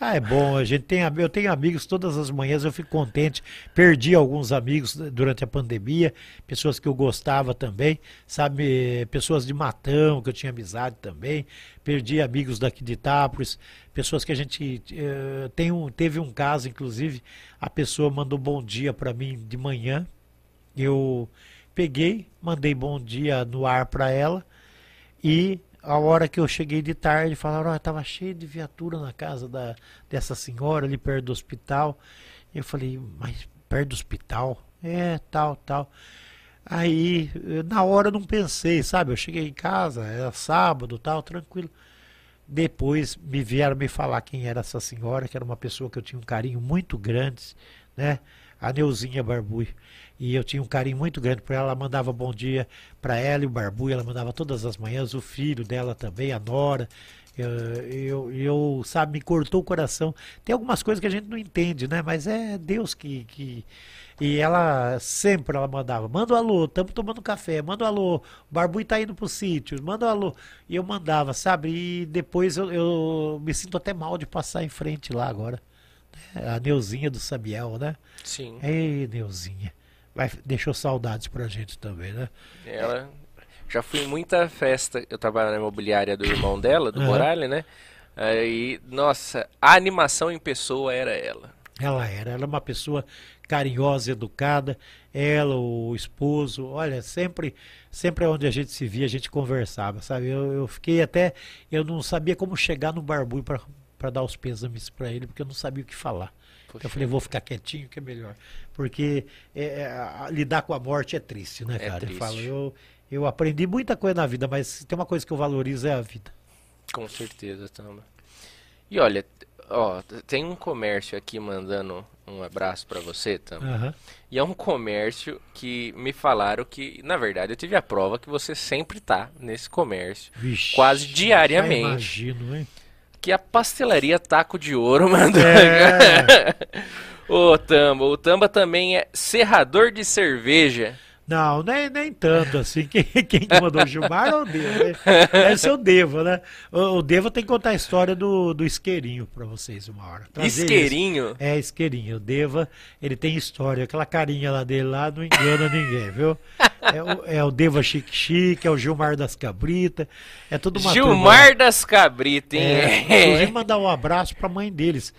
Ah, é bom, a gente tem, eu tenho amigos todas as manhãs, eu fico contente. Perdi alguns amigos durante a pandemia, pessoas que eu gostava também, sabe, pessoas de Matão, que eu tinha amizade também. Perdi amigos daqui de Itápolis, pessoas que a gente uh, tem um, teve um caso, inclusive, a pessoa mandou bom dia para mim de manhã. Eu peguei, mandei bom dia no ar para ela e a hora que eu cheguei de tarde, falaram, ó, oh, tava cheio de viatura na casa da, dessa senhora ali perto do hospital. Eu falei, mas perto do hospital? É, tal, tal. Aí, na hora eu não pensei, sabe? Eu cheguei em casa, era sábado, tal, tranquilo. Depois me vieram me falar quem era essa senhora, que era uma pessoa que eu tinha um carinho muito grande, né? A Neuzinha Barbui. E eu tinha um carinho muito grande por ela. Ela mandava bom dia para ela e o Barbuia, ela mandava todas as manhãs, o filho dela também, a Nora. Eu, eu, eu, sabe, me cortou o coração. Tem algumas coisas que a gente não entende, né? Mas é Deus que. que... E ela sempre ela mandava, manda um alô, estamos tomando café, manda um alô, o Barbui tá indo pro sítio, manda um alô. E eu mandava, sabe? E depois eu, eu me sinto até mal de passar em frente lá agora. A Neuzinha do Sabiel, né? Sim. Ei, Neuzinha vai, deixou saudades pra gente também, né? Ela. Já fui em muita festa, eu trabalho na imobiliária do irmão dela, do uhum. Morales, né? Aí, nossa, a animação em pessoa era ela. Ela era, ela é uma pessoa carinhosa, educada, ela, o esposo, olha, sempre, sempre onde a gente se via, a gente conversava, sabe? Eu, eu fiquei até, eu não sabia como chegar no barbuio para dar os pêsames para ele, porque eu não sabia o que falar. Poxa. Eu falei, vou ficar quietinho que é melhor. Porque é, é lidar com a morte é triste, né, é cara? Triste. Eu falo, eu, eu aprendi muita coisa na vida, mas tem uma coisa que eu valorizo é a vida. Com certeza, Tama. E olha, ó, tem um comércio aqui mandando um abraço para você, Tama. Uhum. E é um comércio que me falaram que, na verdade, eu tive a prova que você sempre tá nesse comércio. Vixe, quase diariamente. Imagino, hein? Que a pastelaria Taco de Ouro mandou. É. o Tamba. O Tamba também é serrador de cerveja. Não, nem, nem tanto assim. Quem, quem mandou o Gilmar é o Devo. Né? Deve ser o Devo, né? O, o Devo tem que contar a história do, do isqueirinho pra vocês uma hora. Trazer isqueirinho? Isso. É, isqueirinho. O Deva, ele tem história. Aquela carinha lá dele lá não engana ninguém, viu? É o, é o Deva Chique Chique, é o Gilmar das Cabritas. É tudo uma Gilmar turma. das Cabritas, hein? É, inclusive mandar um abraço pra mãe deles.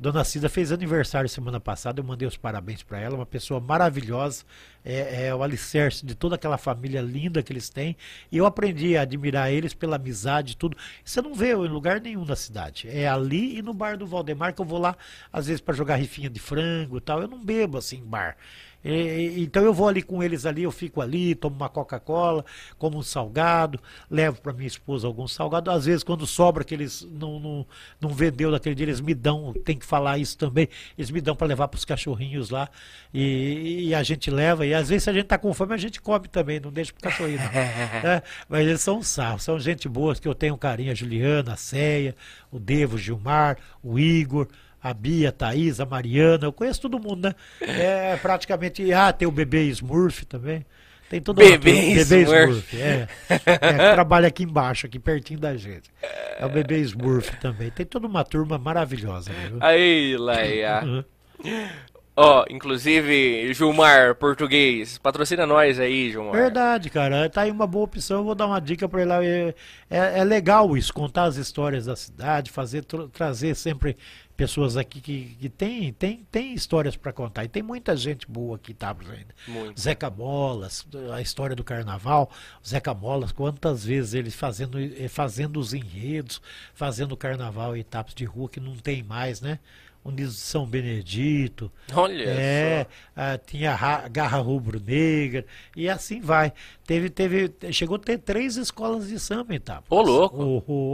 Dona Cida fez aniversário semana passada, eu mandei os parabéns para ela, uma pessoa maravilhosa, é, é, o alicerce de toda aquela família linda que eles têm, e eu aprendi a admirar eles pela amizade e tudo. Você não vê em lugar nenhum na cidade, é ali e no bar do Valdemar que eu vou lá, às vezes para jogar rifinha de frango e tal, eu não bebo assim em bar. E, então eu vou ali com eles ali, eu fico ali, tomo uma Coca-Cola, como um salgado, levo para minha esposa algum salgado. Às vezes, quando sobra que eles não, não, não vendeu naquele dia, eles me dão, tem que falar isso também, eles me dão para levar para os cachorrinhos lá. E, e, a gente leva, e às vezes se a gente tá com fome, a gente come também, não deixa pro cachorrinho. é, mas eles são sarros, são gente boa, que eu tenho carinho, a Juliana, a Ceia, o Devo, o Gilmar, o Igor a Bia, a Thaís, a Mariana, eu conheço todo mundo, né? É praticamente. Ah, tem o bebê Smurf também. Tem todo bebê, mundo, bebê Smurf. É, é, trabalha aqui embaixo, aqui pertinho da gente. É o bebê Smurf também. Tem toda uma turma maravilhosa. Né? Aí, Laia. Ó, oh, inclusive, Gilmar, português, patrocina nós aí, Gilmar. Verdade, cara. Tá aí uma boa opção. Eu vou dar uma dica para ele. É, é, é, legal isso, contar as histórias da cidade, fazer trazer sempre pessoas aqui que, que tem, tem, tem histórias para contar. E tem muita gente boa aqui, tá, ainda. Muito. Zeca Molas, a história do carnaval. Zeca Molas, quantas vezes ele fazendo, eh, fazendo os enredos, fazendo carnaval e etapas de rua que não tem mais, né? Unidos de São Benedito. Olha é, ah, tinha a Garra Rubro Negra, e assim vai. Teve, teve, chegou a ter três escolas de samba em Tapas. Ô, louco!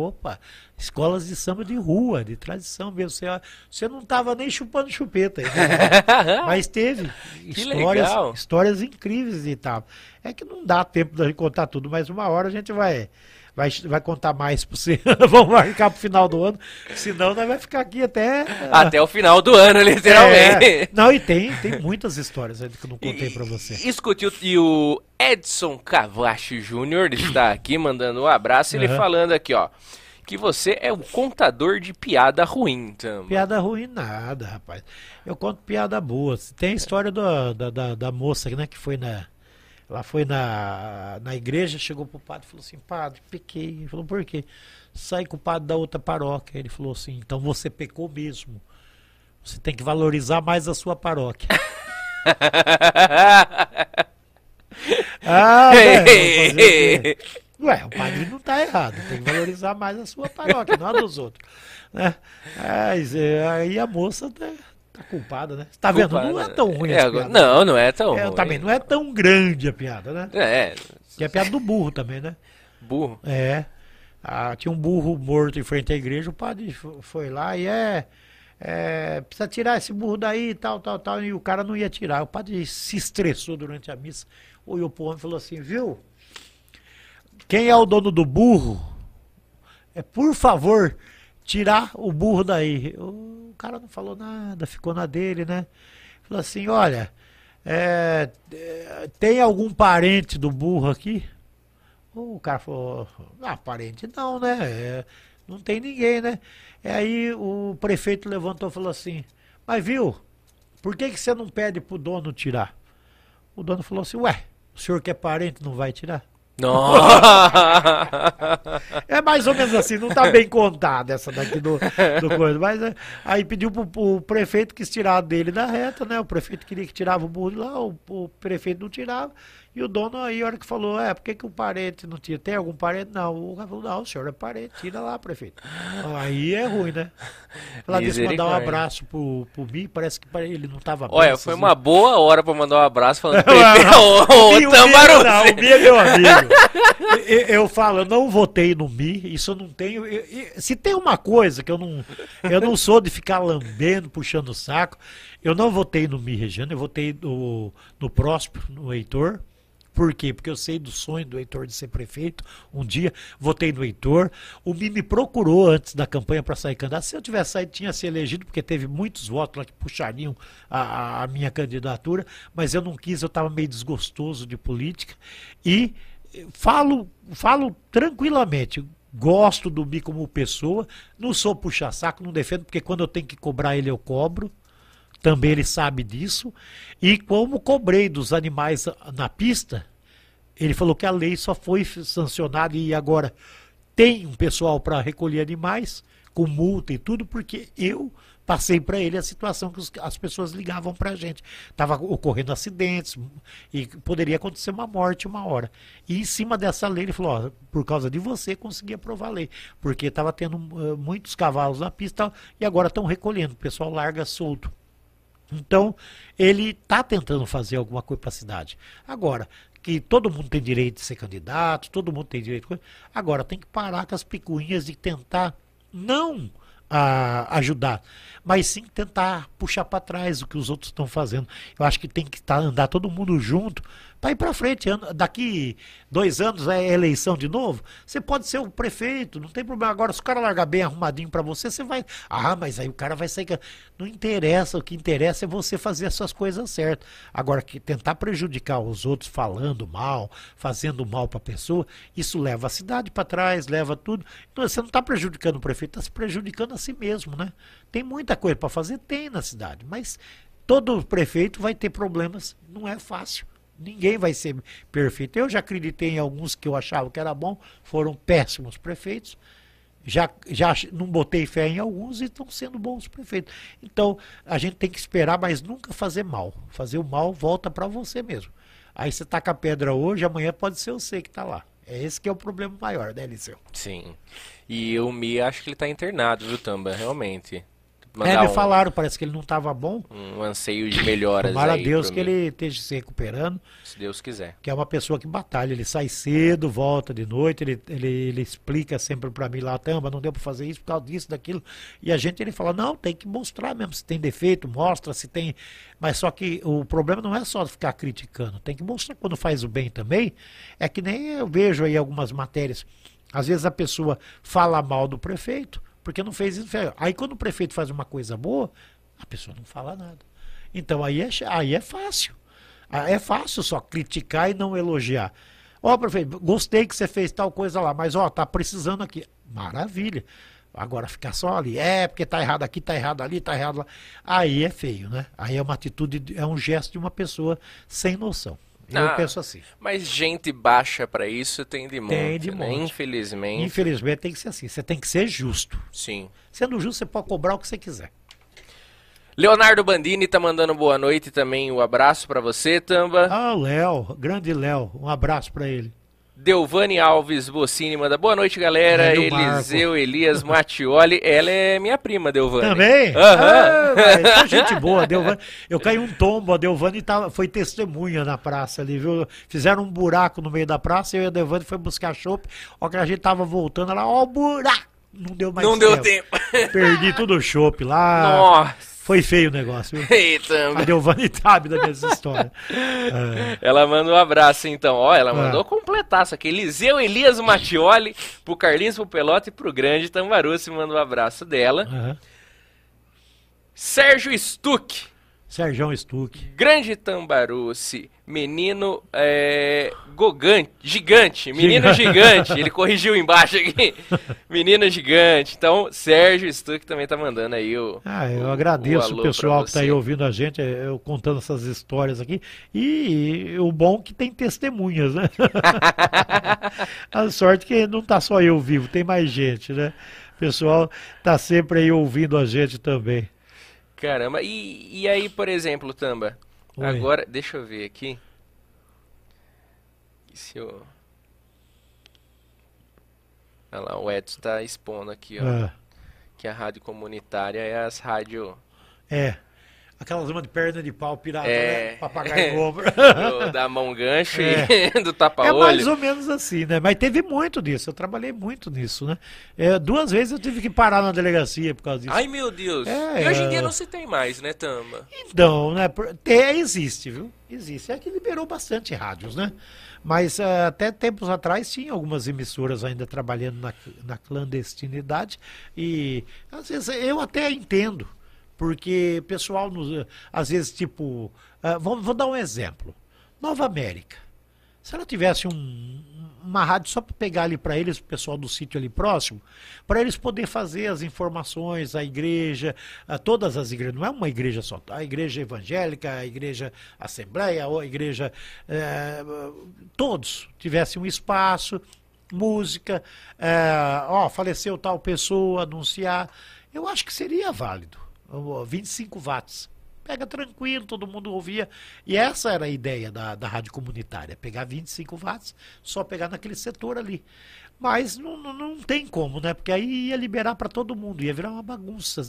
Opa! Escolas de samba de rua, de tradição mesmo. Você, você não estava nem chupando chupeta né? Mas teve histórias, histórias incríveis de Tapas. É que não dá tempo de contar tudo, mas uma hora a gente vai vai, vai contar mais para você. Vamos marcar pro final do ano, senão nós vai ficar aqui até. Até o final do ano, literalmente. É, não, e tem, tem muitas histórias que eu não contei para você. Escute, e o Edson Cavachi Júnior está aqui mandando um abraço, ele uhum. falando aqui, ó que você é um contador de piada ruim, então. Piada ruim nada, rapaz. Eu conto piada boa. Tem a história do, da, da, da, moça, né, que foi na... Ela foi na, na igreja, chegou pro padre e falou assim, padre, pequei. Ele falou, por quê? Sai com o padre da outra paróquia. Ele falou assim, então você pecou mesmo. Você tem que valorizar mais a sua paróquia. ah, né, Ué, o padre não está errado, tem que valorizar mais a sua paróquia, não a dos outros. Né? Mas, é, aí a moça tá, tá culpada, né? Tá vendo? Não é tão ruim é, piada, Não, não é tão é, ruim. Também não é tão grande a piada, né? É. Que é a piada do burro também, né? Burro? É. Ah, tinha um burro morto em frente à igreja, o padre foi lá e é, é, precisa tirar esse burro daí, tal, tal, tal, e o cara não ia tirar. O padre se estressou durante a missa, olhou pro homem e falou assim, viu? Quem é o dono do burro? É, por favor, tirar o burro daí. O cara não falou nada, ficou na dele, né? Falou assim, olha, é, é, tem algum parente do burro aqui? O cara falou, ah, parente não, né? É, não tem ninguém, né? E aí o prefeito levantou e falou assim, mas viu, por que, que você não pede pro dono tirar? O dono falou assim, ué, o senhor que é parente não vai tirar? É mais ou menos assim, não está bem contada essa daqui do, do coisa. Mas é, aí pediu pro, pro prefeito que tirar dele da reta, né? O prefeito queria que tirava o burro lá, o, o prefeito não tirava. E o dono aí, a hora que falou, é, por que, que o parente não tira? Tem algum parente? Não. O cara falou, não, o senhor é parente, tira lá, prefeito. Aí é ruim, né? Falar disso, mandar um abraço pro, pro Mi, parece que ele não tava bem. Olha, foi uma boa hora pra mandar um abraço falando prefeito, o, o, o Tambaru. Não, o Mi é meu amigo. eu, eu, falo, eu não votei no Mi, isso eu não tenho. Eu, eu, se tem uma coisa que eu não. Eu não sou de ficar lambendo, puxando o saco. Eu não votei no Mi Regiano, eu votei no, no Próspero, no Heitor. Por quê? Porque eu sei do sonho do Heitor de ser prefeito. Um dia votei no Heitor. O Mi me procurou antes da campanha para sair candidato. Se eu tivesse saído, tinha se elegido, porque teve muitos votos lá que puxariam a, a minha candidatura. Mas eu não quis, eu estava meio desgostoso de política. E falo, falo tranquilamente. Gosto do Mi como pessoa. Não sou puxa-saco, não defendo, porque quando eu tenho que cobrar ele, eu cobro também ele sabe disso. E como cobrei dos animais na pista, ele falou que a lei só foi sancionada e agora tem um pessoal para recolher animais, com multa e tudo, porque eu passei para ele a situação que as pessoas ligavam para a gente. Estava ocorrendo acidentes e poderia acontecer uma morte uma hora. E em cima dessa lei, ele falou: ó, por causa de você, consegui aprovar a lei. Porque estava tendo uh, muitos cavalos na pista e agora estão recolhendo. O pessoal larga solto. Então, ele está tentando fazer alguma coisa para a cidade. Agora, que todo mundo tem direito de ser candidato, todo mundo tem direito. Agora, tem que parar com as picuinhas de tentar não a, ajudar, mas sim tentar puxar para trás o que os outros estão fazendo. Eu acho que tem que tá, andar todo mundo junto para ir para frente. Daqui dois anos é eleição de novo. Você pode ser o prefeito, não tem problema. Agora, se o cara largar bem arrumadinho para você, você vai. Ah, mas aí o cara vai sair. Não interessa, o que interessa é você fazer essas coisas certas. Agora, que tentar prejudicar os outros falando mal, fazendo mal para a pessoa, isso leva a cidade para trás, leva tudo. Então, você não está prejudicando o prefeito, está se prejudicando a si mesmo, né? Tem muita coisa para fazer? Tem na cidade, mas todo prefeito vai ter problemas, não é fácil. Ninguém vai ser perfeito. Eu já acreditei em alguns que eu achava que era bom, foram péssimos prefeitos. Já, já não botei fé em alguns e estão sendo bons prefeitos. Então, a gente tem que esperar, mas nunca fazer mal. Fazer o mal volta para você mesmo. Aí você taca a pedra hoje, amanhã pode ser você que está lá. É esse que é o problema maior, né, Liceu? Sim. E o Mi, acho que ele está internado, viu, Tamba? Realmente. É, me um, falaram, parece que ele não estava bom. Um anseio de melhoras Tomara a Deus que mim. ele esteja se recuperando. Se Deus quiser. Que é uma pessoa que batalha. Ele sai cedo, volta de noite, ele, ele, ele explica sempre para mim lá, Tamba, não deu para fazer isso por causa disso, daquilo. E a gente, ele fala, não, tem que mostrar mesmo. Se tem defeito, mostra, se tem... Mas só que o problema não é só ficar criticando. Tem que mostrar quando faz o bem também. É que nem eu vejo aí algumas matérias Às vezes a pessoa fala mal do prefeito porque não fez isso. Aí quando o prefeito faz uma coisa boa, a pessoa não fala nada. Então aí é, aí é fácil. É fácil só criticar e não elogiar. Ó, oh, prefeito, gostei que você fez tal coisa lá, mas ó, tá precisando aqui. Maravilha. Agora ficar só ali, é porque tá errado aqui, tá errado ali, tá errado lá. Aí é feio, né? Aí é uma atitude, é um gesto de uma pessoa sem noção. Eu ah, penso assim. Mas gente baixa para isso tem de monte. Tem de né? monte. Né? Infelizmente. Infelizmente tem que ser assim. Você tem que ser justo. Sim. Sendo justo, você pode cobrar o que você quiser. Leonardo Bandini tá mandando boa noite também. Um abraço para você, Tamba. Ah, Léo, grande Léo. Um abraço para ele. Delvane Alves Bocini manda boa noite, galera. Eliseu Marco. Elias Mattioli. Ela é minha prima, Delvane. Também? Uhum. Ah, gente boa, Delvane. Eu caí um tombo, a Delvane tava, foi testemunha na praça ali, viu? Fizeram um buraco no meio da praça, eu e a Delvane foi buscar chopp. Ó, que a gente tava voltando, ela, ó, o buraco! Não deu mais Não tempo. deu tempo. Perdi tudo o chopp lá. Nossa. Foi feio o negócio. Eita. A Giovanni sabe da minha história. É. Ela manda um abraço, então. Ó, ela mandou é. completar isso aqui. Eliseu Elias Mattioli, pro Carlinhos, pro Pelota e pro Grande Tambaru. Se manda um abraço dela. Uhum. Sérgio Stuck. Sérgio Stuck. Grande Tambaruci. Menino é, gogante, gigante. Menino gigante. Ele corrigiu embaixo aqui. Menino gigante. Então, Sérgio Stuck também tá mandando aí o. Ah, eu o, agradeço o, o pessoal que tá aí ouvindo a gente, é, eu contando essas histórias aqui. E, e o bom que tem testemunhas, né? a sorte que não tá só eu vivo, tem mais gente, né? O pessoal tá sempre aí ouvindo a gente também. Caramba, e, e aí, por exemplo, Tamba, Oi. agora, deixa eu ver aqui. Se eu... Olha lá, o Edson tá expondo aqui, ó. Ah. Que a rádio comunitária é as rádio... É. Aquelas uma de perna de pau pirata, é... né? Papagaio novo. da mão gancho é. e do tapa-olho. É mais ou menos assim, né? Mas teve muito disso. Eu trabalhei muito nisso, né? É, duas vezes eu tive que parar na delegacia por causa disso. Ai, meu Deus. É, e hoje em dia não se tem mais, né, Tama? Então, né? É, existe, viu? Existe. É que liberou bastante rádios, né? Mas uh, até tempos atrás tinha algumas emissoras ainda trabalhando na, na clandestinidade. E às vezes eu até entendo. Porque pessoal, nos, às vezes, tipo. Uh, vou, vou, dar um exemplo. Nova América. Se ela tivesse um, uma rádio só para pegar ali para eles, o pessoal do sítio ali próximo, para eles poder fazer as informações, a igreja, a todas as igrejas, não é uma igreja só, tá? a igreja evangélica, a igreja assembleia, a igreja. É, todos tivessem um espaço, música, é, ó, faleceu tal pessoa, anunciar. Eu acho que seria válido. 25 watts. Pega tranquilo, todo mundo ouvia. E essa era a ideia da, da rádio comunitária: pegar 25 watts, só pegar naquele setor ali. Mas não, não, não tem como, né? Porque aí ia liberar para todo mundo, ia virar uma bagunça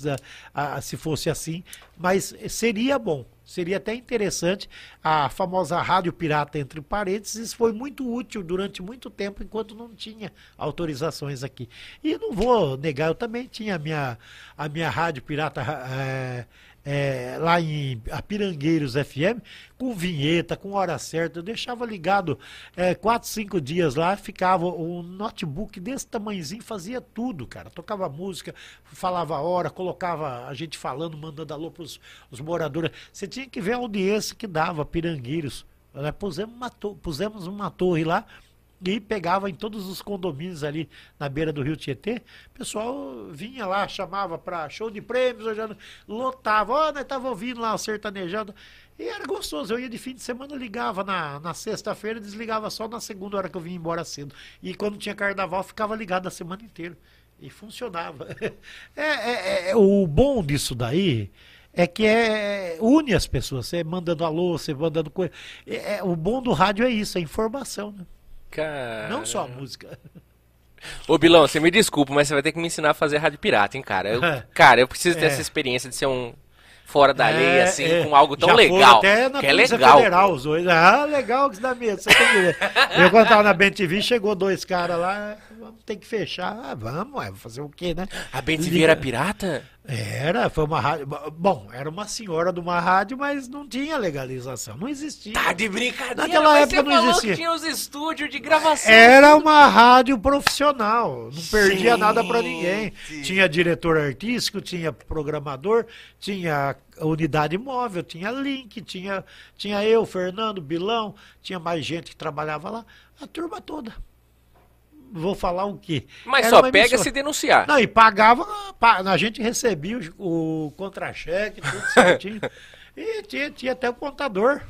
a, a, se fosse assim. Mas seria bom, seria até interessante. A famosa rádio pirata entre parênteses foi muito útil durante muito tempo, enquanto não tinha autorizações aqui. E não vou negar, eu também tinha a minha, a minha rádio pirata. É, é, lá em Pirangueiros FM, com vinheta, com hora certa. Eu deixava ligado é, quatro, cinco dias lá, ficava um notebook desse tamanhozinho, fazia tudo, cara. Tocava música, falava a hora, colocava a gente falando, mandando alô para os moradores. Você tinha que ver a audiência que dava, Pirangueiros. Né? Pusemos, uma pusemos uma torre lá e pegava em todos os condomínios ali na beira do Rio Tietê. O pessoal vinha lá, chamava para show de prêmios, lotava. Ó, oh, nós tava ouvindo lá o sertanejado. E era gostoso. Eu ia de fim de semana, ligava na, na sexta-feira, desligava só na segunda hora que eu vinha embora cedo. E quando tinha carnaval, ficava ligado a semana inteira. E funcionava. É, é, é, o bom disso daí é que é, une as pessoas. Você mandando alô, você mandando coisa. É, é, o bom do rádio é isso, é informação, né? Cara. Não só a música. Ô, Bilão, você me desculpa, mas você vai ter que me ensinar a fazer rádio pirata, hein, cara? Eu, cara, eu preciso ter é. essa experiência de ser um fora da lei, é, assim, é. com algo tão Já legal. Até na que é legal. Federal, os dois. Ah, legal que isso dá medo. Você tem que ver. eu quando tava na BNTV, chegou dois caras lá, vamos ter que fechar. Ah, vamos, é, fazer o quê, né? A BNTV era pirata? Era, foi uma rádio. Bom, era uma senhora de uma rádio, mas não tinha legalização, não existia. Tá de brincadeira, Naquela mas época você não falou existia. que tinha os estúdios de gravação. Era uma rádio profissional, não perdia nada pra ninguém. Tinha diretor artístico, tinha programador, tinha unidade móvel, tinha link, tinha, tinha eu, Fernando, Bilão, tinha mais gente que trabalhava lá, a turma toda. Vou falar o quê? Mas Era só pega emissora. se denunciar. Não, e pagava, pa- a gente recebia o, o contra-cheque, tudo certinho. e tinha, tinha até o contador.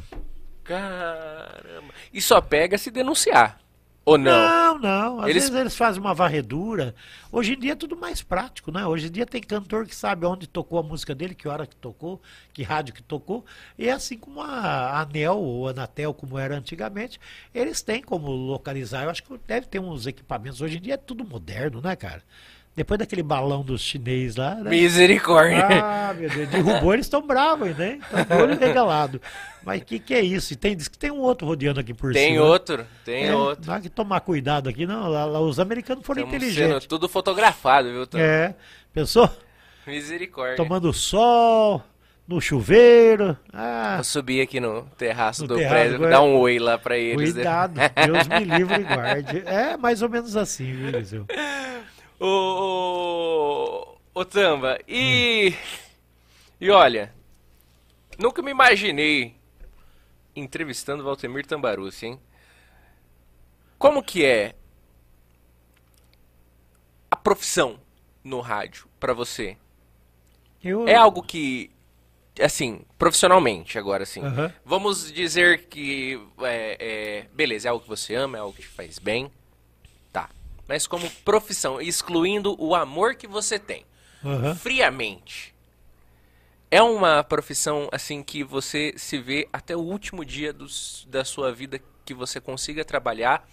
Caramba. E só pega se denunciar. Ou não? Não, não. Às Eles- vezes eles fazem uma varredura. Hoje em dia é tudo mais prático, né? Hoje em dia tem cantor que sabe onde tocou a música dele, que hora que tocou, que rádio que tocou. E assim como a Anel ou Anatel, como era antigamente, eles têm como localizar. Eu acho que deve ter uns equipamentos. Hoje em dia é tudo moderno, né, cara? Depois daquele balão dos chinês lá, né? Misericórdia. Ah, meu Deus, derrubou, eles estão bravos, né? Estão de olho regalado. Mas o que, que é isso? E tem, diz que tem um outro rodeando aqui por Tem cima. outro, tem É, outro. Dá que tomar cuidado aqui, não. Lá, lá os americanos foram Estamos sendo inteligentes. tudo fotografado, viu? Tom? É, pensou? Misericórdia. Tomando sol, no chuveiro. Ah, subir aqui no terraço No do terraço, prédio, agora- dar um oi lá pra eles. né? cuidado. Deus me livre e guarde. É mais ou menos assim, viu, Eliseu? Ô, ô, ô, Tamba, e. E olha, nunca me imaginei entrevistando Valtemir Tambarucci, hein? Como que é a profissão no rádio pra você? Eu, É algo que, assim, profissionalmente agora, assim, vamos dizer que, é, é, beleza, é algo que você ama, é algo que te faz bem. Mas como profissão, excluindo o amor que você tem, Aham. friamente, é uma profissão, assim, que você se vê até o último dia dos, da sua vida que você consiga trabalhar,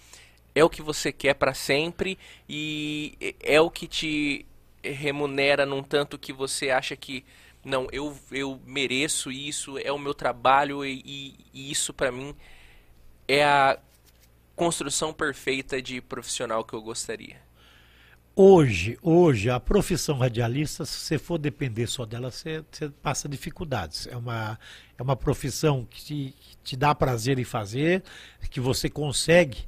é o que você quer pra sempre e é o que te remunera num tanto que você acha que não, eu, eu mereço isso, é o meu trabalho e, e- e isso pra mim é a construção perfeita de profissional que eu gostaria. Hoje, hoje, a profissão radialista, se você for depender só dela, você, você passa dificuldades. É uma, é uma profissão que te, que te dá prazer em fazer, que você consegue,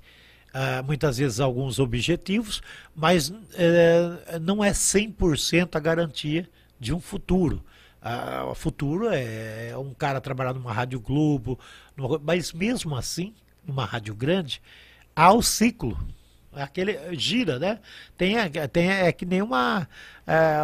ah, muitas vezes, alguns objetivos, mas eh, não é 100% a garantia de um futuro. Ah, o futuro é um cara trabalhar numa Rádio Globo, numa- mas mesmo assim, numa rádio grande, há o ciclo. Aquele gira, né? Tem, a- tem é que nem uma é,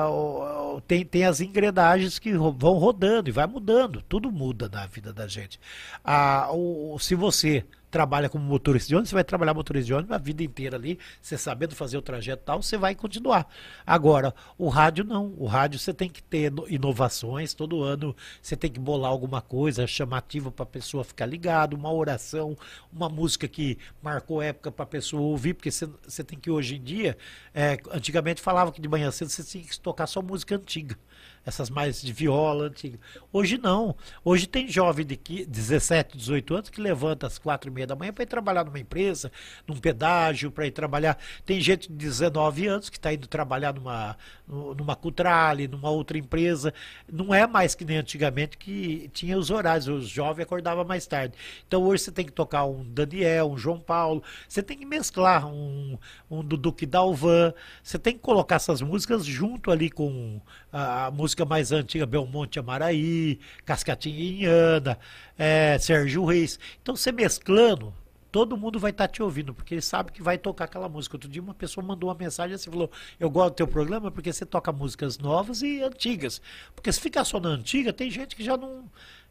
tem, tem as engrenagens que vão rodando e vai mudando. Tudo muda na vida da gente. Ah, o, se você trabalha como motorista de ônibus, você vai trabalhar motorista de ônibus a vida inteira ali, você sabendo fazer o trajeto e tal, você vai continuar. Agora, o rádio não. O rádio você tem que ter ino- inovações, todo ano você tem que bolar alguma coisa chamativa para a pessoa ficar ligada, uma oração, uma música que marcou época para a pessoa ouvir, porque você, você tem que hoje em dia, é, antigamente falava que de manhã cedo você tinha que tocar só música antiga. Essas mais de viola antiga. Hoje não. Hoje tem jovem de qui- 17, 18 anos que levanta às quatro e meia da manhã para ir trabalhar numa empresa, num pedágio, para ir trabalhar. Tem gente de 19 anos que está indo trabalhar numa, nu- numa Cutrale, numa outra empresa. Não é mais que nem antigamente que tinha os horários. Os jovens acordavam mais tarde. Então hoje você tem que tocar um Daniel, um João Paulo. Você tem que mesclar um, um Duque Dalvan. Você tem que colocar essas músicas junto ali com a música mais antiga, Belmonte Amaraí, Cascatinha Inhana, é, Sérgio Reis. Então você mesclando, todo mundo vai estar te ouvindo, porque ele sabe que vai tocar aquela música. Outro dia uma pessoa mandou uma mensagem assim, falou, eu gosto do teu programa porque você toca músicas novas e antigas. Porque se ficar só na antiga, tem gente que já não...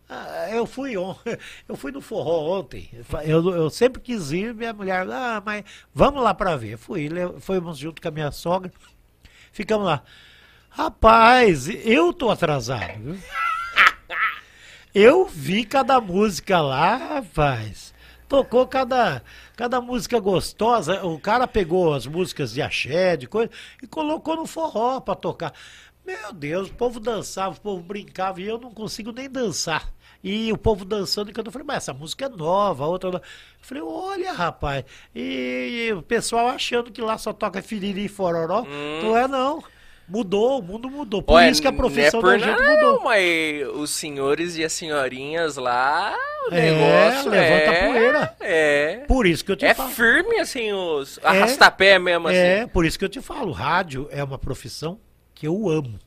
Ah, eu fui on... eu fui no forró ontem. Eu, eu sempre quis ir, minha mulher, ah, mas vamos lá para ver. Fui, fomos junto com a minha sogra, ficamos lá. Rapaz, eu tô atrasado, viu? Eu vi cada música lá, rapaz. Tocou cada, cada música gostosa. O cara pegou as músicas de axé, de coisa, e colocou no forró pra tocar. Meu Deus, o povo dançava, o povo brincava, e eu não consigo nem dançar. E o povo dançando, e quando eu falei, mas essa música é nova, a outra. não. Eu falei, olha, rapaz. E, e o pessoal achando que lá só toca firiri e fororó. Não é, não. Mudou, o mundo mudou. Por Olha, isso que a profissão é da gente não, mudou. Mas os senhores e as senhorinhas lá, o é, negócio levanta é, poeira. É. Por isso que eu te é falo. É firme, assim, os é, arrastapé mesmo, assim. É, por isso que eu te falo. Rádio é uma profissão que eu amo.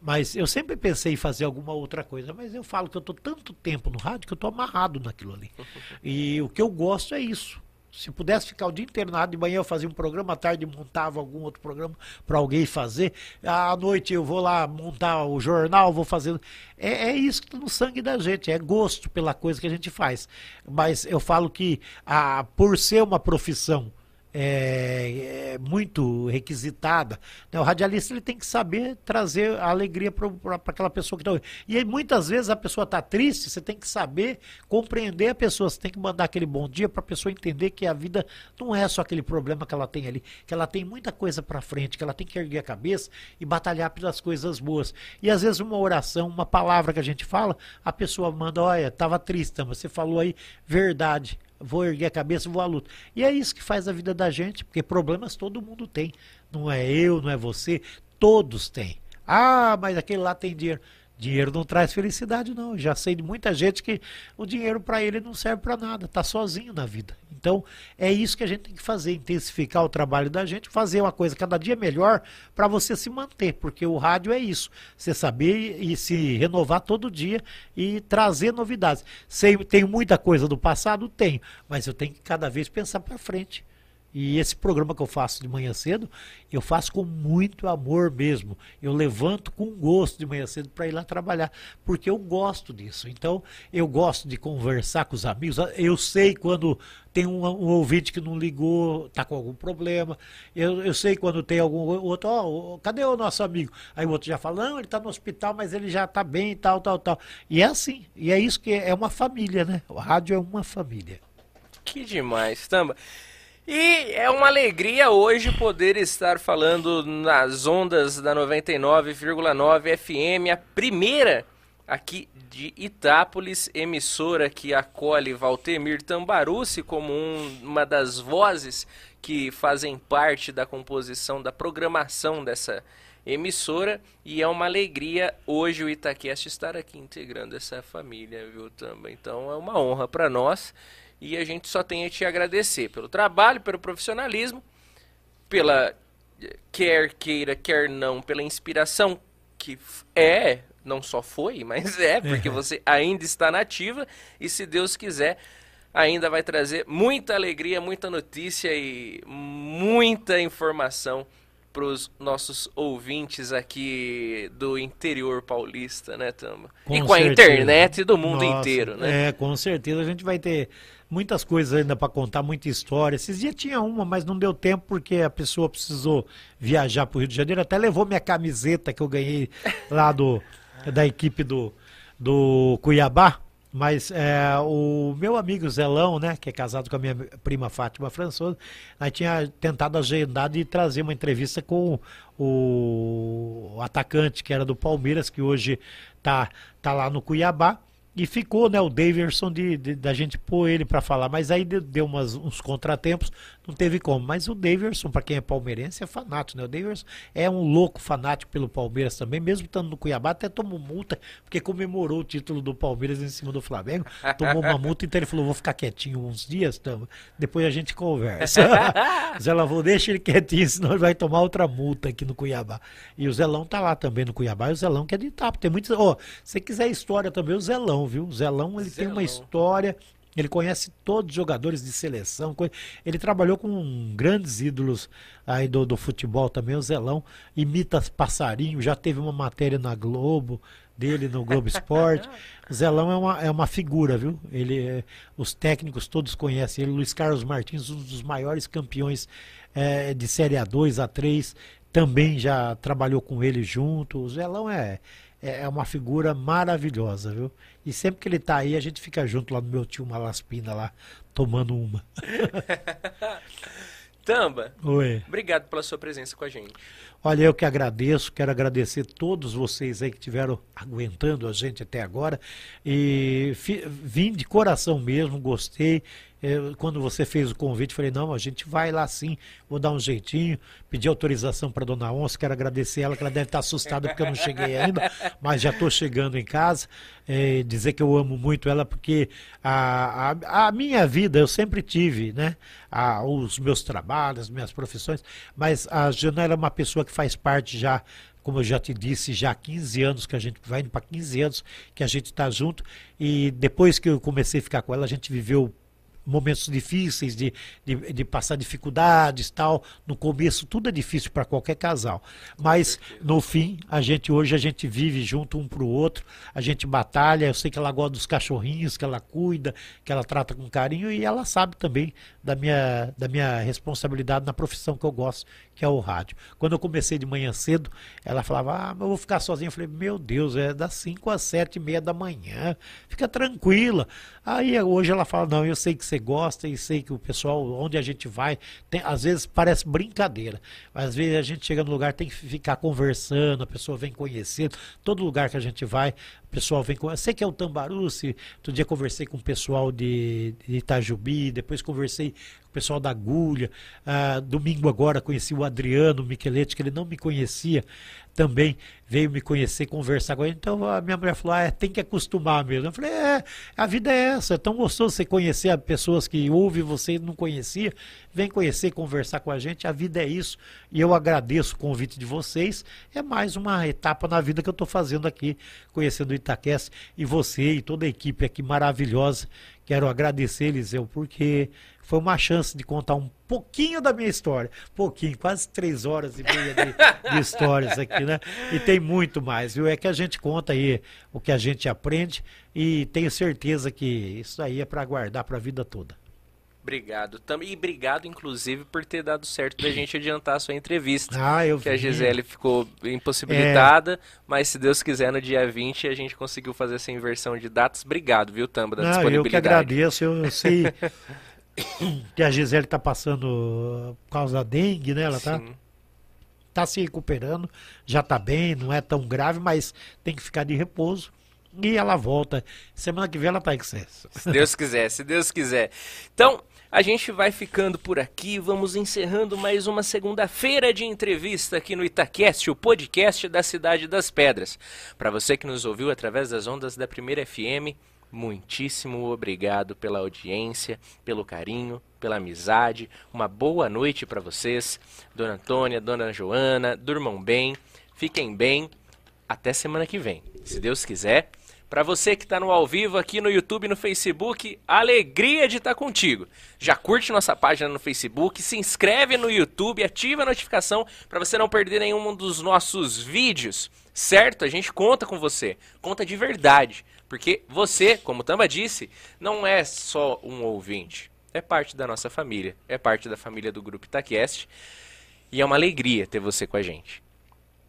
Mas eu sempre pensei em fazer alguma outra coisa, mas eu falo que eu estou tanto tempo no rádio que eu estou amarrado naquilo ali. E o que eu gosto é isso. Se pudesse ficar o dia inteiro na rádio, de manhã eu fazia um programa, à tarde montava algum outro programa para alguém fazer. À noite eu vou lá montar o jornal, vou fazer. É, é isso que está no sangue da gente, é gosto pela coisa que a gente faz. Mas eu falo que a, por ser uma profissão é, é, muito requisitada. Né? O radialista ele tem que saber trazer a alegria para aquela pessoa que está E aí, muitas vezes a pessoa está triste, você tem que saber compreender a pessoa, você tem que mandar aquele bom dia para a pessoa entender que a vida não é só aquele problema que ela tem ali, que ela tem muita coisa para frente, que ela tem que erguer a cabeça e batalhar pelas coisas boas. E às vezes uma oração, uma palavra que a gente fala, a pessoa manda, olha, estava triste, mas você falou aí verdade vou erguer a cabeça, vou à luta. E é isso que faz a vida da gente, porque problemas todo mundo tem. Não é eu, não é você, todos têm. Ah, mas aquele lá tem dinheiro. Dinheiro não traz felicidade, não. Eu já sei de muita gente que o dinheiro para ele não serve para nada, está sozinho na vida. Então, é isso que a gente tem que fazer: intensificar o trabalho da gente, fazer uma coisa cada dia melhor para você se manter, porque o rádio é isso. Você saber e se renovar todo dia e trazer novidades. Sei, tenho muita coisa do passado? Tenho, mas eu tenho que cada vez pensar para frente. E esse programa que eu faço de manhã cedo, eu faço com muito amor mesmo. Eu levanto com gosto de manhã cedo para ir lá trabalhar, porque eu gosto disso. Então, eu gosto de conversar com os amigos. Eu sei quando tem um, um ouvinte que não ligou, está com algum problema. Eu, eu sei quando tem algum outro, ó, oh, cadê o nosso amigo? Aí o outro já fala, não, ele está no hospital, mas ele já está bem e tal, tal, tal. E é assim, e é isso que é, é uma família, né? O rádio é uma família. Que demais, Tamba. E é uma alegria hoje poder estar falando nas ondas da 99,9 FM, a primeira aqui de Itápolis, emissora que acolhe Valtemir Tambarucci como um, uma das vozes que fazem parte da composição da programação dessa emissora e é uma alegria hoje o Itaquest estar aqui integrando essa família, viu, também. Então é uma honra para nós e a gente só tem a te agradecer pelo trabalho, pelo profissionalismo, pela quer queira, quer não, pela inspiração que é, não só foi, mas é, porque você ainda está nativa e se Deus quiser, ainda vai trazer muita alegria, muita notícia e muita informação para os nossos ouvintes aqui do interior paulista, né, Tamba? Com e com certeza. a internet do mundo Nossa, inteiro, né? É, com certeza a gente vai ter muitas coisas ainda para contar, muita história. Esses dias tinha uma, mas não deu tempo porque a pessoa precisou viajar para o Rio de Janeiro. Até levou minha camiseta que eu ganhei lá do, da equipe do, do Cuiabá. Mas é, o meu amigo Zelão, né, que é casado com a minha prima Fátima Françosa, nós tinha tentado agendar de trazer uma entrevista com o, o atacante que era do Palmeiras, que hoje tá, tá lá no Cuiabá. E ficou, né, o Daverson de, de, da gente pôr ele para falar, mas aí deu, deu umas, uns contratempos, não teve como. Mas o Daverson, para quem é palmeirense, é fanático, né? O Daverson é um louco fanático pelo Palmeiras também, mesmo estando no Cuiabá, até tomou multa, porque comemorou o título do Palmeiras em cima do Flamengo, tomou uma multa, então ele falou, vou ficar quietinho uns dias, tamo. depois a gente conversa. Zé Lavô, deixa ele quietinho, senão ele vai tomar outra multa aqui no Cuiabá. E o Zelão tá lá também no Cuiabá, e o Zelão que é de Itapo. Tem muitos, ó, oh, se quiser história também, o Zelão, viu? O Zelão, ele Zelão. tem uma história, ele conhece todos os jogadores de seleção. Ele trabalhou com grandes ídolos aí do, do futebol também. O Zelão imita passarinho, já teve uma matéria na Globo dele no Globo Esporte. o Zelão é uma, é uma figura, viu? Ele, é, os técnicos todos conhecem ele. Luiz Carlos Martins, um dos maiores campeões é, de Série A2, A3, também já trabalhou com ele junto. O Zelão é, é, é uma figura maravilhosa, viu? E sempre que ele tá aí, a gente fica junto lá no meu tio Malaspina lá, tomando uma. Tamba, Oi. obrigado pela sua presença com a gente. Olha, eu que agradeço, quero agradecer todos vocês aí que estiveram aguentando a gente até agora. E vim de coração mesmo, gostei. Eu, quando você fez o convite, falei, não, a gente vai lá sim, vou dar um jeitinho, pedir autorização para dona Onça, quero agradecer ela, que ela deve estar assustada porque eu não cheguei ainda, mas já estou chegando em casa, é, dizer que eu amo muito ela, porque a, a, a minha vida eu sempre tive, né? A, os meus trabalhos, minhas profissões, mas a Jana é uma pessoa que faz parte já como eu já te disse, já há 15 anos que a gente vai indo para 15 anos que a gente está junto e depois que eu comecei a ficar com ela, a gente viveu momentos difíceis, de, de, de, passar dificuldades tal. No começo tudo é difícil para qualquer casal. Mas no fim, a gente hoje a gente vive junto um para o outro, a gente batalha. Eu sei que ela gosta dos cachorrinhos, que ela cuida, que ela trata com carinho e ela sabe também da minha, da minha responsabilidade na profissão que eu gosto, que é o rádio. Quando eu comecei de manhã cedo, ela falava, ah, eu vou ficar sozinha. Eu falei, meu Deus, é das 5 às 7 e meia da manhã, fica tranquila. Aí hoje ela fala, não, eu sei que você gosta e sei que o pessoal, onde a gente vai, tem, às vezes parece brincadeira, mas às vezes a gente chega no lugar, tem que ficar conversando, a pessoa vem conhecer, todo lugar que a gente vai, o pessoal vem com. Sei que é o Tambaruce. Outro dia conversei com o pessoal de, de Itajubi, depois conversei com o pessoal da Agulha. Ah, domingo agora conheci o Adriano Micheletti, que ele não me conhecia também veio me conhecer, conversar com ele. Então a minha mulher falou: ah, é, tem que acostumar mesmo. Eu falei: é, a vida é essa. É tão gostoso você conhecer pessoas que ouvem você e não conhecia. Vem conhecer, conversar com a gente. A vida é isso. E eu agradeço o convite de vocês. É mais uma etapa na vida que eu estou fazendo aqui, conhecendo o Itaquest e você e toda a equipe aqui maravilhosa. Quero agradecer, Eliseu, porque foi uma chance de contar um pouquinho da minha história. Pouquinho, quase três horas e meia de, de, histórias aqui, né? E tem muito mais, viu? É que a gente conta aí o que a gente aprende e tenho certeza que isso aí é para guardar para a vida toda. Obrigado. E obrigado, inclusive, por ter dado certo da gente adiantar a sua entrevista. Ah, eu Que vi. a Gisele ficou impossibilitada, é... mas se Deus quiser, no dia 20 a gente conseguiu fazer essa inversão de datas. Obrigado, viu, Tamba, da Não, disponibilidade. Eu que agradeço, eu sei que a Gisele está passando por causa da dengue, né? Ela está tá se recuperando, já está bem, não é tão grave, mas tem que ficar de repouso. E ela volta. Semana que vem ela está em excesso. Se Deus quiser, se Deus quiser. Então, a gente vai ficando por aqui, vamos encerrando mais uma segunda-feira de entrevista aqui no Itaquest, o podcast da Cidade das Pedras. Para você que nos ouviu através das ondas da Primeira FM, muitíssimo obrigado pela audiência, pelo carinho, pela amizade. Uma boa noite para vocês, Dona Antônia, Dona Joana. Durmam bem, fiquem bem. Até semana que vem, se Deus quiser. Para você que está no ao vivo aqui no YouTube e no Facebook, alegria de estar tá contigo. Já curte nossa página no Facebook, se inscreve no YouTube, ativa a notificação para você não perder nenhum dos nossos vídeos. Certo? A gente conta com você, conta de verdade. Porque você, como Tamba disse, não é só um ouvinte. É parte da nossa família. É parte da família do Grupo Itaquest. E é uma alegria ter você com a gente.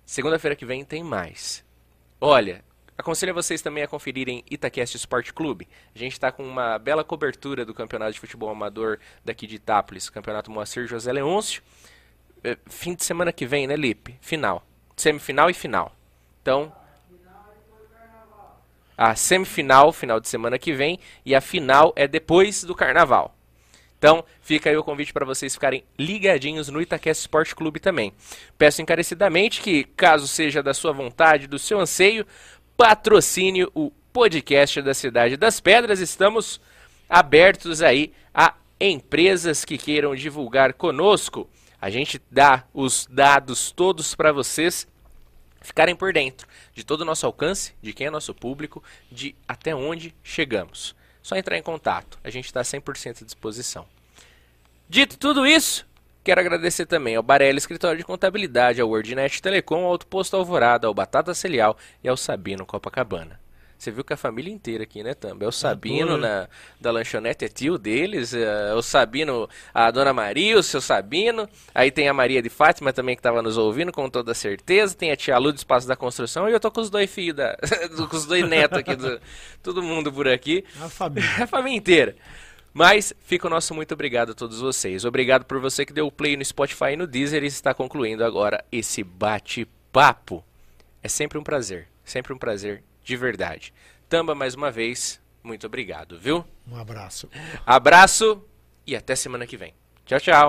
Segunda-feira que vem tem mais. Olha, aconselho vocês também a conferirem Itaquest Sport Clube. A gente está com uma bela cobertura do Campeonato de Futebol Amador daqui de Itápolis, Campeonato Moacir José Leôncio. É, fim de semana que vem, né, Lipe? Final. Semifinal e final. Então, a semifinal, final de semana que vem, e a final é depois do carnaval. Então, fica aí o convite para vocês ficarem ligadinhos no Itaquest Sport Clube também. Peço encarecidamente que, caso seja da sua vontade, do seu anseio, patrocine o podcast da Cidade das Pedras. Estamos abertos aí a empresas que queiram divulgar conosco. A gente dá os dados todos para vocês ficarem por dentro de todo o nosso alcance, de quem é nosso público, de até onde chegamos. Só entrar em contato, a gente está 100% à disposição. Dito tudo isso, quero agradecer também ao Barelli Escritório de Contabilidade, ao WordNet Telecom, ao Autoposto Alvorada, ao Batata Celial e ao Sabino Copacabana. Você viu que a família inteira aqui, né, Tamba? É o Sabino na, da lanchonete, é tio deles. É o Sabino, a Dona Maria, o seu Sabino. Aí tem a Maria de Fátima também que estava nos ouvindo, com toda certeza. Tem a tia Lu do Espaço da Construção. E eu tô com os dois filhos, da, com os dois netos aqui, do, todo mundo por aqui. A família. a família inteira. Mas fica o nosso muito obrigado a todos vocês. Obrigado por você que deu o play no Spotify e no Deezer e está concluindo agora esse bate-papo. É sempre um prazer, sempre um prazer de verdade. Tamba, mais uma vez, Muito obrigado, viu? Um abraço. Abraço e até semana que vem. Tchau, tchau.